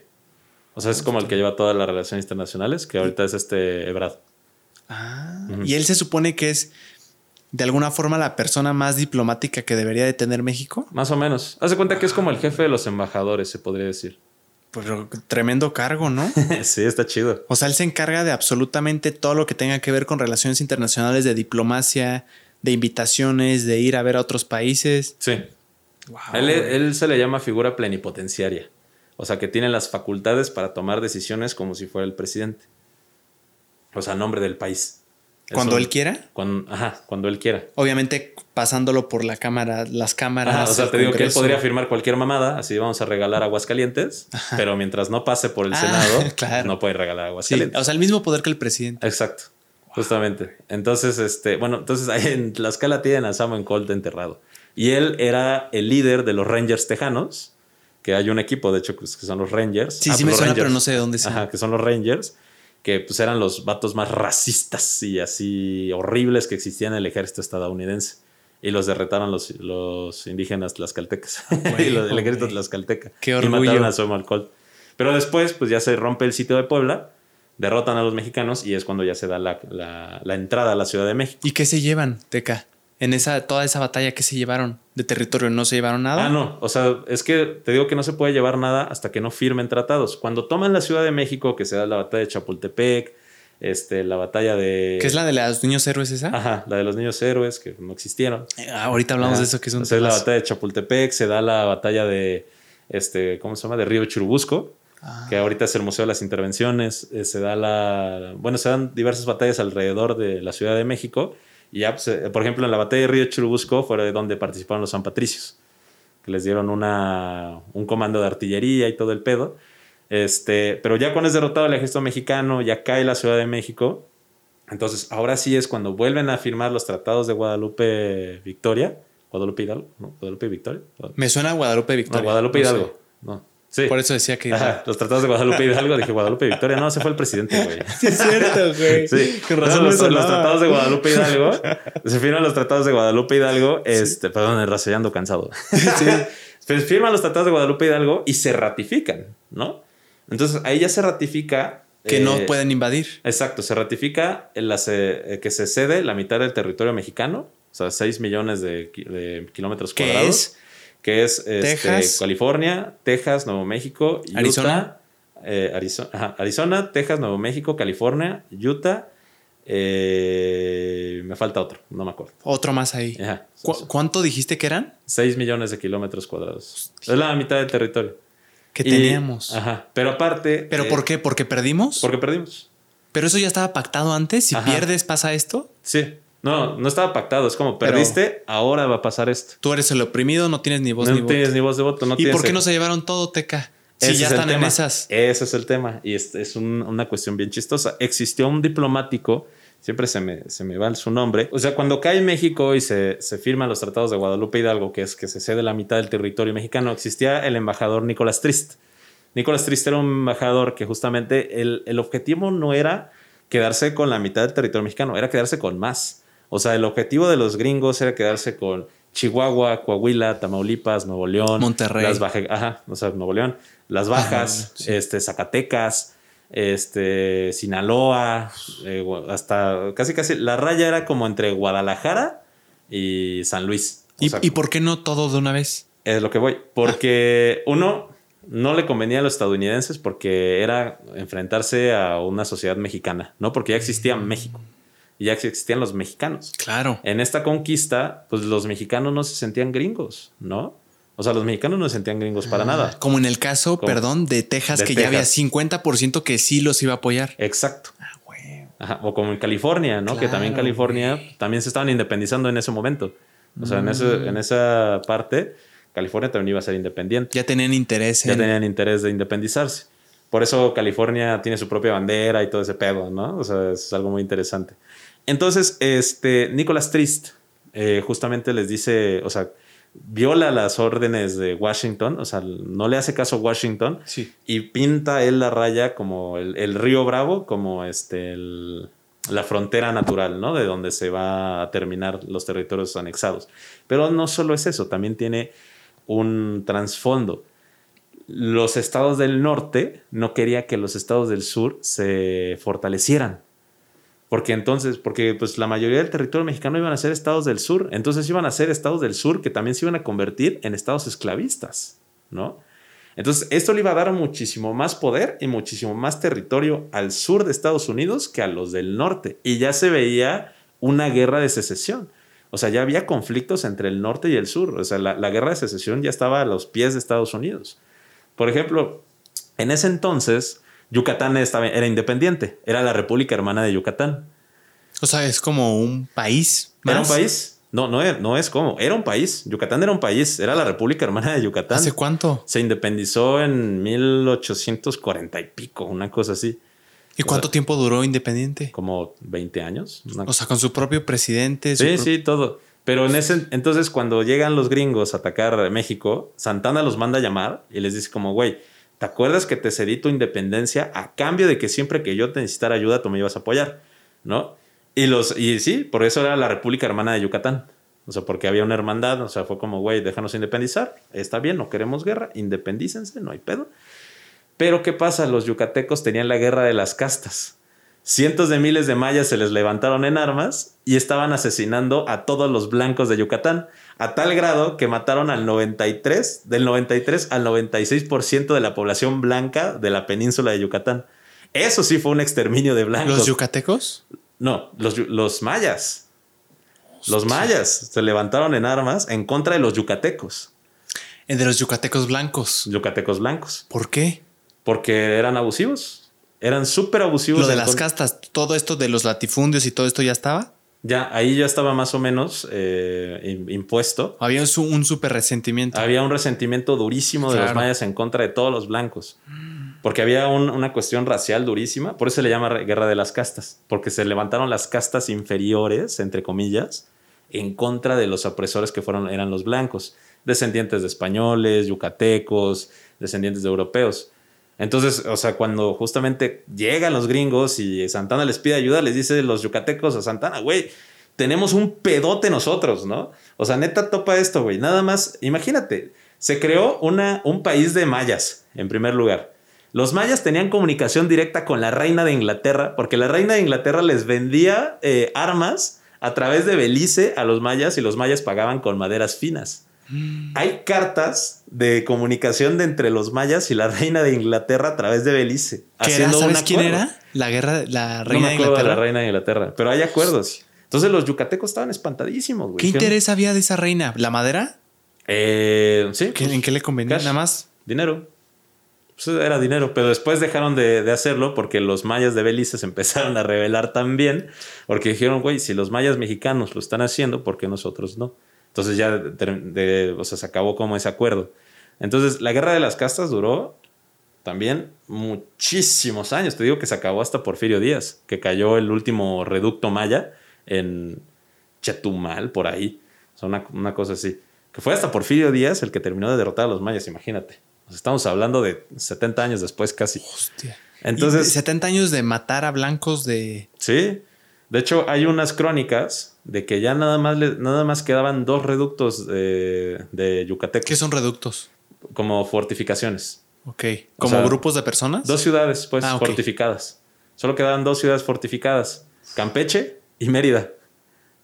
O sea, es como el que lleva todas las relaciones internacionales, que ahorita es este Ebrad. Ah. Y él se supone que es de alguna forma la persona más diplomática que debería de tener México. Más o menos. Hace cuenta que es como el jefe de los embajadores, se podría decir. Pero tremendo cargo, ¿no? *laughs* sí, está chido. O sea, él se encarga de absolutamente todo lo que tenga que ver con relaciones internacionales, de diplomacia, de invitaciones, de ir a ver a otros países. Sí él, se le llama figura plenipotenciaria. O sea, que tiene las facultades para tomar decisiones como si fuera el presidente. O sea, nombre del país. ¿Cuando él quiera? Cuando, ajá, cuando él quiera. Obviamente pasándolo por la cámara, las cámaras. o sea, te digo que él podría firmar cualquier mamada, así vamos a regalar Aguascalientes, pero mientras no pase por el ah, Senado, *laughs* no puede regalar Aguascalientes. o sea, el mismo poder que el presidente. Exacto. Justamente. Entonces, este, bueno, entonces ahí en la escala tienen a Samuel Colt enterrado. Y él era el líder de los Rangers tejanos, que hay un equipo, de hecho, pues, que son los Rangers. Sí, sí pues me suena, pero no sé de dónde son. Ajá, que son los Rangers, que pues eran los vatos más racistas y así horribles que existían en el ejército estadounidense. Y los derretaron los, los indígenas tlaxcaltecas. *laughs* y los, el ejército tlaxcalteca. Qué orgullo. Y mataron a Samuel Colt. Pero después, pues ya se rompe el sitio de Puebla, derrotan a los mexicanos y es cuando ya se da la, la, la entrada a la Ciudad de México. ¿Y qué se llevan, Teca? En esa, toda esa batalla que se llevaron de territorio, ¿no se llevaron nada? Ah, no. O sea, es que te digo que no se puede llevar nada hasta que no firmen tratados. Cuando toman la Ciudad de México, que se da la batalla de Chapultepec, este, la batalla de... ¿Qué es la de los niños héroes esa? Ajá, la de los niños héroes que no existieron. Eh, ahorita hablamos de eso, que es un... es la batalla de Chapultepec, se da la batalla de, este, ¿cómo se llama? De Río Churubusco, ah. que ahorita es el Museo de las Intervenciones, eh, se da la... Bueno, se dan diversas batallas alrededor de la Ciudad de México. Y ya, pues, eh, por ejemplo, en la batalla de Río Churubusco fue donde participaron los San Patricios, que les dieron una, un comando de artillería y todo el pedo. Este, pero ya cuando es derrotado el ejército mexicano, ya cae la Ciudad de México. Entonces, ahora sí es cuando vuelven a firmar los tratados de Guadalupe Victoria. Guadalupe Hidalgo, ¿no? Guadalupe Victoria. Me suena Guadalupe Victoria. Guadalupe Hidalgo. No. Sí. Por eso decía que. los tratados de Guadalupe Hidalgo, dije Guadalupe Victoria. No, ese fue el presidente, güey. *laughs* Sí, es cierto, güey. Sí. razón los, tratados de Guadalupe *laughs* Hidalgo. se firman los tratados de Guadalupe Hidalgo. Este, perdón, el cansado. *laughs* sí. Pues firman los tratados de Guadalupe Hidalgo y se ratifican, ¿no? Entonces ahí ya se ratifica. Que no eh, pueden invadir. Exacto, se ratifica eh, que se cede la mitad del territorio mexicano, o sea, 6 millones de, kilómetros cuadrados. Que es este, California, Texas, Nuevo México, Utah, Arizona. Eh, Arizona, Texas, Nuevo México, California, Utah. me falta otro, no me acuerdo. Otro más ahí. ¿Cuánto dijiste que eran? 6 millones de kilómetros cuadrados. Es la mitad del territorio que teníamos. Ajá. Pero aparte. ¿Pero por eh, qué? ¿Porque perdimos? Porque perdimos. Pero eso ya estaba pactado antes. Si pierdes, pasa esto. Sí. No, no estaba pactado. Es como perdiste, ahora va a pasar esto. Tú eres el oprimido, no tienes ni voz ni voto. No tienes ni voz de voto. ¿Y por qué no se llevaron todo, Teca? Si ya están en esas. Ese es el tema. Y es, es una cuestión bien chistosa. Existió un diplomático siempre se me, se me va su nombre. O sea, cuando cae México y se, se firman los tratados de Guadalupe Hidalgo, que es que se cede la mitad del territorio mexicano, existía el embajador Nicolás Trist. Nicolás Trist era un embajador que justamente el, el objetivo no era quedarse con la mitad del territorio mexicano, era quedarse con más. O sea, el objetivo de los gringos era quedarse con Chihuahua, Coahuila, Tamaulipas, Nuevo León, Monterrey, las Bajas, ajá, o sea, Nuevo León, las Bajas, este, Zacatecas, este, Sinaloa, eh, hasta casi casi la raya era como entre Guadalajara y San Luis. ¿Y, por qué no todo de una vez? Es lo que voy. Porque *laughs* uno no le convenía a los estadounidenses porque era enfrentarse a una sociedad mexicana, ¿no? Porque ya existía México y ya existían los mexicanos. Claro. En esta conquista, pues los mexicanos no se sentían gringos, ¿no? O sea, los mexicanos no se sentían gringos para ah, nada. Como en el caso, perdón, de Texas, que ya había 50% que sí los iba a apoyar. Exacto. Ah, o como en California, ¿no? que también California también se estaban independizando en ese momento. O sea, en, mm. en esa parte, California también iba a ser independiente. Ya tenían interés. Ya tenían interés de independizarse. Por eso California tiene su propia bandera y todo ese pedo, ¿no? O sea, es algo muy interesante. Entonces, este, Nicolás Trist eh, justamente les dice, o sea, viola las órdenes de Washington, o sea, no le hace caso a Washington y pinta él la raya como el, río Bravo, como este, la frontera natural, ¿no? De donde se va a terminar los territorios anexados. Pero no solo es eso, también tiene un trasfondo. Los estados del norte no quería que los estados del sur se fortalecieran. Porque entonces, porque pues la mayoría del territorio mexicano iban a ser estados del sur, entonces iban a ser estados del sur que también se iban a convertir en estados esclavistas, ¿no? Entonces, esto le iba a dar muchísimo más poder y muchísimo más territorio al sur de Estados Unidos que a los del norte. Y ya se veía una guerra de secesión. O sea, ya había conflictos entre el norte y el sur. O sea, la, la guerra de secesión ya estaba a los pies de Estados Unidos. Por ejemplo, en ese entonces, Yucatán estaba, era independiente, era la República Hermana de Yucatán. O sea, es como un país. Era un país. No, no es, no es como. Era un país. Yucatán era un país. Era la República Hermana de Yucatán. ¿Hace cuánto? Se independizó en 1840 y pico, una cosa así. ¿Y cuánto tiempo duró independiente? Como 20 años. O sea, con su propio presidente. sí, sí, todo. Pero en ese entonces, cuando llegan los gringos a atacar México, Santana los manda a llamar y les dice como, güey, ¿Te acuerdas que te cedí tu independencia a cambio de que siempre que yo te necesitara ayuda tú me ibas a apoyar? ¿No? Y, los, y sí, por eso era la República Hermana de Yucatán. O sea, porque había una hermandad, o sea, fue como, güey, déjanos independizar, está bien, no queremos guerra, independícense, no hay pedo. Pero ¿qué pasa? Los yucatecos tenían la guerra de las castas. Cientos de miles de mayas se les levantaron en armas y estaban asesinando a todos los blancos de Yucatán a tal grado que mataron al 93, del 93 al 96% de la población blanca de la península de Yucatán. Eso sí fue un exterminio de blancos. ¿Los yucatecos? No, los, los mayas. Los mayas se levantaron en armas en contra de los yucatecos. El de los yucatecos blancos. Yucatecos blancos. ¿Por qué? Porque eran abusivos. Eran súper abusivos. Lo de las castas, todo esto de los latifundios y todo esto ya estaba. Ya, ahí ya estaba más o menos eh, im- impuesto. Había un, un súper resentimiento. Había un resentimiento durísimo de los mayas en contra de todos los blancos. Porque había un- una cuestión racial durísima. Por eso se le llama guerra de las castas. Porque se levantaron las castas inferiores, entre comillas, en contra de los opresores que fueron, eran los blancos. Descendientes de españoles, yucatecos, descendientes de europeos. Entonces, o sea, cuando justamente llegan los gringos y Santana les pide ayuda, les dice los yucatecos a Santana, güey, tenemos un pedote nosotros, ¿no? O sea, neta topa esto, güey. Nada más, imagínate, se creó una, un país de mayas, en primer lugar. Los mayas tenían comunicación directa con la reina de Inglaterra, porque la reina de Inglaterra les vendía eh, armas a través de Belice a los mayas y los mayas pagaban con maderas finas. Hay cartas de comunicación de entre los mayas y la reina de Inglaterra a través de Belice. ¿Qué era? ¿Sabes quién era? La guerra, la No reina me de acuerdo de Inglaterra. la reina de Inglaterra, pero hay acuerdos. Entonces los yucatecos estaban espantadísimos, güey. ¿Qué interés había de esa reina? ¿La madera? Eh, sí. ¿Qué- pues, ¿En qué le convenía? cash. Nada más. Dinero. Pues era dinero, pero después dejaron de, de hacerlo porque los mayas de Belice se *laughs* empezaron a rebelar también, porque dijeron, güey, si los mayas mexicanos lo están haciendo, ¿por qué nosotros no? Entonces ya de- de- o sea, se acabó como ese acuerdo. Entonces la guerra de las castas duró también muchísimos años. Te digo que se acabó hasta Porfirio Díaz, que cayó el último reducto maya en Chetumal, por ahí. O sea, una, una cosa así. Que fue hasta Porfirio Díaz el que terminó de derrotar a los mayas, imagínate. Estamos hablando de 70 años después casi. Hostia. Entonces, Y 70 años de matar a blancos de. sí. De hecho, hay unas crónicas de que ya nada más, le- nada más quedaban dos reductos de, de Yucatecos ¿Qué son reductos? como fortificaciones. Ok. ¿Como sea, grupos de personas? Dos ciudades, pues, Ah, fortificadas. Solo quedaban dos ciudades fortificadas: Campeche y Mérida.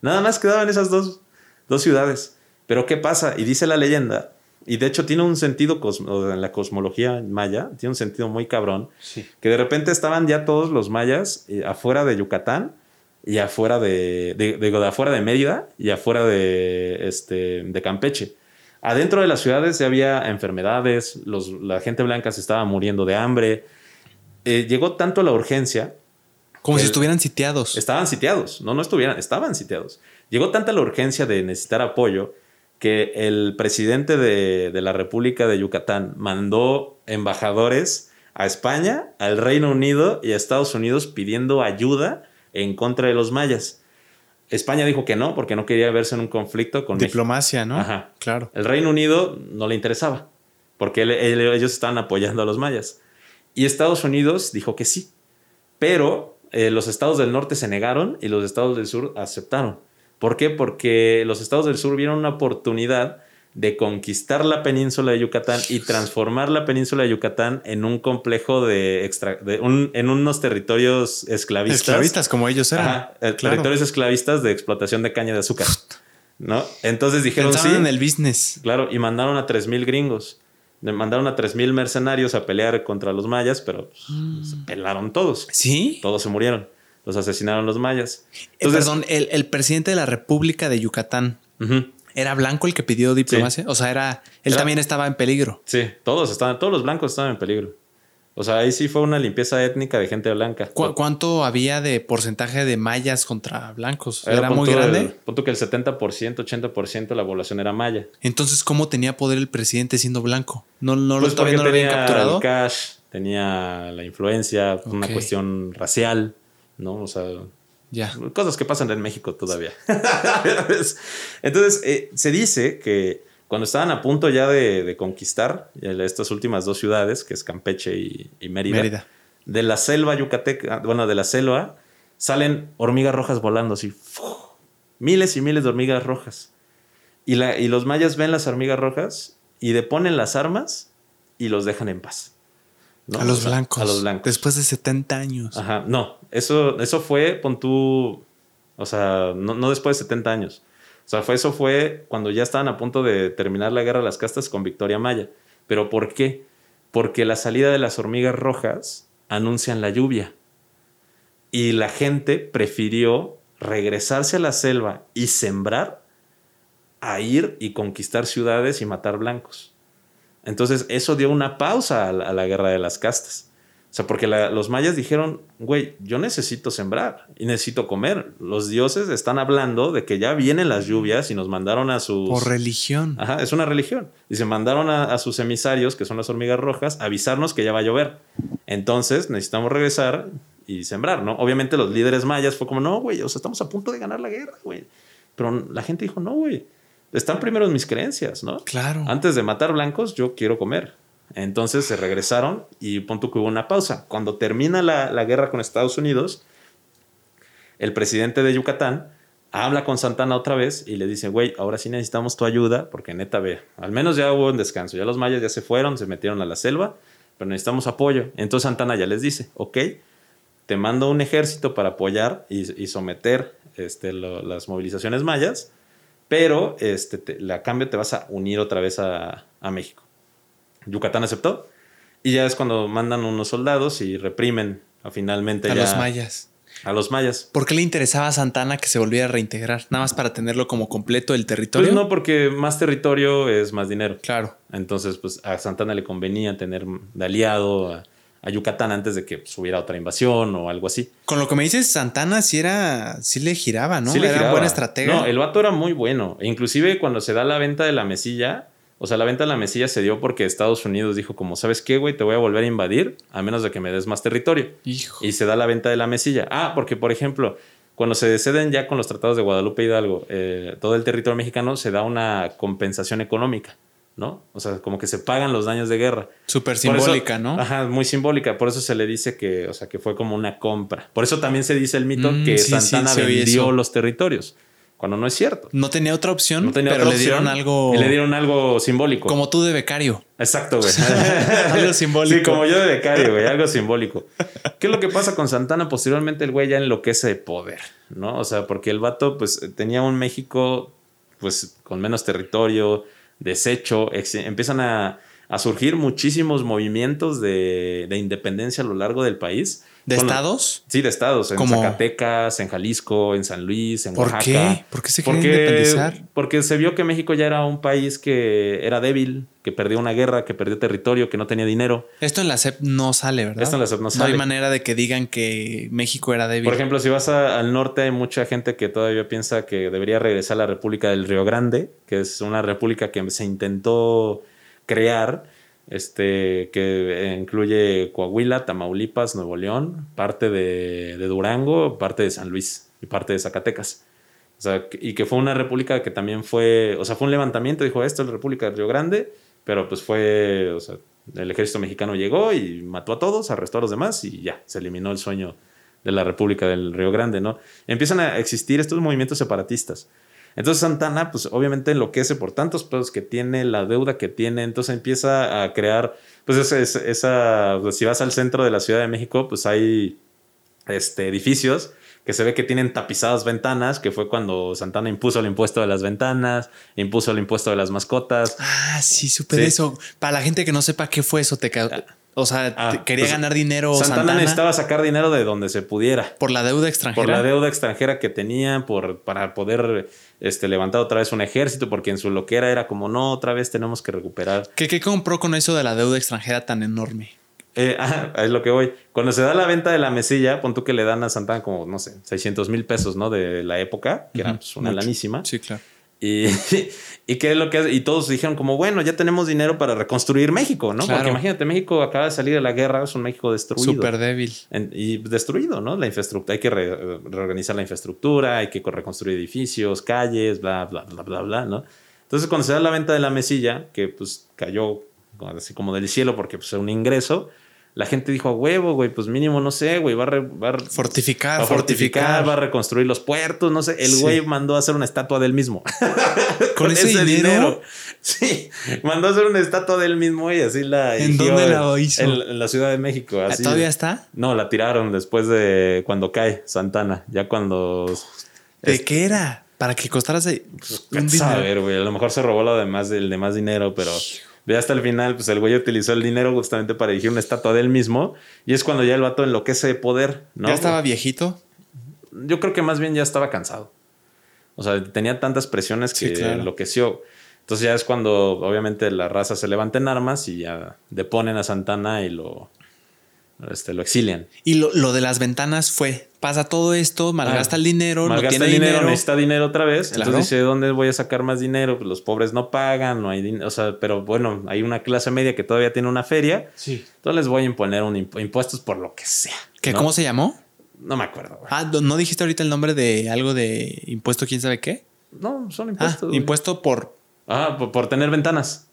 Nada más quedaban esas dos, dos ciudades. Pero, ¿qué pasa? Y dice la leyenda, y de hecho tiene un sentido en la cosmología maya, tiene un sentido muy cabrón, Sí. que de repente estaban ya todos los mayas eh, afuera de Yucatán y afuera de, de, digo, de afuera de Mérida y afuera de, este, de Campeche. Adentro de las ciudades ya había enfermedades, los, la gente blanca se estaba muriendo de hambre. Eh, llegó tanto la urgencia, Como si estuvieran sitiados. estaban sitiados, no, no estuvieran, estaban sitiados. Llegó tanta la urgencia de necesitar apoyo que el presidente de, de la República de Yucatán mandó embajadores a España, al Reino Unido y a Estados Unidos pidiendo ayuda en contra de los mayas. España dijo que no, porque no quería verse en un conflicto con México. Diplomacia, ¿no? Ajá. Claro. El Reino Unido no le interesaba, porque él- él- ellos estaban apoyando a los mayas. Y Estados Unidos dijo que sí, pero eh, los estados del norte se negaron y los estados del sur aceptaron. ¿Por qué? Porque los estados del sur vieron una oportunidad de conquistar la península de Yucatán y transformar la península de Yucatán en un complejo de, extra, de un- en unos territorios esclavistas. Esclavistas como ellos eran. Ajá, eh, Claro. territorios esclavistas de explotación de caña de azúcar. ¿No? Entonces dijeron Pensaban sí. en el business. Claro, y mandaron a 3.000 gringos. Mandaron a 3.000 mercenarios a pelear contra los mayas, pero pues, Mm. se pelaron todos. ¿Sí? Todos se murieron. Los asesinaron los mayas. Eh, Entonces, perdón, el, el presidente de la República de Yucatán, ¿era blanco el que pidió diplomacia? O sea, era. Él Era- también estaba en peligro. sí, todos estaban, todos los blancos estaban en peligro. O sea, ahí sí fue una limpieza étnica de gente blanca. ¿Cu- ¿Cuánto había de porcentaje de mayas contra blancos? Era ¿Era, muy punto grande? El, punto que el 70%, 80% de la población era maya. Entonces, ¿cómo tenía poder el presidente siendo blanco? ¿No, no Pues lo, todavía no lo habían tenía capturado? el cash, tenía la influencia, una cuestión racial, ¿no? O sea, Ya. Cosas que pasan en México todavía. *laughs* Entonces, eh, se dice que cuando estaban a punto ya de, de conquistar estas últimas dos ciudades, que es Campeche y, y Mérida, Mérida. de la selva yucateca, bueno, de la selva, salen hormigas rojas volando así. ¡fu! Miles y miles de hormigas rojas. Y, la, y los mayas ven las hormigas rojas y deponen las armas y los dejan en paz. ¿No? A los O sea, blancos. A los blancos. Después de 70 años. Ajá, no, eso, eso fue, pon tú, o sea, no, no después de 70 años. O sea, fue, eso fue cuando ya estaban a punto de terminar la guerra de las castas con Victoria Maya. ¿Pero por qué? Porque la salida de las hormigas rojas anuncian la lluvia. Y la gente prefirió regresarse a la selva y sembrar a ir y conquistar ciudades y matar blancos. Entonces eso dio una pausa a la, a la guerra de las castas. O sea, porque la- los mayas dijeron, güey, yo necesito sembrar y necesito comer. Los dioses están hablando de que ya vienen las lluvias y nos mandaron a sus... Por religión. Ajá, es una religión. Y se mandaron a, a sus emisarios, que son las hormigas rojas, a avisarnos que ya va a llover. Entonces necesitamos regresar y sembrar, ¿no? Obviamente los líderes mayas fue como, no, güey, o sea, estamos a punto de ganar la guerra, güey. Pero la gente dijo, no, güey, están primero mis creencias, ¿no? Claro. Antes de matar blancos, yo quiero comer. Entonces se regresaron y punto que hubo una pausa. Cuando termina la, la guerra con Estados Unidos, el presidente de Yucatán habla con Santana otra vez y le dice, güey, ahora sí necesitamos tu ayuda porque neta ve, al menos ya hubo un descanso, ya los mayas ya se fueron, se metieron a la selva, pero necesitamos apoyo. Entonces Santana ya les dice, ok, te mando un ejército para apoyar y, y someter este, lo- las movilizaciones mayas, pero este, te- a cambio te vas a unir otra vez a, a México. Yucatán aceptó y ya es cuando mandan unos soldados y reprimen a finalmente a ya los mayas. a los mayas. ¿Por qué le interesaba a Santana que se volviera a reintegrar? Nada más para tenerlo como completo el territorio. Pues no, porque más territorio es más dinero. Claro. Entonces, pues a Santana le convenía tener de aliado a, a Yucatán antes de que pues, hubiera otra invasión o algo así. Con lo que me dices, Santana sí era, sí le giraba, ¿no? Sí le era giraba. buena estratega. No, el vato era muy bueno. E inclusive cuando se da la venta de la mesilla, o sea, la venta de la mesilla se dio porque Estados Unidos dijo como, ¿sabes qué, güey? Te voy a volver a invadir a menos de que me des más territorio. Hijo. Y se da la venta de la mesilla. Ah, porque por ejemplo, cuando se ceden ya con los tratados de Guadalupe Hidalgo, eh, todo el territorio mexicano se da una compensación económica, ¿no? O sea, como que se pagan los daños de guerra. Súper eso- simbólica, ¿no? Ajá, muy simbólica. Por eso se le dice que, o sea, que fue como una compra. Por eso también se dice el mito Mm, que sí, Santana sí, vendió los territorios, cuando no es cierto. No tenía otra opción, No tenía pero otra le dieron algo y le dieron algo simbólico. como tú de becario. Exacto, güey. *laughs* Algo *laughs* simbólico. Sí, como yo de becario, güey, algo simbólico. ¿Qué es lo que pasa con Santana? Posteriormente el güey ya enloquece de poder, ¿no? O sea, porque el vato, pues, tenía un México, pues, con menos territorio, deshecho, ex- empiezan a, a surgir muchísimos movimientos de, de independencia a lo largo del país. ¿De Con- estados? Sí, de estados, en ¿Cómo? Zacatecas, en Jalisco, en San Luis, en ¿Por Oaxaca. qué? ¿Por qué se quería independizar? Porque se vio que México ya era un país que era débil, que perdió una guerra, que perdió territorio, que no tenía dinero. Esto en la SEP no sale, ¿verdad? Esto en la SEP no No sale. hay manera de que digan que México era débil. Por ejemplo, si vas a- al norte hay mucha gente que todavía piensa que debería regresar a la República del Río Grande, que es una república que se intentó crear, este, que incluye Coahuila, Tamaulipas, Nuevo León, parte de, Durango, parte de San Luis y parte de Zacatecas. Y que fue una república que también fue, o sea, fue un levantamiento, dijo, esto es la República del Río Grande, pero pues fue, o sea, el ejército mexicano llegó y mató a todos, arrestó a los demás y ya, se eliminó el sueño de la República del Río Grande, ¿no? Empiezan a existir estos movimientos separatistas. Entonces Santana, pues obviamente enloquece por tantos pedos que tiene, la deuda que tiene, entonces empieza a crear, pues esa, pues, si vas al centro de la Ciudad de México, pues hay este, edificios que se ve que tienen tapizadas ventanas, que fue cuando Santana impuso el impuesto de las ventanas, impuso el impuesto de las mascotas. Ah, sí, supe Sí. eso. Para la gente que no sepa qué fue eso, te ca- O sea, Ah, quería pues, ganar dinero Santana, Santana, necesitaba sacar dinero de donde se pudiera. por la deuda Por extranjera. la deuda extranjera que tenía, por, para poder este, levantar otra vez un ejército, porque en su loquera era como, no, otra vez tenemos que recuperar. ¿Qué, qué compró con eso de la deuda extranjera tan enorme? Eh, *laughs* ah, es lo que voy. Cuando se da la venta de la mesilla, pon tú que le dan a Santana como, no sé, 600 mil pesos, ¿no? De la época, que era pues, una mucho. lanísima. Sí, claro. Y, *laughs* y qué es lo que hace? Y todos dijeron como, bueno, ya tenemos dinero para reconstruir México, ¿no? Claro. Porque imagínate, México acaba de salir de la guerra, es un México destruido. Súper débil. En- y destruido, ¿no? La infraestructura, hay que re- reorganizar la infraestructura, hay que co- reconstruir edificios, calles, bla, bla, bla, bla, bla, ¿no? Entonces, cuando se da la venta de la mesilla, que pues cayó así como del cielo porque pues era un ingreso, la gente dijo, a huevo, güey, pues mínimo, no sé, güey, va a, re- va a- Fortificar, va a fortificar, fortificar. va a reconstruir los puertos, no sé. El Sí. güey mandó a hacer una estatua del mismo. *laughs* ¿Con ese dinero? Sí, mandó a hacer una estatua del mismo y así la ¿En dónde la hizo? En, en la Ciudad de México. Así. ¿Todavía está? No, la tiraron después de cuando cae Santana. Ya cuando. ¿De Es- qué era? Para que costara ese- un ver, güey. A lo mejor se robó lo de más, el de más dinero, pero Ve hasta el final, pues el güey utilizó el dinero justamente para erigir una estatua de él mismo. Y es cuando ya el vato enloquece de poder, ¿no? ¿Ya estaba viejito? Yo creo que más bien ya estaba cansado. O sea, tenía tantas presiones que enloqueció. Entonces ya es cuando obviamente la raza se levanta en armas y ya deponen a Santana y lo, este, lo exilian. Y lo, de las ventanas fue, pasa todo esto, malgasta el dinero, no tiene dinero, dinero, necesita dinero otra vez. Entonces dice, ¿dónde voy a sacar más dinero? Pues los pobres no pagan, no hay dinero. O sea, pero bueno, hay una clase media que todavía tiene una feria. Sí. Entonces les voy a imponer un impuestos por lo que sea. ¿Qué, ¿Cómo se llamó? No me acuerdo. Ah, ¿no dijiste ahorita el nombre de algo de impuesto quién sabe qué? No, son impuestos. Ah, impuesto por... Ah, por tener ventanas.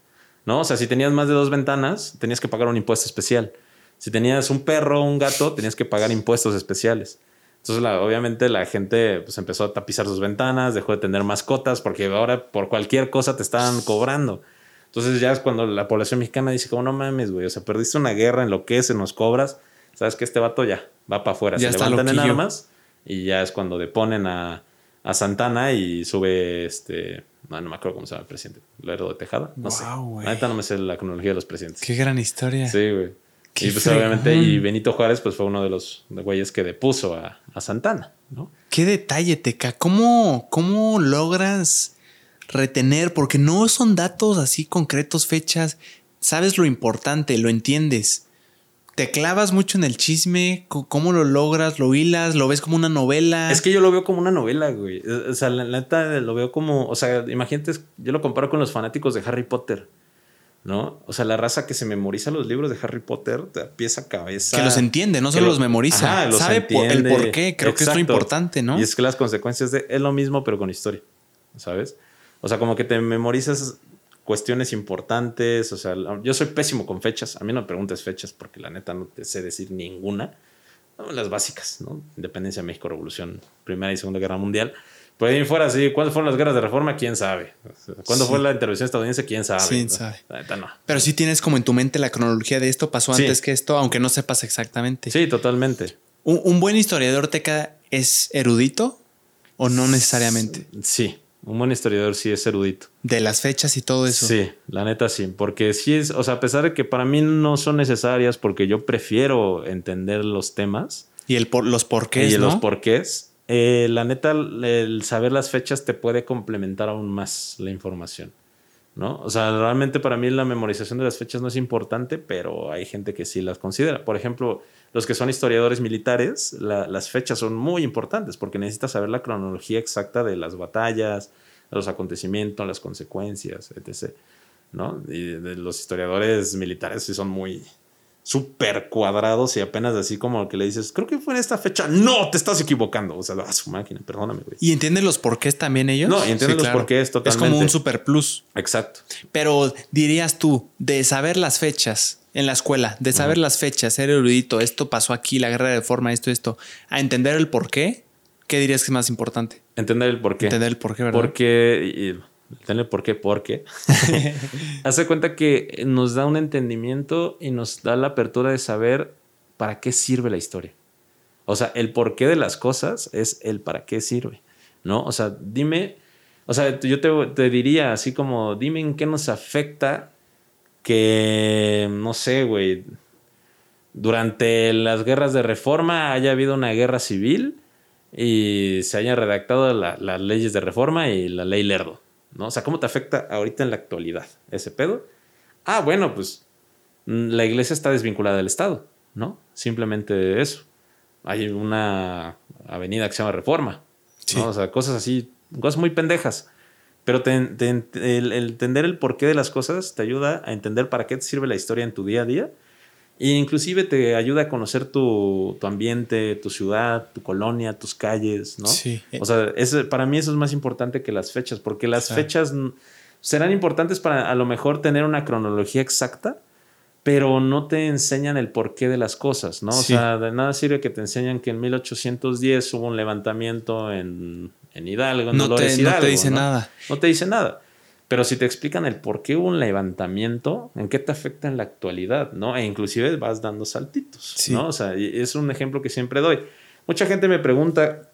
¿No? O sea, si tenías más de dos ventanas, tenías que pagar un impuesto especial. Si tenías un perro o un gato, tenías que pagar impuestos especiales. Entonces, obviamente, la gente pues, empezó a tapizar sus ventanas, dejó de tener mascotas, porque ahora por cualquier cosa te estaban cobrando. Entonces, ya es cuando la población mexicana dice, como no mames, güey, o sea, perdiste una guerra, en lo que se nos cobras. Sabes que este vato ya va para afuera, se levantan en armas y ya es cuando deponen a, a Santana y sube este. No, no me acuerdo cómo se llama el presidente. Lerdo de Tejada. No sé. Ahorita no me sé la cronología de los presidentes. Qué gran historia. Sí, güey y pues obviamente, y Benito Juárez, pues fue uno de los güeyes que depuso a, Santana, ¿no? Qué detalle, Teca. ¿Cómo, ¿Cómo logras retener? Porque no son datos así concretos, fechas. Sabes lo importante, lo entiendes. ¿Te clavas mucho en el chisme? ¿Cómo lo logras? ¿Lo hilas? ¿Lo ves como una novela? Es que yo lo veo como una novela, güey. O sea, la neta lo veo como. O sea, imagínate, yo lo comparo con los fanáticos de Harry Potter. ¿No? O sea, la raza que se memoriza los libros de Harry Potter de pieza a cabeza. Que los entiende, no solo los memoriza. sabe el por qué, creo que es lo importante, ¿no? Y es que las consecuencias de es lo mismo, pero con historia, ¿sabes? O sea, como que te memorizas cuestiones importantes, o sea, yo soy pésimo con fechas, a mí no me preguntes fechas porque la neta no te sé decir ninguna, las básicas, ¿no? Independencia, México, Revolución, Primera y Segunda Guerra Mundial, Puede ir fuera así. ¿Cuándo fueron las guerras de reforma? ¿Quién sabe? ¿Cuándo fue la intervención estadounidense? ¿Quién sabe? ¿Quién sabe? Pero sí tienes como en tu mente la cronología de esto pasó antes que esto, aunque no sepas exactamente. Sí, totalmente. ¿Un, buen historiador teca es erudito o no necesariamente? Sí, un buen historiador sí es erudito. De las fechas y todo eso. Sí, la neta sí. Porque sí es, o sea, a pesar de que para mí no son necesarias porque yo prefiero entender los temas. Y el por, los porqués. Y los porqués eh, la neta, el saber las fechas te puede complementar aún más la información. ¿no? O sea, realmente para mí la memorización de las fechas no es importante, pero hay gente que sí las considera. Por ejemplo, los que son historiadores militares, las fechas son muy importantes porque necesitas saber la cronología exacta de las batallas, los acontecimientos, las consecuencias, etc. ¿no? Y de los historiadores militares sí son muy, súper cuadrados y apenas así como que le dices, creo que fue en esta fecha. No, te estás equivocando. O sea, a su máquina, perdóname, güey. ¿Y entienden los porqués también ellos? No, entienden los porqués totalmente. Es como un super plus. Exacto. Pero dirías tú, de saber las fechas en la escuela, de saber las fechas, ser erudito, esto pasó aquí, la guerra de forma, esto, esto, a entender el porqué, ¿qué dirías que es más importante? Entender el porqué. Entender el porqué, ¿verdad? Porque Tenle por qué, porque *laughs* *laughs* hace cuenta que nos da un entendimiento y nos da la apertura de saber para qué sirve la historia. O sea, el porqué de las cosas es el para qué sirve, ¿no? O sea, dime, o sea, yo te, te diría así como, dime en qué nos afecta que, no sé, güey, durante las guerras de reforma haya habido una guerra civil y se hayan redactado las leyes de reforma y la ley Lerdo. ¿No? O sea, ¿cómo te afecta ahorita en la actualidad ese pedo? Ah, bueno, pues mm, la iglesia está desvinculada del Estado, ¿no? Simplemente eso. Hay una avenida que se llama Reforma, O sea, cosas así, cosas muy pendejas. Pero el, el, entender el porqué de las cosas te ayuda a entender para qué te sirve la historia en tu día a día e inclusive te ayuda a conocer tu, ambiente, tu ciudad, tu colonia, tus calles, ¿no? Sí. O sea, para mí eso es más importante que las fechas, porque las fechas serán importantes para a lo mejor tener una cronología exacta, pero no te enseñan el porqué de las cosas, ¿no? O sea, de nada sirve que te enseñan que en 1810 hubo un levantamiento en, Hidalgo, no, te, no te dice nada. No te dice nada. Pero si te explican el por qué hubo un levantamiento, en qué te afecta en la actualidad, ¿no? E inclusive vas dando saltitos, ¿no? O sea, es un ejemplo que siempre doy. Mucha gente me pregunta,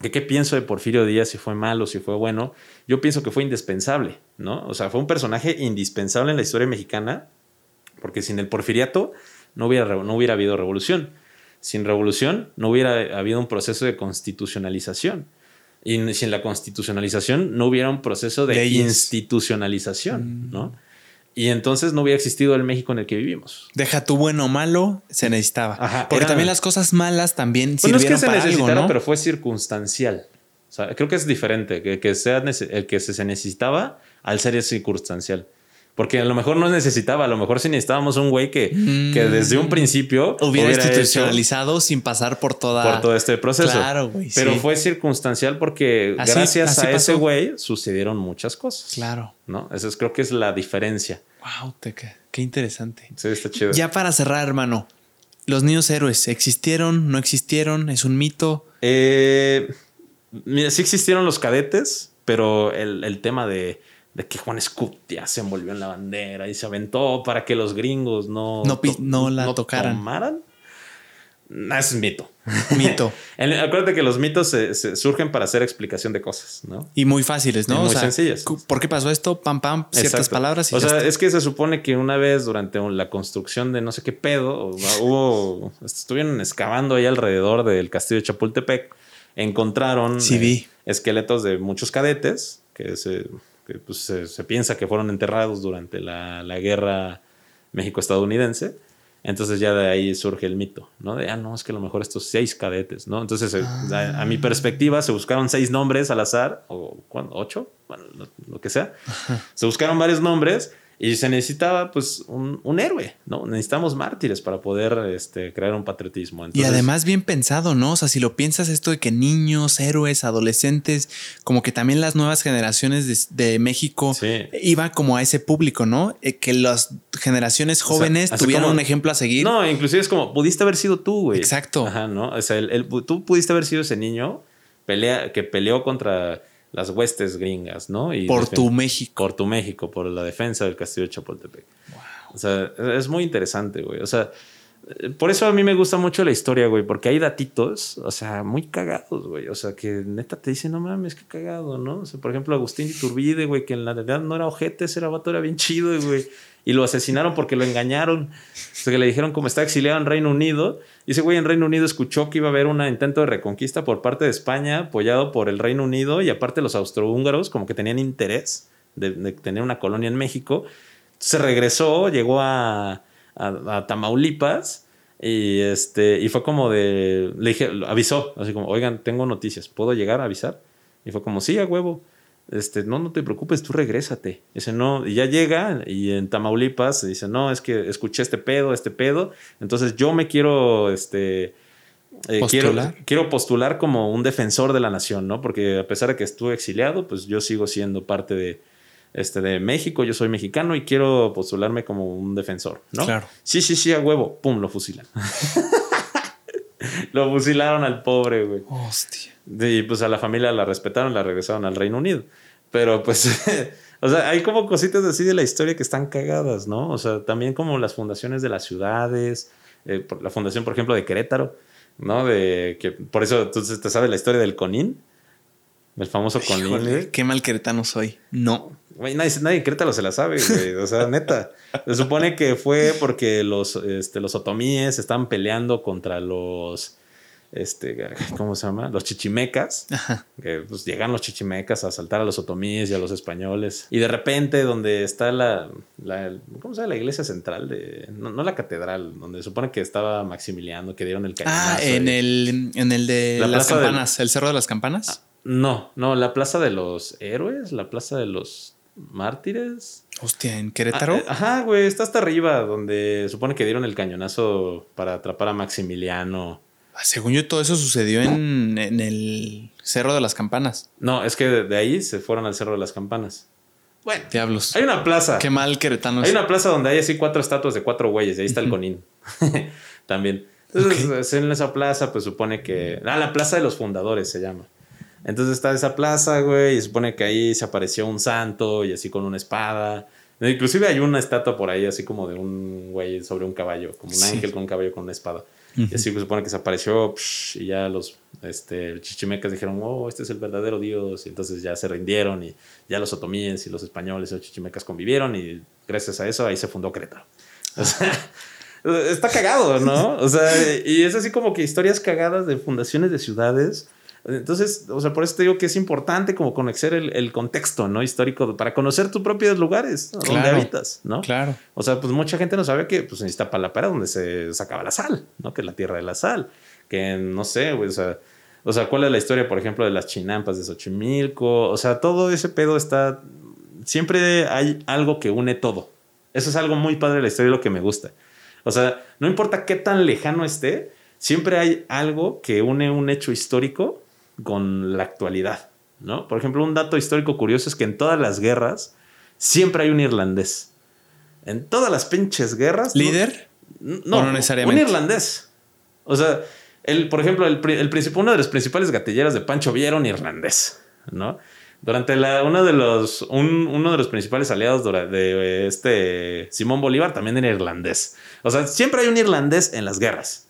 ¿Qué, ¿Qué pienso de Porfirio Díaz? Si fue malo, si fue bueno. Yo pienso que fue indispensable, ¿no? O sea, fue un personaje indispensable en la historia mexicana, porque sin el porfiriato no hubiera, no hubiera habido revolución. Sin revolución no hubiera habido un proceso de constitucionalización. Y sin la constitucionalización no hubiera un proceso de Leyes. institucionalización, ¿no? Y entonces no hubiera existido el México en el que vivimos. Deja tu bueno o malo, se necesitaba. Ajá, Porque era- también las cosas malas también Pues no es sirvieron que se para algo, necesitara, ¿no? pero fue circunstancial. O sea, creo que es diferente, que, que sea el que se se necesitaba al ser circunstancial. Porque a lo mejor no necesitaba, a lo mejor sí necesitábamos un güey que, que desde un principio Hubiera, hecho institucionalizado sin pasar por toda... por todo este proceso. Claro, güey, Pero sí. fue circunstancial porque Así- gracias así a ese güey sucedieron muchas cosas. Claro. ¿No? Eso es, creo que es la diferencia. Wow, te- qué, qué interesante. Sí, está chido. Ya para cerrar, hermano. Los niños héroes, ¿existieron? ¿No existieron? ¿Es un mito? Eh, mira, sí existieron los cadetes, pero el, el tema de, de que Juan Escutia se envolvió en la bandera y se aventó para que los gringos no, No no la tocaran. tomaran, no, es mito. *laughs* Mito. *laughs* Acuérdate que los mitos se- se surgen para hacer explicación de cosas, ¿no? Y muy fáciles, ¿no? Y muy sencillas. ¿Por qué pasó esto? Pam, pam, ciertas Exacto. palabras. Y o ya sea, está. es que se supone que una vez durante la construcción de no sé qué pedo, hubo, estuvieron excavando ahí alrededor del castillo de Chapultepec, encontraron Sí, vi. eh, esqueletos de muchos cadetes que se, que, pues, se, se piensa que fueron enterrados durante la, la guerra México-estadounidense. Entonces ya de ahí surge el mito, ¿no? De, ah, no, es que a lo mejor estos seis cadetes, ¿no? Entonces, eh, a, a mi perspectiva, se buscaron seis nombres al azar, o ¿cuándo? ocho, bueno, lo, lo que sea. *laughs* Se buscaron varios nombres y se necesitaba, pues, un, un héroe, ¿no? Necesitamos mártires para poder este, crear un patriotismo. Y además bien pensado, ¿no? O sea, si lo piensas esto de que niños, héroes, adolescentes, como que también las nuevas generaciones de, de México Sí. iba como a ese público, ¿no? Eh, que las generaciones jóvenes así tuvieran como- un ejemplo a seguir. No, inclusive es como, pudiste haber sido tú, güey. Exacto. Ajá, ¿no? O sea, el- el- tú pudiste haber sido ese niño pelea, que peleó contra las huestes gringas, ¿no? Y por tu México. Por tu México, por la defensa del castillo de Chapultepec. O sea, es muy interesante, güey. O sea, eh, por eso a mí me gusta mucho la historia, güey, porque hay datitos, o sea, muy cagados, güey. O sea, que neta te dicen, no mames, qué cagado, ¿no? O sea, por ejemplo, Agustín Iturbide, güey, que en la realidad no era ojete, ese era vato, era bien chido, güey. Y lo asesinaron porque lo engañaron. O sea, que le dijeron como está exiliado en Reino Unido. Y ese güey en Reino Unido escuchó que iba a haber un intento de reconquista por parte de España, apoyado por el Reino Unido. Y aparte los austrohúngaros como que tenían interés de, tener una colonia en México. Se regresó, llegó a, a- a Tamaulipas. Y este, y fue como de. Le dije, avisó, así como, oigan, tengo noticias, ¿puedo llegar a avisar? Y fue como, sí, a huevo. Este, no, no te preocupes, tú regrésate. Dice, no, y ya llega, y en Tamaulipas dice, no, es que escuché este pedo, este pedo. Entonces yo me quiero, este. eh, quiero, ¿Postular? quiero postular como un defensor de la nación, ¿no? Porque a pesar de que estuve exiliado, pues yo sigo siendo parte de, este, de México, yo soy mexicano y quiero postularme como un defensor, ¿no? Claro. Sí, sí, sí, a huevo, pum, lo fusilan. *laughs* lo fusilaron al pobre, güey. Hostia. Y pues a la familia la respetaron, la regresaron al Reino Unido. Pero pues, *laughs* o sea, hay como cositas así de la historia que están cagadas, ¿no? O sea, también como las fundaciones de las ciudades, eh, por- la fundación, por ejemplo, de Querétaro, ¿no? De que por eso entonces te sabes la historia del Conín, el famoso Conín. Híjole, qué mal queretano soy. No. Güey, nadie, nadie en Querétaro se la sabe, güey. O sea, neta. Se supone que fue porque los, este, los otomíes estaban peleando contra los. Este, *laughs* ¿cómo se llama? Los chichimecas. Ajá. Que pues, llegan los chichimecas a asaltar a los otomíes y a los españoles. Y de repente, donde está la. la ¿Cómo se llama? La iglesia central de. No, no la catedral, donde se supone que estaba Maximiliano, que dieron el cañonazo. Ah, en el, en el de La las del- campanas, el cerro de las campanas. No, no, la plaza de los héroes, la plaza de los mártires. Hostia, en Querétaro. Ah, eh, ajá, güey, está hasta arriba, donde supone que dieron el cañonazo para atrapar a Maximiliano. Según yo, todo eso sucedió en, en el cerro de las campanas. No, es que de, de ahí se fueron al Cerro de las Campanas. Bueno, Diablos. hay una plaza. Qué mal queretano Hay una plaza donde hay así cuatro estatuas de cuatro güeyes, y ahí está el conín. *laughs* También. Entonces, en esa plaza, pues supone que. Ah, la plaza de los fundadores se llama. Entonces está esa plaza, güey, y supone que ahí se apareció un santo y así con una espada. Inclusive hay una estatua por ahí, así como de un güey sobre un caballo, como un Sí. ángel con un caballo con una espada. Y así se supone que se apareció y ya los este, chichimecas dijeron, oh, este es el verdadero Dios. Y entonces ya se rindieron y ya los otomíes y los españoles y los chichimecas convivieron y gracias a eso ahí se fundó Querétaro. O sea, *laughs* está cagado, ¿no? O sea, y es así como que historias cagadas de fundaciones de ciudades entonces, o sea, por eso te digo que es importante como conocer el, contexto, ¿no? Histórico para conocer tus propios lugares donde habitas, ¿no? Claro. O sea, pues mucha gente no sabe que pues en Iztapalapa era donde se sacaba la sal, ¿no? Que es la tierra de la sal. Que no sé, o sea, o sea, ¿cuál es la historia, por ejemplo, de las chinampas de Xochimilco? O sea, todo ese pedo está... Siempre hay algo que une todo. Eso es algo muy padre de la historia y lo que me gusta. O sea, no importa qué tan lejano esté, siempre hay algo que une un hecho histórico con la actualidad, ¿no? Por ejemplo, un dato histórico curioso es que en todas las guerras siempre hay un irlandés. En todas las pinches guerras. ¿Líder? No, no, necesariamente. Un irlandés. O sea, el, por ejemplo, el, el uno de los principales gatilleros de Pancho Villa era un irlandés, ¿no? Durante la, uno, de los, uno de los principales aliados de este Simón Bolívar también era irlandés. O sea, siempre hay un irlandés en las guerras.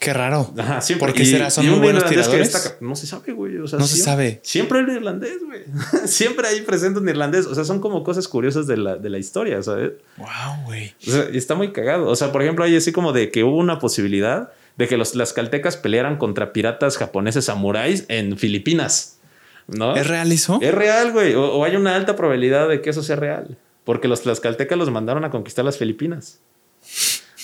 Qué raro. Ajá, siempre. ¿Por qué será? ¿Son muy buenos tiradores? no se sabe, güey. O sea, no se sabe. Siempre hay un irlandés, güey. *laughs* siempre hay presente un irlandés. O sea, son como cosas curiosas de la, de la historia, ¿sabes? Wow, güey. O sea, está muy cagado. O sea, por ejemplo, hay así como de que hubo una posibilidad de que los, las caltecas pelearan contra piratas japoneses samuráis en Filipinas. ¿No? ¿Es real eso? Es real, güey. O, o hay una alta probabilidad de que eso sea real. Porque los tlaxcaltecas los mandaron a conquistar las Filipinas.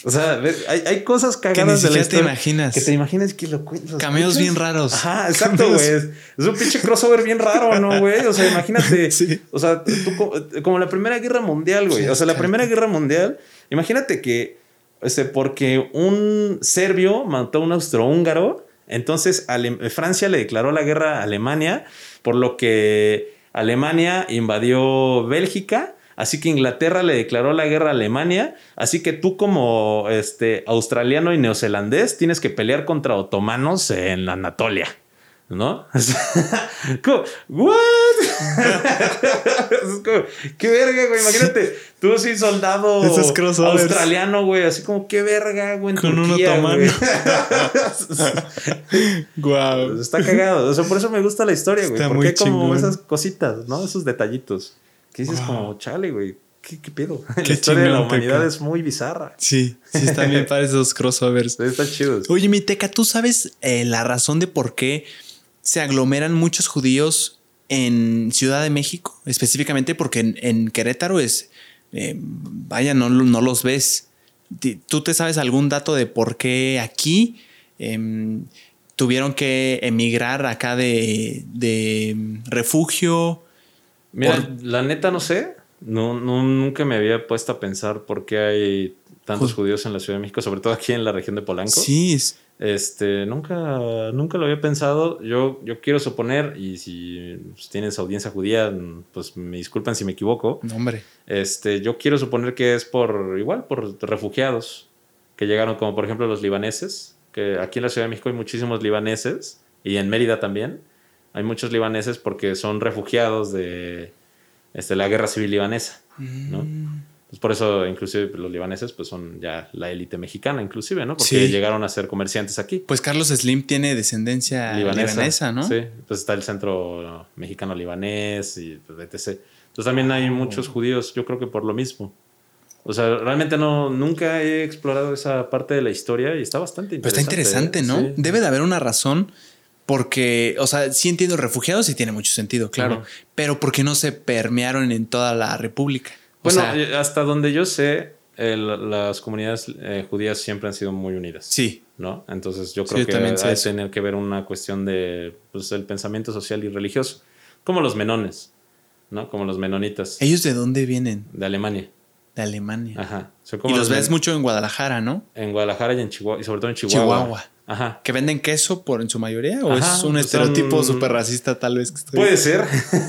O sea, hay, hay cosas cagadas que de la historia. te imaginas. Que te imaginas que lo cuentas. Cameos bien raros. Ajá, *laughs* exacto, güey. Es un pinche crossover bien raro, ¿no, güey? O sea, imagínate. *laughs* Sí. O sea, tú, como la Primera Guerra Mundial, güey. o sea, la Primera Guerra Mundial, imagínate que, este, porque un serbio mató a un austrohúngaro, entonces Francia le declaró la guerra a Alemania, por lo que Alemania invadió Bélgica Así que Inglaterra le declaró la guerra a Alemania. Así que tú como este, australiano y neozelandés tienes que pelear contra otomanos en Anatolia. ¿No? *laughs* ¿What? *laughs* qué verga, güey. Imagínate, tú sí soldado australiano, güey. Así como, qué verga, güey. Con un otomano. Wow. *laughs* Está cagado. O sea, por eso me gusta la historia, güey. Porque hay como esas cositas, ¿no? Esos detallitos. Que dices como, chale, güey, ¿qué, qué pedo? *laughs* la historia de la humanidad es muy bizarra. Sí, sí, están bien *laughs* para esos crossovers. Está chido. Oye, mi teca, ¿tú sabes eh, la razón de por qué se aglomeran muchos judíos en Ciudad de México? Específicamente porque en, Querétaro es, eh, vaya, no, no los ves. ¿Tú te sabes algún dato de por qué aquí em, tuvieron que emigrar acá de, de refugio? Mira, la neta no sé. No, nunca me había puesto a pensar por qué hay tantos judíos en la Ciudad de México, sobre todo aquí en la región de Polanco. Sí. Este, nunca, nunca lo había pensado. Yo, yo quiero suponer, y si pues, tienes audiencia judía, pues me disculpan si me equivoco. No, hombre. Este, yo quiero suponer que es por, igual, por refugiados que llegaron, como por ejemplo los libaneses, que aquí en la Ciudad de México hay muchísimos libaneses, y en Mérida también hay muchos libaneses porque son refugiados de este, la guerra civil libanesa, ¿no? Mm. Pues por eso, inclusive, los libaneses pues son ya la élite mexicana, inclusive, ¿no? Porque llegaron a ser comerciantes aquí. Pues Carlos Slim tiene descendencia libanesa, ¿no? Sí, pues está el centro mexicano libanés y pues, etc. Entonces también hay muchos judíos, yo creo que por lo mismo. O sea, realmente no, nunca he explorado esa parte de la historia y está bastante interesante. Pero está interesante, ¿no? Debe de haber una razón porque, o sea, sí entiendo refugiados y tiene mucho sentido, claro. Pero ¿por qué no se permearon en toda la República? bueno, eh, hasta donde yo sé, las comunidades eh, judías siempre han sido muy unidas. Sí. ¿No? Entonces yo creo que debe tener que ver una cuestión de pues, el pensamiento social y religioso. Como los menones, ¿no? Como los menonitas. ¿Ellos de dónde vienen? De Alemania. De Alemania. Ajá. y los, ves mucho en Guadalajara, ¿no? En Guadalajara y en Chihuahua, y sobre todo en Chihuahua. Chihuahua. Ajá. ¿Que venden queso por en su mayoría? ¿O es un pues estereotipo súper racista tal vez? Puede ser.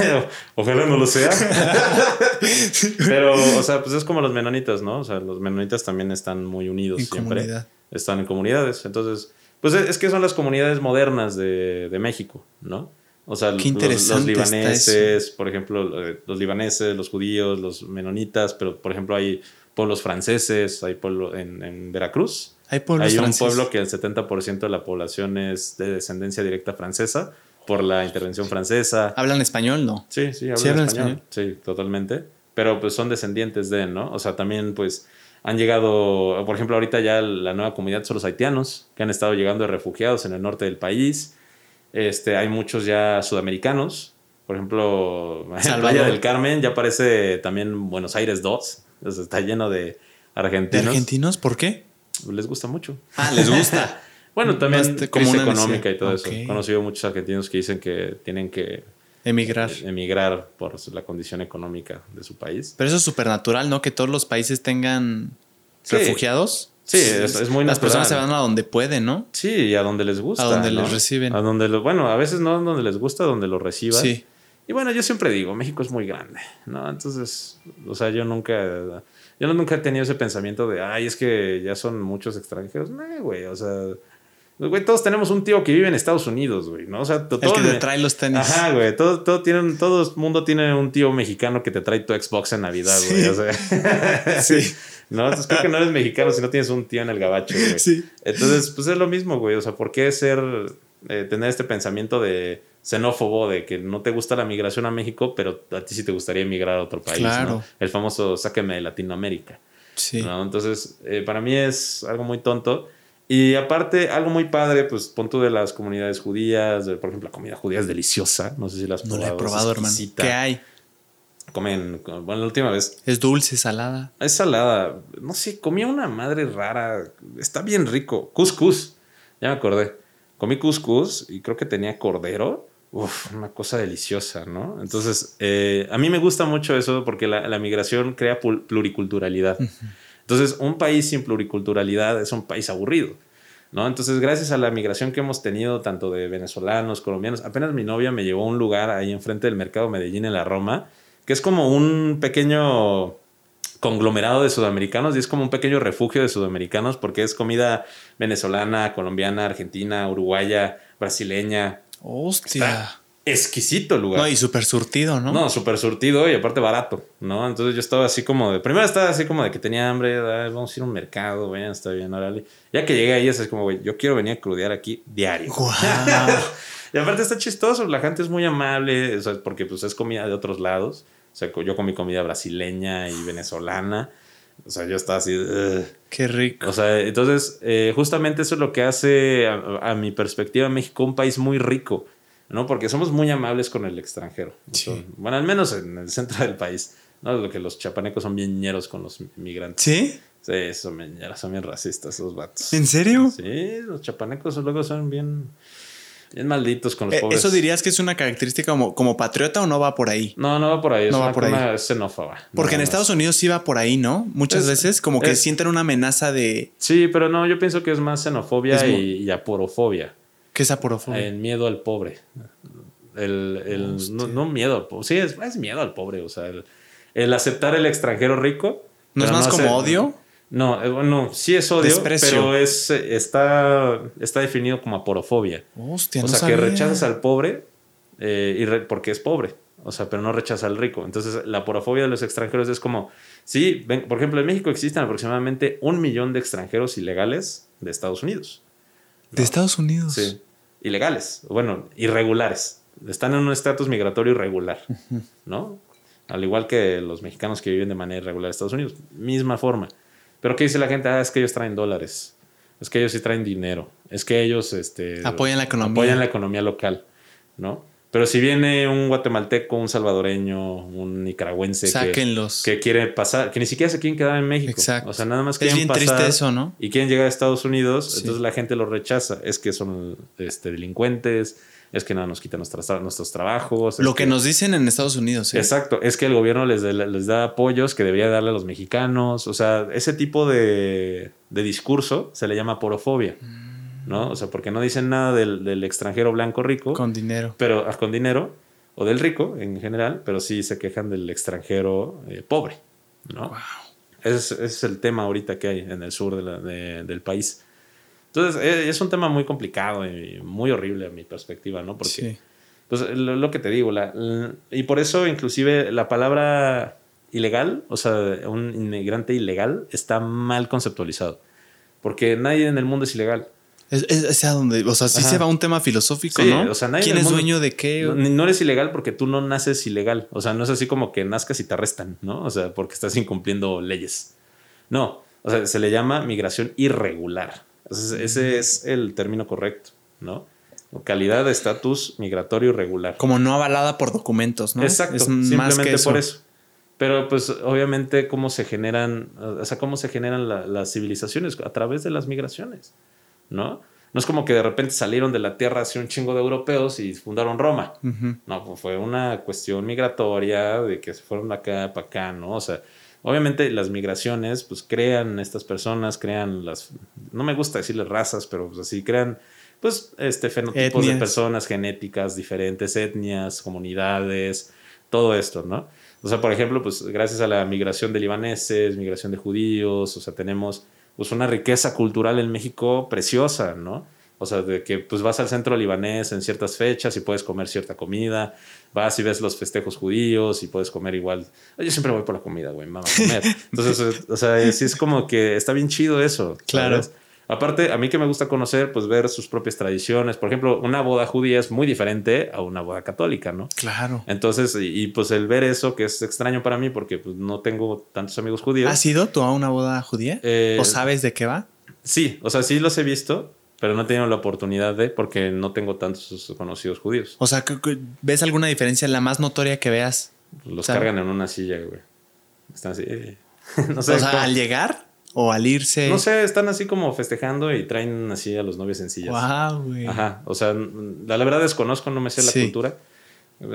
*laughs* Ojalá no lo sea. *laughs* Pero, o sea, pues es como los menonitas, ¿no? O sea, los menonitas también están muy unidos en siempre. Comunidad. Están en comunidades. Entonces, pues es que son las comunidades modernas de, de México, ¿no? O sea, los, los, libaneses, por ejemplo, eh, los libaneses, los judíos, los menonitas, pero por ejemplo hay pueblos franceses, hay pueblo en, en Veracruz. Hay pueblos Hay un franceses. pueblo que el 70% de la población es de descendencia directa francesa por la intervención francesa. ¿Hablan español? No. Sí, sí, hablan ¿Sí hablan español. Sí, totalmente. Pero pues son descendientes de, ¿no? O sea, también pues han llegado, por ejemplo, ahorita ya la nueva comunidad son los haitianos, que han estado llegando de refugiados en el norte del país. Este, hay muchos ya sudamericanos. Por ejemplo, *laughs* en Salvador. Playa del Carmen ya parece también Buenos Aires 2. O sea, está lleno de ¿De argentinos. argentinos? ¿Por qué? Les gusta mucho. Ah, les gusta. *laughs* Bueno, también Basta- como crisis económica y todo eso. He conocido muchos argentinos que dicen que tienen que Emigrar. emigrar por la condición económica de su país. Pero eso es súper natural, ¿no? Que todos los países tengan Sí. refugiados. Sí, es- es muy Las natural. personas se van a donde pueden, ¿no? Sí, y a donde les gusta. A donde ¿no? les reciben. A donde lo, bueno, a veces no a donde les gusta, a donde lo reciban. Sí. Y bueno, yo siempre digo, México es muy grande, ¿no? Entonces, o sea, yo nunca, yo nunca he tenido ese pensamiento de, ay, es que ya son muchos extranjeros. No, güey, o sea, güey, todos tenemos un tío que vive en Estados Unidos, güey, ¿no? O sea, to- El todo que te trae los tenis. Ajá, güey, todo, todo, tienen, todo el mundo tiene un tío mexicano que te trae tu Xbox en Navidad, güey, Sí. o sea. *laughs* Sí. *laughs* No, entonces creo que no eres mexicano si no tienes un tío en el gabacho, güey. Sí. Entonces, pues es lo mismo, güey. O sea, ¿por qué ser, eh, tener este pensamiento de xenófobo, de que no te gusta la migración a México, pero a ti sí te gustaría emigrar a otro país, Claro. ¿no? El famoso sáqueme de Latinoamérica, Sí. ¿no? Entonces, eh, para mí es algo muy tonto. Y aparte, algo muy padre, pues pon tú de las comunidades judías, de, por ejemplo, la comida judía es deliciosa. No sé si la has No probado. la he probado, hermano. ¿Qué hay? Comen, bueno, la última vez Es dulce, salada. es salada. No sé, comí una madre rara. Está bien rico. Cuscús. Ya me acordé. Comí cuscús y creo que tenía cordero. Uf, una cosa deliciosa, ¿no? Entonces, eh, a mí me gusta mucho eso porque la, la migración crea pluriculturalidad. Entonces, un país sin pluriculturalidad es un país aburrido, ¿no? Entonces, gracias a la migración que hemos tenido, tanto de venezolanos, colombianos, apenas mi novia me llevó a un lugar ahí enfrente del mercado Medellín en la Roma, que es como un pequeño conglomerado de sudamericanos y es como un pequeño refugio de sudamericanos porque es comida venezolana, colombiana, argentina, uruguaya, brasileña. Hostia. Está exquisito el lugar. No, y súper surtido, ¿no? No, súper surtido y aparte barato, ¿no? Entonces yo estaba así como de. Primero estaba así como de que tenía hambre, "Ay, vamos a ir a un mercado, bueno, está bien, órale. Ya que llegué ahí, es como, güey, yo quiero venir a crudear aquí diario. Guau. *laughs* y aparte está chistoso, la gente es muy amable, porque pues es comida de otros lados. O sea, yo comí comida brasileña y venezolana. O sea, yo estaba así. "Ugh". Qué rico. O sea, entonces, eh, justamente eso es lo que hace, a, a mi perspectiva, México un país muy rico, ¿no? Porque somos muy amables con el extranjero. Sí. Bueno, al menos en el centro del país, ¿no? Lo que los chapanecos son bien ñeros con los migrantes. ¿Sí? Sí, son bien son bien racistas esos vatos. ¿En serio? Sí, los chapanecos luego son bien, bien malditos con los Eh, pobres. ¿Eso dirías que es una característica como, como patriota o no va por ahí? No, no va por ahí, es No va una, por ahí. xenófoba. Porque en Estados. Unidos sí va por ahí, ¿no? Muchas Es- veces como que es- sienten una amenaza de... Sí, pero no, yo pienso que es más xenofobia Es y, y aporofobia. ¿Qué es aporofobia? El miedo al pobre. El, el- no, no miedo al pobre. Sí, es, miedo al pobre. O sea, el, el aceptar el extranjero rico. ¿No es más como hacer- odio? No, eh, bueno, sí es odio, Desprecio. pero es, eh, está, está definido como aporofobia. Hostia, o no sea, sabía. que rechazas al pobre eh, y re- porque es pobre. O sea, pero no rechaza al rico. Entonces, la aporofobia de los extranjeros es como, sí, ven- por ejemplo, en México existen aproximadamente un millón de extranjeros ilegales de Estados Unidos. De Estados Unidos. Sí. Ilegales. Bueno, irregulares. Están en un estatus migratorio irregular. ¿No? Al igual que los mexicanos que viven de manera irregular en Estados Unidos. Misma forma. Pero ¿qué dice la gente? Ah, es que ellos traen dólares. Es que ellos sí traen dinero. Es que ellos este, Apoyan la economía. apoyan la economía local. ¿No? Pero si viene un guatemalteco, un salvadoreño, un nicaragüense que, Sáquenlos. que quiere pasar, que ni siquiera se quieren quedar en México. Exacto. O sea, nada más es quieren bien pasar triste eso, ¿no? y quieren llegar a Estados Unidos, Sí. entonces la gente los rechaza. Es que son este, delincuentes, es que nada nos quitan nuestras, nuestros trabajos. es Lo que nos dicen en Estados Unidos. ¿eh? Exacto, es que el gobierno les, da- les da apoyos que debería darle a los mexicanos. O sea, ese tipo de, de discurso se le llama porofobia, ¿no? O sea, porque no dicen nada del, del extranjero blanco rico, Con dinero. pero ah, con dinero, o del rico en general, pero sí se quejan del extranjero eh, pobre, ¿no? Wow. Ese es, ese es el tema ahorita que hay en el sur de la- de- del país. Entonces, eh, es un tema muy complicado y muy horrible a mi perspectiva, ¿no? Porque, Sí. pues, lo, lo que te digo, la, y por eso inclusive la palabra ilegal, o sea, un inmigrante ilegal, está mal conceptualizado. Porque nadie en el mundo es ilegal. Es, es, a donde, o sea, sí se va un tema filosófico, ¿no? O sea, nadie ¿Quién es dueño de qué? No, no, eres ilegal porque tú no naces ilegal. O sea, no es así como que nazcas y te arrestan, ¿no? O sea, porque estás incumpliendo leyes. No, o sea, se le llama migración irregular. Ese es el término correcto, ¿no? Calidad de estatus migratorio irregular. Como no avalada por documentos, ¿no? Exacto, simplemente por eso. Pero pues obviamente cómo se generan, o sea, cómo se generan las civilizaciones a través de las migraciones. ¿no? No es como que de repente salieron de la tierra así un chingo de europeos y fundaron Roma. No, pues fue una cuestión migratoria de que se fueron de acá para acá, ¿no? O sea, obviamente las migraciones pues crean estas personas, crean las, no me gusta decirles razas, pero pues así crean pues este fenotipos de personas genéticas diferentes, etnias, comunidades, todo esto, ¿no? O sea, por ejemplo, pues gracias a la migración de libaneses, migración de judíos, o sea, tenemos pues una riqueza cultural en México preciosa, ¿no? O sea, de que pues vas al centro libanés en ciertas fechas y puedes comer cierta comida, vas y ves los festejos judíos y puedes comer igual. Yo siempre voy por la comida, güey, mamá, comer. *laughs* Entonces, o sea, sí es como que está bien chido eso. Claro. Aparte, a mí que me gusta conocer, pues ver sus propias tradiciones. Por ejemplo, una boda judía es muy diferente a una boda católica, ¿no? Claro. Entonces, y, pues el ver eso, que es extraño para mí porque pues, no tengo tantos amigos judíos. ¿Has ido tú a una boda judía? Eh, ¿O sabes de qué va? Sí, o sea, sí los he visto, pero no he tenido la oportunidad de porque no tengo tantos conocidos judíos. O sea, ¿ves alguna diferencia? La más notoria que veas. Los cargan en una silla, güey. Están así. *laughs* no sé. O sea, al llegar. O al irse. No sé, están así como festejando y traen así a los novios en sillas. Wow, güey. Ajá. O sea, la, verdad desconozco, no me sé la cultura.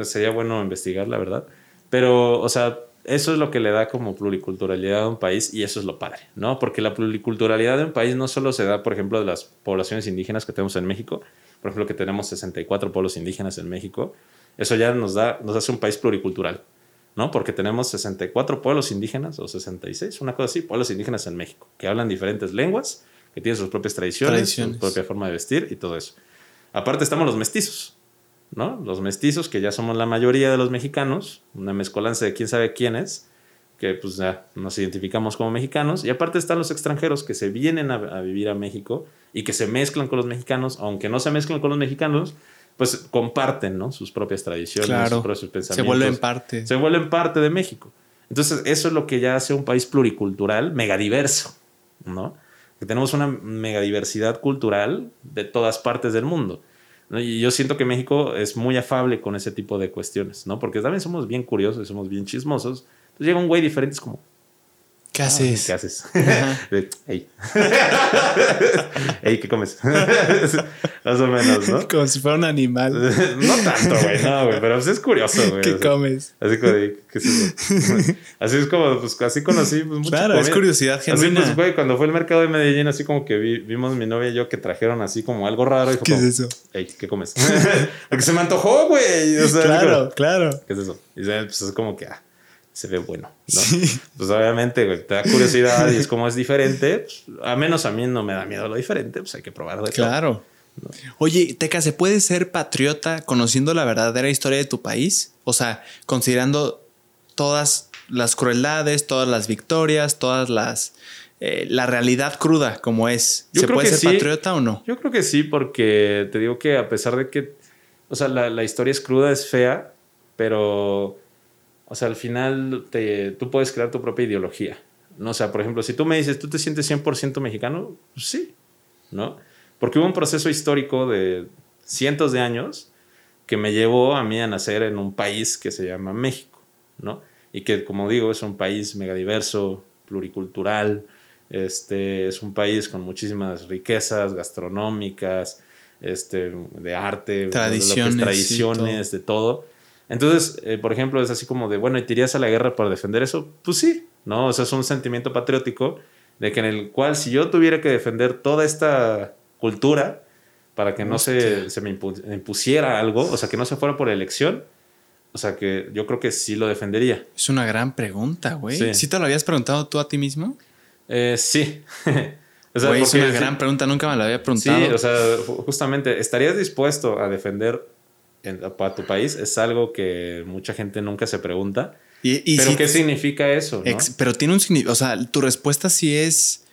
Sería bueno investigar, la verdad. Pero, o sea, eso es lo que le da como pluriculturalidad a un país y eso es lo padre, ¿no? Porque la pluriculturalidad de un país no solo se da, por ejemplo, de las poblaciones indígenas que tenemos en México, por ejemplo, que tenemos 64 pueblos indígenas en México, eso ya nos da, nos hace un país pluricultural. ¿no? Porque tenemos 64 pueblos indígenas o 66, una cosa así, pueblos indígenas en México, que hablan diferentes lenguas, que tienen sus propias tradiciones, su propia forma de vestir y todo eso. Aparte estamos los mestizos, ¿no? Los mestizos, que ya somos la mayoría de los mexicanos, una mezcolanza de quién sabe quiénes, que pues ya nos identificamos como mexicanos. Y aparte están los extranjeros que se vienen a, a vivir a México y que se mezclan con los mexicanos, aunque no se mezclan con los mexicanos, pues comparten ¿no? sus propias tradiciones, sus propios pensamientos. Se vuelven parte. Se vuelven parte de México. Entonces, eso es lo que ya hace un país pluricultural, megadiverso, ¿no? Que tenemos una megadiversidad cultural de todas partes del mundo. Y yo siento que México es muy afable con ese tipo de cuestiones, ¿no? Porque también somos bien curiosos somos bien chismosos. Entonces llega un güey diferente, es como, ¿Qué haces? ¿Qué haces? *laughs* Ey. *laughs* Ey, ¿qué comes? *laughs* Más o menos, ¿no? Como si fuera un animal. no tanto, güey, no, güey, pero pues es curioso, güey. ¿Qué comes? Así como ¿qué es eso? Así es como, pues así conocí, pues mucho. Claro, es curiosidad genuina. Así, pues, güey, cuando fue el mercado de Medellín, así como que vimos mi novia y yo que trajeron así como algo raro. Y ¿Qué es eso? Ey, ¿qué comes? Porque se me antojó, güey. O sea, claro, claro. ¿Qué es eso? Y pues es como que, ah se ve bueno, ¿no? Pues obviamente, te da curiosidad y es como es diferente. Pues, a menos a mí no me da miedo lo diferente, pues hay que probar de Claro. Oye, Teca, ¿se puede ser patriota conociendo la verdadera historia de tu país? O sea, considerando todas las crueldades, todas las victorias, todas las... Eh, la realidad cruda como es. ¿Se puede ser patriota o no? Yo creo que sí, porque te digo que a pesar de que, o sea, la, la historia es cruda, es fea, pero o sea, al final te, tú puedes crear tu propia ideología. ¿no? O sea, por ejemplo, si tú me dices, ¿tú te sientes 100% mexicano? Pues sí, ¿no? Porque hubo un proceso histórico de cientos de años que me llevó a mí a nacer en un país que se llama México, ¿no? Y que, como digo, es un país megadiverso, pluricultural, este, es un país con muchísimas riquezas gastronómicas, este, de arte, tradiciones, de, tradiciones, de todo. Entonces, eh, por ejemplo, es así como de, bueno, ¿y te irías a la guerra para defender eso? Pues sí, ¿no? O sea, es un sentimiento patriótico de que en el cual si yo tuviera que defender toda esta cultura para que no se, se, me impusiera algo, o sea, que no se fuera por elección, o sea, que yo creo que sí lo defendería. Es una gran pregunta, güey. Sí. te lo habías preguntado tú a ti mismo? Eh, sí. *laughs* o sea, es una gran pregunta, nunca me la había preguntado. Sí, o sea, justamente, ¿estarías dispuesto a defender para tu país es algo que mucha gente nunca se pregunta. Y, pero ¿qué significa eso? pero tiene un significado, o sea, tu respuesta sí es...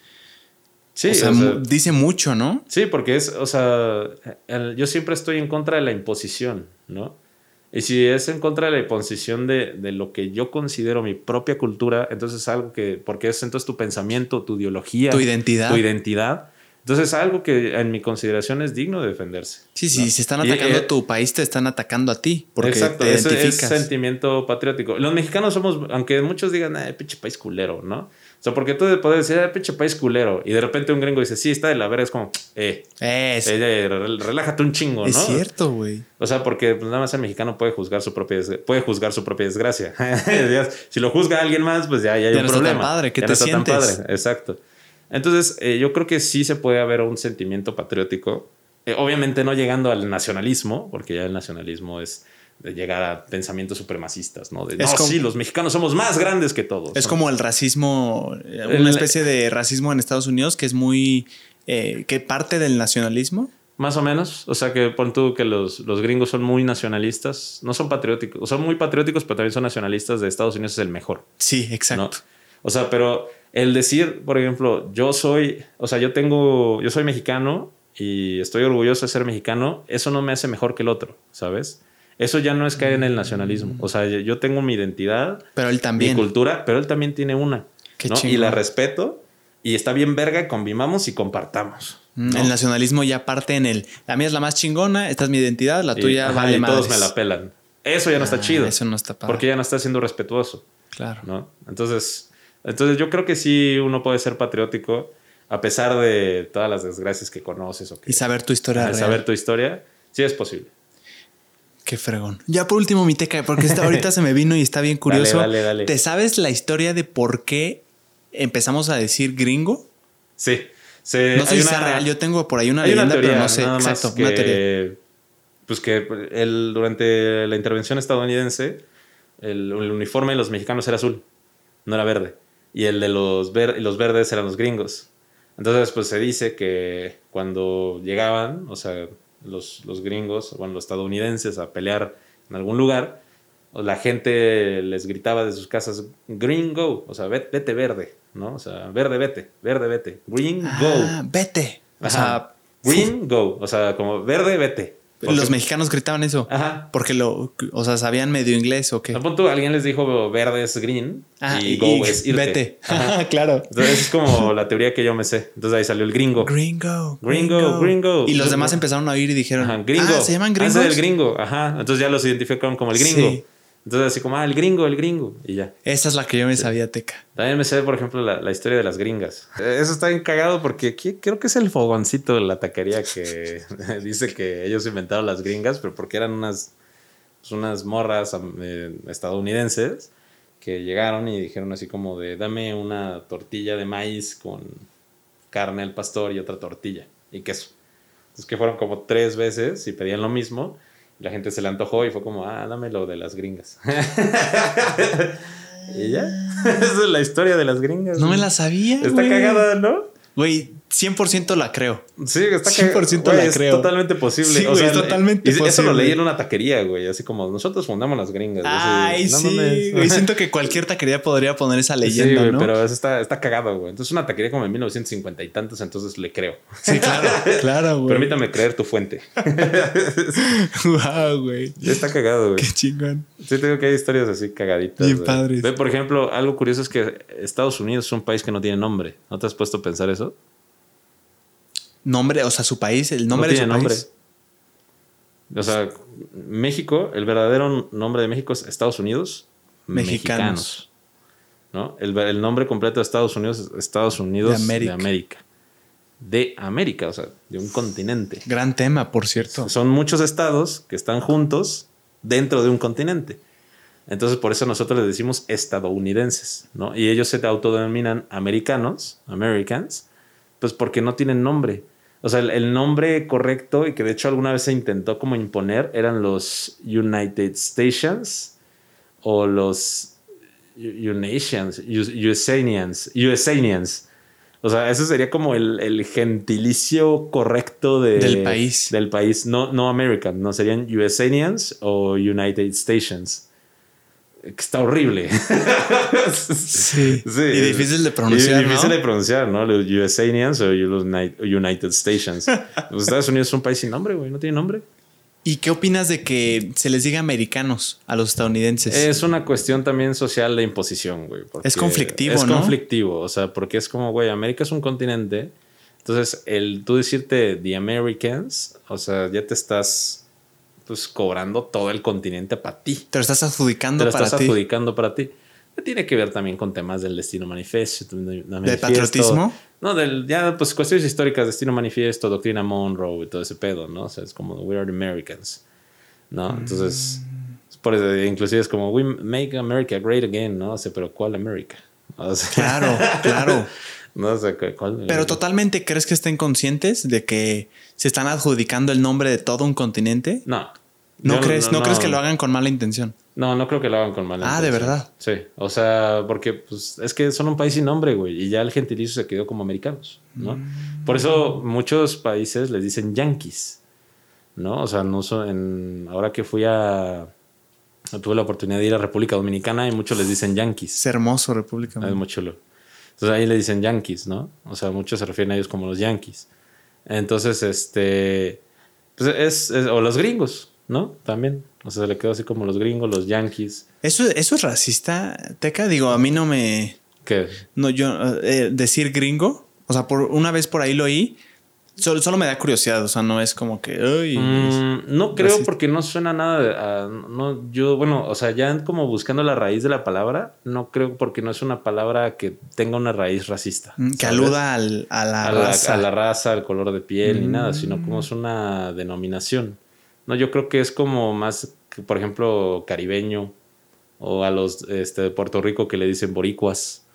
Sí, o sea, dice mucho, ¿no? Sí, porque es, o sea, yo siempre estoy en contra de la imposición, ¿no? Y si es en contra de la imposición de, de, lo que yo considero mi propia cultura, entonces es algo que, porque es entonces tu pensamiento, tu ideología, tu identidad. Tu identidad entonces, algo que en mi consideración es digno de defenderse. Sí, sí, si están atacando a tu país, te están atacando a ti. Porque exacto, te es sentimiento patriótico. Los mexicanos somos, aunque muchos digan, eh, pinche país culero, ¿no? O sea, porque tú puedes decir, eh, pinche país culero, y de repente un gringo dice, sí, está de la vera, es como, eh, eh, eh relájate un chingo, ¿no? Es cierto, güey. O sea, porque pues, nada más el mexicano puede juzgar su propia, puede juzgar su propia desgracia. *laughs* si lo juzga alguien más, pues ya, ya hay un no problema. Está tan padre, ¿qué te sientes? Tan padre. Exacto. Entonces, eh, yo creo que sí se puede haber un sentimiento patriótico. Eh, obviamente no llegando al nacionalismo, porque ya el nacionalismo es de llegar a pensamientos supremacistas, ¿no? De, no, sí, los mexicanos somos más grandes que todos. Es como el racismo, eh, una especie de racismo en Estados Unidos que es muy... que parte del nacionalismo. Más o menos. O sea, que pon tú que los, los, gringos son muy nacionalistas. No son patrióticos. Son muy patrióticos, pero también son nacionalistas de Estados Unidos es el mejor. Sí, exacto. O sea, pero el decir, por ejemplo, yo soy, o sea, yo tengo, yo soy mexicano y estoy orgulloso de ser mexicano, eso no me hace mejor que el otro, ¿sabes? Eso ya no es caer en el nacionalismo. O sea, yo tengo mi identidad, pero él también. mi cultura, pero él también tiene una. Qué ¿no? Y la respeto y está bien verga, convivamos y compartamos. Mm, el nacionalismo ya parte en el, la mía es la más chingona, esta es mi identidad, la tuya vale más. todos me la pelan. Eso ya no está ah, chido. Eso no está padre. Porque ya no está siendo respetuoso. Claro. ¿no? Entonces, entonces yo creo que sí uno puede ser patriótico a pesar de todas las desgracias que conoces. O que, y saber tu historia. saber tu historia, sí es posible. Qué fregón. Ya por último, mi teca, porque esta ahorita se me vino y está bien *laughs* curioso. Dale, dale, ¿Te sabes la historia de por qué empezamos a decir gringo? Sí. no sé si es real. Yo tengo por ahí una leyenda, pero no sé exacto. una teoría. Pues que el, durante la intervención estadounidense, el uniforme de los mexicanos era azul, no era verde y el de los, los verdes eran los gringos. Entonces, pues se dice que cuando llegaban, o sea, los, los gringos, bueno, los estadounidenses a pelear en algún lugar, la gente les gritaba de sus casas, green go, o sea, vete, verde, ¿no? O sea, verde, vete, verde, vete, green go. Ah, vete. O sea, green go, o sea, como verde, vete. Los mexicanos gritaban eso. Ajá. Porque lo, o sea, sabían medio inglés o qué. A punto alguien les dijo verde es green y go es *laughs* irte. Vete. *laughs* claro. Entonces es como *laughs* la teoría que yo me sé. Entonces ahí salió el gringo. Gringo. Gringo, gringo. Y los demás empezaron a oír y dijeron, Ajá, gringo. Ah, se llaman gringos. Ah, el gringo. Ajá. Entonces ya los identificaron como el gringo. Sí. Entonces, así como, ah, el gringo, el gringo, y ya. Esa es la que yo me sabía, Teca. También me sé, por ejemplo, la, la, historia de las gringas. Eso está bien cagado porque creo que es el fogoncito de la taquería que *laughs* dice que ellos inventaron las gringas, pero porque eran unas, pues, unas morras eh, estadounidenses que llegaron y dijeron así como de, dame una tortilla de maíz con carne al pastor y otra tortilla y queso. Entonces que fueron como tres veces y pedían lo mismo la gente se le antojó y fue como, ah, dame lo de las gringas. *laughs* y ya. *laughs* Esa es la historia de las gringas. No me la sabía. Está cagada, ¿no? Güey, 100% la creo. Sí, está 100% la creo. Es totalmente posible. Sí, o sea, es totalmente posible. Eso lo leí en una taquería, güey. Así como nosotros fundamos las gringas. Ay, sí. Güey, *laughs* siento que cualquier taquería podría poner esa leyenda, sí, ¿no? pero eso está, está cagado, güey. Entonces, una taquería como en 1950 y tantos, entonces le creo. Sí, claro. *laughs* claro, güey. Permítame creer tu fuente. *laughs* wow, güey. Está cagado, güey. Qué chingón. Sí, tengo que hay historias así cagaditas. Bien padres. Ve, por ejemplo, algo curioso es que Estados Unidos es un país que no tiene nombre. ¿No te has puesto a pensar eso? Nombre, o sea, su país, el nombre de su nombre. país. O sea, México, el verdadero nombre de México es Estados Unidos Mexicanos. ¿no? El, nombre completo de Estados Unidos es Estados Unidos de América. de América. o sea, de un continente. Gran tema, por cierto. Son muchos estados que están juntos dentro de un continente. Entonces, por eso nosotros les decimos estadounidenses, ¿no? Y ellos se autodenominan americanos, Americans, pues porque no tienen nombre. O sea, el, nombre correcto y que de hecho alguna vez se intentó como imponer eran los United Stations o los Unasians, USAnians, USAnians. O sea, eso sería como el, gentilicio correcto del país. Del país, no, no American, no serían USAnians o United Stations. Que está horrible. sí. Y difícil de pronunciar. Y difícil de pronunciar, ¿no? Los USAnians o los United Stations. Los Estados Unidos es un país sin nombre, güey, no tiene nombre. ¿Y qué opinas de que se les diga americanos a los estadounidenses? Es una cuestión también social de imposición, güey. Es conflictivo, es ¿no? Es conflictivo, o sea, porque es como, güey, América es un continente. Entonces, el tú decirte The Americans, o sea, ya te estás pues cobrando todo el continente para ti. Te lo estás adjudicando para ti. Te lo estás adjudicando para ti. Tiene que ver también con temas del destino manifiesto. ¿De patriotismo? No, del, ya, pues cuestiones históricas, destino manifiesto, doctrina Monroe y todo ese pedo, ¿no? O sea, es como, we are the Americans, ¿no? Entonces, por eso, inclusive es como, we make America great again, ¿no? O sea, pero ¿cuál América? claro, claro. *laughs* No sé cuál. Pero totalmente, ¿crees que estén conscientes de que se están adjudicando el nombre de todo un continente? No. ¿No crees, no, crees que lo hagan con mala intención? No, no creo que lo hagan con mala intención. Ah, ¿de verdad? Sí. O sea, porque pues, es que son un país sin nombre, güey. Y ya el gentilicio se quedó como americanos, ¿no? Mm. Por eso muchos países les dicen yankees, ¿no? O sea, no son en, ahora que fui a... Tuve la oportunidad de ir a República Dominicana y muchos les dicen yankees. Es hermoso República Dominicana. Es muy chulo. Entonces ahí le dicen yankees, ¿no? O sea, muchos se refieren a ellos como los yankees. Entonces, este... Pues es, o los gringos, ¿no? También. O sea, se le quedó así como los gringos, los yankees. ¿Eso, eso es racista, Teca? Digo, a mí no me... ¿Qué? No, yo... Eh, decir gringo, o sea, por una vez por ahí lo oí Solo, me da curiosidad, o sea, no es como que. Mm, no creo porque no suena nada. no, yo, bueno, o sea, ya como buscando la raíz de la palabra, no creo porque no es una palabra que tenga una raíz racista. Mm, que aluda al, a la raza. a la raza, al color de piel, ni nada, sino como es una denominación. No, yo creo que es como más, por ejemplo, caribeño o a los este, de Puerto Rico que le dicen boricuas.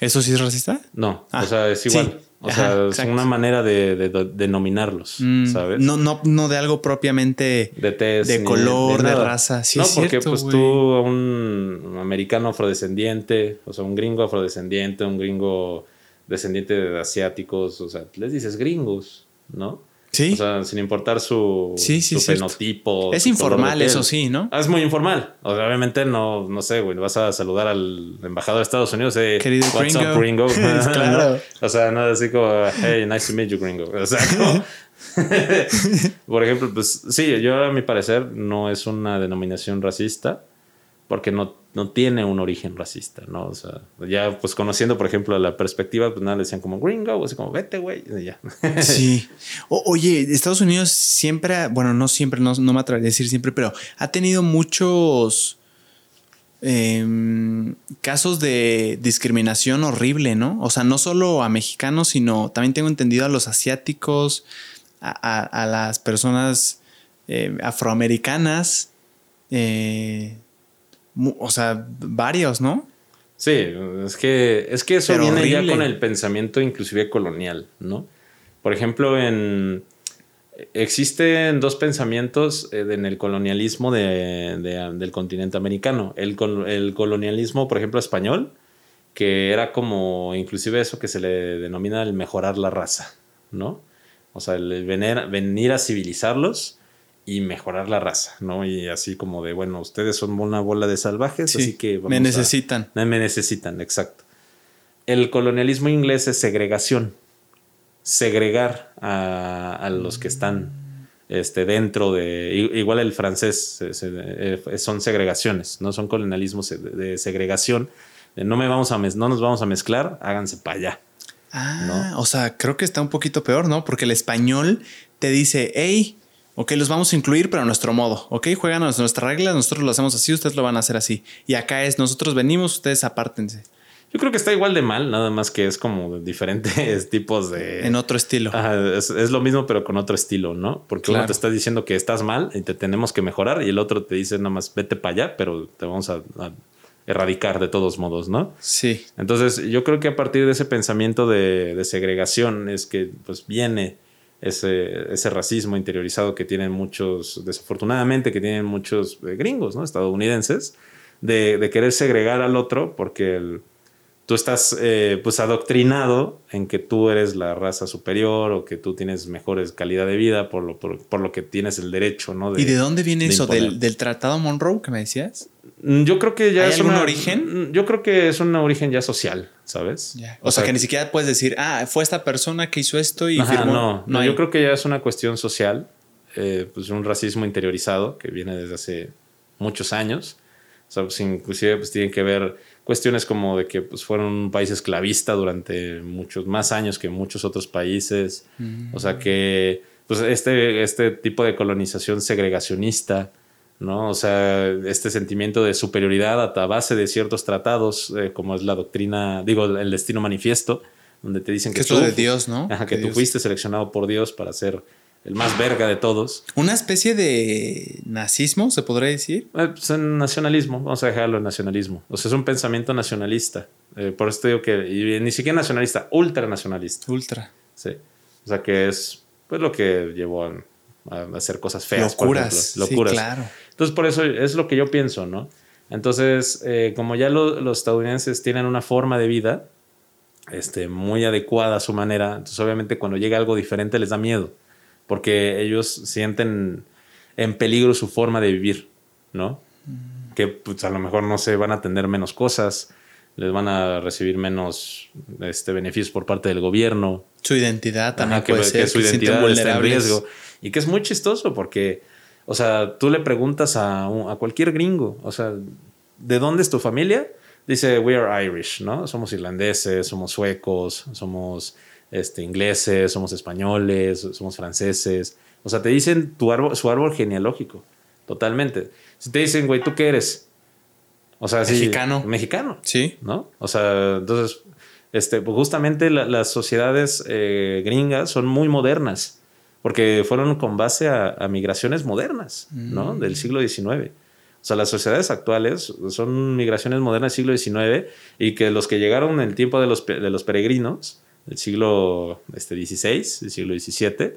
¿Eso sí es racista? No, o ah, sea, es igual. O sea, es una manera de, denominarlos, mm, ¿sabes? No, no, no de algo propiamente de, de color, de, raza. Sí, no, porque pues tú, un americano afrodescendiente, o sea, un gringo afrodescendiente, un gringo descendiente de asiáticos, o sea, les dices gringos, ¿no? Sí. O sea, sin importar su, su fenotipo. Es informal, eso sí, ¿no? Ah, es muy informal. O sea, obviamente no, no sé, güey, vas a saludar al embajador de Estados Unidos. Eh, Querido What's gringo. up, gringo? *laughs* claro. O sea, no así como, hey, nice to meet you, gringo. O sea, no. *laughs* Por ejemplo, pues sí, yo a mi parecer no es una denominación racista porque no, no tiene un origen racista, ¿no? O sea, ya pues conociendo, por ejemplo, la perspectiva, pues nada, le decían como gringo, así como vete, güey, ya. *laughs* Sí. oye, Estados Unidos siempre, bueno, no siempre, no, no me atrevería a decir siempre, pero ha tenido muchos em, casos de discriminación horrible, ¿no? O sea, no solo a mexicanos, sino también tengo entendido a los asiáticos, a, las personas eh, afroamericanas. Eh, o sea, varios, ¿no? Sí, es que, es que eso viene ya con el pensamiento inclusive colonial, ¿no? Por ejemplo, en... Existen dos pensamientos eh, en el colonialismo del continente americano. El, el, colonialismo, por ejemplo, español, que era como inclusive eso que se le denomina el mejorar la raza, ¿no? O sea, el venir a civilizarlos y mejorar la raza, ¿no? Y así como de, bueno, ustedes son una bola de salvajes, así que... me necesitan. me necesitan, exacto. El colonialismo inglés es segregación. Segregar a, los que están este, dentro de... Igual el francés eh, son segregaciones, ¿no? Son colonialismos de segregación. no, me vamos a no nos vamos a mezclar, háganse para allá. Ah, o sea, creo que está un poquito peor, ¿no? Porque el español te dice, hey, ok, los vamos a incluir, pero a nuestro modo, ok, juegan a nuestras reglas, nosotros lo hacemos así, ustedes lo van a hacer así. Y acá es, nosotros venimos, ustedes apártense. Yo creo que está igual de mal, nada más que es como diferentes *laughs* tipos de... En otro estilo. es, lo mismo, pero con otro estilo, ¿no? Porque uno te está diciendo que estás mal y te tenemos que mejorar y el otro te dice nada más vete para allá, pero te vamos a, erradicar de todos modos, ¿no? Sí. Entonces yo creo que a partir de ese pensamiento de, de segregación es que pues viene ese, ese racismo interiorizado que tienen muchos, desafortunadamente, que tienen muchos eh, gringos, ¿no? Estadounidenses, de, de, querer segregar al otro porque tú estás eh, pues adoctrinado en que tú eres la raza superior o que tú tienes mejores calidad de vida por lo, por, lo que tienes el derecho, ¿no? ¿Y de dónde viene eso? ¿Del, ¿Del, Tratado Monroe que me decías? Mm, Yo creo que ya ¿Hay es algún una- origen? Mm, Yo creo que es un origen ya social, ¿sabes? O, sea, que ni siquiera puedes decir, ah, fue esta persona que hizo esto y Ajá, firmó. no, no, yo creo que ya es una cuestión social, eh, pues un racismo interiorizado que viene desde hace muchos años. O sea, pues, inclusive pues tienen que ver cuestiones como de que pues, fueron un país esclavista durante muchos más años que muchos otros países. O sea que pues este, este tipo de colonización segregacionista, ¿no? O sea, este sentimiento de superioridad a, base de ciertos tratados, eh, como es la doctrina, digo, el destino manifiesto, donde te dicen Que que, tú- de Dios, ¿no? Ajá, que De tú Dios. fuiste seleccionado por Dios para ser el más verga de todos. Una especie de nazismo, se podría decir. Eh, pues nacionalismo, vamos a dejarlo en nacionalismo. O sea, es un pensamiento nacionalista. Eh, por eso te digo que, y ni siquiera nacionalista, ultranacionalista. Ultra. Sí. O sea, que es pues lo que llevó a, a hacer cosas feas. por ejemplo. Locuras. Sí, claro. Entonces, por eso es lo que yo pienso, ¿no? Entonces, eh, como ya lo- los estadounidenses tienen una forma de vida este, muy adecuada a su manera, entonces obviamente cuando llega algo diferente les da miedo, porque ellos sienten en peligro su forma de vivir, ¿no? Que pues, a lo mejor no se van a tener menos cosas, les van a recibir menos este, beneficios por parte del gobierno, Su identidad también Ajá, puede que ser. su que identidad está en riesgo. Y que es muy chistoso porque, o sea, tú le preguntas a, un- a cualquier gringo, o sea, ¿de dónde es tu familia? Dice, we are Irish, ¿no? Somos irlandeses, somos suecos, somos este, ingleses, somos españoles, somos franceses. O sea, te dicen tu árbol, su árbol genealógico, totalmente. Si te dicen, güey, ¿tú qué eres? O sea, sí, Mexicano. mexicano. Sí. ¿no? O sea, entonces, este, pues justamente la- las sociedades eh, gringas son muy modernas, porque fueron con base a, a migraciones modernas, ¿no? Mm. Del siglo XIX. O sea, las sociedades actuales son migraciones modernas del siglo XIX y que los que llegaron en el tiempo de los, de los peregrinos, del siglo este, XVI, del siglo XVII,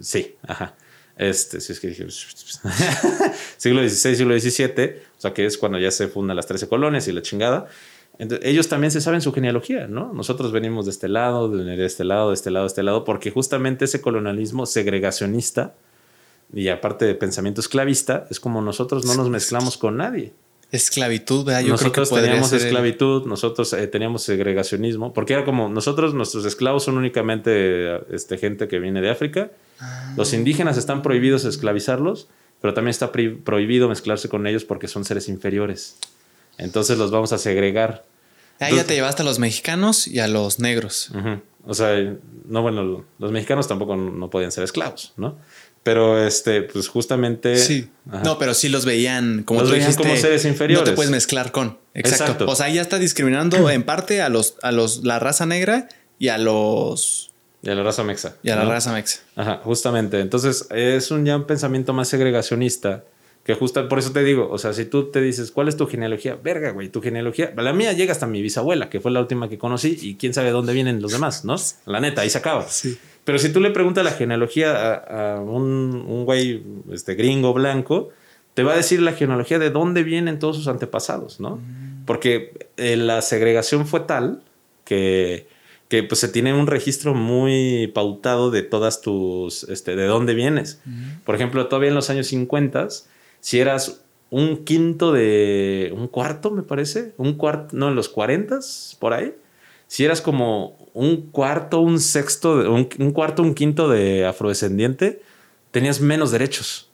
sí, ajá. Este, si es que dije, *laughs* siglo XVI, siglo XVII, o sea, que es cuando ya se fundan las 13 colonias y la chingada. Entonces, ellos también se saben su genealogía, ¿no? Nosotros venimos de este lado, de este lado, de este lado, de este lado, porque justamente ese colonialismo segregacionista y aparte de pensamiento esclavista, es como nosotros no nos mezclamos con nadie. Esclavitud, ¿verdad? Yo nosotros creo que teníamos ser esclavitud, nosotros eh, teníamos segregacionismo, porque era como nosotros, nuestros esclavos son únicamente este, gente que viene de África. Ah. Los indígenas están prohibidos esclavizarlos, pero también está prohibido mezclarse con ellos porque son seres inferiores. Entonces los vamos a segregar. Ah, ya te llevaste a los mexicanos y a los negros. Ujú. O sea, no, bueno, los mexicanos tampoco no podían ser esclavos, ¿no? Pero este, pues justamente. Sí. Ajá. No, pero sí los veían como Los veían dijiste, como seres inferiores. No te puedes mezclar con. Exacto. Exacto. O sea, ya está discriminando *clears throat* en parte a los, a los, la raza negra y a los, Y a la raza mexa. y a la raza mexa. Ajá, justamente. Entonces, es un ya un pensamiento más segregacionista. Que justo por eso te digo, o sea, si tú te dices, ¿cuál es tu genealogía? Verga, güey, tu genealogía. La mía llega hasta mi bisabuela, que fue la última que conocí, y quién sabe dónde vienen los demás, ¿no? La neta, ahí se acaba. Sí. Pero si tú le preguntas la genealogía a, a un, un güey este, gringo blanco, te va a decir la genealogía de dónde vienen todos sus antepasados, ¿no? Porque eh, la segregación fue tal que, que pues, se tiene un registro muy pautado de todas tus, este, de dónde vienes. Por ejemplo, todavía en los años 50, si eras un quinto de, un cuarto, me parece, un cuarto, no, en los 40, por ahí, si eras como un cuarto, un sexto, un, un cuarto, un quinto de afrodescendiente, tenías menos derechos.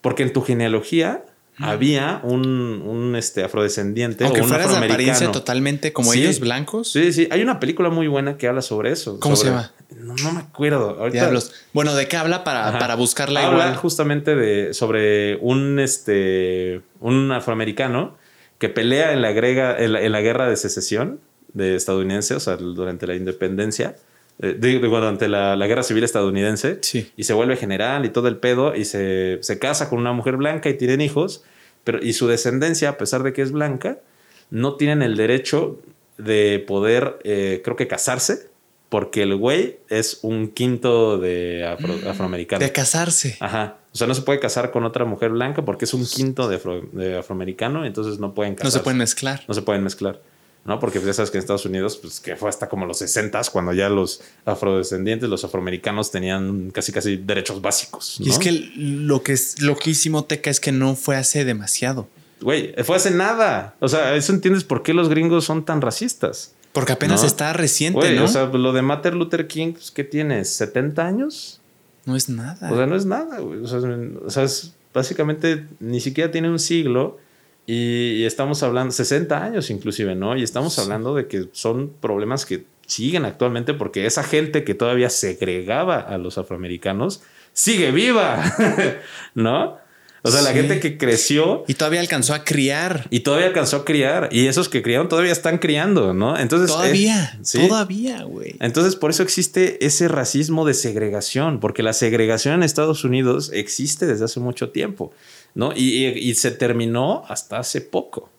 Porque en tu genealogía había un, un, este, afrodescendiente Aunque o un fueras de apariencia totalmente como Sí. ellos, blancos. Sí, sí. Hay una película muy buena que habla sobre eso. ¿Cómo se llama? No, no me acuerdo. Ahorita- Diablos. Bueno, ¿de qué habla para, Ajá. para buscarla Habla igual? justamente de sobre un este un afroamericano que pelea en la, grega- en la, en la guerra de secesión de estadounidense, o sea, durante la independencia, eh, digo, durante la, la guerra civil estadounidense, Sí. y se vuelve general y todo el pedo, y se, se casa con una mujer blanca y tienen hijos, pero y su descendencia, a pesar de que es blanca, no tienen el derecho de poder, eh, creo que casarse, porque el güey es un quinto de afro- afroamericano. De casarse. Ajá. O sea, no se puede casar con otra mujer blanca porque es un quinto de, afro- de afroamericano, entonces no pueden No casarse. se pueden mezclar. No se pueden mezclar. ¿No? Porque ya sabes que en Estados Unidos, pues que fue hasta como los 60 cuando ya los afrodescendientes, los afroamericanos tenían casi casi derechos básicos. Y es que lo que es loquísimo, Teca, es que no fue hace demasiado. güey, fue hace nada. O sea, eso entiendes por qué los gringos son tan racistas. Porque apenas ¿No? está reciente, Güey, ¿no? o sea, lo de Martin Luther King, pues, ¿qué tienes? ¿70 años? no es nada. O sea, no es nada, güey. O sea, es- o sea, es básicamente ni siquiera tiene un siglo y, y estamos hablando, 60 años inclusive, ¿no? Y estamos hablando de que son problemas que siguen actualmente porque esa gente que todavía segregaba a los afroamericanos sigue viva, *laughs* ¿no? O sea, la gente que creció y todavía alcanzó a criar. y todavía alcanzó a criar y esos que criaron todavía están criando, ¿no? Entonces, Todavía, eh, sí. todavía, güey. Entonces, por eso existe ese racismo de segregación, porque la segregación en Estados Unidos existe desde hace mucho tiempo, ¿no? Y, y- y se terminó hasta hace poco.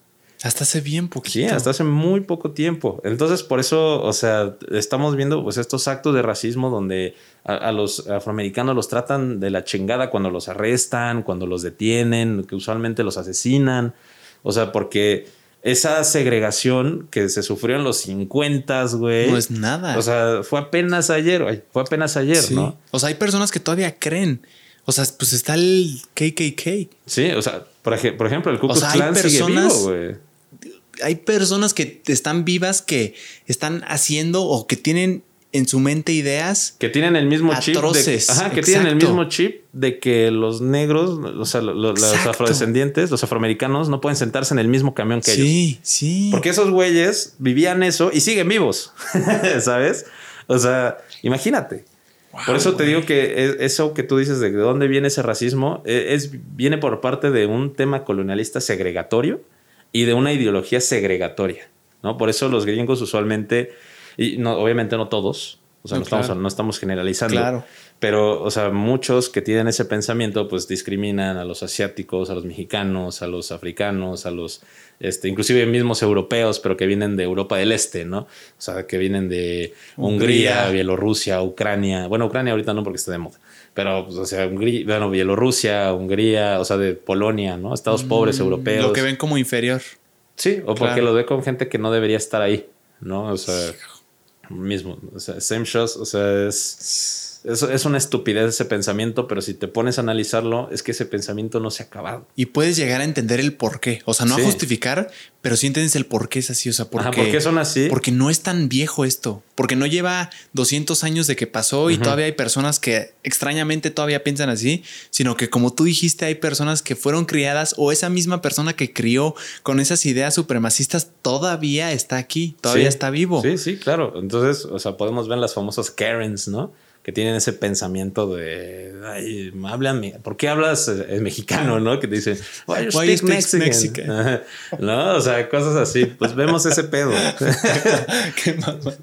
Hasta hace bien poquito. Sí, hasta hace muy poco tiempo. Entonces, por eso, o sea, estamos viendo pues estos actos de racismo donde a, a los afroamericanos los tratan de la chingada cuando los arrestan, cuando los detienen, que usualmente los asesinan. O sea, porque esa segregación que se sufrió en los 50, güey. No es nada. O sea, fue apenas ayer, güey, fue apenas ayer, Sí. ¿no? O sea, hay personas que todavía creen. O sea, pues está el KKK. Sí, o sea, por, ej- por ejemplo, el Ku O Klux hay sigue vivo, güey. Hay personas que están vivas que están haciendo o que tienen en su mente ideas. Que tienen el mismo chip. Atroces, De, ajá, que tienen el mismo chip de que los negros, o sea, lo- lo- los afrodescendientes, los afroamericanos, no pueden sentarse en el mismo camión que ellos. Sí, sí. Porque esos güeyes vivían eso y siguen vivos, *laughs* ¿sabes? O sea, imagínate. Por eso te digo que es- eso que tú dices de dónde viene ese racismo e- es, viene por parte de un tema colonialista segregatorio y de una ideología segregatoria, ¿no? Por eso los gringos usualmente, y no, obviamente no todos, o sea, No, no, estamos, no estamos generalizando, Claro. Pero, o sea, muchos que tienen ese pensamiento, pues discriminan a los asiáticos, a los mexicanos, a los africanos, a los, este, inclusive mismos europeos, pero que vienen de Europa del Este, ¿no? O sea, que vienen de Hungría, Hungría. Bielorrusia, Ucrania. Bueno, Ucrania ahorita no porque está de moda. Pero, pues, o sea, Hungría, bueno, Bielorrusia, Hungría, o sea, de Polonia, ¿no? Estados pobres europeos. Mm, Lo que ven como inferior. Sí, o porque lo ve con gente que no debería estar ahí, ¿no? O sea, mismo, o sea, same shows, o sea, es, es, es una estupidez ese pensamiento, pero si te pones a analizarlo, es que ese pensamiento no se ha acabado. Y puedes llegar a entender el por qué. O sea, no Sí. a justificar, pero sí entiendes el por qué es así. O sea, por Ajá, qué. ¿por qué son así? Porque no es tan viejo esto. Porque no lleva 200 años de que pasó y todavía hay personas que extrañamente todavía piensan así, sino que como tú dijiste, hay personas que fueron criadas o esa misma persona que crió con esas ideas supremacistas todavía está aquí, todavía Sí. está vivo. Sí, sí, claro. Entonces, o sea, podemos ver las famosas Karens, ¿no? Que tienen ese pensamiento de, ay, háblame, ¿por qué hablas en mexicano, no? Que te dicen, why you speak Mexican? Mexican? No, o sea, cosas así. Pues vemos ese pedo. *laughs* Qué mamá.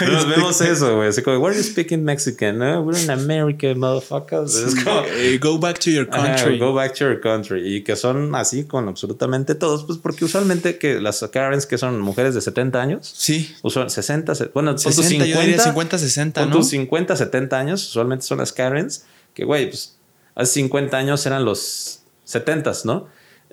Vemos, vemos eso, güey. Así como, why are you speaking Mexican? No, we're in America, motherfuckers. Es como, *laughs* Eh, Go back to your country. go back to your country. Y que son así con absolutamente todos. Pues porque usualmente que las Karens que son mujeres de 70 años, Sí. usual 60, se- bueno, pon tus 60, yo diría 50, 50, 60, pon ¿no? tus 50, 70 años, usualmente son las Karens, que güey, pues hace 50 años eran los 70s, ¿no?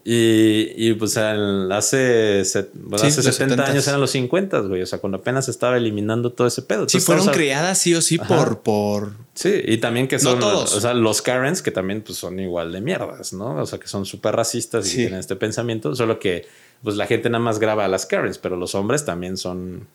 Y, y pues hace, set- bueno, Sí, hace los 70 años 70s. eran los 50, güey. O sea, cuando apenas estaba eliminando todo ese pedo. Sí, Entonces, fueron estamos criadas sí o sí Ajá. por, por Sí, y también que No son, todos. o sea, los Karens que también pues, son igual de mierdas, ¿no? O sea, que son súper racistas y Sí. tienen este pensamiento, solo que pues la gente nada más graba a las Karens, pero los hombres también son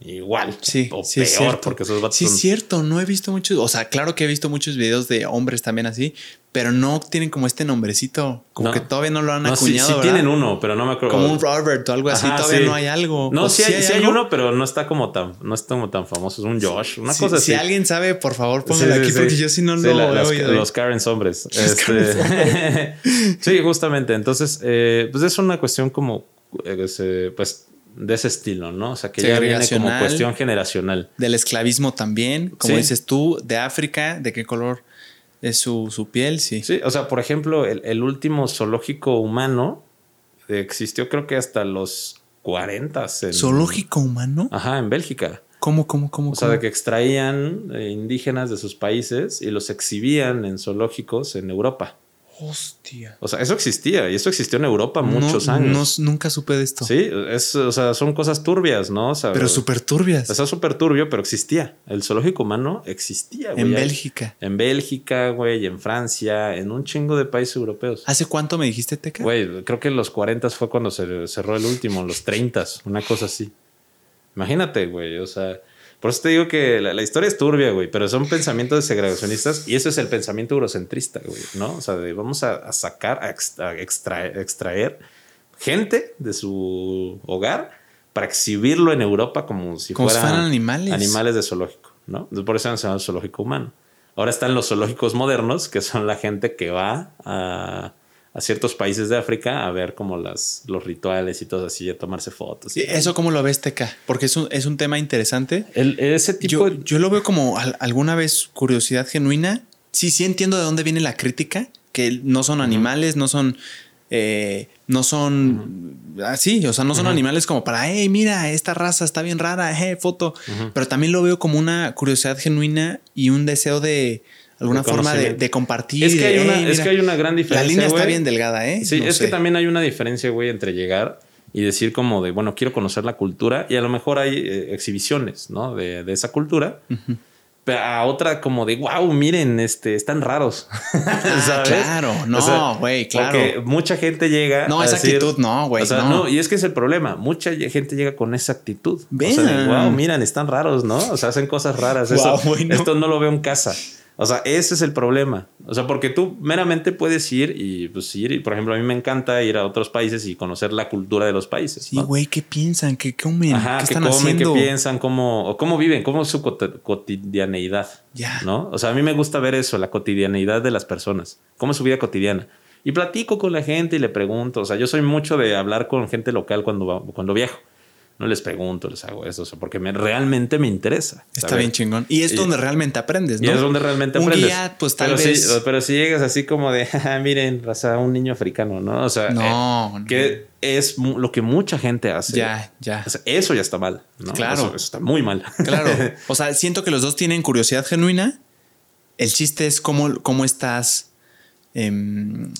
igual Sí, o sí, es peor, cierto. porque esos vatos Sí, es son- cierto, no he visto muchos, o sea, claro que he visto muchos videos de hombres también así, pero no tienen como este nombrecito, como No. que todavía no lo han No, acuñado. sí tienen uno, pero no me acuerdo. Como un Robert o algo así, Ajá, todavía sí. no hay algo. No, ¿O sí hay, sí hay algo? uno, pero no está como tan, no está como tan famoso. Es un Josh, una Si- cosa si, así. alguien sabe, por favor, póngalo aquí porque yo sí no lo la- las- oído. Los Karens hombres. *laughs* Este, *laughs* sí, justamente. Entonces, eh, pues es una cuestión como, eh, pues, de ese estilo, ¿no? O sea, que ya viene como cuestión generacional. Del esclavismo también, como Sí. dices tú, de África, de qué color es su, su piel, sí. Sí, o sea, por ejemplo, el, el último zoológico humano existió creo que hasta los 40. En, ¿Zoológico humano? Ajá, en Bélgica. ¿Cómo, cómo, cómo? O sea, de que extraían eh, indígenas de sus países y los exhibían en zoológicos en Europa. Hostia. O sea, eso existía y eso existió en Europa muchos años. nunca supe de esto. Sí, es, o sea, son cosas turbias, ¿no? O sea, pero súper turbias. Está súper turbio, pero existía. El zoológico humano existía, güey. En Bélgica. En Bélgica, güey, en Francia, en un chingo de países europeos. ¿Hace cuánto me dijiste, Teca? Güey, creo que en los 40 fue cuando se cerró el último, los 30, una cosa así. Imagínate, güey, o sea, por eso te digo que la, historia es turbia, güey, pero son pensamientos segregacionistas y eso es el pensamiento eurocentrista, güey, ¿no? O sea, vamos a, sacar, a, extraer, extraer, gente de su hogar para exhibirlo en Europa como si fueran, animales. Animales de zoológico, ¿no? Por eso se llama zoológico humano. Ahora están los zoológicos modernos, que son la gente que va a a ciertos países de África a ver como las, los rituales y todo así, a tomarse fotos. Y ¿Eso cómo lo ves, Teca? Porque es un, es un tema interesante. El, ese tipo... Yo, yo, lo veo como alguna vez curiosidad genuina. Sí, sí entiendo de dónde viene la crítica, que no son animales, no son... Eh, no son así, o sea, no son animales como para, hey, mira, esta raza está bien rara, hey, foto. Pero también lo veo como una curiosidad genuina y un deseo de, alguna forma de, compartir. Es que, hay una, es que hay una gran diferencia. La línea está bien delgada, ¿eh? Sí, es que también hay una diferencia, güey, entre llegar y decir como de, bueno, quiero conocer la cultura y a lo mejor hay eh, exhibiciones, ¿no? De, de esa cultura. Pero a otra como de, wow, miren, este, están raros. *laughs* Ah, claro, no, güey, claro. Porque mucha gente llega. No, esa actitud, no, güey. O sea, no. y es que es el problema. Mucha gente llega con esa actitud. O sea, de, wow, miren, están raros, ¿no? O sea, hacen cosas raras. Eso, *laughs* Esto no lo veo en casa. O sea, ese es el problema. O sea, porque tú meramente puedes ir y pues ir, y por ejemplo, a mí me encanta ir a otros países y conocer la cultura de los países. Sí, güey, ¿qué piensan? ¿Qué comen? Ajá, ¿Qué, están comen? ¿Qué piensan? ¿Cómo, cómo viven? ¿Cómo es su cotidianeidad? Ya. ¿No? O sea, a mí me gusta ver eso, la cotidianeidad de las personas. ¿Cómo es su vida cotidiana? Y platico con la gente y le pregunto. O sea, yo soy mucho de hablar con gente local cuando, cuando viajo no les pregunto, les hago eso, porque me, realmente me interesa. Está bien chingón. Y es donde realmente aprendes, ¿no? Y es donde realmente aprendes. Un guía, pues tal pero vez. Si, pero si llegas así como de, *laughs* ah, miren, raza, un niño africano, ¿no? O sea, no, eh, que es lo que mucha gente hace. Ya, ya. eso ya está mal, ¿no? Claro. Eso, está muy mal. Claro. *laughs* O sea, siento que los dos tienen curiosidad genuina. El chiste es cómo, cómo estás. Em,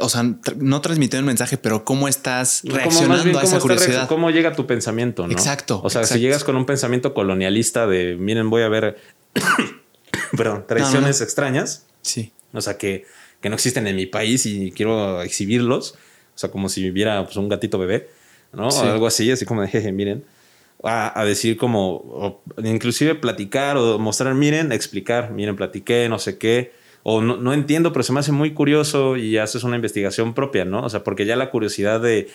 o sea, no transmitiendo un mensaje, pero cómo estás reaccionando a esa curiosidad. cómo llega tu pensamiento, ¿no? Exacto. O sea, si llegas con un pensamiento colonialista de, miren, voy a ver, *coughs* perdón, tradiciones extrañas. Sí. O sea, que, que no existen en mi país y quiero exhibirlos. O sea, como si viviera pues, un gatito bebé, ¿no? O algo así, así como de, jeje, miren. A, a, decir como, inclusive platicar o mostrar, miren, explicar, miren, platiqué, no sé qué o no, entiendo, pero se me hace muy curioso y haces una investigación propia, ¿no? O sea, porque ya la curiosidad de,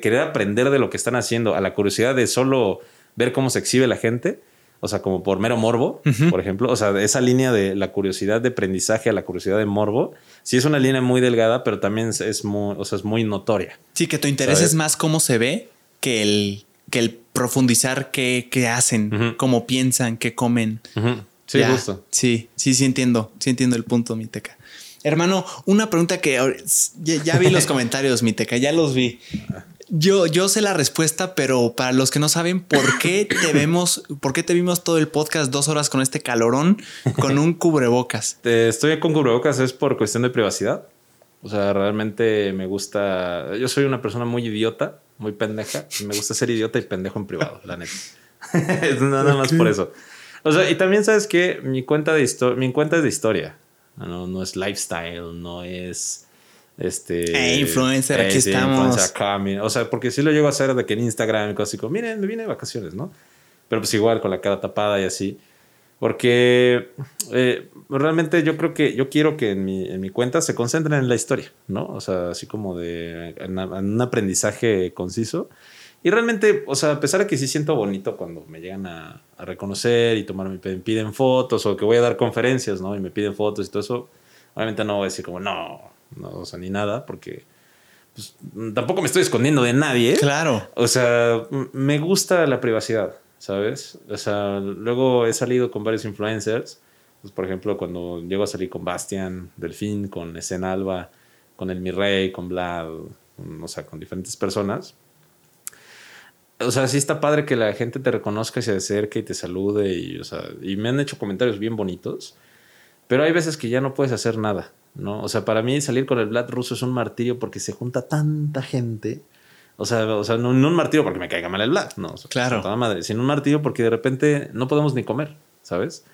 querer aprender de lo que están haciendo, a la curiosidad de solo ver cómo se exhibe la gente, o sea, como por mero morbo, por ejemplo, o sea, esa línea de la curiosidad de aprendizaje a la curiosidad de morbo, sí es una línea muy delgada, pero también es muy, o sea, es muy notoria. Sí, que tu interés es más cómo se ve que el, que el profundizar qué, hacen, cómo piensan, qué comen. Sí, justo. Sí, sí, sí entiendo. Sí entiendo el punto, mi teca. Hermano, una pregunta que ya, vi los *laughs* comentarios, mi teca, ya los vi. Yo, yo sé la respuesta, pero para los que no saben, ¿por qué te *laughs* vemos, por qué te vimos todo el podcast dos horas con este calorón con un cubrebocas? *laughs* Estoy con cubrebocas es por cuestión de privacidad. O sea, realmente me gusta. Yo soy una persona muy idiota, muy pendeja. Y me gusta ser idiota y pendejo en privado, la neta. Nada más por eso. O sea, y también sabes que mi cuenta de historia, mi cuenta es de historia. No, no es lifestyle, no es este hey, influencer, aquí estamos. o sea, porque sí lo llego a hacer de que en Instagram y cosas así como, miren, me vine de vacaciones, ¿no? Pero pues igual con la cara tapada y así. Porque eh, realmente yo creo que yo quiero que en mi, en mi, cuenta se concentren en la historia, ¿no? O sea, así como de en un aprendizaje conciso. Y realmente, o sea, a pesar de que sí siento bonito cuando me llegan a, reconocer y tomar, me piden fotos o que voy a dar conferencias, ¿no? Y me piden fotos y todo eso, obviamente no voy a decir como, no, no, o sea, ni nada, porque pues, tampoco me estoy escondiendo de nadie. Claro. O sea, me gusta la privacidad, ¿sabes? O sea, luego he salido con varios influencers. Pues, por ejemplo, cuando llego a salir con Bastian, Delfín, con Escena Alba, con el Mi Rey, con Vlad, o sea, con diferentes personas o sea, sí está padre que la gente te reconozca y se acerque y te salude y, o sea, y me han hecho comentarios bien bonitos, pero hay veces que ya no puedes hacer nada. ¿no? O sea, para mí salir con el Vlad ruso es un martirio porque se junta tanta gente. O sea, o sea no, un martirio porque me caiga mal el Vlad, no. claro. Toda madre, sino un martirio porque de repente no podemos ni comer, ¿sabes?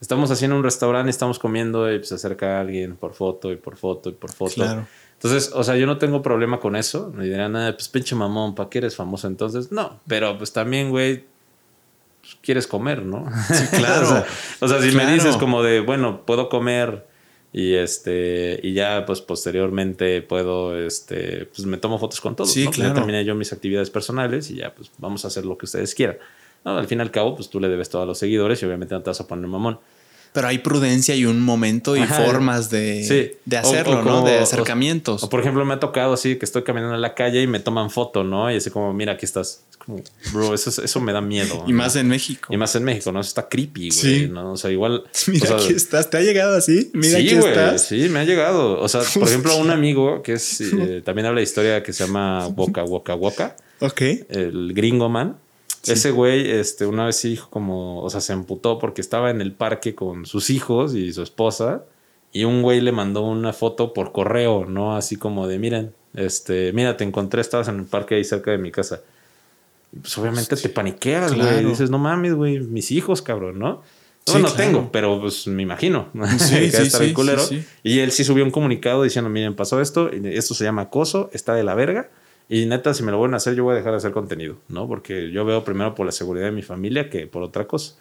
Estamos haciendo un restaurante, estamos comiendo y se acerca alguien por foto y por foto y por foto. Claro. Entonces, o sea, yo no tengo problema con eso. Me dirán, nada, pues pinche mamón, ¿para qué eres famoso? Entonces, no, pero pues también, güey, pues, quieres comer, ¿no? Sí, claro. *laughs* o, sea, si me dices como de, bueno, puedo comer y este y ya pues posteriormente puedo este pues me tomo fotos con todos sí, claro. ya terminé yo mis actividades personales y ya pues vamos a hacer lo que ustedes quieran al fin y al cabo pues tú le debes todo a los seguidores y obviamente no te vas a poner mamón pero hay prudencia y un momento y formas de, de hacerlo, ¿no? De acercamientos. O, por ejemplo, me ha tocado así que estoy caminando en la calle y me toman foto, ¿no? Y así como, mira, aquí estás. Es como, bro, eso, eso me da miedo. *laughs* y más en México. Y más en México, ¿no? Eso está creepy, güey. ¿no? O sea, igual. *laughs* Mira, aquí estás. ¿Te ha llegado así? Mira, sí, aquí estás. Sí, me ha llegado. O sea, por ejemplo, *laughs* un amigo que es. Eh, también habla de historia que se llama Boca Boca Boca. Ok. El gringo man. Ese güey, este, una vez sí dijo como, o sea, se emputó porque estaba en el parque con sus hijos y su esposa y un güey le mandó una foto por correo, ¿no? Así como de, miren, este, mira, te encontré, estabas en el parque ahí cerca de mi casa. Pues obviamente te paniqueas, güey. Dices, no mames, güey, mis hijos, cabrón, ¿no? No, no tengo, pero pues me imagino. *laughs* Sí, que sí, culero. Y él sí subió un comunicado diciendo, miren, pasó esto, esto se llama acoso, está de la verga. Y neta, si me lo vuelven a hacer, yo voy a dejar de hacer contenido, ¿no? Porque yo veo primero por la seguridad de mi familia que por otra cosa.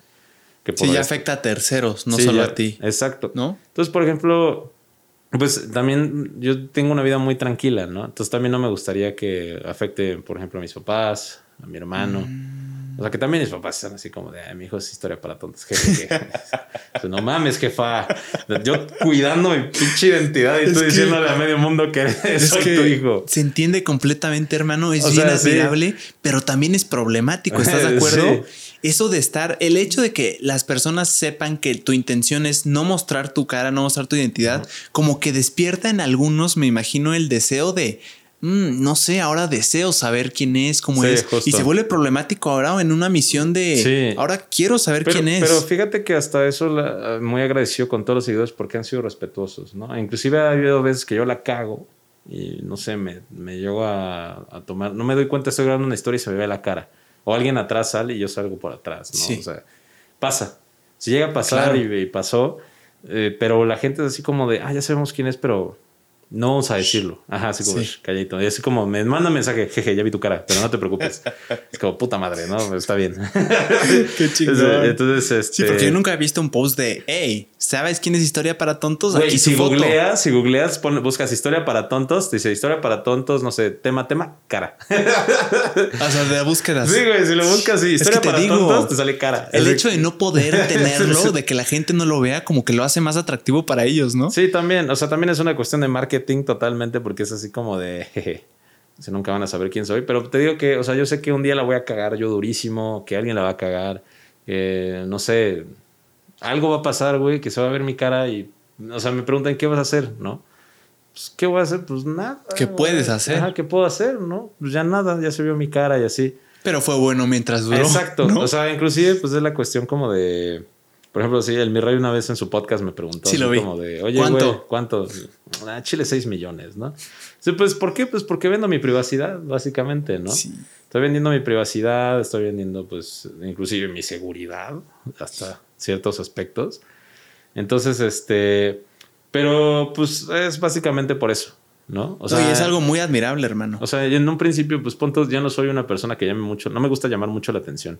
Que sí, ya afecta a terceros, no solo a ti. Exacto. ¿No? Entonces, por ejemplo, pues también yo tengo una vida muy tranquila, ¿no? Entonces también no me gustaría que afecte, por ejemplo, a mis papás, a mi hermano. Mm. O sea, que también mis papás están así como de, mi hijo es historia para tontos. *laughs* no mames, jefa. Yo cuidando mi pinche identidad y tú diciéndole a medio mundo que es soy tu hijo. Se entiende completamente, hermano. Es bien admirable, pero también es problemático. ¿Estás de *laughs* acuerdo? Eso de estar, el hecho de que las personas sepan que tu intención es no mostrar tu cara, no mostrar tu identidad, como que despierta en algunos, me imagino, el deseo de Mm, no sé, ahora deseo saber quién es, cómo es. Y se vuelve problemático ahora en una misión de ahora quiero saber quién es. Pero fíjate que hasta eso muy agradecido con todos los seguidores porque han sido respetuosos, ¿no? Inclusive ha habido veces que yo la cago y no sé, me, me llego a, tomar, no me doy cuenta, estoy grabando una historia y se me ve la cara. O alguien atrás sale y yo salgo por atrás, ¿no? O sea, pasa. Si llega a pasar y, pasó, eh, pero la gente es así como de, ah, ya sabemos quién es, pero no vamos a decirlo. Ajá, así como calladito. Y así como me manda un mensaje, jeje, ya vi tu cara, pero no te preocupes. es como puta madre, ¿no? Está bien. *laughs* Qué chingón. Entonces, este... Sí, porque yo nunca he visto un post de, hey, ¿sabes quién es historia para tontos? Aquí si googleas, si googleas, buscas historia para tontos, te dice historia para tontos, no sé, tema, tema, cara. o sea, de búsquedas. Sí, güey, si lo buscas, sí, historia para tontos, te sale cara. El hecho de no poder *laughs* tenerlo, de que la gente no lo vea, como que lo hace más atractivo para ellos, ¿no? Sí, también. O sea, también es una cuestión de marketing totalmente porque es así como de, jeje, nunca van a saber quién soy, pero te digo que, o sea, yo sé que un día la voy a cagar yo durísimo, que alguien la va a cagar, no sé, algo va a pasar, güey, que se va a ver mi cara y, o sea, me preguntan, ¿qué vas a hacer? ¿No? Pues, ¿qué voy a hacer? Pues nada. ¿Qué puedes hacer? ¿qué puedo hacer? ¿No? Pues ya nada, ya se vio mi cara y así. Pero fue bueno mientras duró. Exacto. O sea, inclusive, pues es la cuestión como de por ejemplo, sí, el mi rey una vez en su podcast me preguntó sí, lo vi. como de, oye, ¿cuánto? ¿cuánto? Ah, Chile 6 millones, ¿no? Sí, pues, ¿por qué? Pues porque vendo mi privacidad, básicamente, ¿no? Sí. Estoy vendiendo mi privacidad, estoy vendiendo, pues, inclusive mi seguridad, hasta ciertos aspectos. Entonces, este, pero, pues, es básicamente por eso. ¿no? O sea, es algo muy admirable, hermano. O sea, en un principio, pues punto, ya no soy una persona que llame mucho, no me gusta llamar mucho la atención.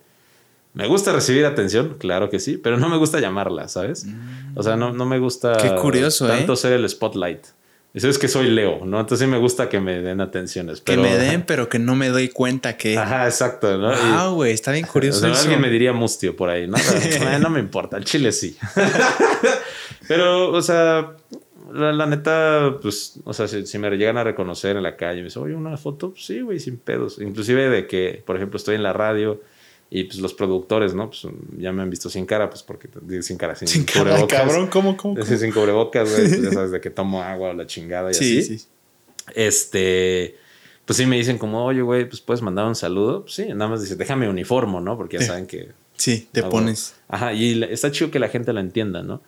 Me gusta recibir atención, claro que sí, pero no me gusta llamarla, ¿sabes? O sea, no, no me gusta Qué curioso, ¿eh? tanto ser el spotlight. Eso es que soy Leo, ¿no? Entonces sí me gusta que me den atenciones. Que me den, *laughs* pero que no me doy cuenta que. Ajá, exacto, ¿no? Ah, güey, está bien *laughs* curioso. alguien me diría mustio por ahí, ¿no? *laughs* no me importa, el chile sí. pero, o sea, la, neta, pues, o sea, si, me llegan a reconocer en la calle, me dicen, oye, una foto, sí, güey, sin pedos. Inclusive de que, por ejemplo, estoy en la radio y pues los productores, ¿no? Pues ya me han visto sin cara, pues porque sin cara, sin, sin cara, cabrón, ¿cómo, *laughs* cómo? cómo? Sin cubrebocas, güey. *laughs* Pues, ya sabes de que tomo agua o la chingada y sí, así. Sí, Este, pues sí me dicen como, oye, güey, pues puedes mandar un saludo. Pues sí, nada más dice, déjame uniformo, ¿no? Porque ya saben que. Sí, te pones. Ajá, y está chido que la gente lo entienda, ¿no?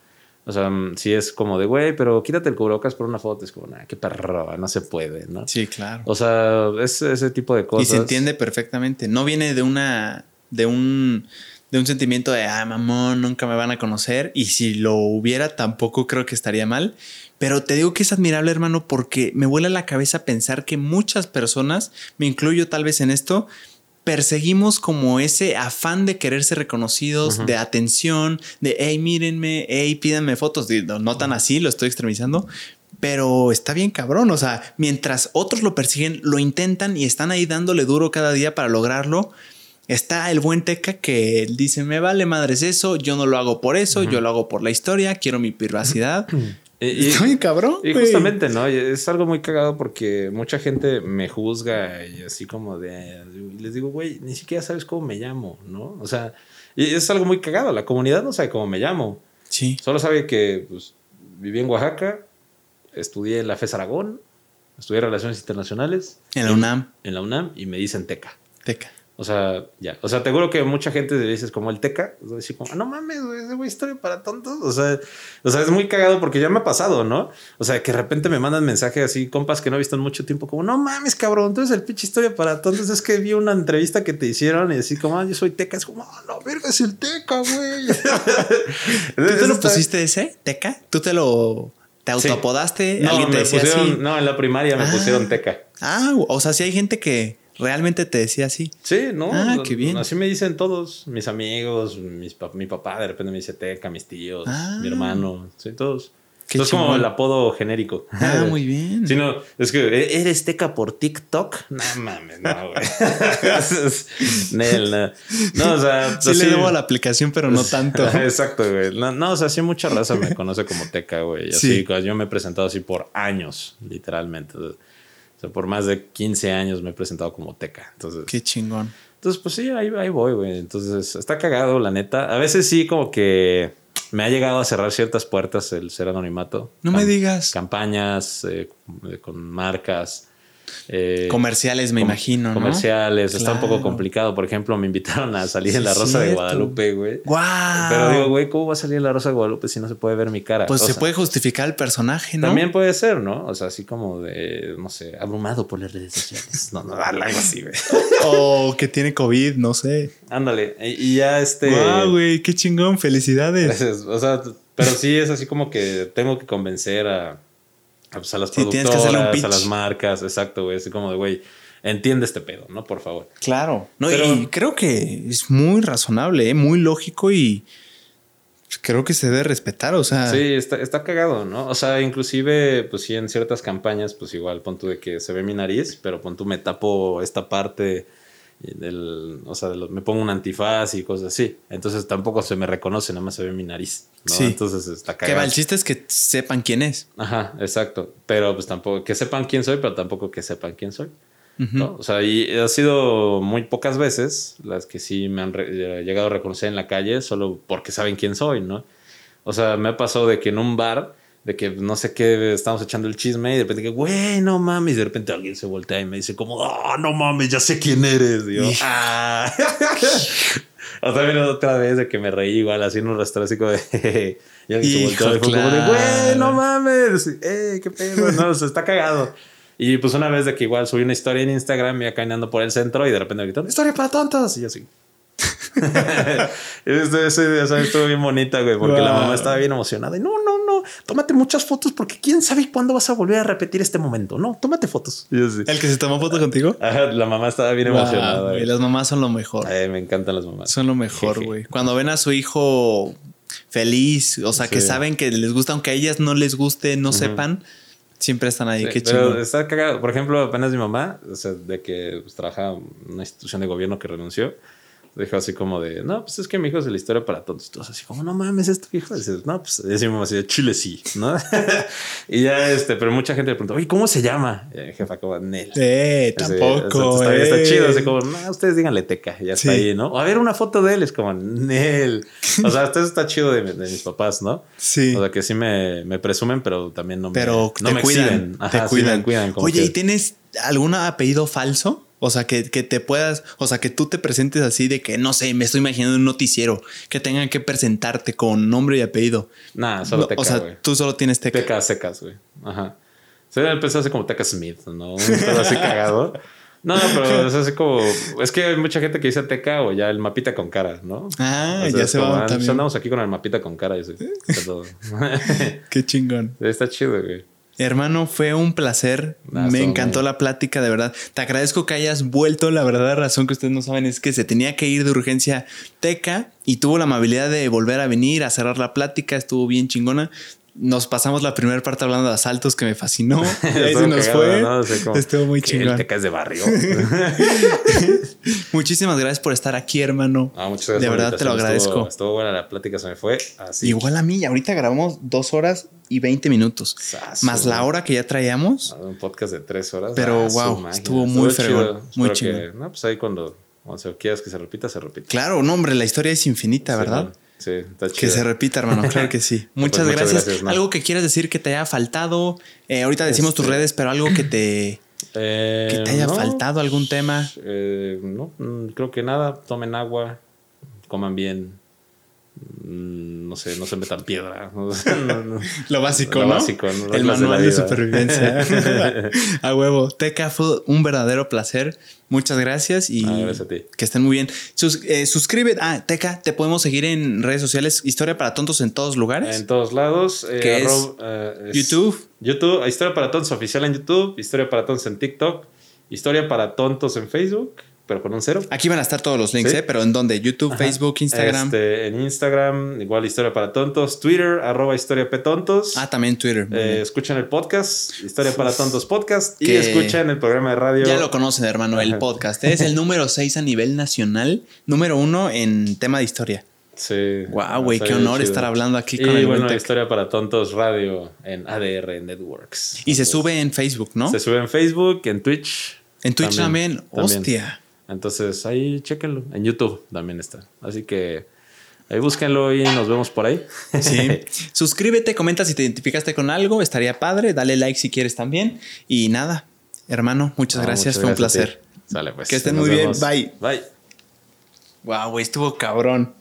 O sea, mm, si es como de, güey, pero quítate el cubrebocas por una foto. Es como, nah, qué perro, no se puede, ¿no? Sí, claro. O sea, es ese tipo de cosas. Y se entiende perfectamente. No viene de una. De un. de un sentimiento de ah, mamón, nunca me van a conocer. Y si lo hubiera, tampoco creo que estaría mal. Pero te digo que es admirable, hermano, porque me vuela la cabeza pensar que muchas personas, me incluyo tal vez en esto, perseguimos como ese afán de querer ser reconocidos, de atención, de hey, mírenme, hey, pídanme fotos. No tan así, lo estoy extremizando, pero está bien cabrón. O sea, mientras otros lo persiguen, lo intentan y están ahí dándole duro cada día para lograrlo. Está el buen Teca que dice: Me vale madres eso, yo no lo hago por eso, yo lo hago por la historia, quiero mi privacidad. *laughs* Y, Está bien cabrón. Y justamente, ¿no? Es algo muy cagado porque mucha gente me juzga y así como de. Les digo, güey, ni siquiera sabes cómo me llamo, ¿no? O sea, y es algo muy cagado. La comunidad no sabe cómo me llamo. Sí. Solo sabe que pues, viví en Oaxaca, estudié en la FES Aragón, estudié Relaciones Internacionales. En la UNAM. En la UNAM y me dicen Teca. Teca. O sea, ya. O sea, te juro que mucha gente le dices como el teca. O sea, como, no mames, güey, es historia para tontos. O sea, o sea, es muy cagado porque ya me ha pasado, ¿no? O sea, que de repente me mandan mensajes así, compas que no he visto en mucho tiempo, como, no mames, cabrón, entonces el pinche historia para tontos es que vi una entrevista que te hicieron y así como, ah, yo soy teca. Es como, no, no, verga, es el teca, güey. *laughs* ¿Tú *laughs* te lo pusiste ese, teca? ¿Tú te lo... ¿Te autoapodaste? No, ¿Alguien te me decía pusieron, así? no, en la primaria me Ah. pusieron teca. Ah, o sea, sí hay gente que realmente te decía así. Sí, ¿no? Ah, qué bien. Así me dicen todos, mis amigos, mis pa- mi papá de repente me dice teca, mis tíos, Ah. mi hermano, sí, todos. Qué es como el apodo genérico. Ah, *laughs* muy bien. Sí, no, es que ¿e- eres teca por TikTok. No mames, no, güey. *laughs* Nel, no. No, o sea, Sí, le debo a la aplicación, pero no tanto. *laughs* Exacto, güey. No, no, o sea, sí mucha raza me conoce como teca, güey. Así, Sí. pues, yo me he presentado así por años, literalmente. O sea, por más de 15 años me he presentado como teca. Entonces, Qué chingón. entonces, pues sí, ahí, ahí voy, güey. Entonces, está cagado, la neta. A veces sí, como que me ha llegado a cerrar ciertas puertas el ser anonimato. No me digas. Campañas eh, con marcas. Eh, Comerciales, me com- imagino, ¿no? Comerciales. Está un poco complicado. Por ejemplo, me invitaron a salir Sí, en La Rosa de. Guadalupe, güey. ¡Guau! Pero digo, güey, ¿cómo va a salir en La Rosa de Guadalupe si no se puede ver mi cara? Pues O se sea, puede justificar el personaje, ¿no? También puede ser, ¿no? O sea, así como de, no sé, abrumado por las redes sociales. No, no, algo así, güey. *laughs* O que tiene COVID, no sé. Ándale. Y, ya este. ¡Guau, güey! ¡Qué chingón! ¡Felicidades! Gracias. O sea, pero sí es así como que tengo que convencer a, pues, a las Sí, que un productoras, a las marcas, exacto, güey. Así como de, güey, entiende este pedo, ¿no? Por favor. Claro. No, Pero- y creo que es muy razonable, ¿eh? muy lógico y creo que se debe respetar. O sea, Sí, está, está cagado, ¿no? O sea, inclusive, pues sí, en ciertas campañas, pues igual pon tú de que se ve mi nariz, pero pon tú me tapo esta parte del, o sea, de los- me pongo un antifaz y cosas así. Entonces tampoco se me reconoce, nada más se ve mi nariz, ¿no? Sí. Entonces está que cagado. va, el chiste es que sepan quién es. Ajá, exacto. Pero pues tampoco, que sepan quién soy, pero tampoco que sepan quién soy. Ujú. ¿no? O sea, y ha sido muy pocas veces las que sí me han eh, llegado a reconocer en la calle solo porque saben quién soy, ¿no? O sea, me ha pasado de que en un bar, de que no sé qué, estamos echando el chisme y de repente que, güey, no mames, y de repente alguien se voltea y me dice como, oh, no mames, ya sé quién eres. Y yo, ah. *laughs* o también otra vez de que me reí igual así en un como de, *laughs* y alguien se Hijo, volteó y fue como de, claro. güey, no mames, eh, qué pedo, no, se está cagado. Y pues una vez de que igual subí una historia en Instagram, iba caminando por el centro y de repente me gritaron, historia para tontos. Y yo así. *laughs* Eso, eso estuvo bien bonita, güey, porque la mamá estaba bien emocionada. Y no, no, no, tómate muchas fotos porque quién sabe cuándo vas a volver a repetir este momento. No, tómate fotos. Así. ¿El que se tomó foto contigo? Ajá, la mamá estaba bien emocionada. Wow, güey. güey, las mamás son lo mejor. Ay, me encantan las mamás. Son lo mejor, güey. Cuando ven a su hijo feliz, o sea, que saben que les gusta, aunque a ellas no les guste, no sepan, siempre están ahí. Sí, Qué pero chido. está cagado. Por ejemplo, apenas mi mamá, o sea, de que pues, trabajaba en una institución de gobierno que renunció, dijo así como de, no, pues es que mi hijo es la historia para todos. Todos así como, no mames, es tu hijo. Y dices, no, pues mamá así de Chile sí, ¿no? *laughs* y ya, este, pero mucha gente le preguntó, oye, ¿cómo se llama? Y, jefa, como Nel. Eh, Así, tampoco. o sea, está, está eh. chido, así como, no, ustedes díganle teca, ya está ahí, ¿no? O a ver una foto de él, es como, Nel. *laughs* O sea, esto está chido de, de mis papás, ¿no? Sí. O sea, que sí me, me presumen, pero también no me, pero no te me cuidan. Ajá, te sí me cuidan. cuidan como Oye, que- ¿y tienes algún apellido falso? O sea, que, que, te puedas, o sea, que tú te presentes así de que, no sé, me estoy imaginando un noticiero, que tengan que presentarte con nombre y apellido. Nah, solo Teca, O sea, tú solo tienes Teca. Teca secas, güey. Ajá. Se debe empezar así como Teca Smith, ¿no? Un así cagado. No, pero es así como. Es que hay mucha gente que dice Teca o ya el mapita con cara, ¿no? Ah, O sea, ya se como, va ah, también. andamos aquí con el mapita con cara. Y así, ¿qué todo? *laughs* Qué chingón. Está chido, güey. Hermano, fue un placer. Me encantó la plática, de verdad. Te agradezco que hayas vuelto. La verdadera razón que ustedes no saben es que se tenía que ir de urgencia Teca y tuvo la amabilidad de volver a venir a cerrar la plática. Estuvo bien chingona. Nos pasamos la primera parte hablando de asaltos que me fascinó. Y *laughs* ahí se nos cagado, fue. ¿no? O sea, como Estuvo muy chingón. Teca es de barrio. *laughs* Muchísimas gracias por estar aquí, hermano. Ah, muchas gracias De verdad te lo agradezco. Estuvo, estuvo buena la plática, se me fue así. Igual a mí, ahorita grabamos dos horas y 20 minutos. Más la hora que ya traíamos. Ah, Un podcast de tres horas. Pero, Ah, wow, estuvo muy fregón, chido. muy chingón. no, pues ahí cuando, cuando se quieras que se repita, se repite. Claro, no, hombre, la historia es infinita, Sí, ¿verdad? man. Sí, está chido. Que se repita, hermano. *laughs* Claro que sí. Muchas, Pues muchas gracias. Algo que quieras decir que te haya faltado. Eh, ahorita decimos tus Este- redes, pero algo que te, *clears throat* Eh, que te haya no, faltado, algún tema. eh, no, mm, creo que nada. Tomen agua, coman bien. Mm, No sé, no se metan piedra. *laughs* *laughs* No, no. Lo básico, Lo ¿no? El de manual de, supervivencia. *laughs* a huevo. Teca fue un verdadero placer. Muchas gracias y Ah, gracias a ti. que estén muy bien. Sus, eh, suscríbete. Ah, Teca, te podemos seguir en redes sociales. Historia para tontos en todos lugares. En todos lados. eh, ¿Qué es? arroba, eh, es YouTube. YouTube, Historia para Tontos oficial en YouTube, Historia para Tontos en TikTok, Historia para Tontos en Facebook, pero con un cero. Aquí van a estar todos los links, Sí. ¿eh? Pero en donde? YouTube, Facebook, Instagram. Este, en Instagram, igual Historia para Tontos, Twitter, arroba Historia Petontos. Ah, también Twitter. Eh, bien. escuchen el podcast, Historia para Tontos Podcast, y escuchen el programa de radio. Ya lo conocen, hermano, el podcast. Es el número *laughs* 6 a nivel nacional, número 1 en tema de historia. Sí. Guau, güey, Está qué honor chido. estar hablando aquí Y con el buen bueno. Historia para Tontos Radio en ADR Networks. Y se sube en Facebook, ¿no? Se sube en Facebook, en Twitch. En Twitch también. Hostia. Entonces ahí chéquenlo. En YouTube también está. Así que ahí búsquenlo y nos vemos por ahí. Sí. *laughs* Suscríbete, comenta si te identificaste con algo, estaría padre. Dale like si quieres también. Y nada, hermano, muchas No, gracias, muchas fue un gracias placer. Sale pues. Que estén Nos muy bien. Bye. Bye. Wow, güey, estuvo cabrón.